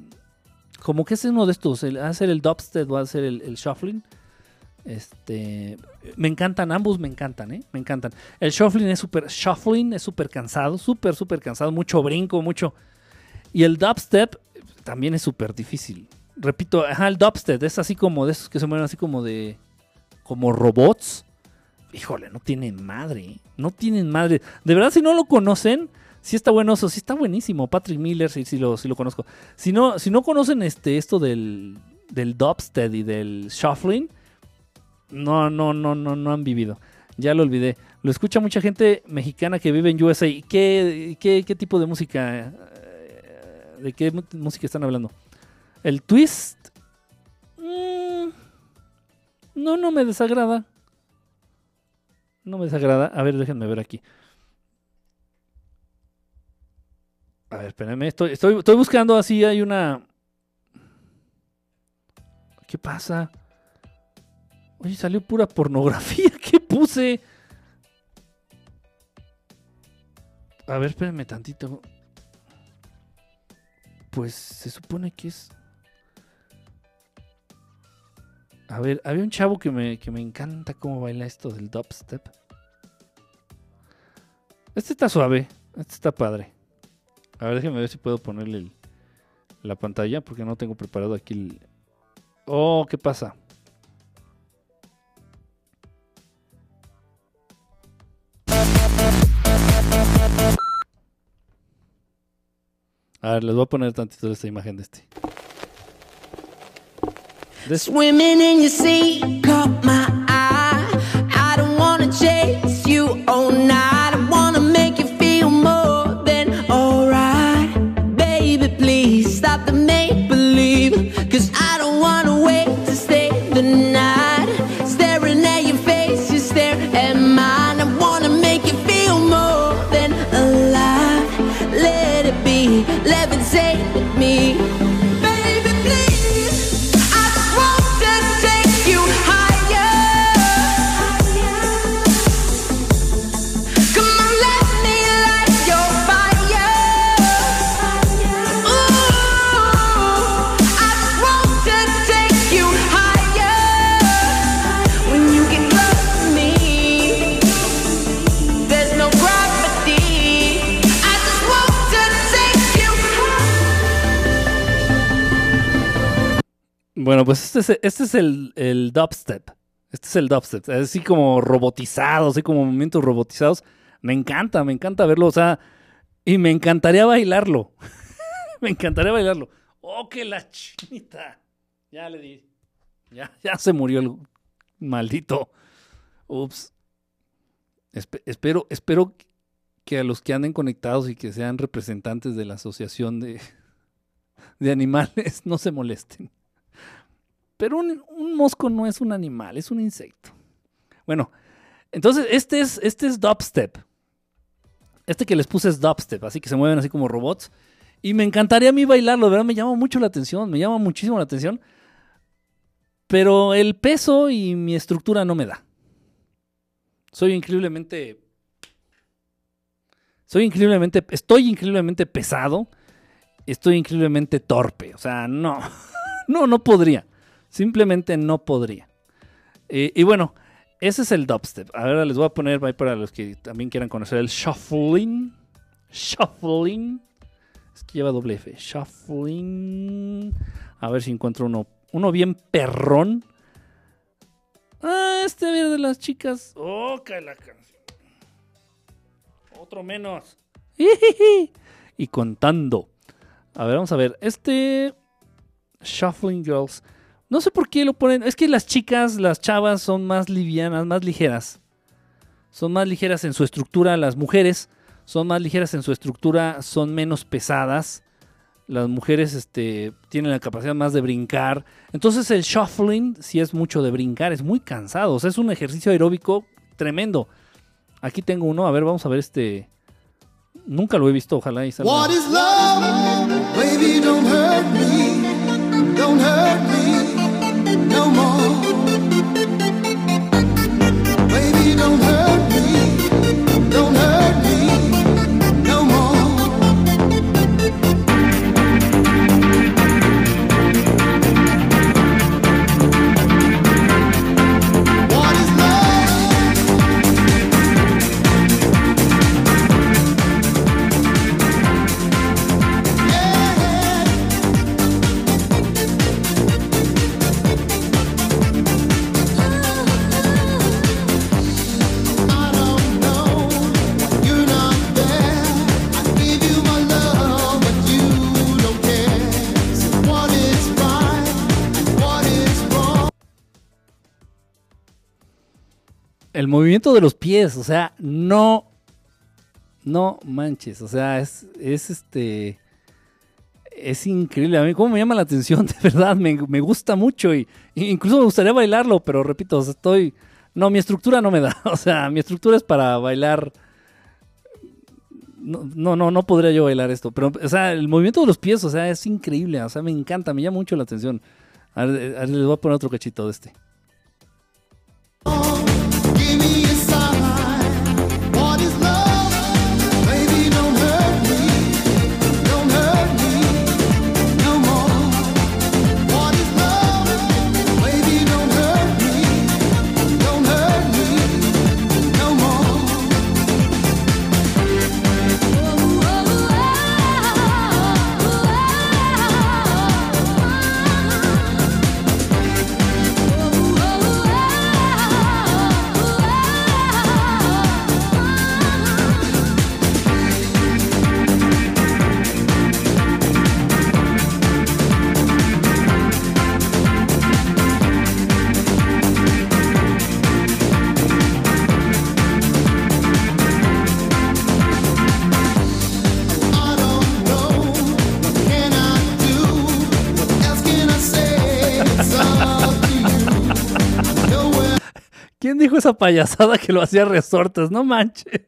Como que es uno de estos. El, hacer el dubstep o hacer el, el shuffling. Este. Me encantan, ambos me encantan, ¿eh? Me encantan. El shuffling es súper. Shuffling es súper cansado, súper, súper cansado. Mucho brinco, mucho. Y el dubstep también es súper difícil repito, ajá, el dubstep es así como de esos que se mueven así como de. como robots. Híjole, no tienen madre. No tienen madre. De verdad, si no lo conocen, sí está buenoso, sí está buenísimo. Patrick Miller, sí, sí, lo, sí lo conozco. Si no, si no conocen este, esto del, del dubstep y del shuffling, No, no, no, no, no han vivido. Ya lo olvidé. Lo escucha mucha gente mexicana que vive en USA. ¿Qué, qué, tipo de música? eh, ¿De qué música están hablando? El twist. mm, no, no me desagrada. No me desagrada. A ver, déjenme ver aquí. A ver, espérenme. Estoy, estoy, estoy buscando así. Hay una. ¿Qué pasa? Oye, salió pura pornografía. ¿Qué puse? A ver, espérenme tantito. Pues se supone que es. A ver, había un chavo que me, que me encanta cómo baila esto del dubstep. Este está suave. Este está padre. A ver, déjenme ver si puedo ponerle la pantalla porque no tengo preparado aquí el. Oh, ¿qué pasa? A ver, les voy a poner tantito esta imagen de este. De este- Swimming in your sea caught my Bueno, pues este es, este es el, dubstep. Este es el dubstep. Así como robotizado, así como movimientos robotizados. Me encanta, me encanta verlo. O sea, y me encantaría bailarlo. me encantaría bailarlo. ¡Oh, que la chinita! Ya le di. Ya, ya se murió el maldito. Ups. Espe- espero, espero que a los que anden conectados y que sean representantes de la asociación de, de animales no se molesten. Pero un, un mosco no es un animal, es un insecto. Bueno, entonces este es, este es dubstep. Este que les puse es dubstep, así que se mueven así como robots. Y me encantaría a mí bailarlo, de verdad me llama mucho la atención, me llama muchísimo la atención. Pero el peso y mi estructura no me da. Soy increíblemente... Soy increíblemente... Estoy increíblemente pesado. Estoy increíblemente torpe. O sea, no. No, no podría. Simplemente no podría. Y bueno, ese es el dubstep. Ahora les voy a poner para los que también quieran conocer el shuffling. Shuffling. Es que lleva doble F. Shuffling. A ver si encuentro uno. Uno bien perrón. Ah, este de las chicas. Oh, que la canción. Otro menos. Y contando. A ver, vamos a ver. Este. Shuffling Girls. No sé por qué lo ponen. Es que las chicas, las chavas son más livianas, más ligeras. Son más ligeras en su estructura. Las mujeres son más ligeras en su estructura, son menos pesadas. Las mujeres este, tienen la capacidad más de brincar. Entonces el shuffling, si es mucho de brincar, es muy cansado. O sea, es un ejercicio aeróbico tremendo. Aquí tengo uno. A ver, vamos a ver este. Nunca lo he visto, ojalá y salga. What is love? Baby, don't hurt me. El movimiento de los pies, o sea, no, no manches, o sea, es, es este, es increíble. A mí, cómo me llama la atención, de verdad, me, gusta mucho y, incluso me gustaría bailarlo, pero repito, estoy, no, mi estructura no me da, o sea, mi estructura es para bailar. No, no, no, podría yo bailar esto, pero, o sea, el movimiento de los pies, o sea, es increíble, o sea, me encanta, me llama mucho la atención. A ver, les voy a poner otro cachito de este. Dijo esa payasada que lo hacía resortes? No manches.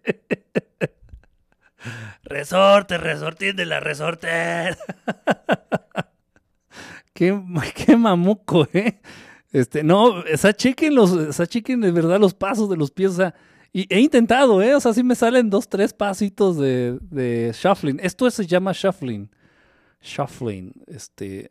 Resorte, resortín de la resorte. qué, qué mamuco, ¿eh? Este, no, o sea, chequen los, o sea, chequen de verdad los pasos de los pies, o sea, y he intentado, ¿eh? O sea, sí me salen dos, tres pasitos de, de shuffling. Esto se llama shuffling. Shuffling, este,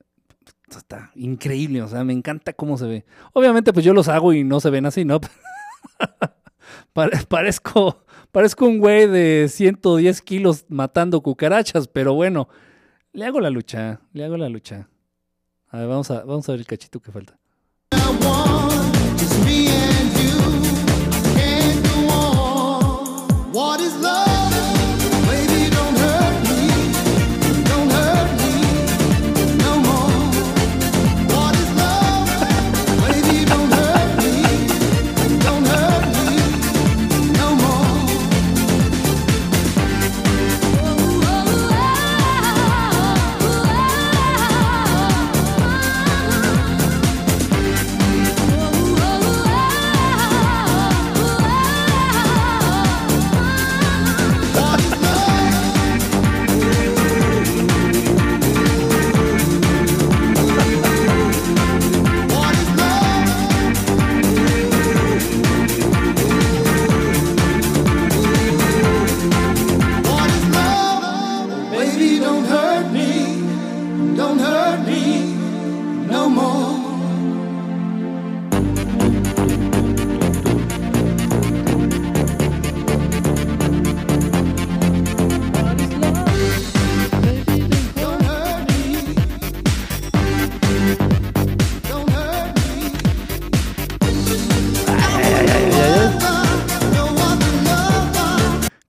está increíble, o sea, me encanta cómo se ve. Obviamente, pues yo los hago y no se ven así, ¿no? Pare- parezco, parezco un güey de 110 kilos matando cucarachas, pero bueno, le hago la lucha, le hago la lucha. A ver, vamos a, vamos a ver el cachito que falta. What is love?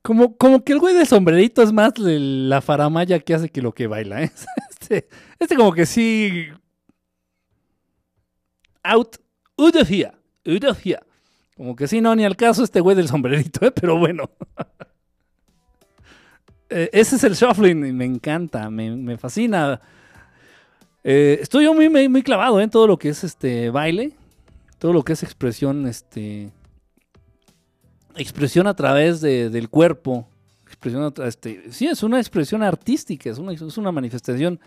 Como, como que el güey del sombrerito es más de la faramaya que hace que lo que baila, ¿eh? Este, este como que sí... Out, of here. Como que sí, no, ni al caso este güey del sombrerito, ¿eh? Pero bueno. Eh, ese es el shuffling y me encanta, me, me fascina. Eh, estoy yo muy, muy, clavado en todo lo que es este baile, todo lo que es expresión, este, expresión a través de- del cuerpo. Expresión a este, sí, es una expresión artística, es una, es una manifestación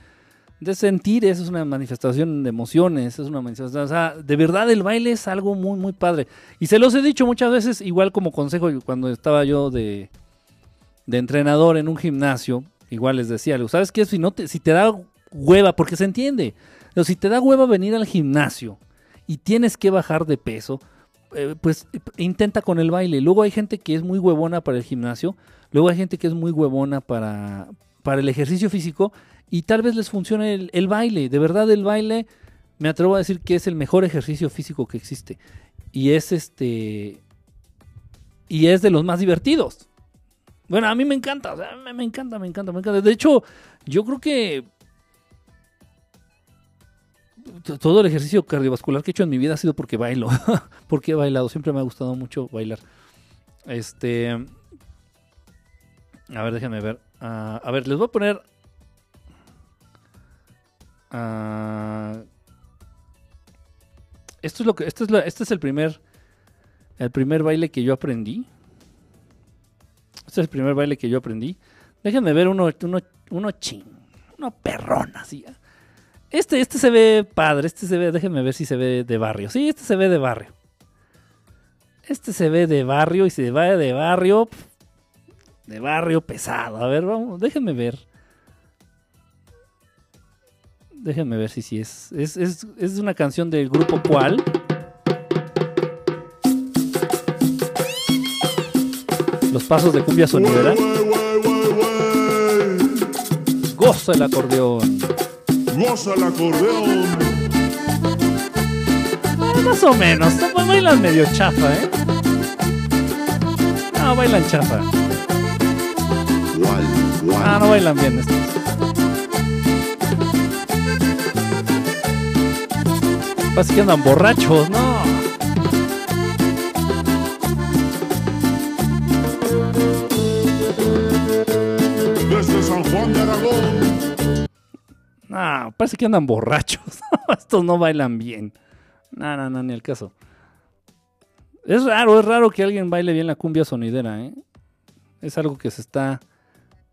de sentires, es una manifestación de emociones, es una manifestación, o sea, de verdad el baile es algo muy, muy padre. Y se los he dicho muchas veces, igual como consejo cuando estaba yo de, de entrenador en un gimnasio, igual les decía, ¿sabes qué? Si, no te, si te da hueva, porque se entiende, pero si te da hueva venir al gimnasio y tienes que bajar de peso, eh, pues intenta con el baile. Luego hay gente que es muy huevona para el gimnasio, luego hay gente que es muy huevona para, para el ejercicio físico y tal vez les funcione el, baile. De verdad el baile me atrevo a decir que es el mejor ejercicio físico que existe y es este y es de los más divertidos. Bueno, a mí me encanta, me, encanta, me encanta, me encanta. De hecho, yo creo que todo el ejercicio cardiovascular que he hecho en mi vida ha sido porque bailo. porque he bailado. Siempre me ha gustado mucho bailar. Este. A ver, déjenme ver. Ah, a ver, les voy a poner. ah, esto es lo que. Es, la- este es el primer. El primer baile que yo aprendí. Este es el primer baile que yo aprendí. Déjenme ver uno, uno, uno chin. Uno perrón así. Este, este se ve padre. Este se ve. Déjenme ver si se ve de barrio. Sí, este se ve de barrio. Este se ve de barrio y se va de barrio. De barrio pesado. A ver, vamos. Déjenme ver. Déjenme ver si sí es. Es, es, es una canción del grupo cuál. Los pasos de cumbia sonidera. Goza el acordeón. Goza el acordeón. Más o menos. no, Bailan medio chafa, ¿eh? No, bailan chafa. Ah, no bailan bien estos. Pasa que andan borrachos, ¿no? Desde San Juan de Aragón. No, parece que andan borrachos. Estos no bailan bien. No, no, no, ni el caso. Es raro, es raro que alguien baile bien la cumbia sonidera, ¿eh? Es algo que se está...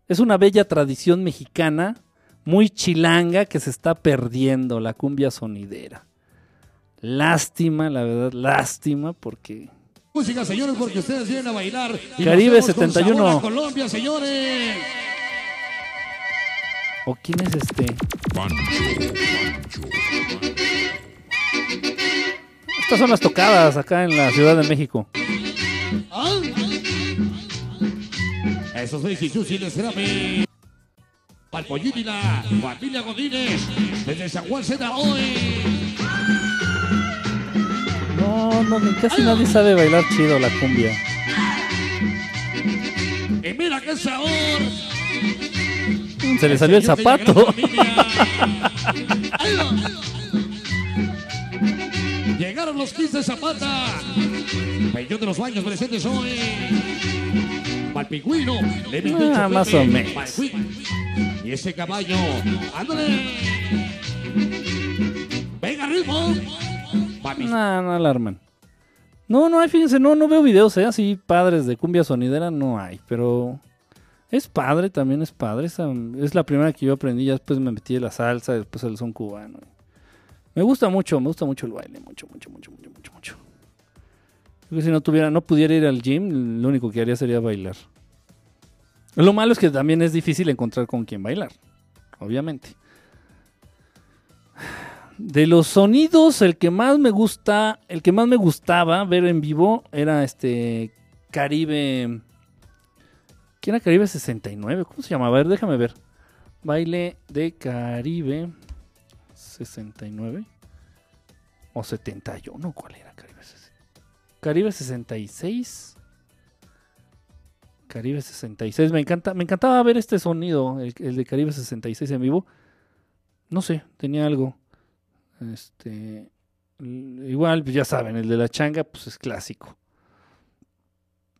Es una bella tradición mexicana, muy chilanga, que se está perdiendo, la cumbia sonidera. Lástima, la verdad, lástima, porque... Música, señores, porque ustedes vienen a bailar. Y Caribe nos vemos con 71. sabor a Colombia, señores. ¿O quién es este? Estas son las tocadas acá en la Ciudad de México. ¿Ah? Esos seis y les grame. Palpollín y la familia Godínez. Desde San Juan Seda hoy. No, no, ni- casi nadie sabe bailar chido la cumbia. Y mira qué sabor. Se le salió el zapato. Llegaron los 15 Zapata. Millón de los baños presentes hoy. Palpigüino. Ah, más o menos. Y ese caballo. Ándale. Venga, ritmo. No, no alarman. No, no hay, fíjense, no, no veo videos ¿eh? así padres de cumbia sonidera, no hay, pero es padre, también es padre. es la primera que yo aprendí, ya después me metí en la salsa, después el son cubano. Me gusta mucho, me gusta mucho el baile, mucho, mucho, mucho, mucho, mucho, mucho. Creo que si no tuviera, no pudiera ir al gym, lo único que haría sería bailar. Lo malo es que también es difícil encontrar con quién bailar, obviamente. De los sonidos, el que más me gusta, el que más me gustaba ver en vivo era este Caribe. ¿Quién era Caribe 69? ¿Cómo se llamaba? A ver, déjame ver. Baile de Caribe 69 o 71, ¿cuál era Caribe 60? Caribe 66. Caribe 66, me encanta, me encantaba ver este sonido, el, el de Caribe 66 en vivo. No sé, tenía algo. Este. Igual, ya saben, el de la changa, pues es clásico.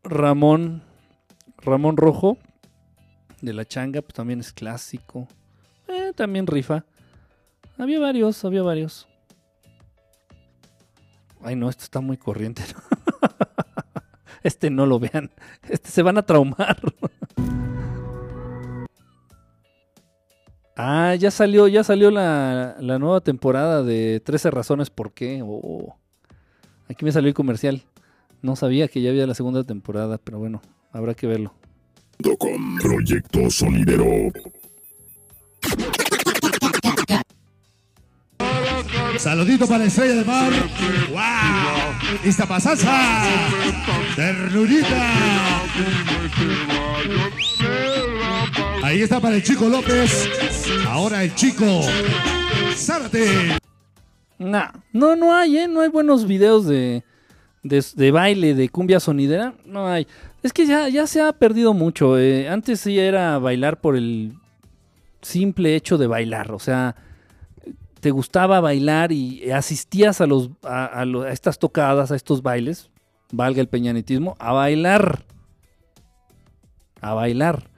Ramón. Ramón Rojo. De la changa, pues también es clásico. Eh, también rifa. Había varios, había varios. Ay, no, esto está muy corriente. Este no lo vean. Este se van a traumar. Ah, ya salió, ya salió la, nueva temporada de 13 razones por qué. Oh, aquí me salió el comercial. No sabía que ya había la segunda temporada, pero bueno, habrá que verlo. Com Proyecto Sonidero. Saludito para Estrella de Mar. ¡Wow! ¡Esta pasaza! ¡Ternurita! Ahí está para el chico López. Ahora el chico Zárate. Nah, no, no hay, ¿eh? No hay buenos videos de, de, de baile, de cumbia sonidera. No hay. Es que ya, ya se ha perdido mucho. eh. Antes sí era bailar por el simple hecho de bailar. O sea, te gustaba bailar y asistías a, los, a, a estas tocadas, a estos bailes, valga el peñanitismo, a bailar. A bailar.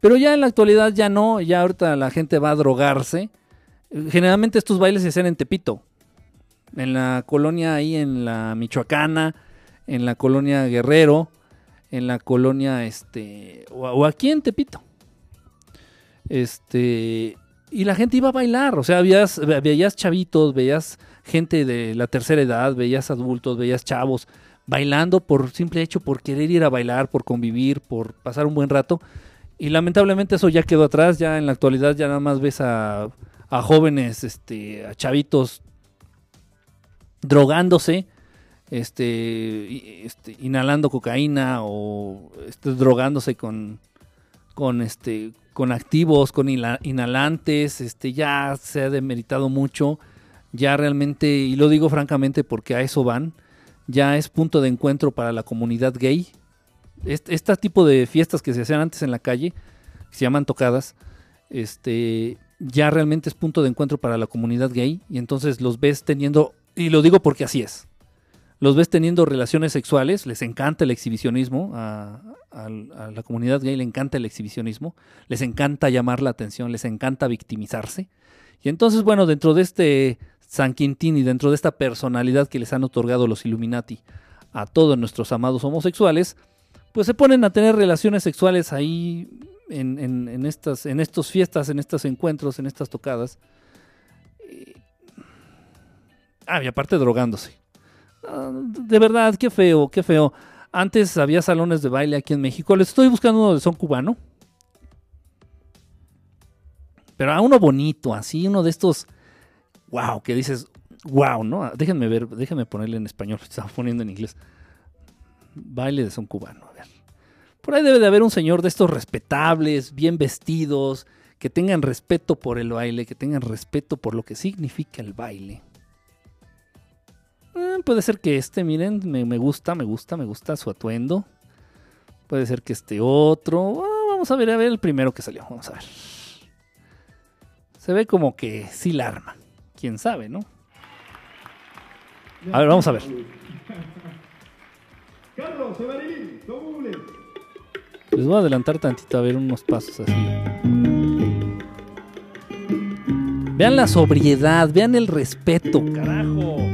Pero ya en la actualidad ya no, ya ahorita la gente va a drogarse. Generalmente estos bailes se hacían en Tepito, en la colonia ahí en la Michoacana, en la colonia Guerrero, en la colonia este o, o aquí en Tepito. Este y la gente iba a bailar, o sea, veías, ve- veías chavitos, veías gente de la tercera edad, veías adultos, veías chavos bailando por simple hecho por querer ir a bailar, por convivir, por pasar un buen rato. Y lamentablemente eso ya quedó atrás, ya en la actualidad ya nada más ves a, a jóvenes, este, a chavitos drogándose, este, este, inhalando cocaína o este, drogándose con, con, este, con activos, con inhalantes, este, ya se ha demeritado mucho, ya realmente, y lo digo francamente porque a eso van, ya es punto de encuentro para la comunidad gay. Este, este tipo de fiestas que se hacían antes en la calle, que se llaman tocadas, este, ya realmente es punto de encuentro para la comunidad gay. Y entonces los ves teniendo, y lo digo porque así es, los ves teniendo relaciones sexuales, les encanta el exhibicionismo, a, la comunidad gay le encanta el exhibicionismo, les encanta llamar la atención, les encanta victimizarse. Y entonces, bueno, dentro de este San Quintín y dentro de esta personalidad que les han otorgado los Illuminati a todos nuestros amados homosexuales, pues se ponen a tener relaciones sexuales ahí en, en- estas, en fiestas, en estos encuentros, en estas tocadas. Y- Ah, y aparte drogándose. Ah, De verdad, qué feo, qué feo. Antes había salones de baile aquí en México. Les estoy buscando uno de son cubano. Pero a uno bonito, así, uno de estos. Wow, que dices, wow, ¿no? Déjenme ver, déjenme ponerle en español, estaba poniendo en inglés. Baile de son cubano, a ver. Por ahí debe de haber un señor de estos respetables, bien vestidos, que tengan respeto por el baile, que tengan respeto por lo que significa el baile. Eh, puede ser que este, miren, me, me gusta, me gusta, me gusta su atuendo. Puede ser que este otro. Ah, vamos a ver, a ver el primero que salió. Vamos a ver. Se ve como que sí la arma. Quién sabe, ¿no? A ver, vamos a ver. Carlos. Les voy a adelantar tantito a ver unos pasos así. Vean la sobriedad, vean el respeto, carajo.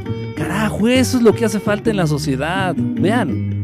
Carajo, eso es lo que hace falta en la sociedad. Vean.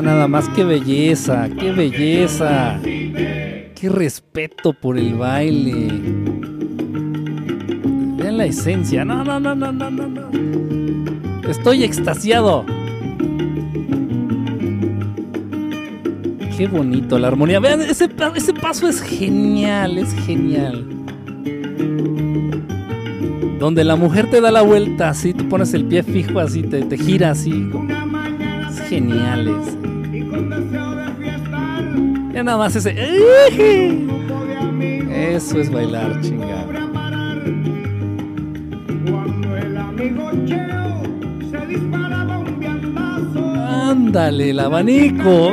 Nada más qué belleza, qué belleza. Qué respeto por el baile. Vean la esencia. No, no, no, no, no, no. Estoy extasiado. Qué bonito la armonía. Vean, ese, ese paso es genial, es genial. Donde la mujer te da la vuelta así, tú pones el pie fijo así, te, te gira así. Es genial ese. Ya nada más ese. Eso es bailar, chingada. Ándale, el abanico.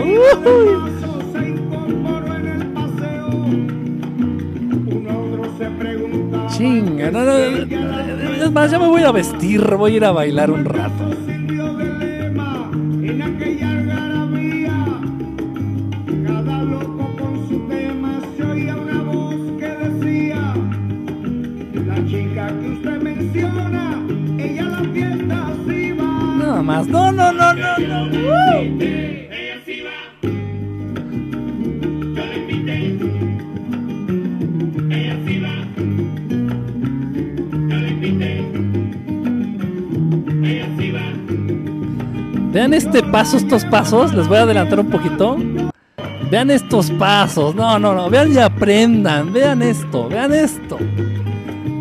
Chinga, no, no, no. Es más, ya me voy a vestir, voy a ir a bailar un rato. Este paso, estos pasos. Les voy a adelantar un poquito. Vean estos pasos. No, no, no. Vean y aprendan. Vean esto. Vean esto.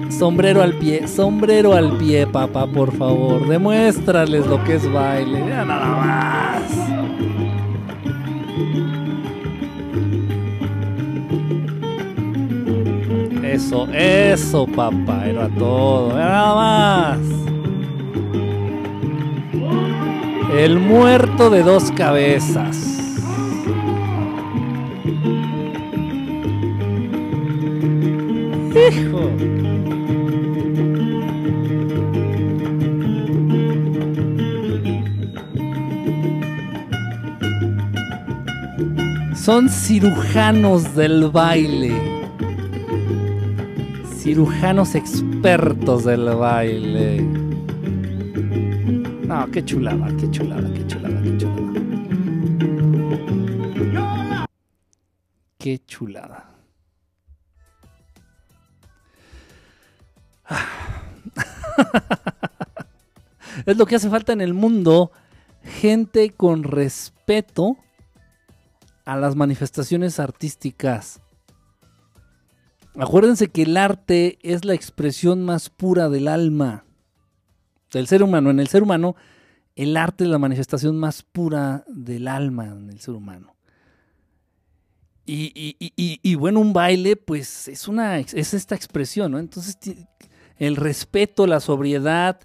Sombrero al pie. Sombrero al pie, papá, por favor. Demuéstrales lo que es baile. Vean nada más. Eso, eso, papá. Era todo. Vean nada más. El muerto de dos cabezas. Hijo. Son cirujanos del baile. Cirujanos expertos del baile. Qué chulada, qué chulada, qué chulada, qué chulada. Qué chulada. es lo que hace falta en el mundo. Gente con respeto a las manifestaciones artísticas. Acuérdense que el arte es la expresión más pura del alma del ser humano. En el ser humano, el arte es la manifestación más pura del alma en el ser humano. Y, bueno, un baile, pues es una es esta expresión, ¿no? Entonces, el respeto, la sobriedad,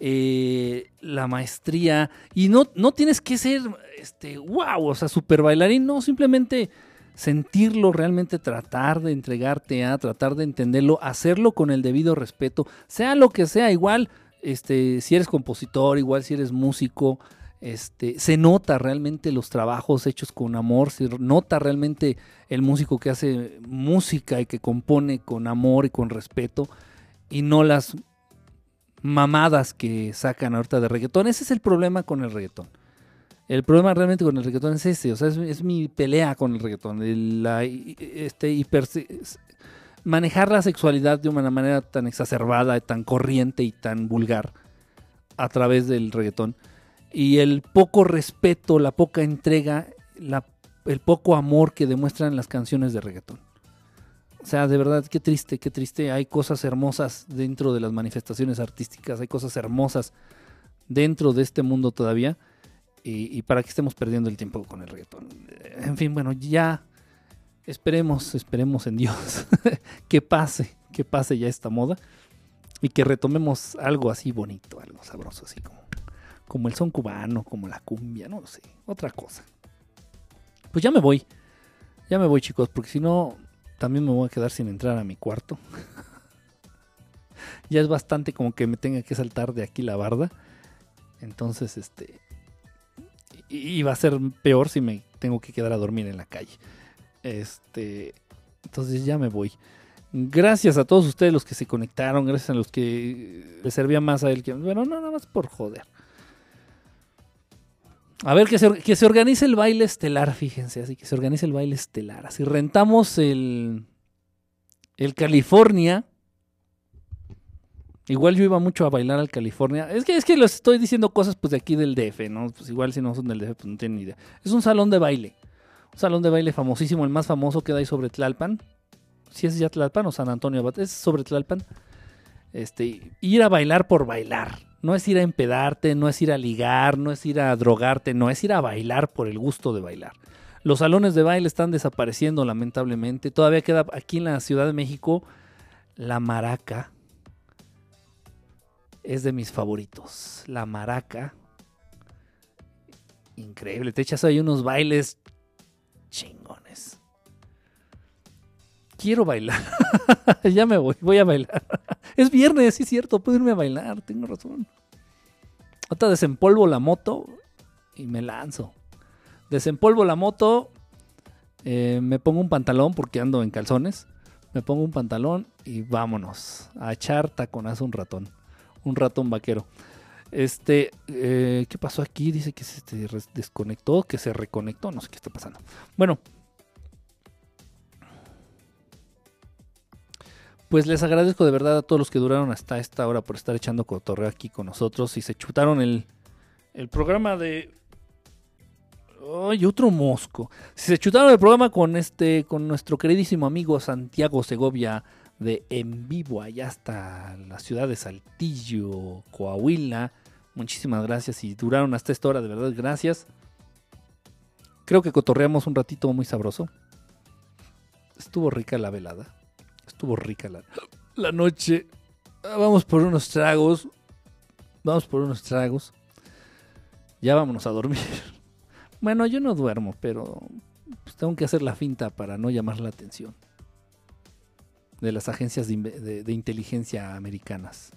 eh, la maestría. Y no, no tienes que ser este, wow, o sea, super bailarín, no, simplemente sentirlo, realmente tratar de entregarte a, tratar de entenderlo, hacerlo con el debido respeto, sea lo que sea, igual, este, si eres compositor, igual si eres músico, este, se nota realmente los trabajos hechos con amor, se nota realmente el músico que hace música y que compone con amor y con respeto, y no las mamadas que sacan ahorita de reggaetón. Ese es el problema con el reggaetón. El problema realmente con el reggaetón es ese, o sea, es, mi pelea con el reggaetón. el- este, hiper, manejar la sexualidad de una manera tan exacerbada, tan corriente y tan vulgar a través del reggaetón. Y el poco respeto, la poca entrega, el poco amor que demuestran las canciones de reggaetón. O sea, de verdad, qué triste, qué triste. Hay cosas hermosas dentro de las manifestaciones artísticas, hay cosas hermosas dentro de este mundo todavía. Y, y para que estemos perdiendo el tiempo con el reggaetón. En fin, bueno, ya esperemos, esperemos en Dios que pase, que pase ya esta moda y que retomemos algo así bonito, algo sabroso, así como, el son cubano, como la cumbia, no lo sé, otra cosa. Pues ya me voy, ya me voy chicos, porque si no, también me voy a quedar sin entrar a mi cuarto. ya es bastante como que me tenga que saltar de aquí la barda. Entonces, este, y va a ser peor si me tengo que quedar a dormir en la calle. Este, entonces ya me voy. Gracias a todos ustedes los que se conectaron, gracias a los que le servía más a él que bueno, no nada más por joder. A ver que se, que se organice el baile estelar, fíjense, así que se organice el baile estelar. Así rentamos el el California. Igual yo iba mucho a bailar al California. Es que es que les estoy diciendo cosas pues de aquí del DF, ¿no? Pues igual si no son del DF pues no tienen ni idea. Es un salón de baile. Salón de baile famosísimo, el más famoso que hay sobre Tlalpan. Si es ya Tlalpan o San Antonio Abad, es sobre Tlalpan. Este, ir a bailar por bailar. No es ir a empedarte, no es ir a ligar, no es ir a drogarte, no es ir a bailar por el gusto de bailar. Los salones de baile están desapareciendo lamentablemente. Todavía queda aquí en la Ciudad de México la maraca. Es de mis favoritos. La maraca. Increíble. Te echas ahí unos bailes Quiero bailar. ya me voy, voy a bailar. es viernes, sí es cierto, puedo irme a bailar, tengo razón. Ahorita desempolvo la moto y me lanzo. Desempolvo la moto, eh, me pongo un pantalón porque ando en calzones. Me pongo un pantalón y vámonos a echar taconazo un ratón. Un ratón vaquero. Este, eh, ¿qué pasó aquí? Dice que se desconectó, que se reconectó, no sé qué está pasando. Bueno. Pues les agradezco de verdad a todos los que duraron hasta esta hora por estar echando cotorreo aquí con nosotros y se chutaron el, el programa de... ¡Ay, otro mosco! Si se chutaron el programa con este, con nuestro queridísimo amigo Santiago Segovia de En Vivo, allá hasta la ciudad de Saltillo, Coahuila. Muchísimas gracias y duraron hasta esta hora, de verdad, gracias. Creo que cotorreamos un ratito muy sabroso. Estuvo rica la velada. Estuvo rica la, la noche. Ah, Vamos por unos tragos. Vamos por unos tragos. Ya vámonos a dormir. Bueno, yo no duermo, pero pues, tengo que hacer la finta para no llamar la atención de las agencias de, inteligencia americanas.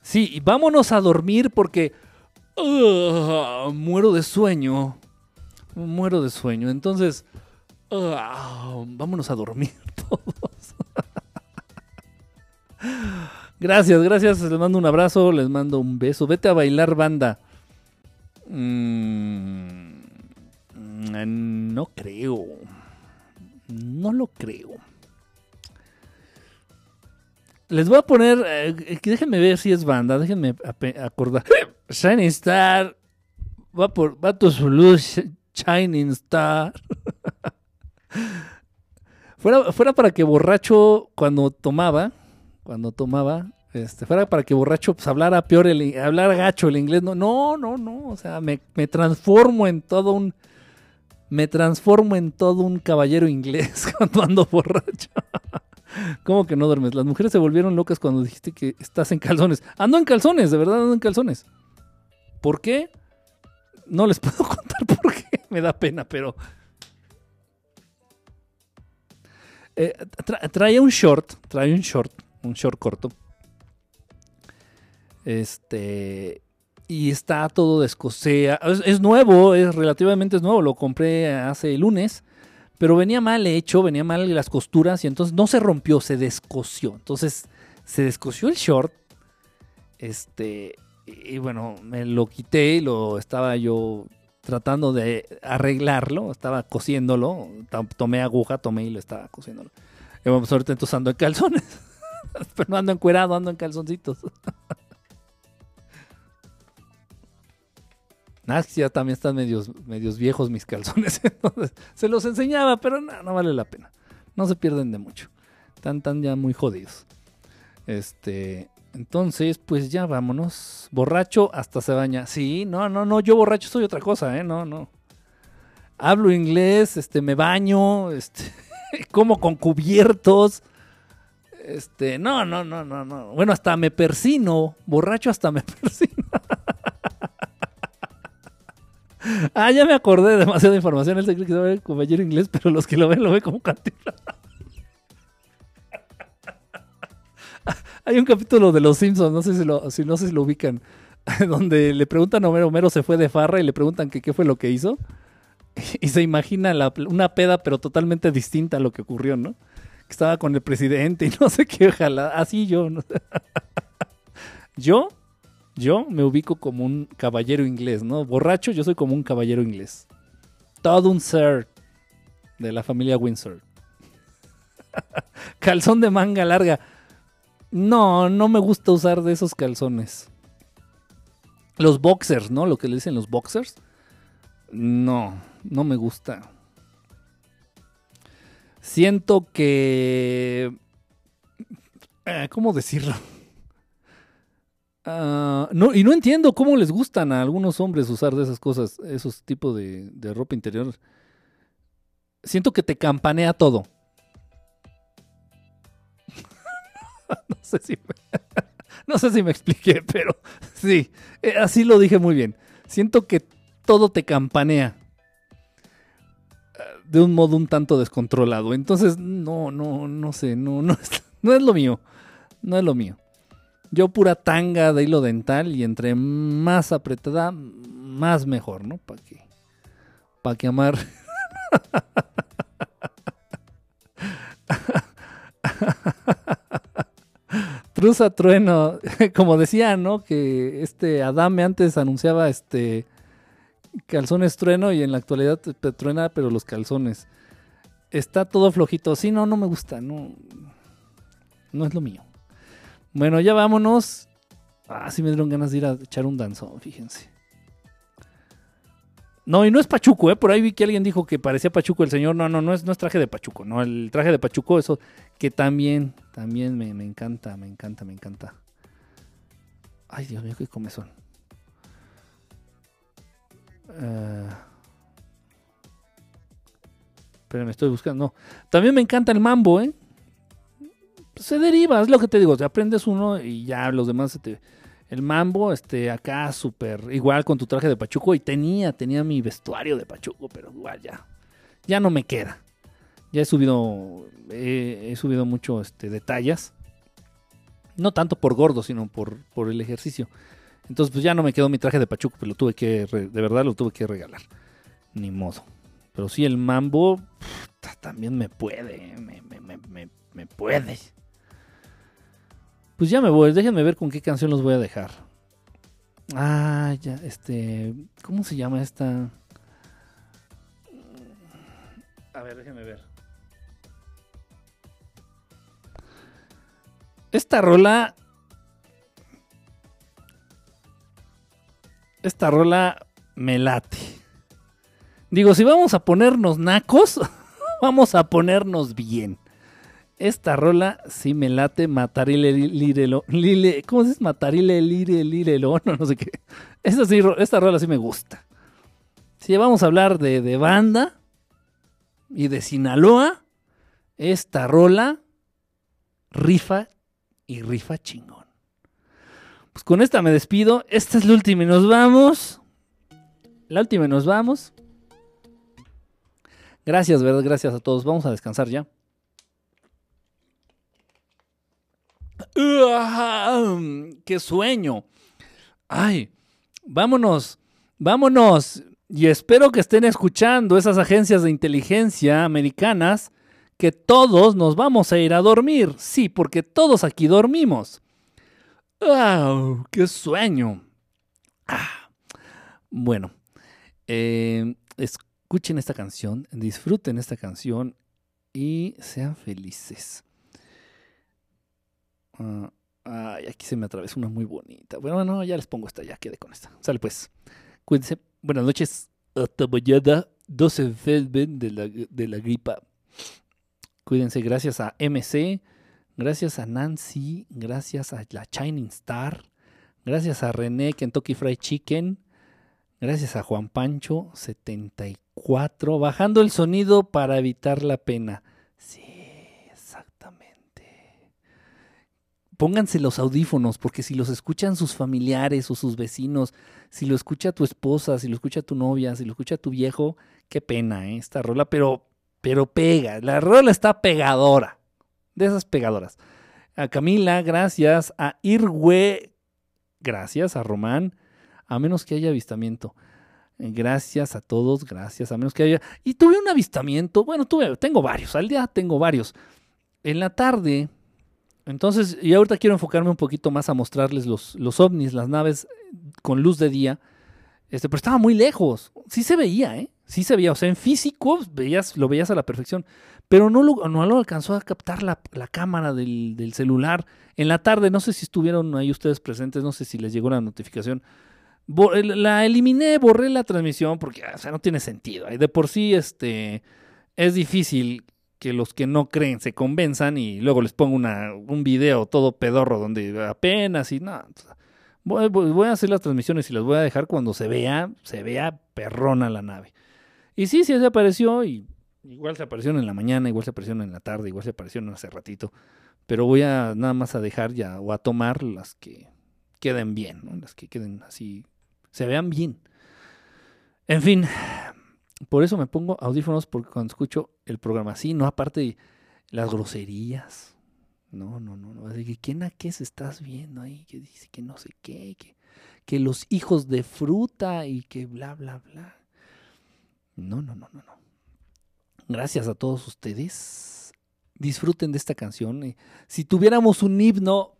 Sí, y vámonos a dormir porque ah, muero de sueño. Muero de sueño. Entonces, ah, vámonos a dormir. Gracias, gracias. Les mando un abrazo, les mando un beso. Vete a bailar banda. Mm, mm, no creo. No lo creo. Les voy a poner. eh, déjenme ver si es banda. Déjenme acordar. Shining Star. Va, por, va tu. Shining Star. fuera, fuera para que borracho cuando tomaba. Cuando tomaba. Este, fuera para que borracho pues, hablara peor el hablara gacho el inglés. No, no, no, no. O sea, me, me transformo en todo un. Me transformo en todo un caballero inglés cuando ando borracho. ¿Cómo que no duermes? Las mujeres se volvieron locas cuando dijiste que estás en calzones. Ando en calzones, de verdad ando en calzones. ¿Por qué? No les puedo contar por qué. Me da pena, pero... Eh, tra- traía un short, traía un short, un short corto. Este... Y está todo de. Es, nuevo, es relativamente nuevo. Lo compré hace lunes. Pero venía mal hecho, venía mal las costuras y entonces no se rompió, se descosió. Entonces se descosió el short. Este, y bueno, me lo quité lo estaba yo tratando de arreglarlo, estaba cosiéndolo. To- Tomé aguja, tomé y lo estaba cosiéndolo. Y bueno, pues ahorita entonces calzones. Pero no ando encuerado, ando en calzoncitos. Ya también están medios, medios viejos mis calzones. se los enseñaba, pero no, no vale la pena. No se pierden de mucho. Están tan ya muy jodidos. Este. Entonces, pues ya vámonos. Borracho hasta se baña. Sí, no, no, no. Yo borracho soy otra cosa, ¿eh? No, no. Hablo inglés, este, me baño, este, como con cubiertos. Este, no, no, no, no, no. Bueno, hasta me persino. Borracho hasta me persino. Ah, ya me acordé de demasiada información. Él se cree que sabe compañero inglés, pero los que lo ven lo ven como cantina. Hay un capítulo de Los Simpsons, no sé si lo, si no sé si lo ubican, donde le preguntan a Homero, Homero se fue de farra y le preguntan que qué fue lo que hizo. Y se imagina una peda, pero totalmente distinta a lo que ocurrió, ¿no? Que estaba con el presidente y no sé qué, ojalá. Así yo. Yo, yo me ubico como un caballero inglés, ¿no? Borracho, yo soy como un caballero inglés. Todo un sir de la familia Windsor. Calzón de manga larga. No, no me gusta usar de esos calzones. Los boxers, ¿no? Lo que le dicen los boxers. No, no me gusta. Siento que... eh, ¿Cómo decirlo? Ah, y no entiendo cómo les gustan a algunos hombres usar de esas cosas, esos tipos de, ropa interior. Siento que te campanea todo. no, sé si me, expliqué, pero sí, eh, así lo dije muy bien. Siento que todo te campanea de un modo un tanto descontrolado. Entonces, no, no, no sé, no, no es, no es lo mío. No es lo mío. Yo pura tanga de hilo dental y entre más apretada, más mejor, ¿no? Para que, para que amar. Truza trueno. Como decía, ¿no? Que este Adame antes anunciaba este calzones trueno y en la actualidad te truena, pero los calzones. Está todo flojito. Sí, no, no me gusta. No, no es lo mío. Bueno, ya vámonos. Ah, sí me dieron ganas de ir a echar un danzón, fíjense. No, y no es Pachuco, ¿eh? Por ahí vi que alguien dijo que parecía Pachuco el señor. No, no, no es, no es traje de Pachuco. No, el traje de Pachuco, eso que también, también me, me encanta, me encanta, me encanta. Ay, Dios mío, qué comezón. Uh, pero me estoy buscando. No. También me encanta el mambo, ¿eh? Se deriva, es lo que te digo. Te aprendes uno y ya los demás se te. El mambo, este, acá súper. Igual con tu traje de Pachuco. Y tenía, tenía mi vestuario de Pachuco, pero igual ya. Ya no me queda. Ya he subido. He, subido mucho este, detalles. No tanto por gordo, sino por, por el ejercicio. Entonces, pues ya no me quedó mi traje de Pachuco, pero lo tuve que, de verdad lo tuve que regalar. Ni modo. Pero sí, el mambo también me puede, me, me, me, me puede. Pues ya me voy, déjenme ver con qué canción los voy a dejar. Ah, ya, este, ¿cómo se llama esta? A ver, déjenme ver. Esta rola esta rola me late. Digo, si vamos a ponernos nacos, vamos a ponernos bien. Esta rola sí me late, matarile lirelo, lile, ¿cómo se dice? Matarile lire lirelo, no, no sé qué. Esta, sí, esta rola sí me gusta. Si vamos a hablar de, de banda y de Sinaloa, esta rola rifa y rifa chingón. Pues con esta me despido. Esta es la última y nos vamos. La última y nos vamos. Gracias, ¿verdad? Gracias a todos. Vamos a descansar ya. ¡Qué sueño! ¡Ay! Vámonos, vámonos. Y espero que estén escuchando esas agencias de inteligencia americanas que todos nos vamos a ir a dormir. Sí, porque todos aquí dormimos. ¡Ah! ¡Qué sueño! Ah. Bueno, eh, escuchen esta canción, disfruten esta canción y sean felices. Ah, ay, aquí se me atravesó una muy bonita. Bueno, no, ya les pongo esta, ya quedé con esta. Sale pues. Cuídense. Buenas noches. Hasta mañana. No se enfermen de la, de la gripa. Cuídense. Gracias a MC. Gracias a Nancy. Gracias a la Shining Star. Gracias a René Kentucky Fried Chicken. Gracias a Juan Pancho 74. Bajando el sonido para evitar la pena. Sí, exactamente. Pónganse los audífonos, porque si los escuchan sus familiares o sus vecinos, si lo escucha tu esposa, si lo escucha tu novia, si lo escucha tu viejo, qué pena, ¿eh? Esta rola, pero, pero pega. La rola está pegadora. De esas pegadoras. A Camila, gracias. A Irwe, gracias. A Román, a menos que haya avistamiento. Eh, Gracias a todos, gracias. A menos que haya. Y tuve un avistamiento. Bueno, tuve, tengo varios. Al día tengo varios. En la tarde. Entonces, y ahorita quiero enfocarme un poquito más a mostrarles los, los ovnis, las naves eh, con luz de día. Este, pero estaba muy lejos. Sí se veía, ¿eh? Sí se veía. O sea, en físico veías, lo veías a la perfección. Pero no lo, no lo alcanzó a captar la, la cámara del, del celular. En la tarde, no sé si estuvieron ahí ustedes presentes, no sé si les llegó la notificación. La eliminé, borré la transmisión porque o sea, no tiene sentido. De por sí este, es difícil que los que no creen se convenzan y luego les pongo una, un video todo pedorro donde apenas y no. Voy a hacer las transmisiones y las voy a dejar cuando se vea, se vea perrona la nave. Y sí, sí se apareció y igual se aparecieron en la mañana, igual se aparecieron en la tarde, igual se aparecieron hace ratito. Pero voy a nada más a dejar ya o a tomar las que queden bien, ¿no? las que queden así, se vean bien. En fin, por eso me pongo audífonos porque cuando escucho el programa así, no aparte las groserías. No, no, no, no. Así que, ¿quién a qué se estás viendo ahí? Que dice que no sé qué, que, que los hijos de fruta y que bla, bla, bla. No, no, no, no, no. Gracias a todos ustedes. Disfruten de esta canción. Eh, Si tuviéramos un himno,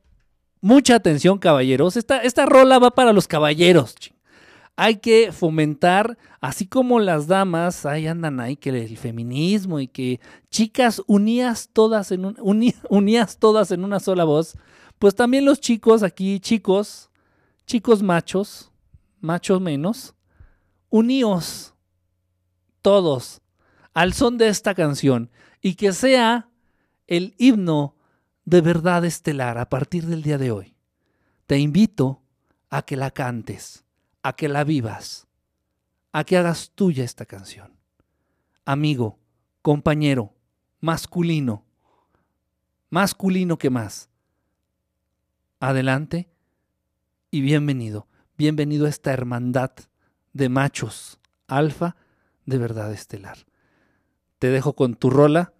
mucha atención, caballeros. Esta, esta rola va para los caballeros. Hay que fomentar, así como las damas, ahí andan ahí, que el feminismo y que chicas unías todas en un, uni- unías todas en una sola voz, pues también los chicos aquí, chicos, chicos machos, machos menos, uníos todos al son de esta canción y que sea el himno de verdad estelar a partir del día de hoy. Te invito a que la cantes, a que la vivas, a que hagas tuya esta canción. Amigo, compañero, masculino, masculino que más. Adelante y bienvenido, bienvenido a esta hermandad de machos alfa de verdad estelar. Te dejo con tu rola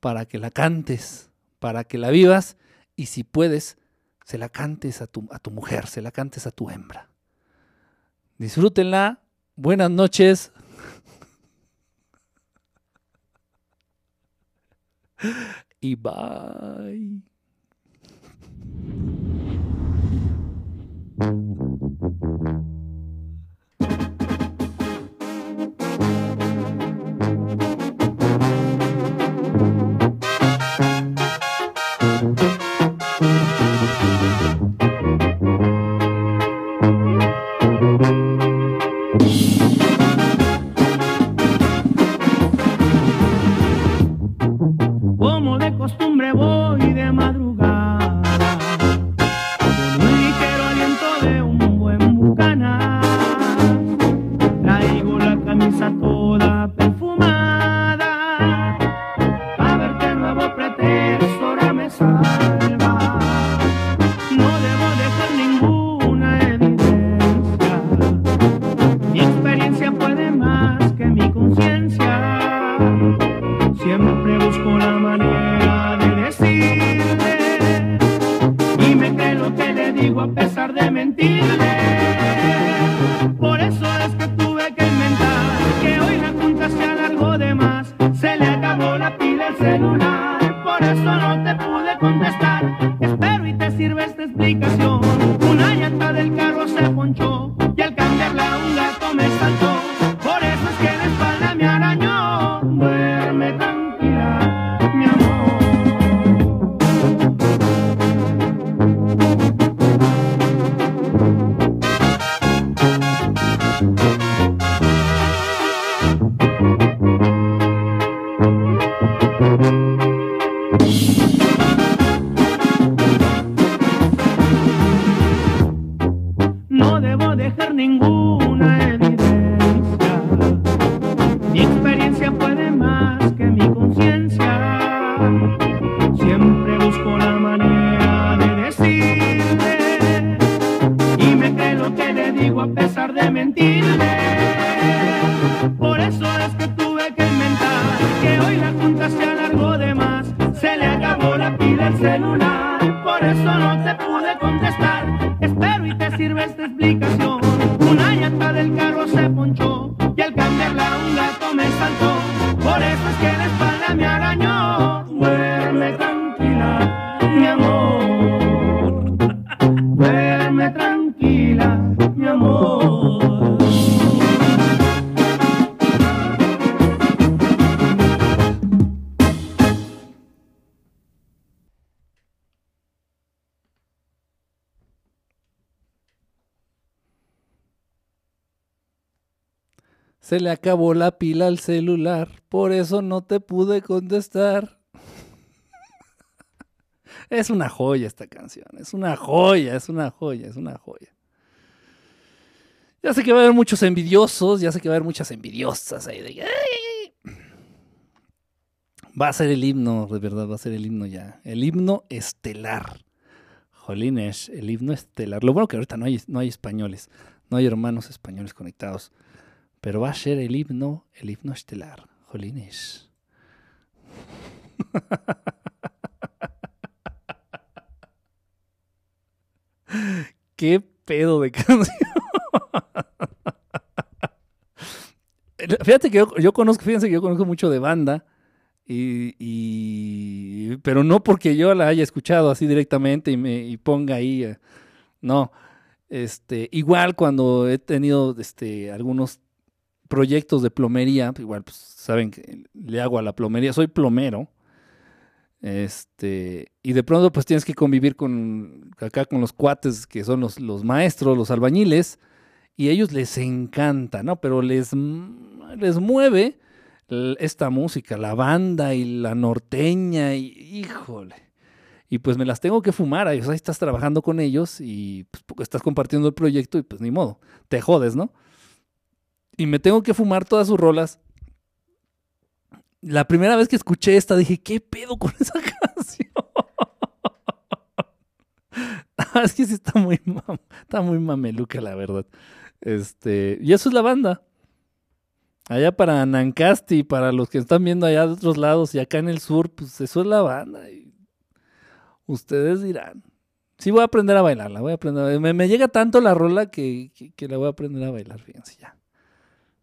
para que la cantes, para que la vivas y si puedes, se la cantes a tu, a tu mujer, se la cantes a tu hembra. Disfrútenla, buenas noches. Y bye. Acabó la pila al celular, por eso no te pude contestar. es una joya esta canción, es una joya, es una joya, es una joya. Ya sé que va a haber muchos envidiosos, ya sé que va a haber muchas envidiosas ahí. Va a ser el himno, de verdad, va a ser el himno ya. El himno estelar. Jolines, el himno estelar. Lo bueno que ahorita no hay, no hay españoles, no hay hermanos españoles conectados. Pero va a ser el himno, el himno estelar. Jolines. Qué pedo de canción. Fíjate que yo, conozco, fíjense que yo conozco mucho de banda y, y pero no porque yo la haya escuchado así directamente y me ponga ahí, eh, no. Este, igual cuando he tenido este, algunos proyectos de plomería, igual pues, saben que le hago a la plomería, soy plomero. Este, y de pronto pues tienes que convivir con acá con los cuates que son los, los maestros, los albañiles, y a ellos les encanta, ¿no? Pero les, les mueve esta música, la banda y la norteña, y híjole. Y pues me las tengo que fumar, ahí, estás trabajando con ellos y pues, estás compartiendo el proyecto y pues ni modo, te jodes, ¿no? Y me tengo que fumar todas sus rolas. La primera vez que escuché esta dije, ¿qué pedo con esa canción? Es que sí está muy, está muy mameluca, la verdad. Este, y eso es la banda. Allá para Nancasti, para los que están viendo allá de otros lados y acá en el sur, pues eso es la banda. ustedes dirán. Sí voy a aprender a bailarla, voy a aprender a. Me, llega tanto la rola que, que la voy a aprender a bailar, fíjense, ya.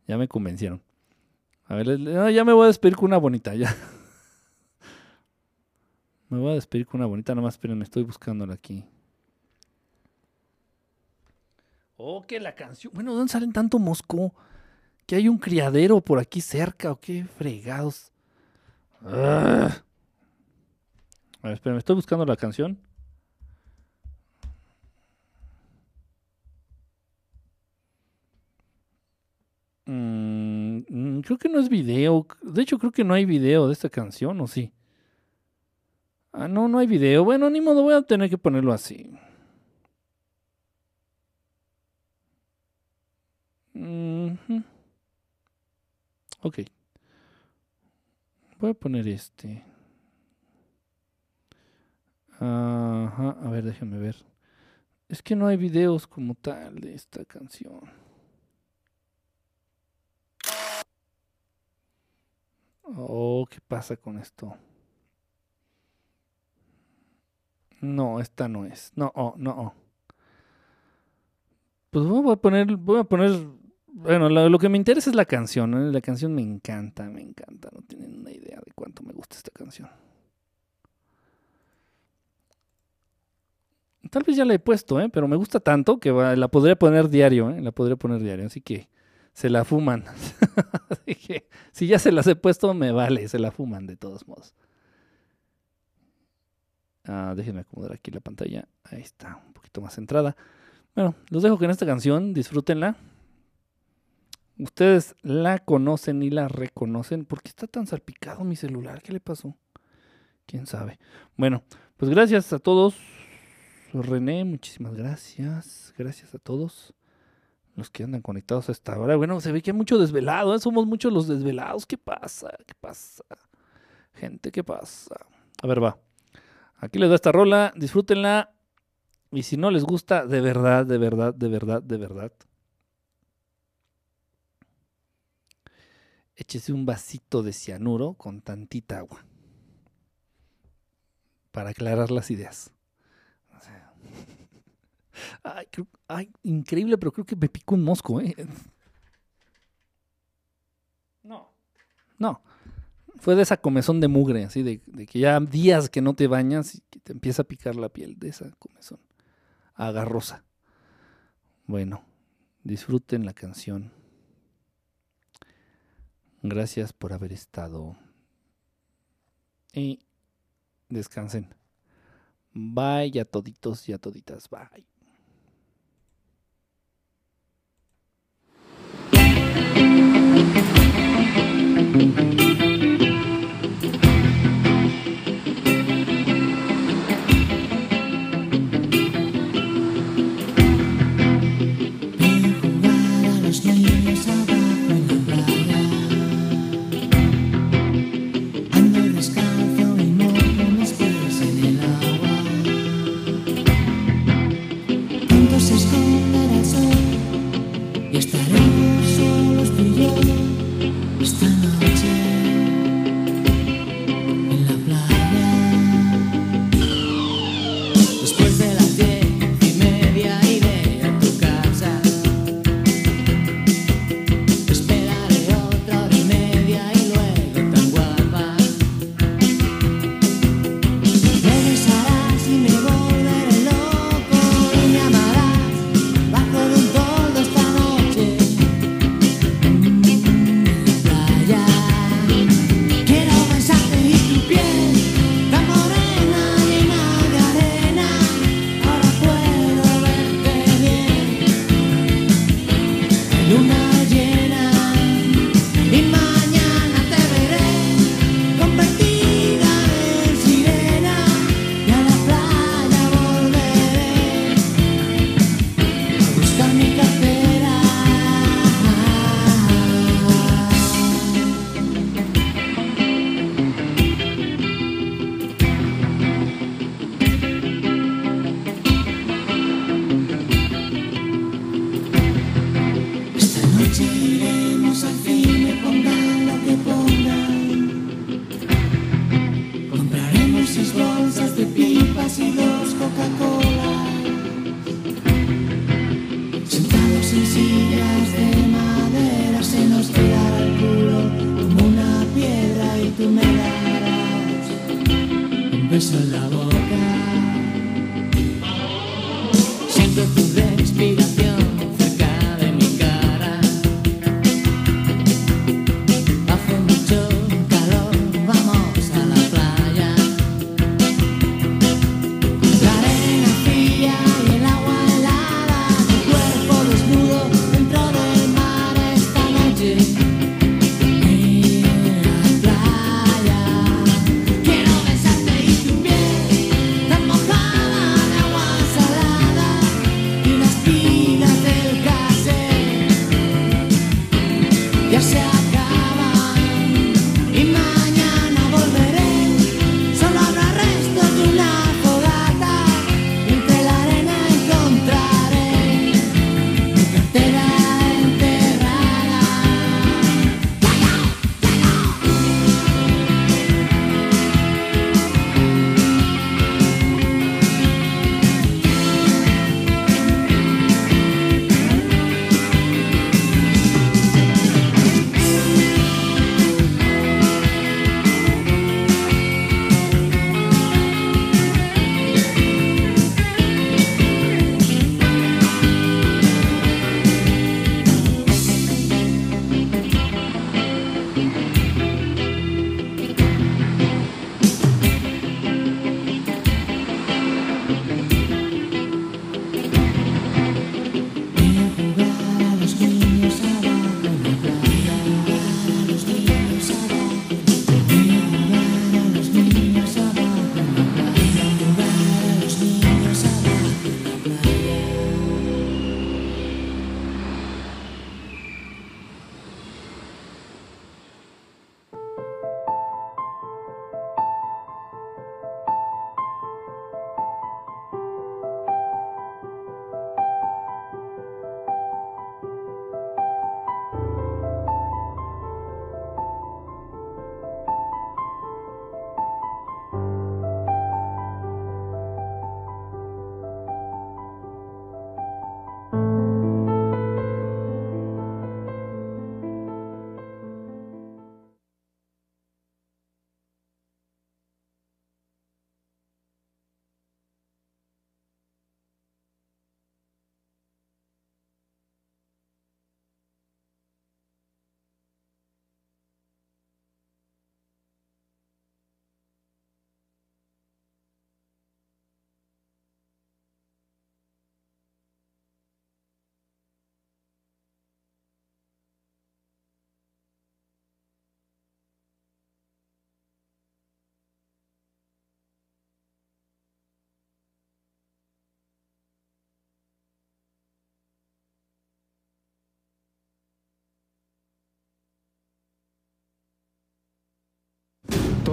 Ya me convencieron. A ver, ya me voy a despedir con una bonita, ya. Me voy a despedir con una bonita, nomás esperen, estoy buscándola aquí. Oh, que la canción. Bueno, ¿dónde salen tanto mosco? Que hay un criadero por aquí cerca, o qué fregados. A ver, esperen, estoy buscando la canción. Mm, mm, creo que no es video. De hecho, creo que no hay video de esta canción, ¿o sí? Ah, no, no hay video. Bueno, ni modo, voy a tener que ponerlo así. Ujú. Ok. Voy a poner este. Ajá, a ver, déjenme ver. Es que no hay videos como tal de esta canción. Oh, ¿qué pasa con esto? No, esta no es. No, oh, no. oh. Pues voy a poner, voy a poner, bueno, lo, que me interesa es la canción. La canción me encanta, me encanta. No tienen una idea de cuánto me gusta esta canción. Tal vez ya la he puesto, ¿eh? pero me gusta tanto que la podría poner diario, ¿eh? la podría poner diario. Así que se la fuman. Si ya se las he puesto, me vale, se la fuman de todos modos. Ah, déjenme acomodar aquí la pantalla. Ahí está, un poquito más centrada. Bueno, los dejo con esta canción, disfrútenla. Ustedes la conocen y la reconocen. ¿Por qué está tan salpicado mi celular? ¿Qué le pasó? ¿Quién sabe? Bueno, pues gracias a todos. René, muchísimas gracias. Gracias a todos los que andan conectados a esta hora. Bueno, se ve que hay mucho desvelado, ¿eh? somos muchos los desvelados. ¿Qué pasa? ¿Qué pasa? Gente, ¿qué pasa? A ver, va. Aquí les doy esta rola, disfrútenla. Y si no les gusta, de verdad, de verdad, de verdad, de verdad. Échese un vasito de cianuro con tantita agua. Para aclarar las ideas. Ay, creo- ay, increíble, pero creo que me picó un mosco, ¿eh? No. No. Fue de esa comezón de mugre, así de, de que ya días que no te bañas y que te empieza a picar la piel de esa comezón agarrosa. Bueno, disfruten la canción. Gracias por haber estado. Y descansen. Bye a toditos y a toditas. Bye. A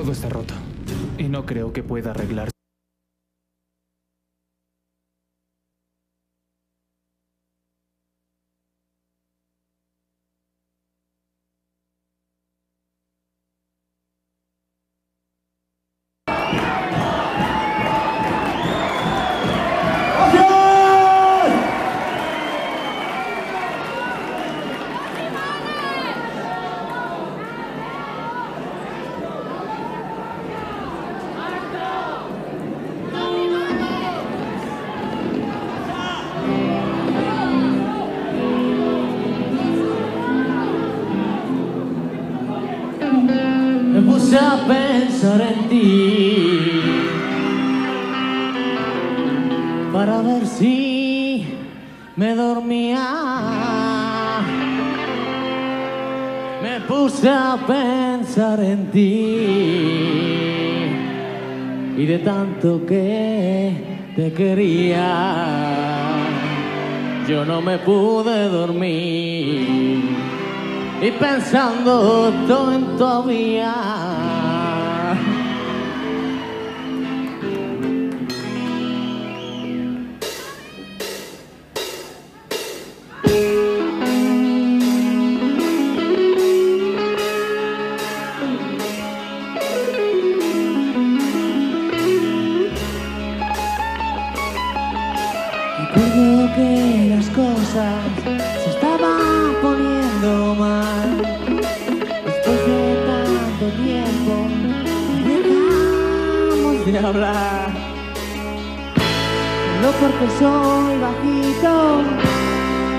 Todo está roto. Y no creo que pueda arreglarse. Pensar en ti para ver si me dormía. me puse a pensar en ti y de tanto que te quería, yo no me pude dormir y pensando todo en todavía. Recuerdo que las cosas se estaban poniendo mal. Después de tanto tiempo, dejamos de hablar. No porque soy bajito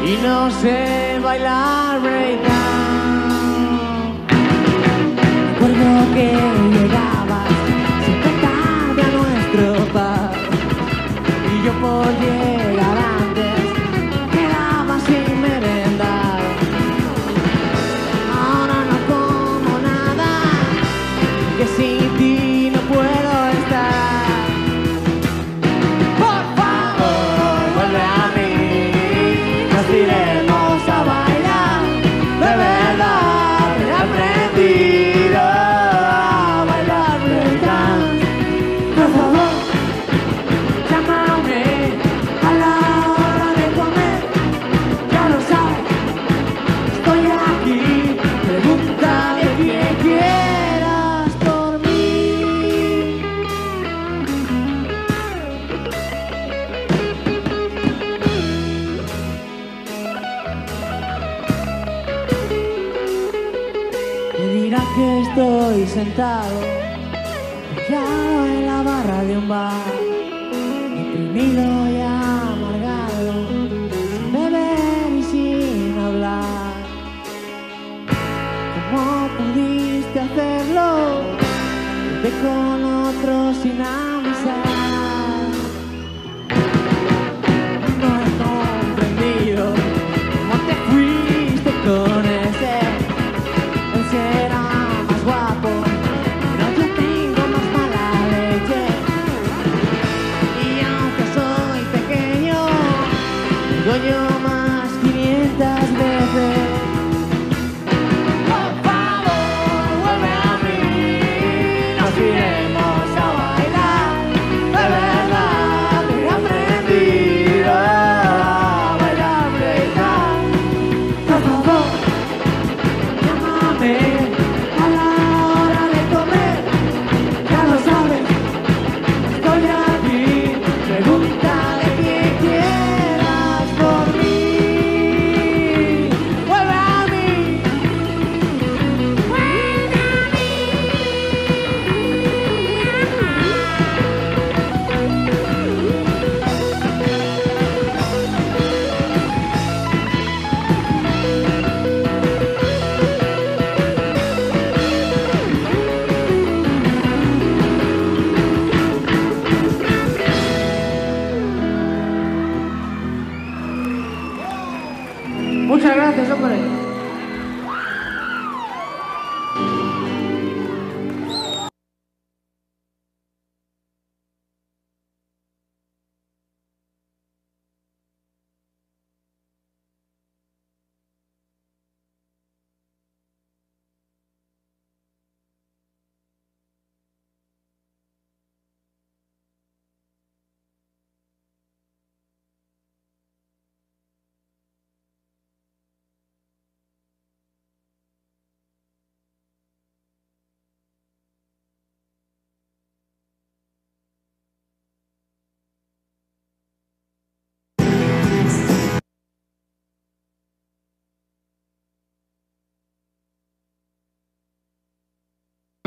y no sé bailar breakdown. Recuerdo que llegabas siempre tarde a nuestro bar. Y yo por sentado, en la barra de un bar deprimido y amargado, sin beber y sin hablar. ¿Cómo pudiste hacerlo? Irte con otro sin avisar.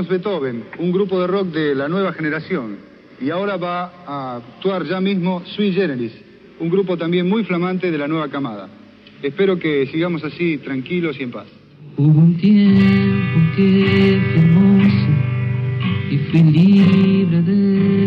Beethoven, un grupo de rock de la nueva generación. Y ahora va a actuar ya mismo Sui Generis, un grupo también muy flamante de la nueva camada. Espero que sigamos así, tranquilos y en paz. Hubo un tiempo que fui hermoso y fui libre de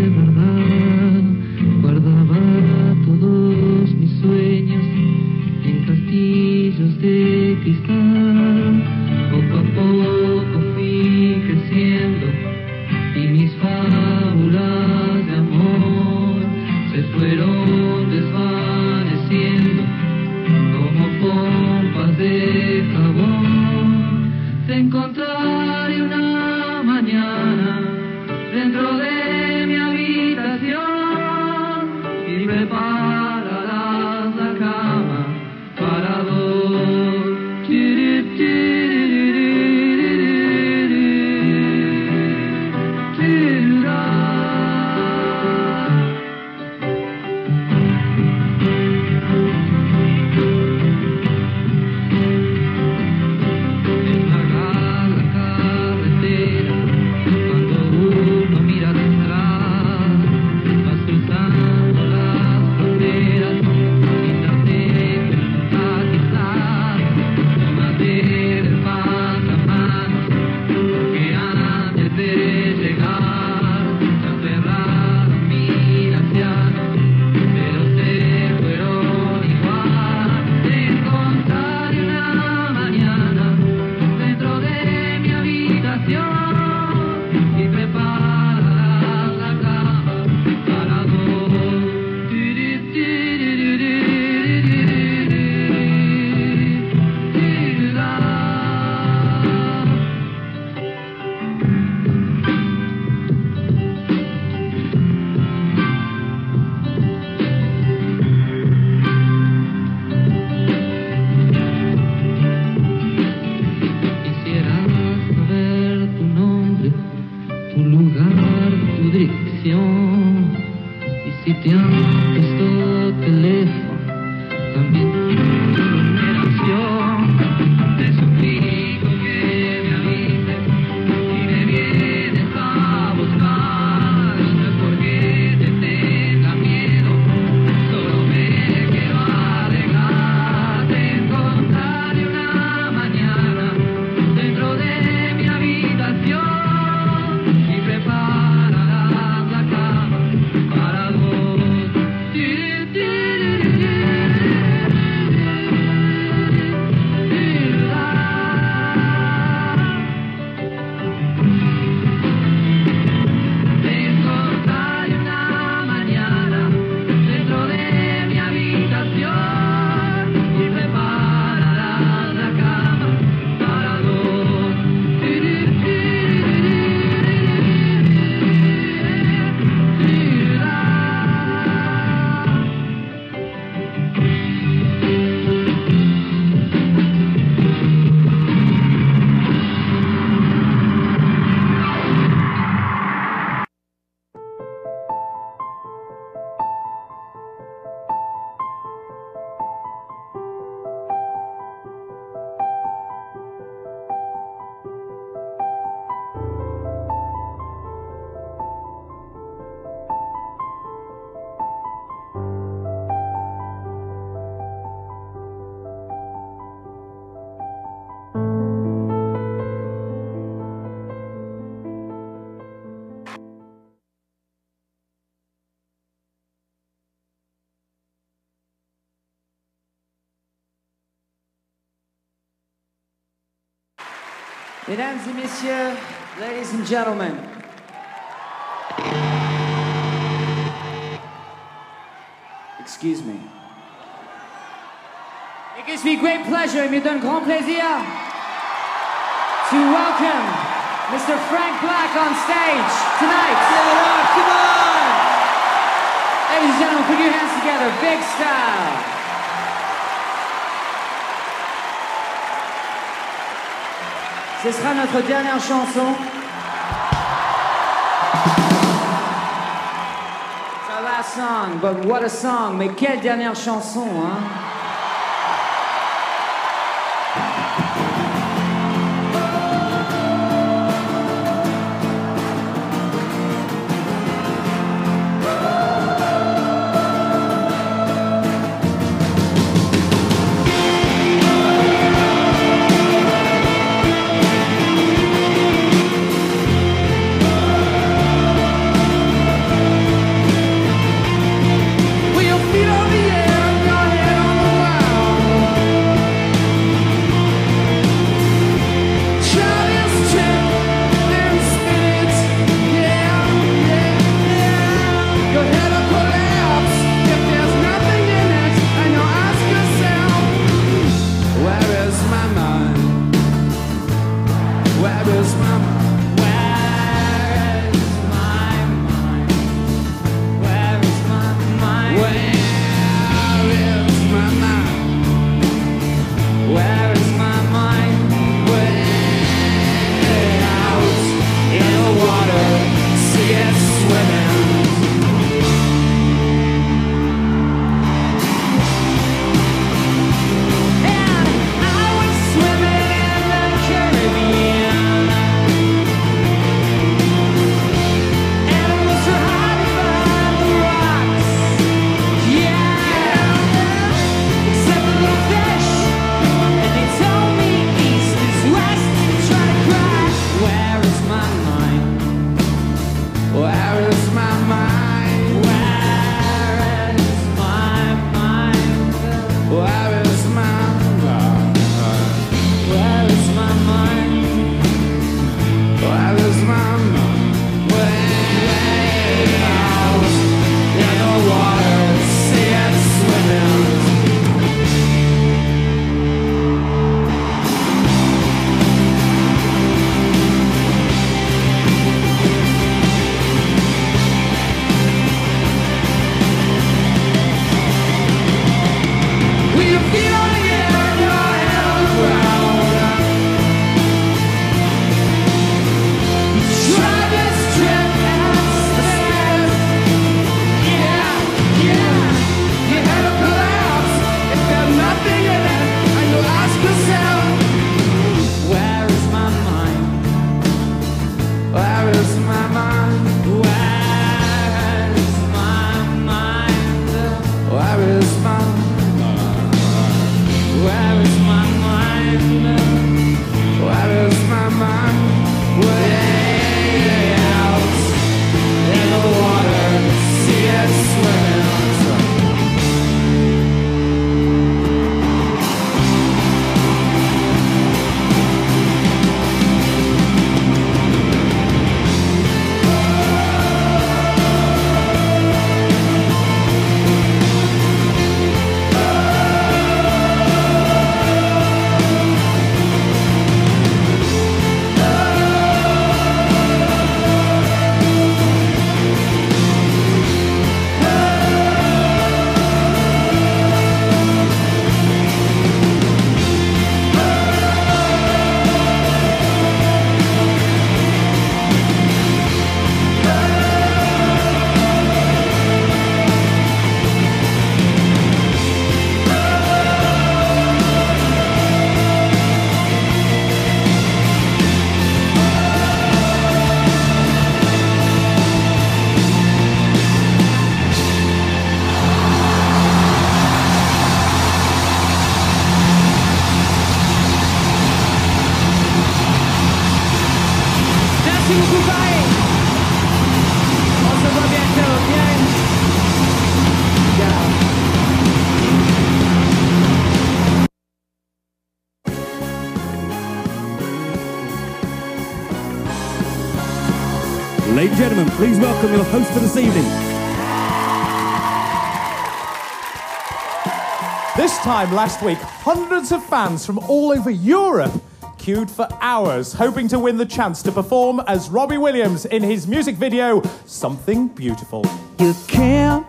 messieurs, ladies and gentlemen. Excuse me. It gives me great pleasure, il me donne grand plaisir to welcome Mr. Frank Black on stage tonight. come on! Ladies and gentlemen, put your hands together, big style. Ce sera notre dernière chanson. Our last song, but what a song! Mais quelle dernière chanson, hein? gentlemen, please welcome your host for this evening. This time last week, hundreds of fans from all over Europe queued for hours, hoping to win the chance to perform as Robbie Williams in his music video, Something Beautiful. You can't